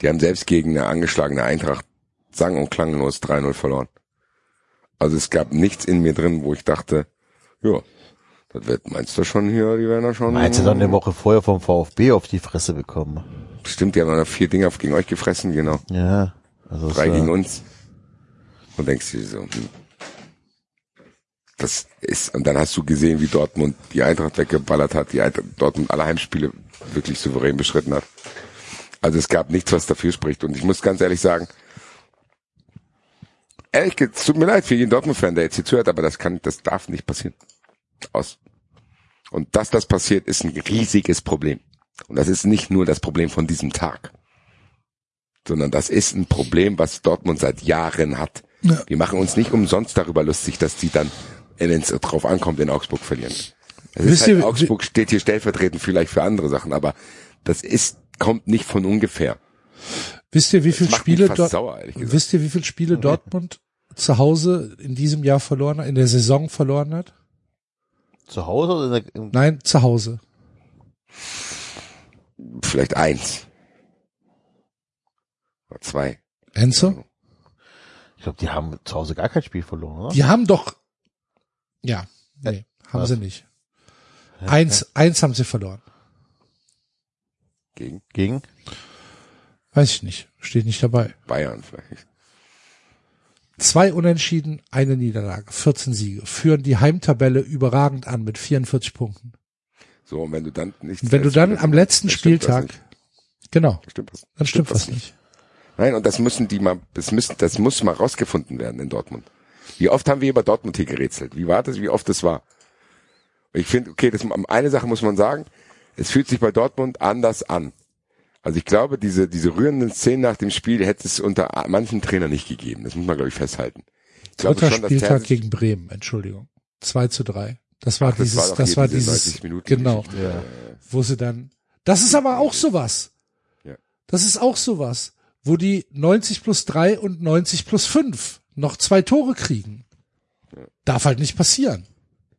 Die haben selbst gegen eine angeschlagene Eintracht sang- und klanglos 3-0 verloren. Also es gab nichts in mir drin, wo ich dachte, ja, das wird Mainz da schon hier, die werden da schon. Mainz hat dann eine Woche vorher vom VfB auf die Fresse bekommen. Stimmt, die haben noch vier Dinger gegen euch gefressen, genau. Ja. Also drei gegen uns. Und denkst dir so, hm. das ist, und dann hast du gesehen, wie Dortmund die Eintracht weggeballert hat, die Eintracht, Dortmund alle Heimspiele wirklich souverän beschritten hat. Also es gab nichts, was dafür spricht. Und ich muss ganz ehrlich sagen, ehrlich, es tut mir leid für jeden Dortmund-Fan, der jetzt hier zuhört, aber das kann, das darf nicht passieren. Aus. Und dass das passiert, ist ein riesiges Problem. Und das ist nicht nur das Problem von diesem Tag sondern das ist ein Problem, was Dortmund seit Jahren hat. Ja. Wir machen uns nicht umsonst darüber lustig, dass die dann, wenn es drauf ankommt, in Augsburg verlieren. Ist Wisst halt, ihr, Augsburg steht hier stellvertretend vielleicht für andere Sachen, aber das ist, kommt nicht von ungefähr. Wisst ihr, wie viele Spiele dort, sauer, wisst ihr, wie viele Spiele Dortmund zu Hause in diesem Jahr verloren hat, in der Saison verloren hat? Zu Hause oder in der, im- Nein, zu Hause. Vielleicht eins. Oder zwei. Enzo? ich glaube, die haben zu Hause gar kein Spiel verloren, oder? Die haben doch, ja, nee, haben was? sie nicht. Eins, eins haben sie verloren. Gegen Gegen? Weiß ich nicht. Steht nicht dabei. Bayern vielleicht. Zwei Unentschieden, eine Niederlage, 14 Siege, führen die Heimtabelle überragend an mit 44 Punkten. So, und wenn du dann nicht. Wenn du dann am letzten Spieltag, genau, Stimmt dann stimmt was nicht. Nein, und das müssen die mal, das müssen, das muss mal rausgefunden werden in Dortmund. Wie oft haben wir über Dortmund hier gerätselt? Wie war das? Wie oft das war? Ich finde, okay, das, eine Sache muss man sagen. Es fühlt sich bei Dortmund anders an. Also ich glaube, diese, diese rührenden Szenen nach dem Spiel hätte es unter manchen Trainern nicht gegeben. Das muss man, glaube ich, festhalten. Ich Dritter schon, Spieltag gegen Bremen, Entschuldigung. 2 zu 3. Das war Ach, das dieses, war doch das war diese dieses, 90 Minuten genau. Ja. wo sie dann, das ist aber auch sowas. Ja. Das ist auch sowas, wo die 90 plus 3 und 90 plus 5 noch zwei Tore kriegen. Darf halt nicht passieren.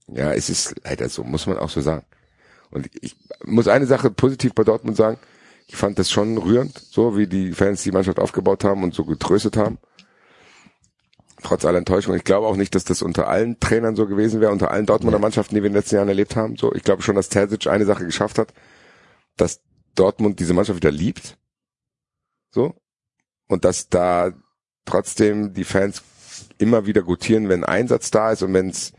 Ja, es ist leider so, muss man auch so sagen. Und ich muss eine Sache positiv bei Dortmund sagen. Ich fand das schon rührend, so wie die Fans die Mannschaft aufgebaut haben und so getröstet haben. Trotz aller Enttäuschung. Ich glaube auch nicht, dass das unter allen Trainern so gewesen wäre, unter allen Dortmunder Mannschaften, die wir in den letzten Jahren erlebt haben. So, ich glaube schon, dass Terzic eine Sache geschafft hat, dass Dortmund diese Mannschaft wieder liebt. So. Und dass da trotzdem die Fans immer wieder gutieren, wenn Einsatz da ist und wenn es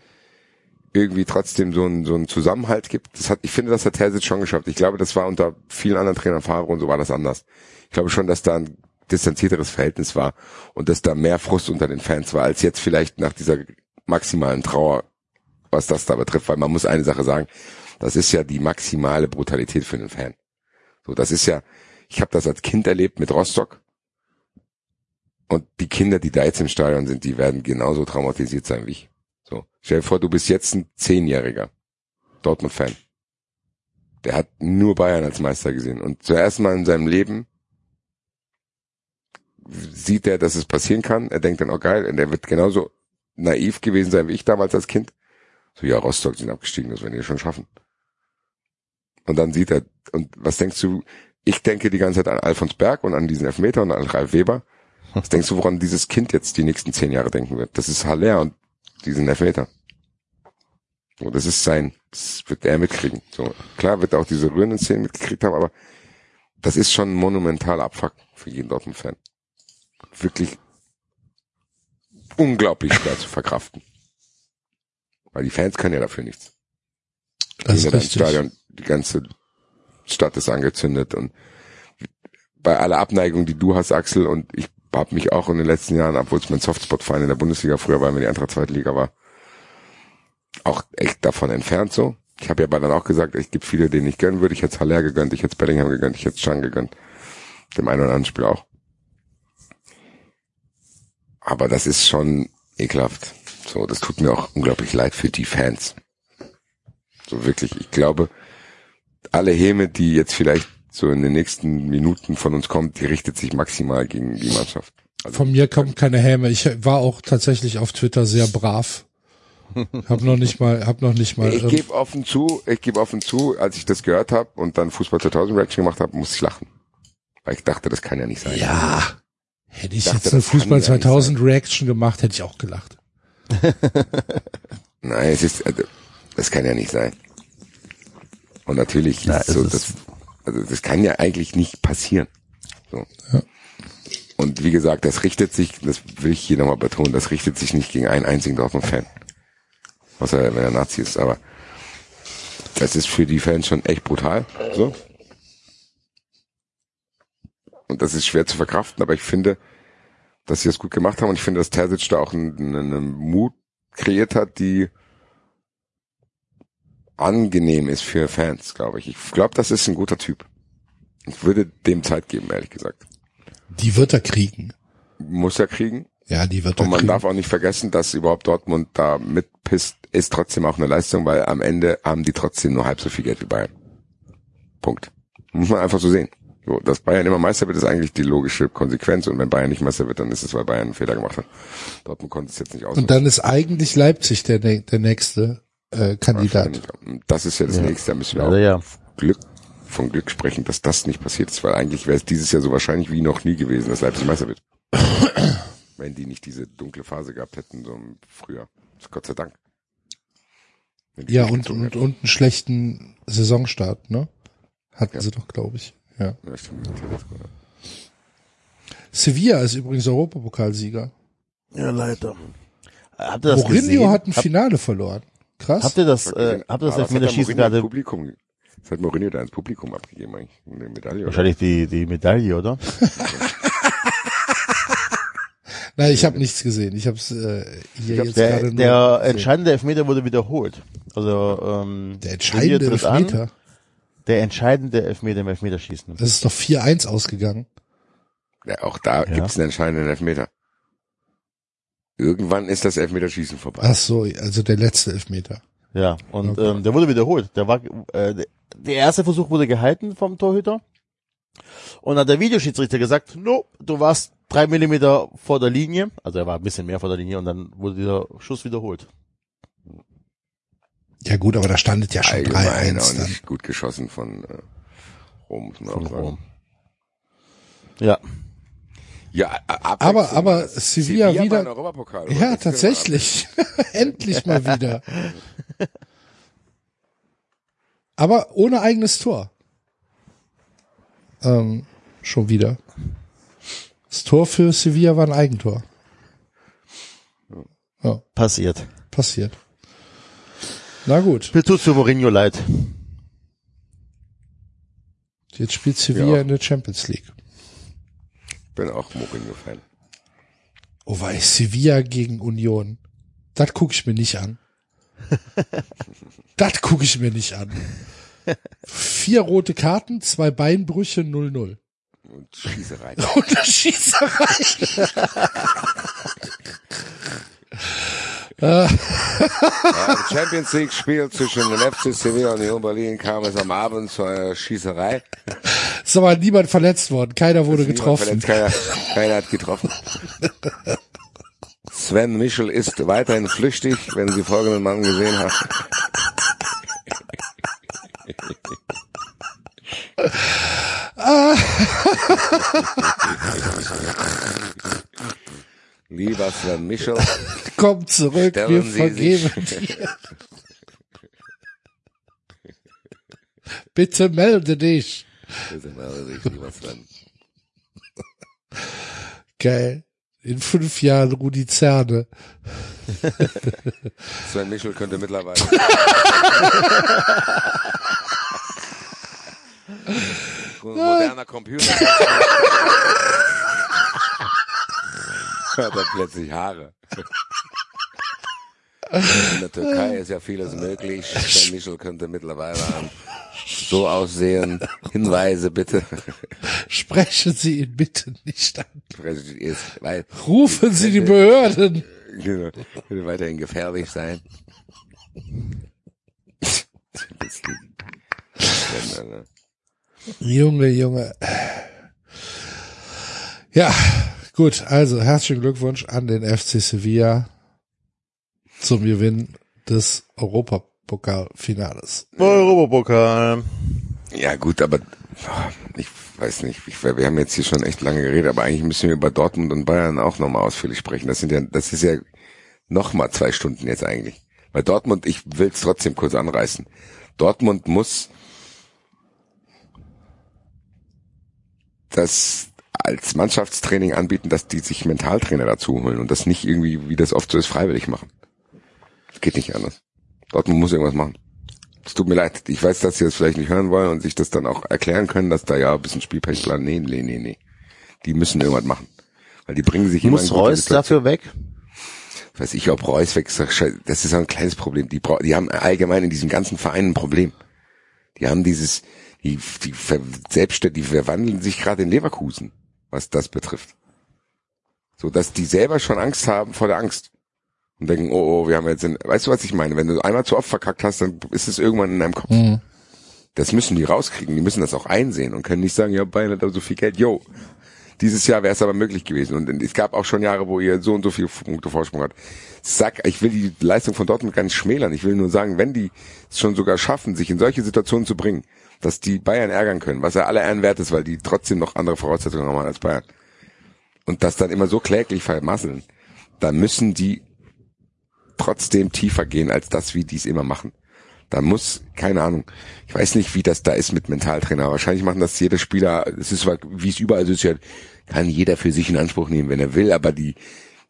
irgendwie trotzdem so ein so ein Zusammenhalt gibt. Das hat, ich finde, das hat Terzic schon geschafft. Ich glaube, das war unter vielen anderen Trainern Favre und so war das anders. Ich glaube schon, dass da ein distanzierteres Verhältnis war und dass da mehr Frust unter den Fans war, als jetzt vielleicht nach dieser maximalen Trauer, was das da betrifft. Weil man muss eine Sache sagen, das ist ja die maximale Brutalität für einen Fan. So, das ist ja, ich habe das als Kind erlebt mit Rostock. Und die Kinder, die da jetzt im Stadion sind, die werden genauso traumatisiert sein wie ich. So. Stell dir vor, du bist jetzt ein Zehnjähriger Dortmund-Fan. Der hat nur Bayern als Meister gesehen. Und zuerst mal in seinem Leben sieht er, dass es passieren kann. Er denkt dann, oh geil, und er wird genauso naiv gewesen sein wie ich damals als Kind. So, ja, Rostock sind abgestiegen, das werden die schon schaffen. Und dann sieht er, und was denkst du, ich denke die ganze Zeit an Alfons Berg und an diesen Elfmeter und an Ralf Weber. Was denkst du, woran dieses Kind jetzt die nächsten zehn Jahre denken wird? Das ist Haller und diesen Elfmeter. So, das ist sein, das wird er mitkriegen. So, klar wird er auch diese rührenden Szenen mitgekriegt haben, aber das ist schon ein monumentaler Abfuck für jeden Dortmund-Fan. Wirklich unglaublich schwer zu verkraften. Weil die Fans können ja dafür nichts. Das ist richtig. Stadion, die ganze Stadt ist angezündet und bei aller Abneigung, die du hast, Axel, und ich habe mich auch in den letzten Jahren, obwohl es mein Softspot-Verein in der Bundesliga früher war, wenn die andere zweite Liga war, auch echt davon entfernt so. Ich habe ja aber dann auch gesagt, es gibt viele, denen ich gönnen würde. Ich hätte Haller gegönnt, ich hätte Bellingham gegönnt, ich hätte Chang gegönnt. Dem einen oder anderen Spiel auch. Aber das ist schon ekelhaft. So, das tut mir auch unglaublich leid für die Fans. So wirklich, ich glaube, alle Häme, die jetzt vielleicht so in den nächsten Minuten von uns kommt, die richtet sich maximal gegen die Mannschaft. Also, Von mir kommt keine Häme. Ich war auch tatsächlich auf Twitter sehr brav. Hab noch nicht mal, hab noch nicht mal. ich ähm, gebe offen zu, ich gebe offen zu, als ich das gehört habe und dann Fußball 2000 Reaction gemacht habe, musste ich lachen. Weil ich dachte, das kann ja nicht sein. ja, hätte ich dachte, jetzt eine Fußball ja nicht 2000 Reaction gemacht, hätte ich auch gelacht. Nein, es ist, also, das kann ja nicht sein. Und natürlich ist es so, ist- das, also das kann ja eigentlich nicht passieren. So. Ja. Und wie gesagt, das richtet sich, das will ich hier nochmal betonen, das richtet sich nicht gegen einen einzigen Dortmund-Fan. Außer wenn er Nazi ist, aber das ist für die Fans schon echt brutal. So. Und das ist schwer zu verkraften, aber ich finde, dass sie das gut gemacht haben und ich finde, dass Terzic da auch einen, einen Mut kreiert hat, die angenehm ist für Fans, glaube ich. Ich glaube, das ist ein guter Typ. Ich würde dem Zeit geben, ehrlich gesagt. Die wird er kriegen. Muss er kriegen. Ja, die wird er Und man kriegen. darf auch nicht vergessen, dass überhaupt Dortmund da mitpisst, ist trotzdem auch eine Leistung, weil am Ende haben die trotzdem nur halb so viel Geld wie Bayern. Punkt. Muss man einfach so sehen. So, dass Bayern immer Meister wird, ist eigentlich die logische Konsequenz. Und wenn Bayern nicht Meister wird, dann ist es, weil Bayern einen Fehler gemacht hat. Dortmund konnte es jetzt nicht aus. Und dann ist eigentlich Leipzig der, der nächste äh, Kandidat. Das ist ja das Ja. nächste. Da müssen wir Also auch ja. Glück, von Glück sprechen, dass das nicht passiert ist, weil eigentlich wäre es dieses Jahr so wahrscheinlich wie noch nie gewesen, dass Leipzig Meister wird. wenn die nicht diese dunkle Phase gehabt hätten, so im Frühjahr. Gott sei Dank. Ja, und, und, hätten. und einen schlechten Saisonstart, ne? Hatten Ja. sie doch, glaube ich. Ja. Ja, stimmt. Sevilla ist übrigens Europapokalsieger. Ja, leider. Habt ihr das Mourinho gesehen? hat ein Hab- Finale verloren. Krass. Habt ihr das, äh, habt ihr das Elfmeterschießen gerade? Publikum, was hat Mourinho da ins Publikum abgegeben eigentlich? Eine Medaille? oder? Wahrscheinlich die, die Medaille, oder? Nein, ich habe nichts gesehen. Ich habe es äh, hier hab's- jetzt Der, gerade der entscheidende Elfmeter wurde wiederholt. Also, ähm, der entscheidende tritt an. Elfmeter. Der entscheidende Elfmeter im Elfmeterschießen. Das ist doch 4-1 ausgegangen. Ja, auch da Ja. gibt's einen entscheidenden Elfmeter. Irgendwann ist das Elfmeterschießen vorbei. Ach so, also der letzte Elfmeter. Ja, und Okay. ähm, der wurde wiederholt. Der war, äh, der- erste Versuch wurde gehalten vom Torhüter. Und dann hat der Videoschiedsrichter gesagt, no, du warst drei Millimeter vor der Linie. Also er war ein bisschen mehr vor der Linie und dann wurde dieser Schuss wiederholt. Ja gut, aber da standet ja schon Allgemein auch 3-1 dann. nicht gut geschossen von äh, Rom. muss man Von auch sagen. Rom. Ja. Ja, Aber, aber Sevilla war wieder. Europapokal. oder? Ja, tatsächlich. Endlich mal wieder. Aber ohne eigenes Tor. Ähm, schon wieder. Das Tor für Sevilla war ein Eigentor. Ja, Passiert. passiert. Na gut, Mir tut's für Mourinho leid. jetzt spielt Sevilla Ja. in der Champions League. Bin auch Mourinho-Fan. Oh, ich Sevilla gegen Union. Das gucke ich mir nicht an. das gucke ich mir nicht an. Vier rote Karten, zwei Beinbrüche, 0-0. Und Schießerei. Und Schießerei. Ja, Im Champions League Spiel zwischen dem FC Sevilla und Union Berlin kam es am Abend zu einer Schießerei. Ist aber niemand verletzt worden. Keiner wurde getroffen. Keiner, keiner hat getroffen. Sven Michel ist weiterhin flüchtig, wenn Sie folgenden Mann gesehen haben. Lieber Sven Michel, Komm zurück, Stellen wir Sie vergeben sich- dir. Bitte melde dich. bitte melde dich, lieber Sven. Geil. In fünf Jahren Rudi Zerne. Sven Michel könnte mittlerweile. Moderner Computer. Hat er plötzlich Haare. In der Türkei ist ja vieles möglich. Sven Michel könnte mittlerweile so aussehen. Hinweise bitte. Sprechen Sie ihn bitte nicht an. Ist, weil, Rufen Sie die Behörden. Genau. Könnte weiterhin gefährlich sein. Junge, Junge. Ja, gut. Also herzlichen Glückwunsch an den FC Sevilla zum Gewinn des Europapokalfinales. Europapokal. Ja gut, aber ah, ich weiß nicht, ich, wir haben jetzt hier schon echt lange geredet, aber eigentlich müssen wir über Dortmund und Bayern auch nochmal ausführlich sprechen. Das sind ja, das ist ja nochmal zwei Stunden jetzt eigentlich. Weil Dortmund, ich will es trotzdem kurz anreißen. Dortmund muss das als Mannschaftstraining anbieten, dass die sich Mentaltrainer dazu holen und das nicht irgendwie, wie das oft so ist, freiwillig machen. Geht nicht anders. Dortmund muss irgendwas machen. Es tut mir leid. Ich weiß, dass sie das vielleicht nicht hören wollen und sich das dann auch erklären können, dass da ja ein bisschen Spielpechplan. Nee, nee, nee, nee. Die müssen irgendwas machen. Weil die bringen sich immer Muss Reus dafür weg? Weiß ich, ob Reus weg ist. Das ist ein kleines Problem. Die, die haben allgemein in diesem ganzen Verein ein Problem. Die haben dieses, die, die ver, selbstständig, die verwandeln sich gerade in Leverkusen, was das betrifft. So, dass die selber schon Angst haben vor der Angst. Und denken, oh, oh, wir haben jetzt, in, weißt du, was ich meine? Wenn du einmal zu oft verkackt hast, dann ist es irgendwann in deinem Kopf. Mhm. Das müssen die rauskriegen. Die müssen das auch einsehen und können nicht sagen, ja, Bayern hat aber so viel Geld. Yo, dieses Jahr wäre es aber möglich gewesen. Und es gab auch schon Jahre, wo ihr so und so viele Punkte Vorsprung hat. Sag, ich will die Leistung von Dortmund gar nicht schmälern. Ich will nur sagen, wenn die es schon sogar schaffen, sich in solche Situationen zu bringen, dass die Bayern ärgern können, was ja alle Ehren wert ist, weil die trotzdem noch andere Voraussetzungen haben als Bayern. Und das dann immer so kläglich vermasseln, dann müssen die trotzdem tiefer gehen als das, wie die es immer machen. Da muss, keine Ahnung, ich weiß nicht, wie das da ist mit Mentaltrainer. Wahrscheinlich machen das jeder Spieler, es ist, wie es überall so ist, ja, kann jeder für sich in Anspruch nehmen, wenn er will, aber die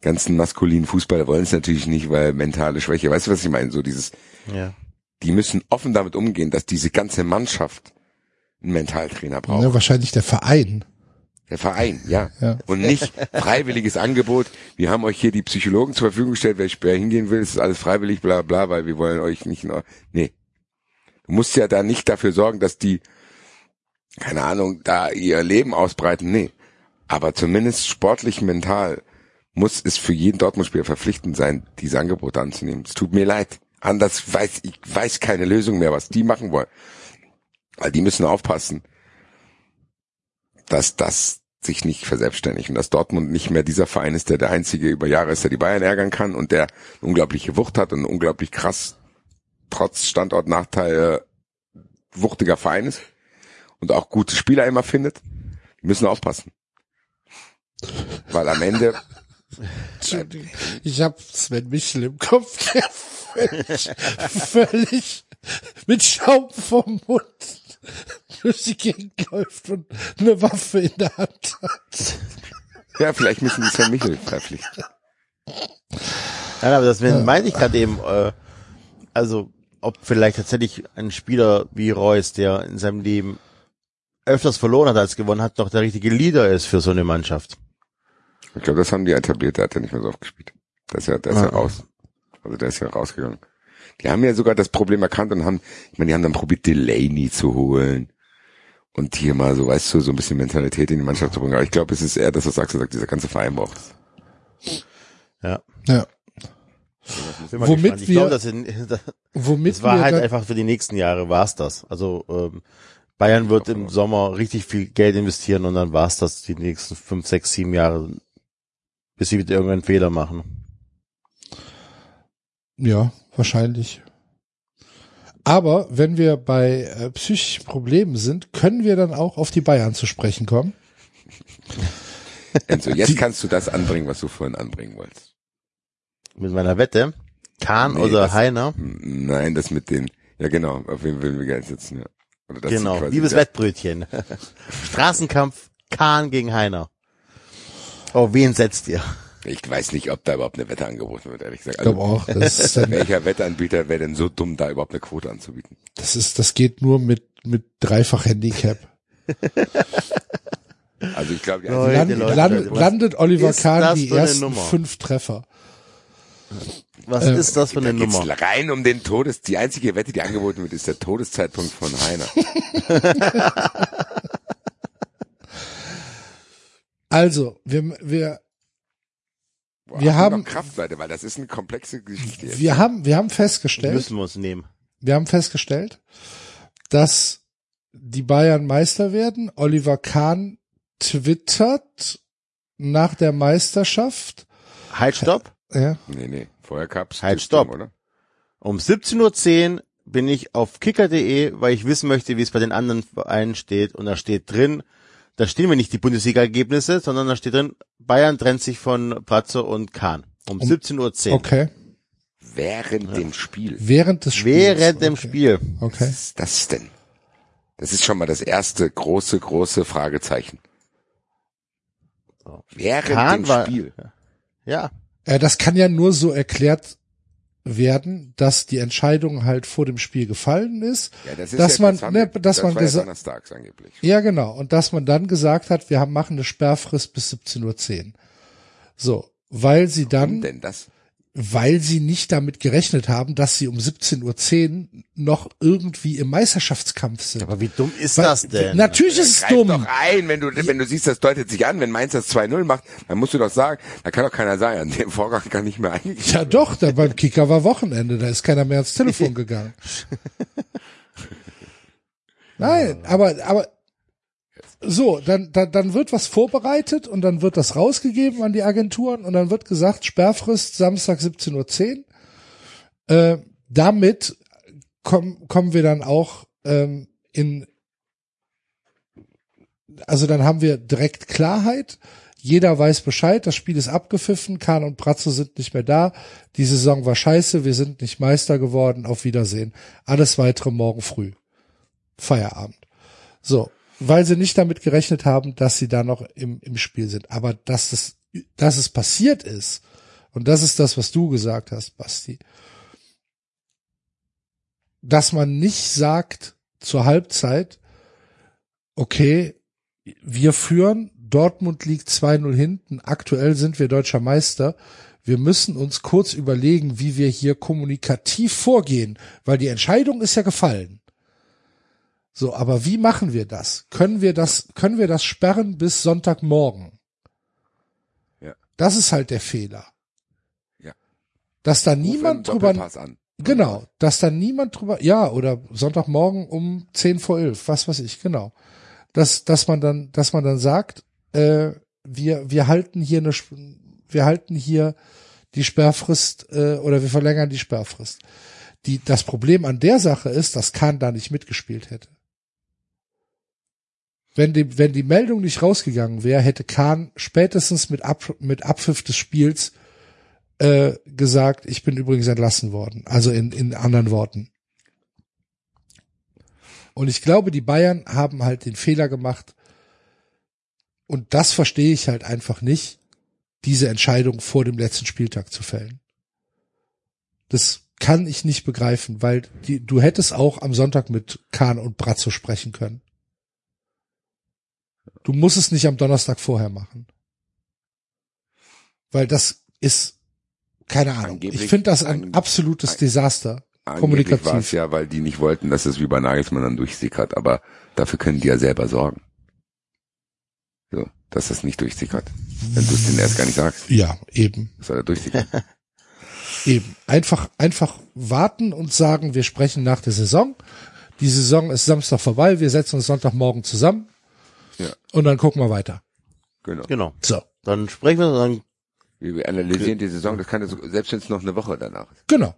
ganzen maskulinen Fußballer wollen es natürlich nicht, weil mentale Schwäche, weißt du, was ich meine? So dieses, Ja. die müssen offen damit umgehen, dass diese ganze Mannschaft einen Mentaltrainer braucht. Ja, wahrscheinlich der Verein. Der Verein, ja. Ja. Und nicht freiwilliges Angebot. Wir haben euch hier die Psychologen zur Verfügung gestellt, wer wer hingehen will, es ist alles freiwillig, bla bla, weil wir wollen euch nicht nur. Nee. Du musst ja da nicht dafür sorgen, dass die, keine Ahnung, da ihr Leben ausbreiten. Nee. Aber zumindest sportlich mental muss es für jeden Dortmund-Spieler verpflichtend sein, diese Angebote anzunehmen. Es tut mir leid. Anders weiß ich weiß keine Lösung mehr, was die machen wollen. Weil die müssen aufpassen, dass das sich nicht verselbstständigt und dass Dortmund nicht mehr dieser Verein ist, der der einzige über Jahre ist, der die Bayern ärgern kann und der eine unglaubliche Wucht hat und unglaublich krass trotz Standortnachteil äh, wuchtiger Verein ist und auch gute Spieler immer findet. Die müssen aufpassen. Weil am Ende. Ich habe Sven Michel im Kopf, der völlig, völlig mit Schaum vom Mund durch die Gegend läuft und eine Waffe in der Hand hat. ja, vielleicht müssen die Sven Michel verpflichten. Nein, aber das meine ich gerade eben, äh, also ob vielleicht tatsächlich ein Spieler wie Reus, der in seinem Leben öfters verloren hat als gewonnen hat, noch der richtige Leader ist für so eine Mannschaft. Ich glaube, das haben die etabliert, der hat ja nicht mehr so oft gespielt. Der ist ja, der ist ja Ah. raus. Also der ist ja rausgegangen. Die haben ja sogar das Problem erkannt und haben, ich meine, die haben dann probiert, Delaney zu holen. Und hier mal so, weißt du, so ein bisschen Mentalität in die Mannschaft zu bringen. Aber ich glaube, es ist eher das, was Axel sagt, dieser ganze Verein braucht. Ja. Ja. Womit wir- glaube, das, sind- das Womit es war wir halt einfach für die nächsten Jahre war's das. Also ähm, Bayern wird im Sommer richtig viel Geld investieren und dann war's das die nächsten fünf, sechs, sieben Jahre, bis sie wieder irgendeinen Fehler machen. Ja, wahrscheinlich. Aber wenn wir bei äh, psychischen Problemen sind, können wir dann auch auf die Bayern zu sprechen kommen. Enzo, jetzt kannst du das anbringen, was du vorhin anbringen wolltest. Mit meiner Wette. Kahn Nee, oder das- Heiner. Nein, das mit den, ja genau, auf wen will wir Geld sitzen, ja. Genau, quasi liebes der- Wettbrötchen. Straßenkampf Kahn gegen Heiner. Oh, wen setzt ihr? Ich weiß nicht, ob da überhaupt eine Wette angeboten wird, ehrlich gesagt. Ich glaube auch. Das ist, welcher Wetteanbieter wäre denn so dumm, da überhaupt eine Quote anzubieten? das ist, das geht nur mit mit dreifach Handicap. Also ich glaube, die Leute, einzige- Land, Leute, land, Leute, was landet Oliver Kahn die ersten Nummer? fünf Treffer. Was Äh, ist das für eine da geht's Nummer? rein um den Todes. Die einzige Wette, die angeboten wird, ist der Todeszeitpunkt von Heiner. Also, wir, wir, Boah, Wir haben- Kraftseite, weil das ist eine komplexe Geschichte. jetzt. wir haben, wir haben festgestellt, Müssen wir uns nehmen. wir haben festgestellt, dass die Bayern Meister werden. Oliver Kahn twittert nach der Meisterschaft. Halt, stopp. Ja, Nee, nee, vorher gab's Halt, stopp. oder? Um 17.10 Uhr bin ich auf kicker.de, weil ich wissen möchte, wie es bei den anderen Vereinen steht. Und da steht drin, da stehen mir nicht die Bundesliga-Ergebnisse, sondern da steht drin, Bayern trennt sich von Pratzo und Kahn. Um 17.10 Uhr. okay. Während dem Spiel. Während des Spiels. Während dem okay. Spiel. Okay. Was ist das denn? Das ist schon mal das erste große, große Fragezeichen. Während Kahn dem war- Spiel. Ja. Äh, das kann ja nur so erklärt werden, dass die Entscheidung halt vor dem Spiel gefallen ist. Ja, das ist dass ja, man, ne, dass das man gesagt, ja genau, und dass man dann gesagt hat, wir haben machen eine Sperrfrist bis 17.10 Uhr. So, weil sie Warum dann, denn das? Weil sie nicht damit gerechnet haben, dass sie um 17.10 Uhr noch irgendwie im Meisterschaftskampf sind. Aber wie dumm ist Weil- das denn? Natürlich ist es Greif dumm. doch ein, wenn du, wenn du siehst, das deutet sich an, wenn Mainz das 2-0 macht, dann musst du doch sagen, da kann doch keiner sagen, an dem Vorgang kann nicht mehr eingehen. Ja doch, da beim Kicker war Wochenende, da ist keiner mehr ans Telefon gegangen. Nein, aber, aber so, dann, dann, dann wird was vorbereitet und dann wird das rausgegeben an die Agenturen und dann wird gesagt, Sperrfrist Samstag 17.10 Uhr. Äh, damit kommen, kommen wir dann auch ähm, in, also dann haben wir direkt Klarheit. Jeder weiß Bescheid, das Spiel ist abgepfiffen, Kahn und Brazzo sind nicht mehr da. Die Saison war scheiße, wir sind nicht Meister geworden, auf Wiedersehen. Alles weitere morgen früh. Feierabend. So, weil sie nicht damit gerechnet haben, dass sie da noch im, im Spiel sind. Aber dass es, dass es passiert ist, und das ist das, was du gesagt hast, Basti, dass man nicht sagt zur Halbzeit, okay, wir führen, Dortmund liegt 2-0 hinten, aktuell sind wir deutscher Meister, wir müssen uns kurz überlegen, wie wir hier kommunikativ vorgehen, weil die Entscheidung ist ja gefallen. So, aber wie machen wir das? Können wir das, können wir das sperren bis Sonntagmorgen? Ja. Das ist halt der Fehler. Ja. Dass da Ruf niemand drüber, an. Genau, dass da niemand drüber, ja, oder Sonntagmorgen um zehn vor elf, was weiß ich, genau. Dass, dass man dann, dass man dann sagt, äh, wir, wir halten hier eine, wir halten hier die Sperrfrist, äh, oder wir verlängern die Sperrfrist. Die, das Problem an der Sache ist, dass Kahn da nicht mitgespielt hätte. Wenn die, wenn die Meldung nicht rausgegangen wäre, hätte Kahn spätestens mit, Ab, mit Abpfiff des Spiels äh, gesagt, ich bin übrigens entlassen worden. Also in, in anderen Worten. Und ich glaube, die Bayern haben halt den Fehler gemacht. Und das verstehe ich halt einfach nicht, diese Entscheidung vor dem letzten Spieltag zu fällen. Das kann ich nicht begreifen, weil die, du hättest auch am Sonntag mit Kahn und Brazzo sprechen können. Du musst es nicht am Donnerstag vorher machen. Weil das ist, keine Ahnung. Angeblich- ich finde das ein absolutes an- Desaster. Kommunikativ. war es ja, weil die nicht wollten, dass es wie bei Nagelsmann dann durchsickert, aber dafür können die ja selber sorgen. So, dass das nicht durchsickert. Wenn du es denen erst gar nicht sagst, Ja, eben. soll er durchsickern. Eben. Einfach, einfach warten und sagen, wir sprechen nach der Saison. Die Saison ist Samstag vorbei, wir setzen uns Sonntagmorgen zusammen. Ja. Und dann gucken wir weiter. genau. Genau. So. Dann sprechen wir, dann Wir, analysieren die Saison, das kann ja so, selbst wenn es noch eine Woche danach ist. Genau.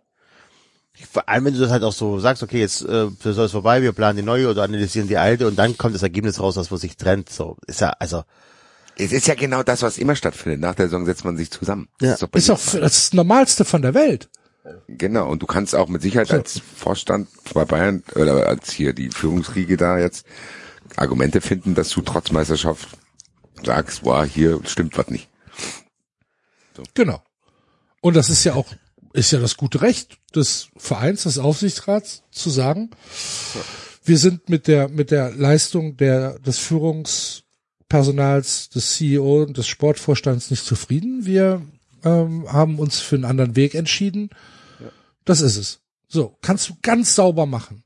vor allem wenn du das halt auch so sagst, okay, jetzt äh, Saison ist vorbei, wir planen die neue oder analysieren die alte und dann kommt das Ergebnis raus, was man sich trennt. So ist ja also Es ist ja genau das, was immer stattfindet. Nach der Saison setzt man sich zusammen. Ja. Das ist, doch Ist doch das, Normalste von der Welt. Genau, und du kannst auch mit Sicherheit als Vorstand bei Bayern oder als hier die Führungsriege da jetzt Argumente finden, dass du trotz Meisterschaft sagst, wow, hier stimmt was nicht. Genau. Und das ist ja auch, ist ja das gute Recht des Vereins, des Aufsichtsrats, zu sagen, wir sind mit der, mit der Leistung der, des Führungspersonals, des CEO und des Sportvorstands nicht zufrieden. Wir ähm, haben uns für einen anderen Weg entschieden. Das ist es. So, kannst du ganz sauber machen.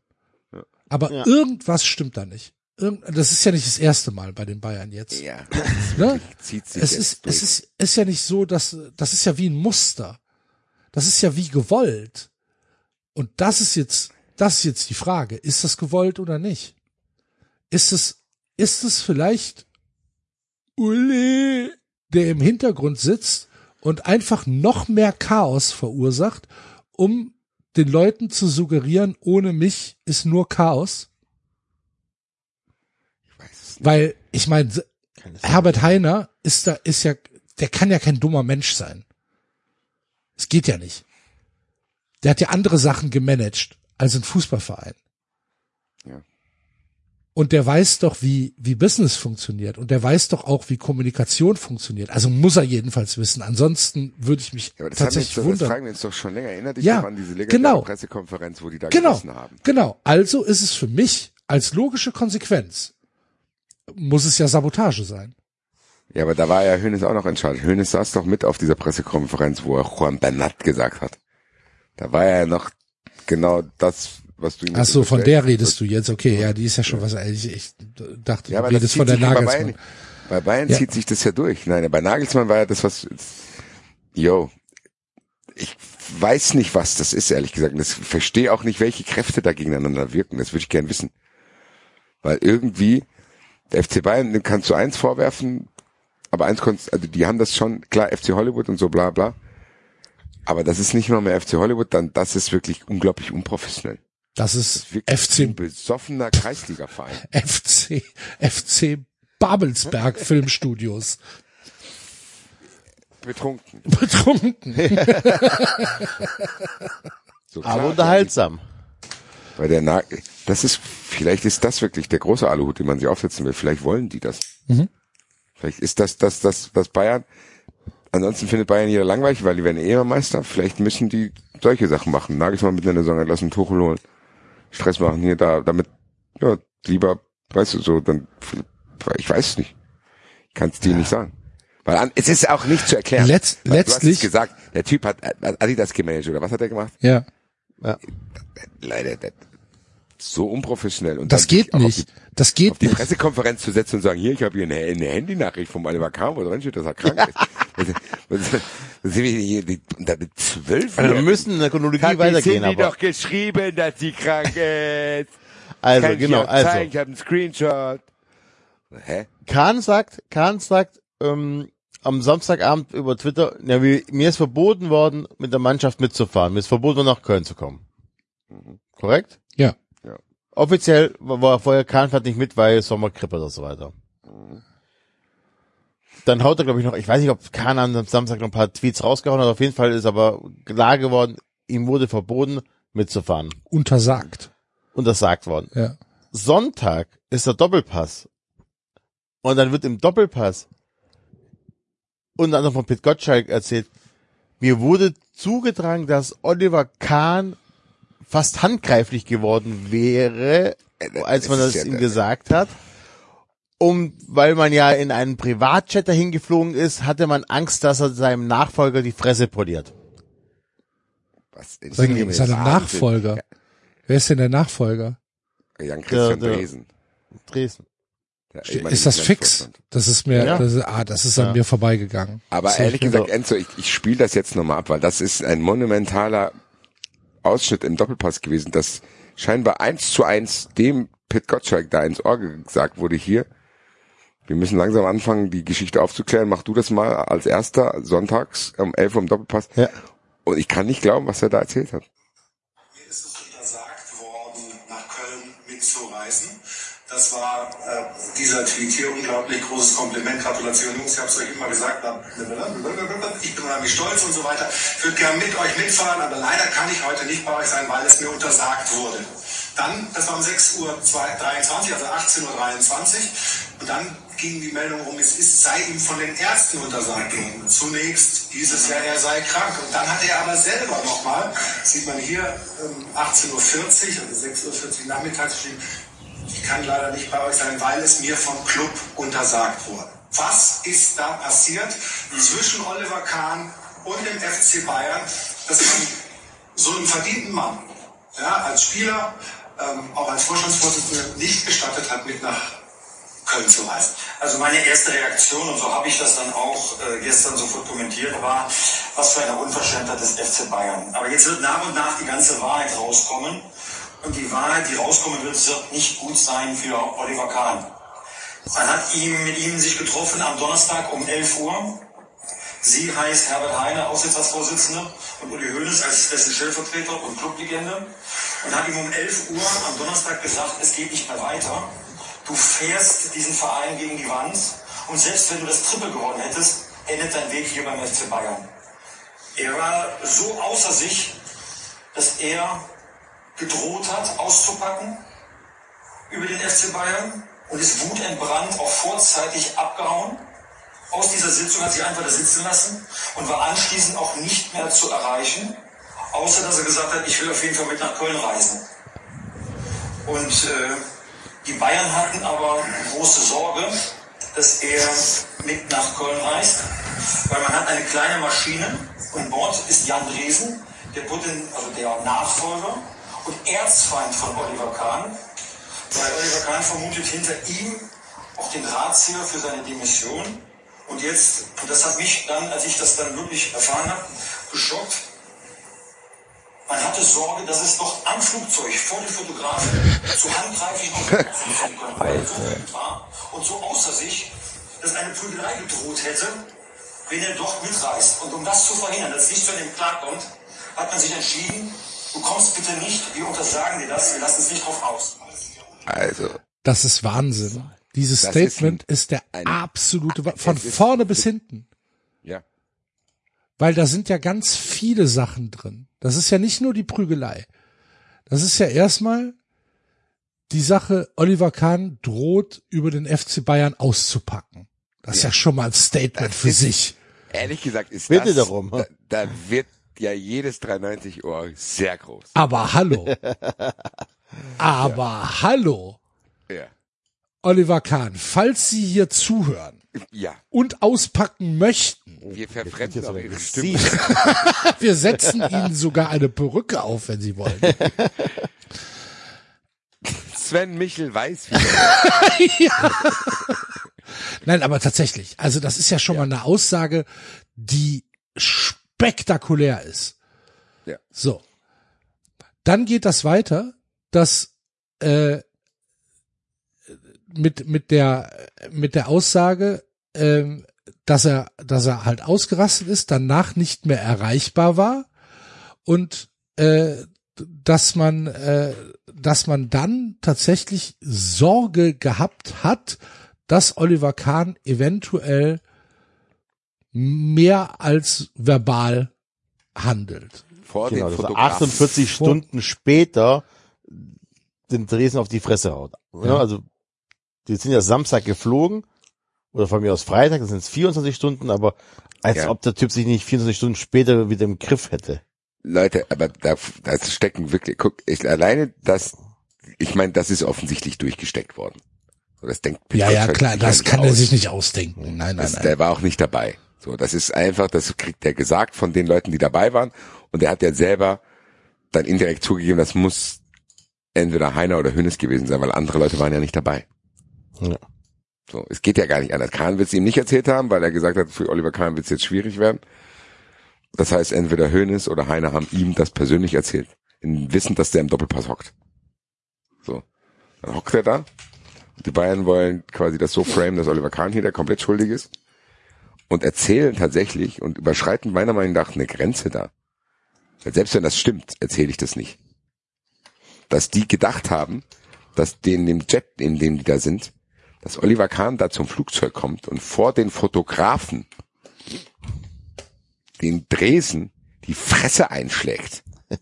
Aber Ja. irgendwas stimmt da nicht. Das ist ja nicht das erste Mal bei den Bayern jetzt. Ja, Ne? zieht sich es ist, durch. es ist, ist ja nicht so, dass, das ist ja wie ein Muster. Das ist ja wie gewollt. Und das ist jetzt, das ist jetzt die Frage. Ist das gewollt oder nicht? Ist es, ist es vielleicht Uli, der im Hintergrund sitzt und einfach noch mehr Chaos verursacht, um den Leuten zu suggerieren, ohne mich ist nur Chaos? Ich weiß es nicht. Weil, ich meine, Herbert Heiner ist da, ist ja, der kann ja kein dummer Mensch sein. Es geht ja nicht. Der hat ja andere Sachen gemanagt als ein Fußballverein. Ja. Und der weiß doch, wie, wie Business funktioniert. Und der weiß doch auch, wie Kommunikation funktioniert. Also muss er jedenfalls wissen. Ansonsten würde ich mich Ja, aber das, haben tatsächlich jetzt, das wundern. fragen wir uns doch schon länger. Erinnert dich Ja, an diese legendäre genau. Pressekonferenz, wo die da Genau, gesessen haben. genau. Also ist es für mich als logische Konsequenz, muss es ja Sabotage sein. Ja, aber da war ja Hönes auch noch entscheidend. Hönes saß doch mit auf dieser Pressekonferenz, wo er Juan Bernat gesagt hat. Da war ja noch genau das, was du ihm Ach so, von der redest du jetzt. Okay, ja, die ist ja schon was. Ich, ich dachte, Ja, du aber das redest von der Nagelsmann. Bayern, bei Bayern Ja. zieht sich das ja durch. Nein, bei Nagelsmann war ja das, was, yo, ich weiß nicht, was das ist, ehrlich gesagt. Ich verstehe auch nicht, welche Kräfte da gegeneinander wirken. Das würde ich gern wissen. Weil irgendwie, der FC Bayern, den kannst du eins vorwerfen, aber eins konntest, also die haben das schon, klar, FC Hollywood und so bla bla. Aber das ist nicht nur mehr FC Hollywood, dann das ist wirklich unglaublich unprofessionell. Das ist Wirklich ein FC, besoffener Kreisliga-Verein. FC, FC Babelsberg Filmstudios. Betrunken. Betrunken. So klar, Aber unterhaltsam. Bei der Na das ist, vielleicht ist das wirklich der große Aluhut, den man sich aufsetzen will. Vielleicht wollen die das. Mhm. Vielleicht ist das, das, das, was Bayern, ansonsten findet Bayern jeder langweilig, weil die werden eh Meister. Vielleicht müssen die solche Sachen machen. Nagelsmann mit einer Saison lassen, Tuchel holen. Stress machen hier, da, damit, ja, lieber, weißt du, so, dann, ich weiß es nicht. Ich kann es dir nicht sagen. Weil an, es ist auch nicht zu erklären. Letz- Weil Du hast letztlich- es gesagt, der Typ hat hat Adidas gemanagt, oder was hat er gemacht? Ja. Leider, der, so unprofessionell. Und Das geht nicht. die- Das geht auf die nicht. Pressekonferenz zu setzen und sagen, hier, ich habe hier eine, eine Handynachricht vom Oliver Kahn, wo drin steht, dass er krank ist. Das, das, das sind wir hier die, zwölf. Also wir müssen in der Chronologie Hat die weitergehen, Cindy aber doch geschrieben, dass sie krank ist. also Kann ich genau, auch zeigen, also Ich habe einen Screenshot. Hä? Kahn sagt, Kahn sagt ähm, am Samstagabend über Twitter, ja, wie, mir ist verboten worden, mit der Mannschaft mitzufahren. Mir ist verboten worden, nach Köln zu kommen. Korrekt? Offiziell war vorher Kahn fährt nicht mit, weil Sommergrippe oder so weiter. Dann haut er, glaube ich, noch, ich weiß nicht, ob Kahn am Samstag noch ein paar Tweets rausgehauen hat, auf jeden Fall ist aber klar geworden, ihm wurde verboten, mitzufahren. Untersagt. Untersagt worden. Ja. Sonntag ist der Doppelpass. Und dann wird im Doppelpass unter anderem von Pit Gottschalk erzählt, mir wurde zugetragen, dass Oliver Kahn fast handgreiflich geworden wäre, als man das ja ihm gesagt hat. Um, weil man ja in einen Privatjet dahin geflogen ist, hatte man Angst, dass er seinem Nachfolger die Fresse poliert. Was ist denn seine Wahnsinn. Nachfolger. Wer ist denn der Nachfolger? Jan Christian Der- der- Dresen. Dresden. Der ehemalige Ist das fix? Das ist mir, Ja. das ist, ah, das ist an Ja. mir vorbeigegangen. Aber So, ehrlich ich gesagt, bin Enzo, ich, ich spiele das jetzt nochmal ab, weil das ist ein monumentaler Ausschnitt im Doppelpass gewesen, dass scheinbar eins zu eins dem Pit Gottschalk da ins Ohr gesagt wurde, hier, wir müssen langsam anfangen, die Geschichte aufzuklären. Mach du das mal als erster sonntags um 11 Uhr im Doppelpass. Ja. Und ich kann nicht glauben, was er da erzählt hat. Köln mitzureisen. Das war äh, dieser Tweet hier, unglaublich großes Kompliment, Gratulation Jungs, ich habe es euch immer gesagt, ich bin unheimlich stolz und so weiter. Ich würde gerne mit euch mitfahren, aber leider kann ich heute nicht bei euch sein, weil es mir untersagt wurde. Dann, das war um 6.23 Uhr, also 18.23 Uhr, und dann ging die Meldung rum, es ist, sei ihm von den Ärzten untersagt worden. Zunächst hieß es ja, er sei krank. Und dann hat er aber selber nochmal, sieht man hier, ähm, 18.40 Uhr, also 6.40 Uhr nachmittags geschrieben, ich kann leider nicht bei euch sein, weil es mir vom Club untersagt wurde. Was ist da passiert zwischen Oliver Kahn und dem FC Bayern, dass man so einem verdienten Mann, ja, als Spieler, ähm, auch als Vorstandsvorsitzender, nicht gestattet hat, mit nach Köln zu reisen? Also meine erste Reaktion, und so habe ich das dann auch äh, gestern sofort kommentiert, war, was für eine Unverschämtheit des FC Bayern. Aber jetzt wird nach und nach die ganze Wahrheit rauskommen. Und die Wahrheit, die rauskommen wird, wird nicht gut sein für Oliver Kahn. Man hat ihn, mit ihm sich getroffen am Donnerstag um 11 Uhr. Sie heißt Herbert Heine, Aufsichtsratsvorsitzender, und Uli Hoeneß als dessen Stellvertreter und Clublegende. Und hat ihm um 11 Uhr am Donnerstag gesagt, es geht nicht mehr weiter. Du fährst diesen Verein gegen die Wand. Und selbst wenn du das Triple gewonnen hättest, endet dein Weg hier beim FC Bayern. Er war so außer sich, dass er gedroht hat, auszupacken über den FC Bayern und ist wutentbrannt auch vorzeitig abgehauen. Aus dieser Sitzung hat sich einfach da sitzen lassen und war anschließend auch nicht mehr zu erreichen, außer dass er gesagt hat, ich will auf jeden Fall mit nach Köln reisen. Und äh, die Bayern hatten aber große Sorge, dass er mit nach Köln reist, weil man hat eine kleine Maschine und Bord ist Jan Dresen, der, Poten, also der Nachfolger und Erzfeind von Oliver Kahn, weil Oliver Kahn vermutet hinter ihm auch den Ratsherr für seine Demission. Und jetzt, und das hat mich dann, als ich das dann wirklich erfahren habe, geschockt, Man hatte Sorge, dass es noch am Flugzeug vor den Fotografen zu handgreiflichen Konsequenzen kommen könnte, weil er so wütend war und so außer sich, dass eine Prügelei gedroht hätte, wenn er dort mitreist. Und um das zu verhindern, dass es nicht zu dem klarkommt, hat man sich entschieden, du kommst bitte nicht, wir untersagen dir das, wir lassen es nicht drauf aus. Also, Das ist Wahnsinn. Dieses Das ist Statement ein- ist, der ein- absolute, Wa- von ist- vorne bis hinten. ja. Weil da sind ja ganz viele Sachen drin. Das ist ja nicht nur die Prügelei. Das ist ja erstmal die Sache, Oliver Kahn droht über den FC Bayern auszupacken. Das ist ja, schon mal ein Statement für ist- sich. Ehrlich gesagt ist Bitte das, darum. Da, da wird ja jedes 390 Ohr sehr groß. Aber hallo. Aber hallo. Ja. Oliver Kahn, falls Sie hier zuhören Ja. und auspacken möchten, Wir verfremden jetzt auch aber ihre. Stimme. wir setzen Ihnen sogar eine Perücke auf, wenn Sie wollen. Sven Michel weiß wie. Nein, aber tatsächlich. Also das ist ja schon mal eine Aussage, die spektakulär ist. Ja. So. Dann geht das weiter, dass äh, mit mit der mit der Aussage, ähm, dass er dass er halt ausgerastet ist, danach nicht mehr erreichbar war und äh, dass man äh, dass man dann tatsächlich Sorge gehabt hat, dass Oliver Kahn eventuell mehr als verbal handelt. Vor Genau, den Fotografen. 48 Vor- Stunden später den Dresden auf die Fresse haut. Ja. Also, die sind ja Samstag geflogen, oder von mir aus Freitag, das sind jetzt 24 Stunden, aber als Ja. ob der Typ sich nicht 24 Stunden später wieder im Griff hätte. Leute, aber da, da stecken wirklich, guck, ich, alleine das, ich meine, das ist offensichtlich durchgesteckt worden. Das denkt Ja, ja, Pittsburgh klar, das kann er aus. sich nicht ausdenken. Nein, nein, Das, nein. der war auch nicht dabei. So, das ist einfach, das kriegt er gesagt von den Leuten, die dabei waren. Und er hat ja selber dann indirekt zugegeben, das muss entweder Heiner oder Hönes gewesen sein, weil andere Leute waren ja nicht dabei. Ja. So, es geht ja gar nicht anders. Kahn wird es ihm nicht erzählt haben, weil er gesagt hat, für Oliver Kahn wird es jetzt schwierig werden. Das heißt, entweder Hönes oder Heiner haben ihm das persönlich erzählt. In Wissen, dass der im Doppelpass hockt. So. Dann hockt er da. Die Bayern wollen quasi das so framen, dass Oliver Kahn hier der komplett schuldig ist. Und erzählen tatsächlich und überschreiten meiner Meinung nach eine Grenze da. Weil selbst wenn das stimmt, erzähle ich das nicht. Dass die gedacht haben, dass den dem Jet, in dem die da sind, dass Oliver Kahn da zum Flugzeug kommt und vor den Fotografen den Dresen die Fresse einschlägt.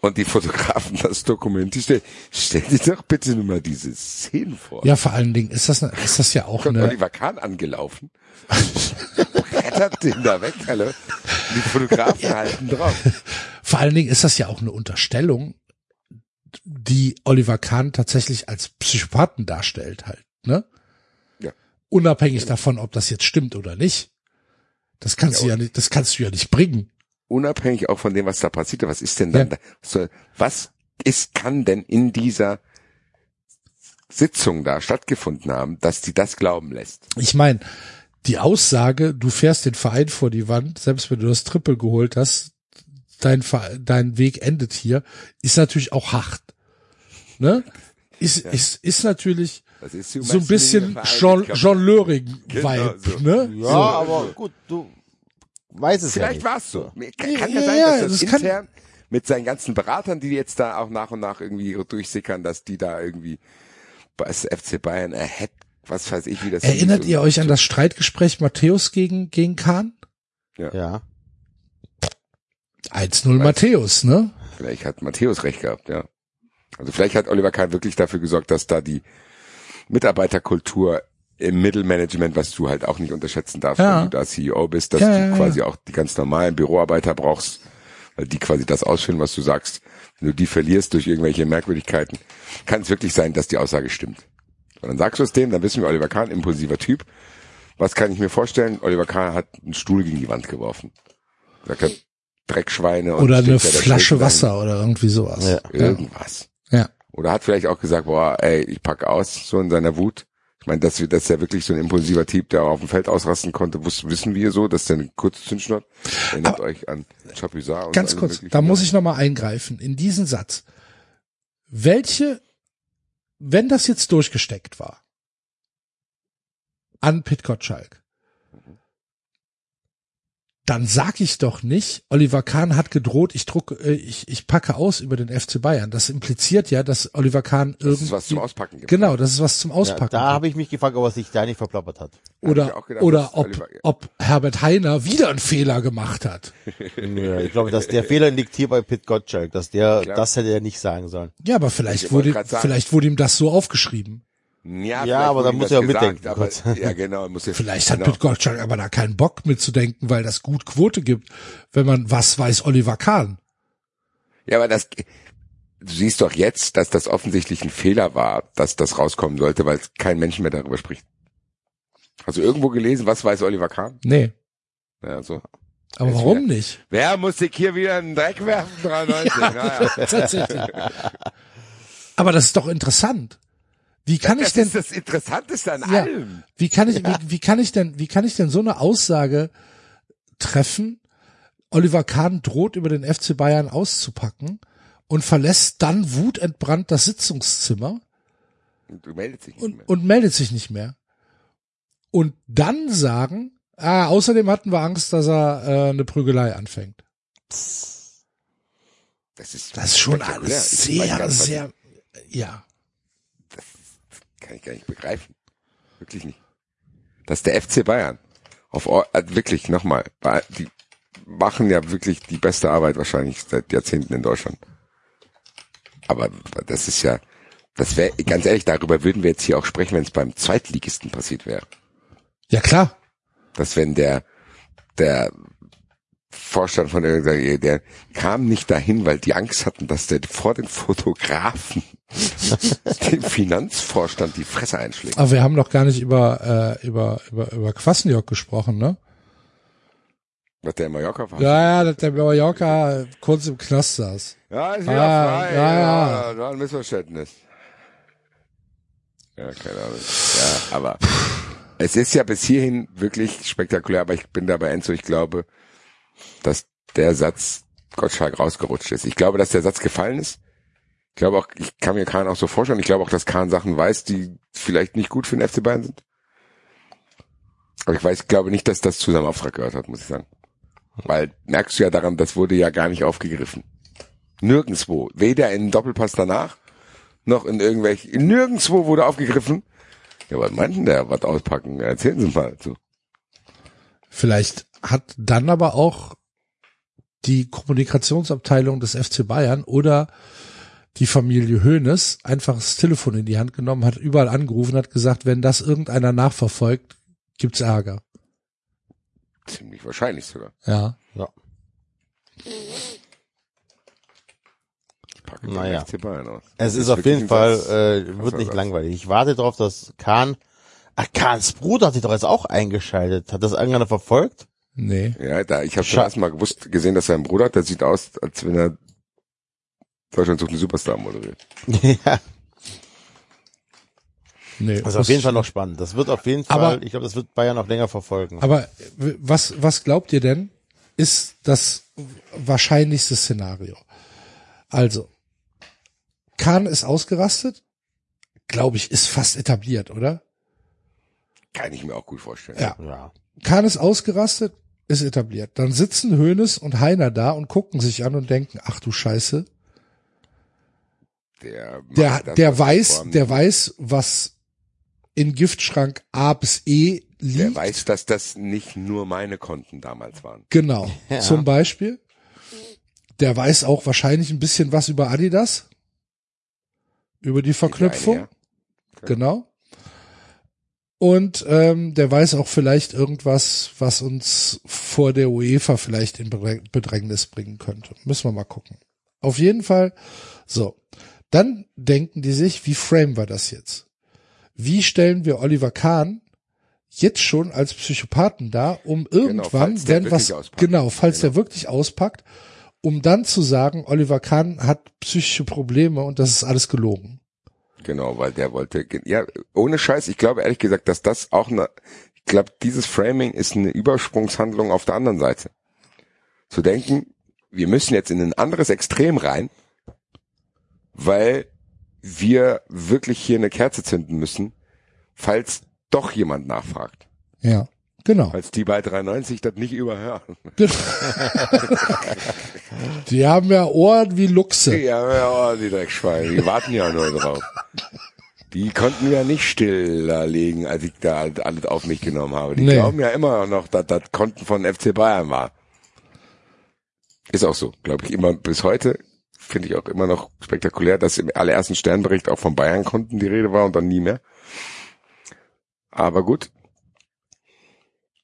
Und die Fotografen das dokumentieren. Stell dir doch bitte nur mal diese Szenen vor. Ja, vor allen Dingen ist das, eine- ist das ja auch Kommt eine, Oliver Kahn angelaufen. Brettert den da weg, hallo. Die Fotografen halten drauf. vor allen Dingen ist das ja auch eine Unterstellung, die Oliver Kahn tatsächlich als Psychopathen darstellt halt, ne? Ja. Unabhängig davon, ob das jetzt stimmt oder nicht. Das kannst du ja nicht, das kannst du ja nicht bringen. Unabhängig auch von dem, was da passiert, was ist denn dann Ja. da? Was ist, kann denn in dieser Sitzung da stattgefunden haben, dass die das glauben lässt? Ich meine, die Aussage, du fährst den Verein vor die Wand, selbst wenn du das Triple geholt hast, dein, dein Weg endet hier, ist natürlich auch hart. Ne? Ist, ist, ist natürlich ist die so ein bisschen Jean, Jean Löring-Vibe, Genau so. ne? Ja, aber gut, du weißt es ja Vielleicht nicht. war es so. Kann ja, Ja, sein, ja, dass das, das kann- intern mit seinen ganzen Beratern, die jetzt da auch nach und nach irgendwie durchsickern, dass die da irgendwie bei FC Bayern erhätt, was weiß ich, wie das Erinnert ihr euch an das Streitgespräch Matthäus gegen, gegen Kahn? Ja. 1-0 Matthäus, ne? Vielleicht hat Matthäus recht gehabt, ja. Also vielleicht hat Oliver Kahn wirklich dafür gesorgt, dass da die Mitarbeiterkultur im Mittelmanagement, was du halt auch nicht unterschätzen darfst, Ja. wenn du da CEO bist, dass Ja, du ja, ja. quasi auch die ganz normalen Büroarbeiter brauchst, weil die quasi das ausführen, was du sagst. Wenn du die verlierst durch irgendwelche Merkwürdigkeiten, kann es wirklich sein, dass die Aussage stimmt. Und dann sagst du es dem, dann wissen wir, Oliver Kahn, impulsiver Typ. Was kann ich mir vorstellen? Oliver Kahn hat einen Stuhl gegen die Wand geworfen. Sagt er, Dreckschweine. und Oder eine Flasche Wasser oder irgendwie sowas. Ja. Irgendwas. Oder hat vielleicht auch gesagt, boah, ey, ich pack aus, so in seiner Wut. Ich meine, dass wir, dass er wirklich so ein impulsiver Typ, der auch auf dem Feld ausrasten konnte, wussten, wissen wir so, dass der eine kurze Zündschnur. Erinnert euch an Chapuisat Ganz kurz, da muss ich nochmal eingreifen in diesen Satz. Welche, wenn das jetzt durchgesteckt war, an Pit Gottschalk, dann sag ich doch nicht, Oliver Kahn hat gedroht, ich druck, äh, ich, ich packe aus über den FC Bayern. Das impliziert ja, dass Oliver Kahn irgendwie, es was zum Auspacken gibt. genau, dass es was zum Ja, Auspacken da gibt. habe ich mich gefragt, ob er sich da nicht verplappert hat. Oder gedacht, oder ob, Oliver- ob Herbert Heiner wieder einen Fehler gemacht hat. Ja, ich glaube, dass der Fehler liegt hier bei Pit Gottschalk, dass der, Klar. das hätte er nicht sagen sollen. Ja, aber vielleicht Ich wurde, vielleicht wurde ihm das so aufgeschrieben. Ja, Ja, aber da muss er auch gesagt, mitdenken Aber, ja, genau, muss ja, Vielleicht hat genau. Pit Gottschalk aber da keinen Bock mitzudenken, weil das gut Quote gibt, wenn man was weiß Oliver Kahn. Ja, aber das, du siehst doch jetzt, dass das offensichtlich ein Fehler war, dass das rauskommen sollte, weil kein Mensch mehr darüber spricht. Hast du irgendwo gelesen, was weiß Oliver Kahn? Nee, Ja, so. aber Jetzt warum wieder. nicht? Wer muss sich hier wieder einen Dreck werfen? 93. naja. Tatsächlich. Aber das ist doch interessant. Wie kann ich Das denn, ist das Interessanteste an Ja. allem. wie kann ich, wie, wie kann ich denn, wie kann ich denn so eine Aussage treffen? Oliver Kahn droht über den FC Bayern auszupacken und verlässt dann wutentbrannt das Sitzungszimmer Und Du meldest dich nicht und, mehr. und meldet sich nicht mehr. Und dann sagen, ah, außerdem hatten wir Angst, dass er äh, eine Prügelei anfängt. Das ist, Das ist schon alles Ich sehr, sehr, ja. Kann ich gar nicht begreifen. Wirklich nicht. Dass der FC Bayern auf äh, wirklich nochmal, die machen ja wirklich die beste Arbeit wahrscheinlich seit Jahrzehnten in Deutschland. Aber das ist ja, das wäre ganz ehrlich, darüber würden wir jetzt hier auch sprechen, wenn es beim Zweitligisten passiert wäre. Ja, klar. Dass wenn der der Vorstand von der, der, kam nicht dahin, weil die Angst hatten, dass der vor den Fotografen dem Finanzvorstand die Fresse einschlägt. Aber wir haben noch gar nicht über, äh, über, über, über Kwasniok gesprochen, ne? Was der in Mallorca war. Ja, ja, dass der Mallorca kurz im Knast saß. Ja, ist wieder Ah, frei. ja, Ja, ja. war ein Missverständnis. Ja, keine Ahnung. Ja, aber es ist ja bis hierhin wirklich spektakulär, aber ich bin da bei Enzo, ich glaube, dass der Satz Gottschalk rausgerutscht ist. Ich glaube, dass der Satz gefallen ist. Ich glaube auch, ich kann mir Kahn auch so vorstellen, ich glaube auch, dass Kahn Sachen weiß, die vielleicht nicht gut für den FC Bayern sind. Aber ich weiß, ich glaube nicht, dass das zu seinem Auftrag gehört hat, muss ich sagen. Weil merkst du ja daran, das wurde ja gar nicht aufgegriffen. Nirgendwo. Weder in Doppelpass danach, noch in irgendwelch, nirgendwo wurde aufgegriffen. Ja, was meinten der, was auspacken? Erzählen Sie mal zu. Vielleicht hat dann aber auch die Kommunikationsabteilung des FC Bayern oder die Familie Hoeneß einfach das Telefon in die Hand genommen, hat überall angerufen, hat gesagt, wenn das irgendeiner nachverfolgt, gibt's Ärger. Ziemlich wahrscheinlich sogar. Ja. Ja. Naja. FC Bayern aus. Es Das ist auf jeden Fall, äh, wird nicht langweilig. Ich warte darauf, dass Kahn, ach, Kahns Bruder hat sich doch jetzt auch eingeschaltet. Hat das irgendeiner verfolgt? Nee. Ja, da, ich habe schon erstmal gewusst, gesehen, dass sein Bruder, der sieht aus, als wenn er Deutschland sucht einen Superstar moderiert. ja. Nee. Das ist auf jeden Fall noch spannend. Das wird auf jeden Fall, Aber- ich glaube, das wird Bayern noch länger verfolgen. Aber was, was glaubt ihr denn, ist das wahrscheinlichste Szenario? Also, Kahn ist ausgerastet, glaube ich, ist fast etabliert, oder? Kann ich mir auch gut vorstellen. Ja. ja. Kahn ist ausgerastet, ist etabliert. Dann sitzen Hoeneß und Heiner da und gucken sich an und denken, ach du Scheiße, Der, der, der weiß, der weiß, was in Giftschrank A bis E liegt. Der weiß, dass das nicht nur meine Konten damals waren. Genau. Ja. Zum Beispiel. Der weiß auch wahrscheinlich ein bisschen was über Adidas. Über die Verknüpfung. Die eine, Genau. Und ähm, der weiß auch vielleicht irgendwas, was uns vor der UEFA vielleicht in Bedräng- Bedrängnis bringen könnte. Müssen wir mal gucken. Auf jeden Fall. So. Dann denken die sich, wie framen wir das jetzt? Wie stellen wir Oliver Kahn jetzt schon als Psychopathen dar, um irgendwann, falls der wenn was, auspackt. genau, falls Genau. der wirklich auspackt, um dann zu sagen, Oliver Kahn hat psychische Probleme und das ist alles gelogen. Genau, weil der wollte, ja, ohne Scheiß, ich glaube ehrlich gesagt, dass das auch eine, ich glaube, dieses Framing ist eine Übersprungshandlung auf der anderen Seite. Zu denken, wir müssen jetzt in ein anderes Extrem rein, weil wir wirklich hier eine Kerze zünden müssen, falls doch jemand nachfragt. Ja, genau. Falls die bei 93 das nicht überhören. Die haben ja Ohren wie Luchse. Ja, ja, oh, die Dreckschweine, die warten ja nur drauf. Die konnten ja nicht still da legen, als ich da alles auf mich genommen habe. Die Nee. glauben ja immer noch, dass das Konten von FC Bayern war. Ist auch so, glaube ich, immer bis heute. Finde ich auch immer noch spektakulär, dass im allerersten Sternbericht auch von Bayern-Konten die Rede war und dann nie mehr. Aber gut.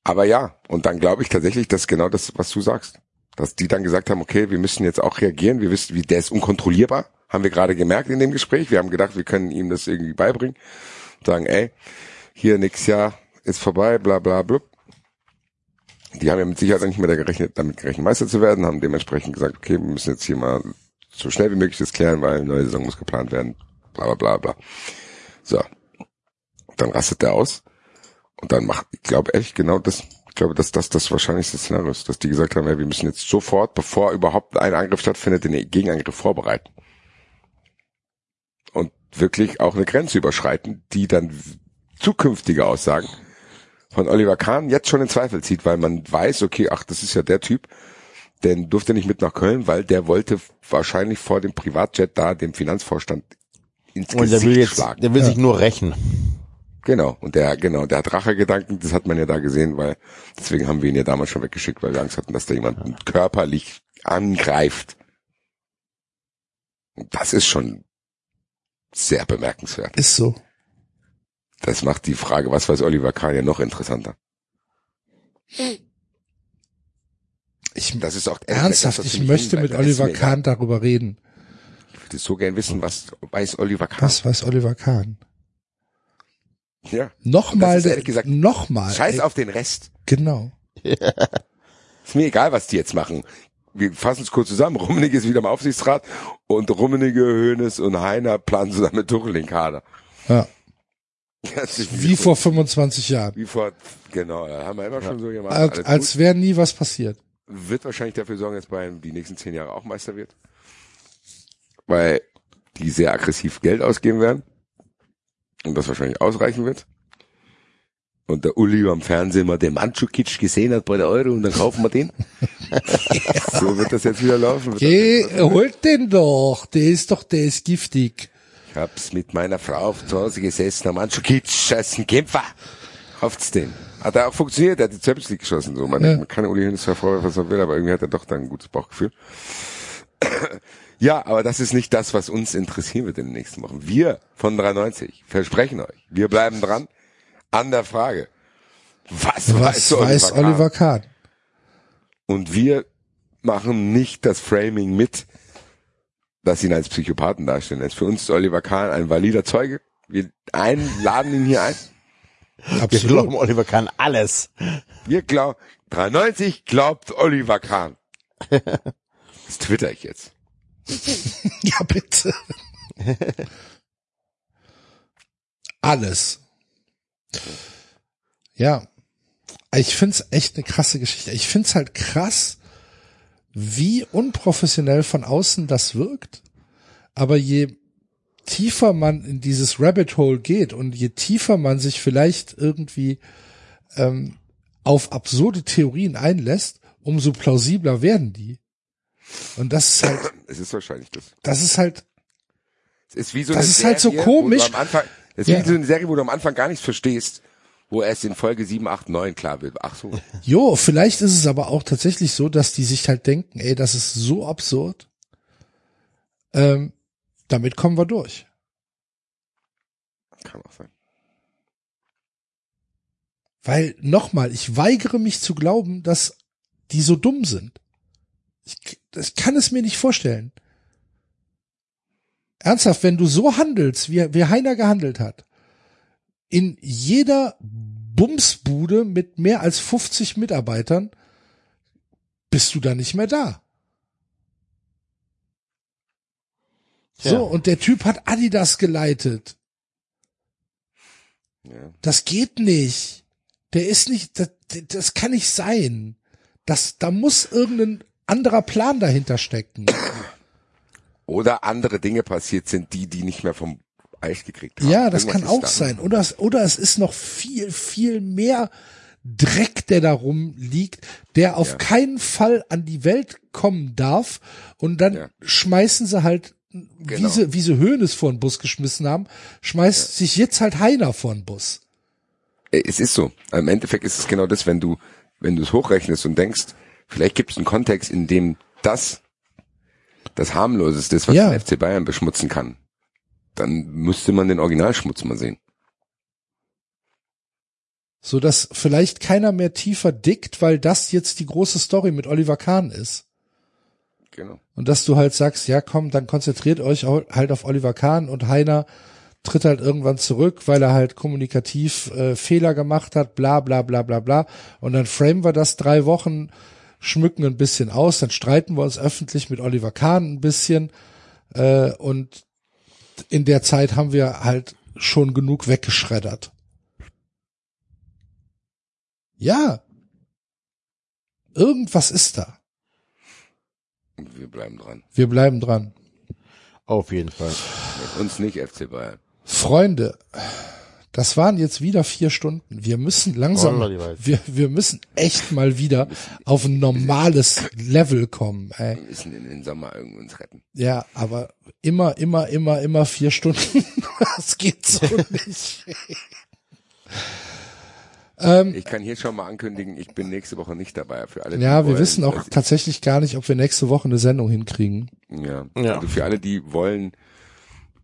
Aber ja, und dann glaube ich tatsächlich, dass genau das, was du sagst. Dass die dann gesagt haben, okay, wir müssen jetzt auch reagieren, wir wissen, wie der ist unkontrollierbar, haben wir gerade gemerkt in dem Gespräch. Wir haben gedacht, wir können ihm das irgendwie beibringen. Sagen, ey, hier nächstes Jahr ist vorbei, bla bla blub. Die haben ja mit Sicherheit nicht mehr da gerechnet, damit gerechnet, Meister zu werden, haben dementsprechend gesagt, okay, wir müssen jetzt hier mal so schnell wie möglich das klären, weil eine neue Saison muss geplant werden, bla bla bla bla. So. Dann rastet der aus. Und dann macht, ich glaube echt genau das, ich glaube, dass das das wahrscheinlichste Szenario ist, dass die gesagt haben, ja, wir müssen jetzt sofort, bevor überhaupt ein Angriff stattfindet, den Gegenangriff vorbereiten. Und wirklich auch eine Grenze überschreiten, die dann zukünftige Aussagen von Oliver Kahn jetzt schon in Zweifel zieht, weil man weiß, okay, ach, das ist ja der Typ, den durfte nicht mit nach Köln, weil der wollte wahrscheinlich vor dem Privatjet da dem Finanzvorstand ins Und der Gesicht will jetzt, schlagen. der will sich nur rächen. Genau, und der, genau, der hat Rachegedanken, das hat man ja da gesehen, weil, deswegen haben wir ihn ja damals schon weggeschickt, weil wir Angst hatten, dass da jemand körperlich angreift. Und das ist schon sehr bemerkenswert. Ist so. Das macht die Frage, was weiß Oliver Kahn ja noch interessanter. Ich, Das ist auch ernsthaft, das, ich möchte mit Oliver Kahn darüber reden. Ich würde so gern wissen, was weiß Oliver Kahn. Was weiß Oliver Kahn? Ja. Nochmal, Das ist ehrlich gesagt- nochmal. Scheiß ey, auf den Rest. Genau. Ist mir egal, was die jetzt machen. Wir fassen es kurz zusammen. Rummenigge ist wieder im Aufsichtsrat und Rummenigge, Höhnes und Heiner planen zusammen mit Tuchel den Kader. Ja. Das ist Wie vor 25 Jahren. Wie vor, genau, haben wir immer schon so gemacht. Als, als wäre nie was passiert. Wird wahrscheinlich dafür sorgen, dass Bayern die nächsten zehn Jahre auch Meister wird. Weil die sehr aggressiv Geld ausgeben werden. Und das wahrscheinlich ausreichen wird. Und der Uli am Fernsehen mal den Mandzukic gesehen hat bei der Euro und dann kaufen wir den. so wird das jetzt wieder laufen. Geh, holt den doch. Der ist doch, der ist giftig. Ich hab's mit meiner Frau auf zu Hause gesessen, am Mandzukic, scheiß ein Kämpfer. Kauft's den. Hat er auch funktioniert, er hat die Champions League geschossen. So. Man, Ja. man kann Uli zwar vorwerfen, was er will, aber irgendwie hat er doch dann ein gutes Bauchgefühl. Ja, aber das ist nicht das, was uns interessieren wird in den nächsten Wochen. Wir von 93 versprechen euch, wir bleiben dran an der Frage. Was, Was weiß, weiß Kahn? Oliver Kahn? Und wir machen nicht das Framing mit, dass ihn als Psychopathen darstellen lässt. Für uns ist Oliver Kahn ein valider Zeuge. Wir einladen ihn hier ein. Wir Absolut. glauben, Oliver kann alles. Wir glauben, 93 glaubt Oliver Kahn. Das twitter ich jetzt. Ja, bitte. Alles. Ja. Ich find's echt eine krasse Geschichte. Ich find's halt krass, wie unprofessionell von außen das wirkt. Aber je tiefer man in dieses Rabbit Hole geht und je tiefer man sich vielleicht irgendwie ähm, auf absurde Theorien einlässt, umso plausibler werden die. Und das ist halt, Es ist wahrscheinlich das. das ist halt Es ist wie so Das ist halt so Serie, komisch. Anfang, es ist Ja. wie so eine Serie, wo du am Anfang gar nichts verstehst, wo erst in Folge 7, 8, 9 klar wird. Ach so. Jo, vielleicht ist es aber auch tatsächlich so, dass die sich halt denken, ey, das ist so absurd. Ähm, damit kommen wir durch. Kann auch sein. Weil, nochmal, ich weigere mich zu glauben, dass die so dumm sind. Ich, ich kann es mir nicht vorstellen. Ernsthaft, wenn du so handelst, wie, wie Heiner gehandelt hat, in jeder Bumsbude mit mehr als 50 Mitarbeitern, bist du da nicht mehr da. Tja. So, und der Typ hat Adidas geleitet. Ja. Das geht nicht. Der ist nicht, das, das kann nicht sein. Das, da muss irgendein anderer Plan dahinter stecken. Oder andere Dinge passiert sind, die die nicht mehr vom Eis gekriegt haben. Ja, das Irgendwas kann auch da. sein. Oder, es- oder es ist noch viel, viel mehr Dreck, der da rumliegt, der auf Ja. keinen Fall an die Welt kommen darf. Und dann Ja. schmeißen sie halt, wie Genau. sie, wie sie Höhnes vor den Bus geschmissen haben, schmeißt sich jetzt halt Heiner vor den Bus. Äh, Es ist so. Im Endeffekt ist es genau das, wenn du, wenn du es hochrechnest und denkst, vielleicht gibt es einen Kontext, in dem das das harmloseste ist, was Ja. den FC Bayern beschmutzen kann. Dann müsste man den Originalschmutz mal sehen. So dass vielleicht keiner mehr tiefer dickt, weil das jetzt die große Story mit Oliver Kahn ist. Genau. Und dass du halt sagst, ja komm, dann konzentriert euch halt auf Oliver Kahn und Heiner tritt halt irgendwann zurück, weil er halt kommunikativ äh, Fehler gemacht hat, bla bla bla bla bla. Und dann framen wir das drei Wochen, schmücken ein bisschen aus, dann streiten wir uns öffentlich mit Oliver Kahn ein bisschen äh, und in der Zeit haben wir halt schon genug weggeschreddert. Ja. Irgendwas ist da. Wir bleiben dran. Wir bleiben dran. Auf jeden Fall. Mit uns nicht FC Bayern. Freunde, das waren jetzt wieder vier Stunden. Wir müssen langsam, wir, wir müssen echt mal wieder auf ein normales Level kommen. Ey. Wir müssen in den Sommer irgendwie uns retten. Ja, aber immer, immer, immer, immer vier Stunden. Das geht so nicht. ähm, Ich kann hier schon mal ankündigen, ich bin nächste Woche nicht dabei. Für alle, die ja, wir wollen, wissen auch ich- tatsächlich gar nicht, ob wir nächste Woche eine Sendung hinkriegen. Ja. Ja. Also für alle, die wollen,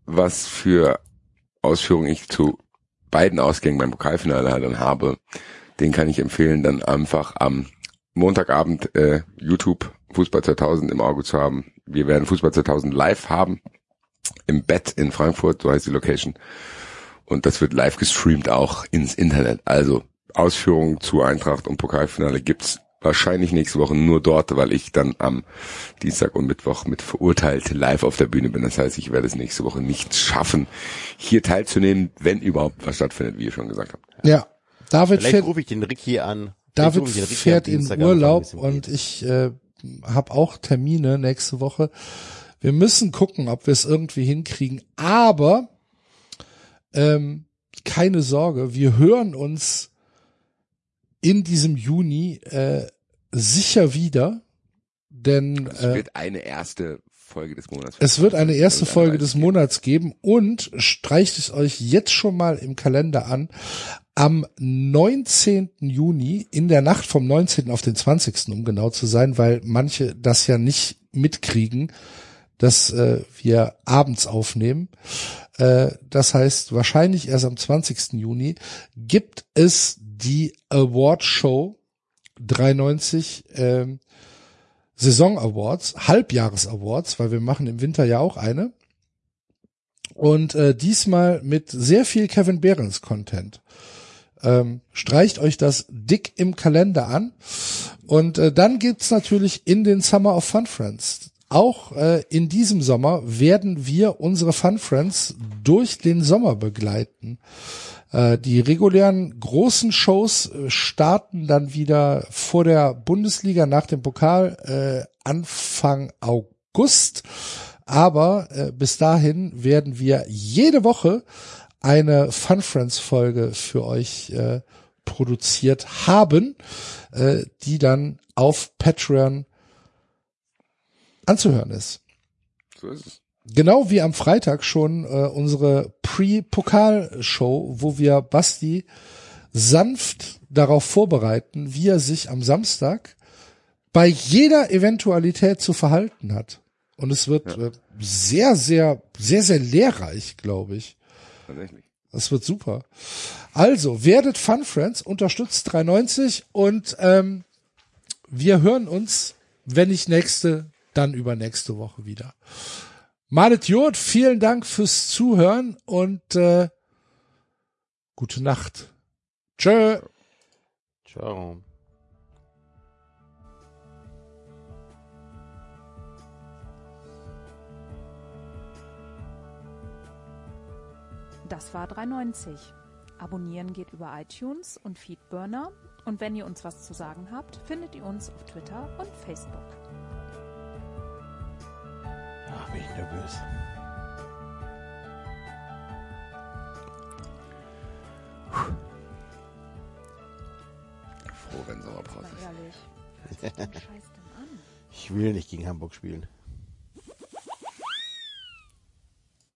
was für Ausführungen ich zu beiden Ausgängen beim Pokalfinale dann habe, den kann ich empfehlen, dann einfach am Montagabend äh, YouTube Fußball 2000 im Auge zu haben. Wir werden Fußball 2000 live haben im Bett in Frankfurt, so heißt die Location. Und das wird live gestreamt auch ins Internet. Also Ausführungen zu Eintracht und Pokalfinale gibt's wahrscheinlich nächste Woche nur dort, weil ich dann am Dienstag und Mittwoch mit verurteilt live auf der Bühne bin. Das heißt, ich werde es nächste Woche nicht schaffen, hier teilzunehmen, wenn überhaupt was stattfindet, wie ihr schon gesagt habt. Ja, David Vielleicht fährt, rufe ich den Ricky an. David Vielleicht rufe ich den Ricky fährt in Urlaub und geht. ich äh, habe auch Termine nächste Woche. Wir müssen gucken, ob wir es irgendwie hinkriegen. Aber ähm, keine Sorge, wir hören uns in diesem Juni äh, sicher wieder, denn Es äh, wird eine erste Folge des Monats. es wird eine erste Also Folge des Monats geben und streicht es euch jetzt schon mal im Kalender an. Am 19. Juni, in der Nacht vom 19. auf den 20. um genau zu sein, weil manche das ja nicht mitkriegen, dass äh, wir abends aufnehmen. Äh, das heißt, wahrscheinlich erst am 20. Juni gibt es die Award Show 93 ähm, Saison Awards, Halbjahres Awards, weil wir machen im Winter ja auch eine. Und äh, diesmal mit sehr viel Kevin Behrens Content. Ähm, streicht euch das dick im Kalender an. Und äh, dann gibt's natürlich in den Summer of Fun Friends. Auch äh, in diesem Sommer werden wir unsere Fun Friends durch den Sommer begleiten. Äh, die regulären großen Shows äh, starten dann wieder vor der Bundesliga nach dem Pokal äh, Anfang August. Aber äh, bis dahin werden wir jede Woche eine Fun Friends Folge für euch äh, produziert haben, äh, die dann auf Patreon anzuhören ist. So ist es. Genau wie am Freitag schon äh, unsere Pre-Pokal-Show, wo wir Basti sanft darauf vorbereiten, wie er sich am Samstag bei jeder Eventualität zu verhalten hat. Und es wird äh, sehr, sehr, sehr, sehr lehrreich, glaube ich. Tatsächlich. Das wird super. Also, werdet Fun Friends, unterstützt 390 und ähm, wir hören uns, wenn nicht nächste, dann übernächste Woche wieder. Malet Jod, vielen Dank fürs Zuhören und äh, gute Nacht. Tschö. Ciao. Das war 3,90. Abonnieren geht über iTunes und Feedburner. Und wenn ihr uns was zu sagen habt, findet ihr uns auf Twitter und Facebook. Ach, bin ich nervös. Froh, wenn Sommerpause Mal ist. ehrlich. Was ist denn Scheiß denn an? Ich will nicht gegen Hamburg spielen.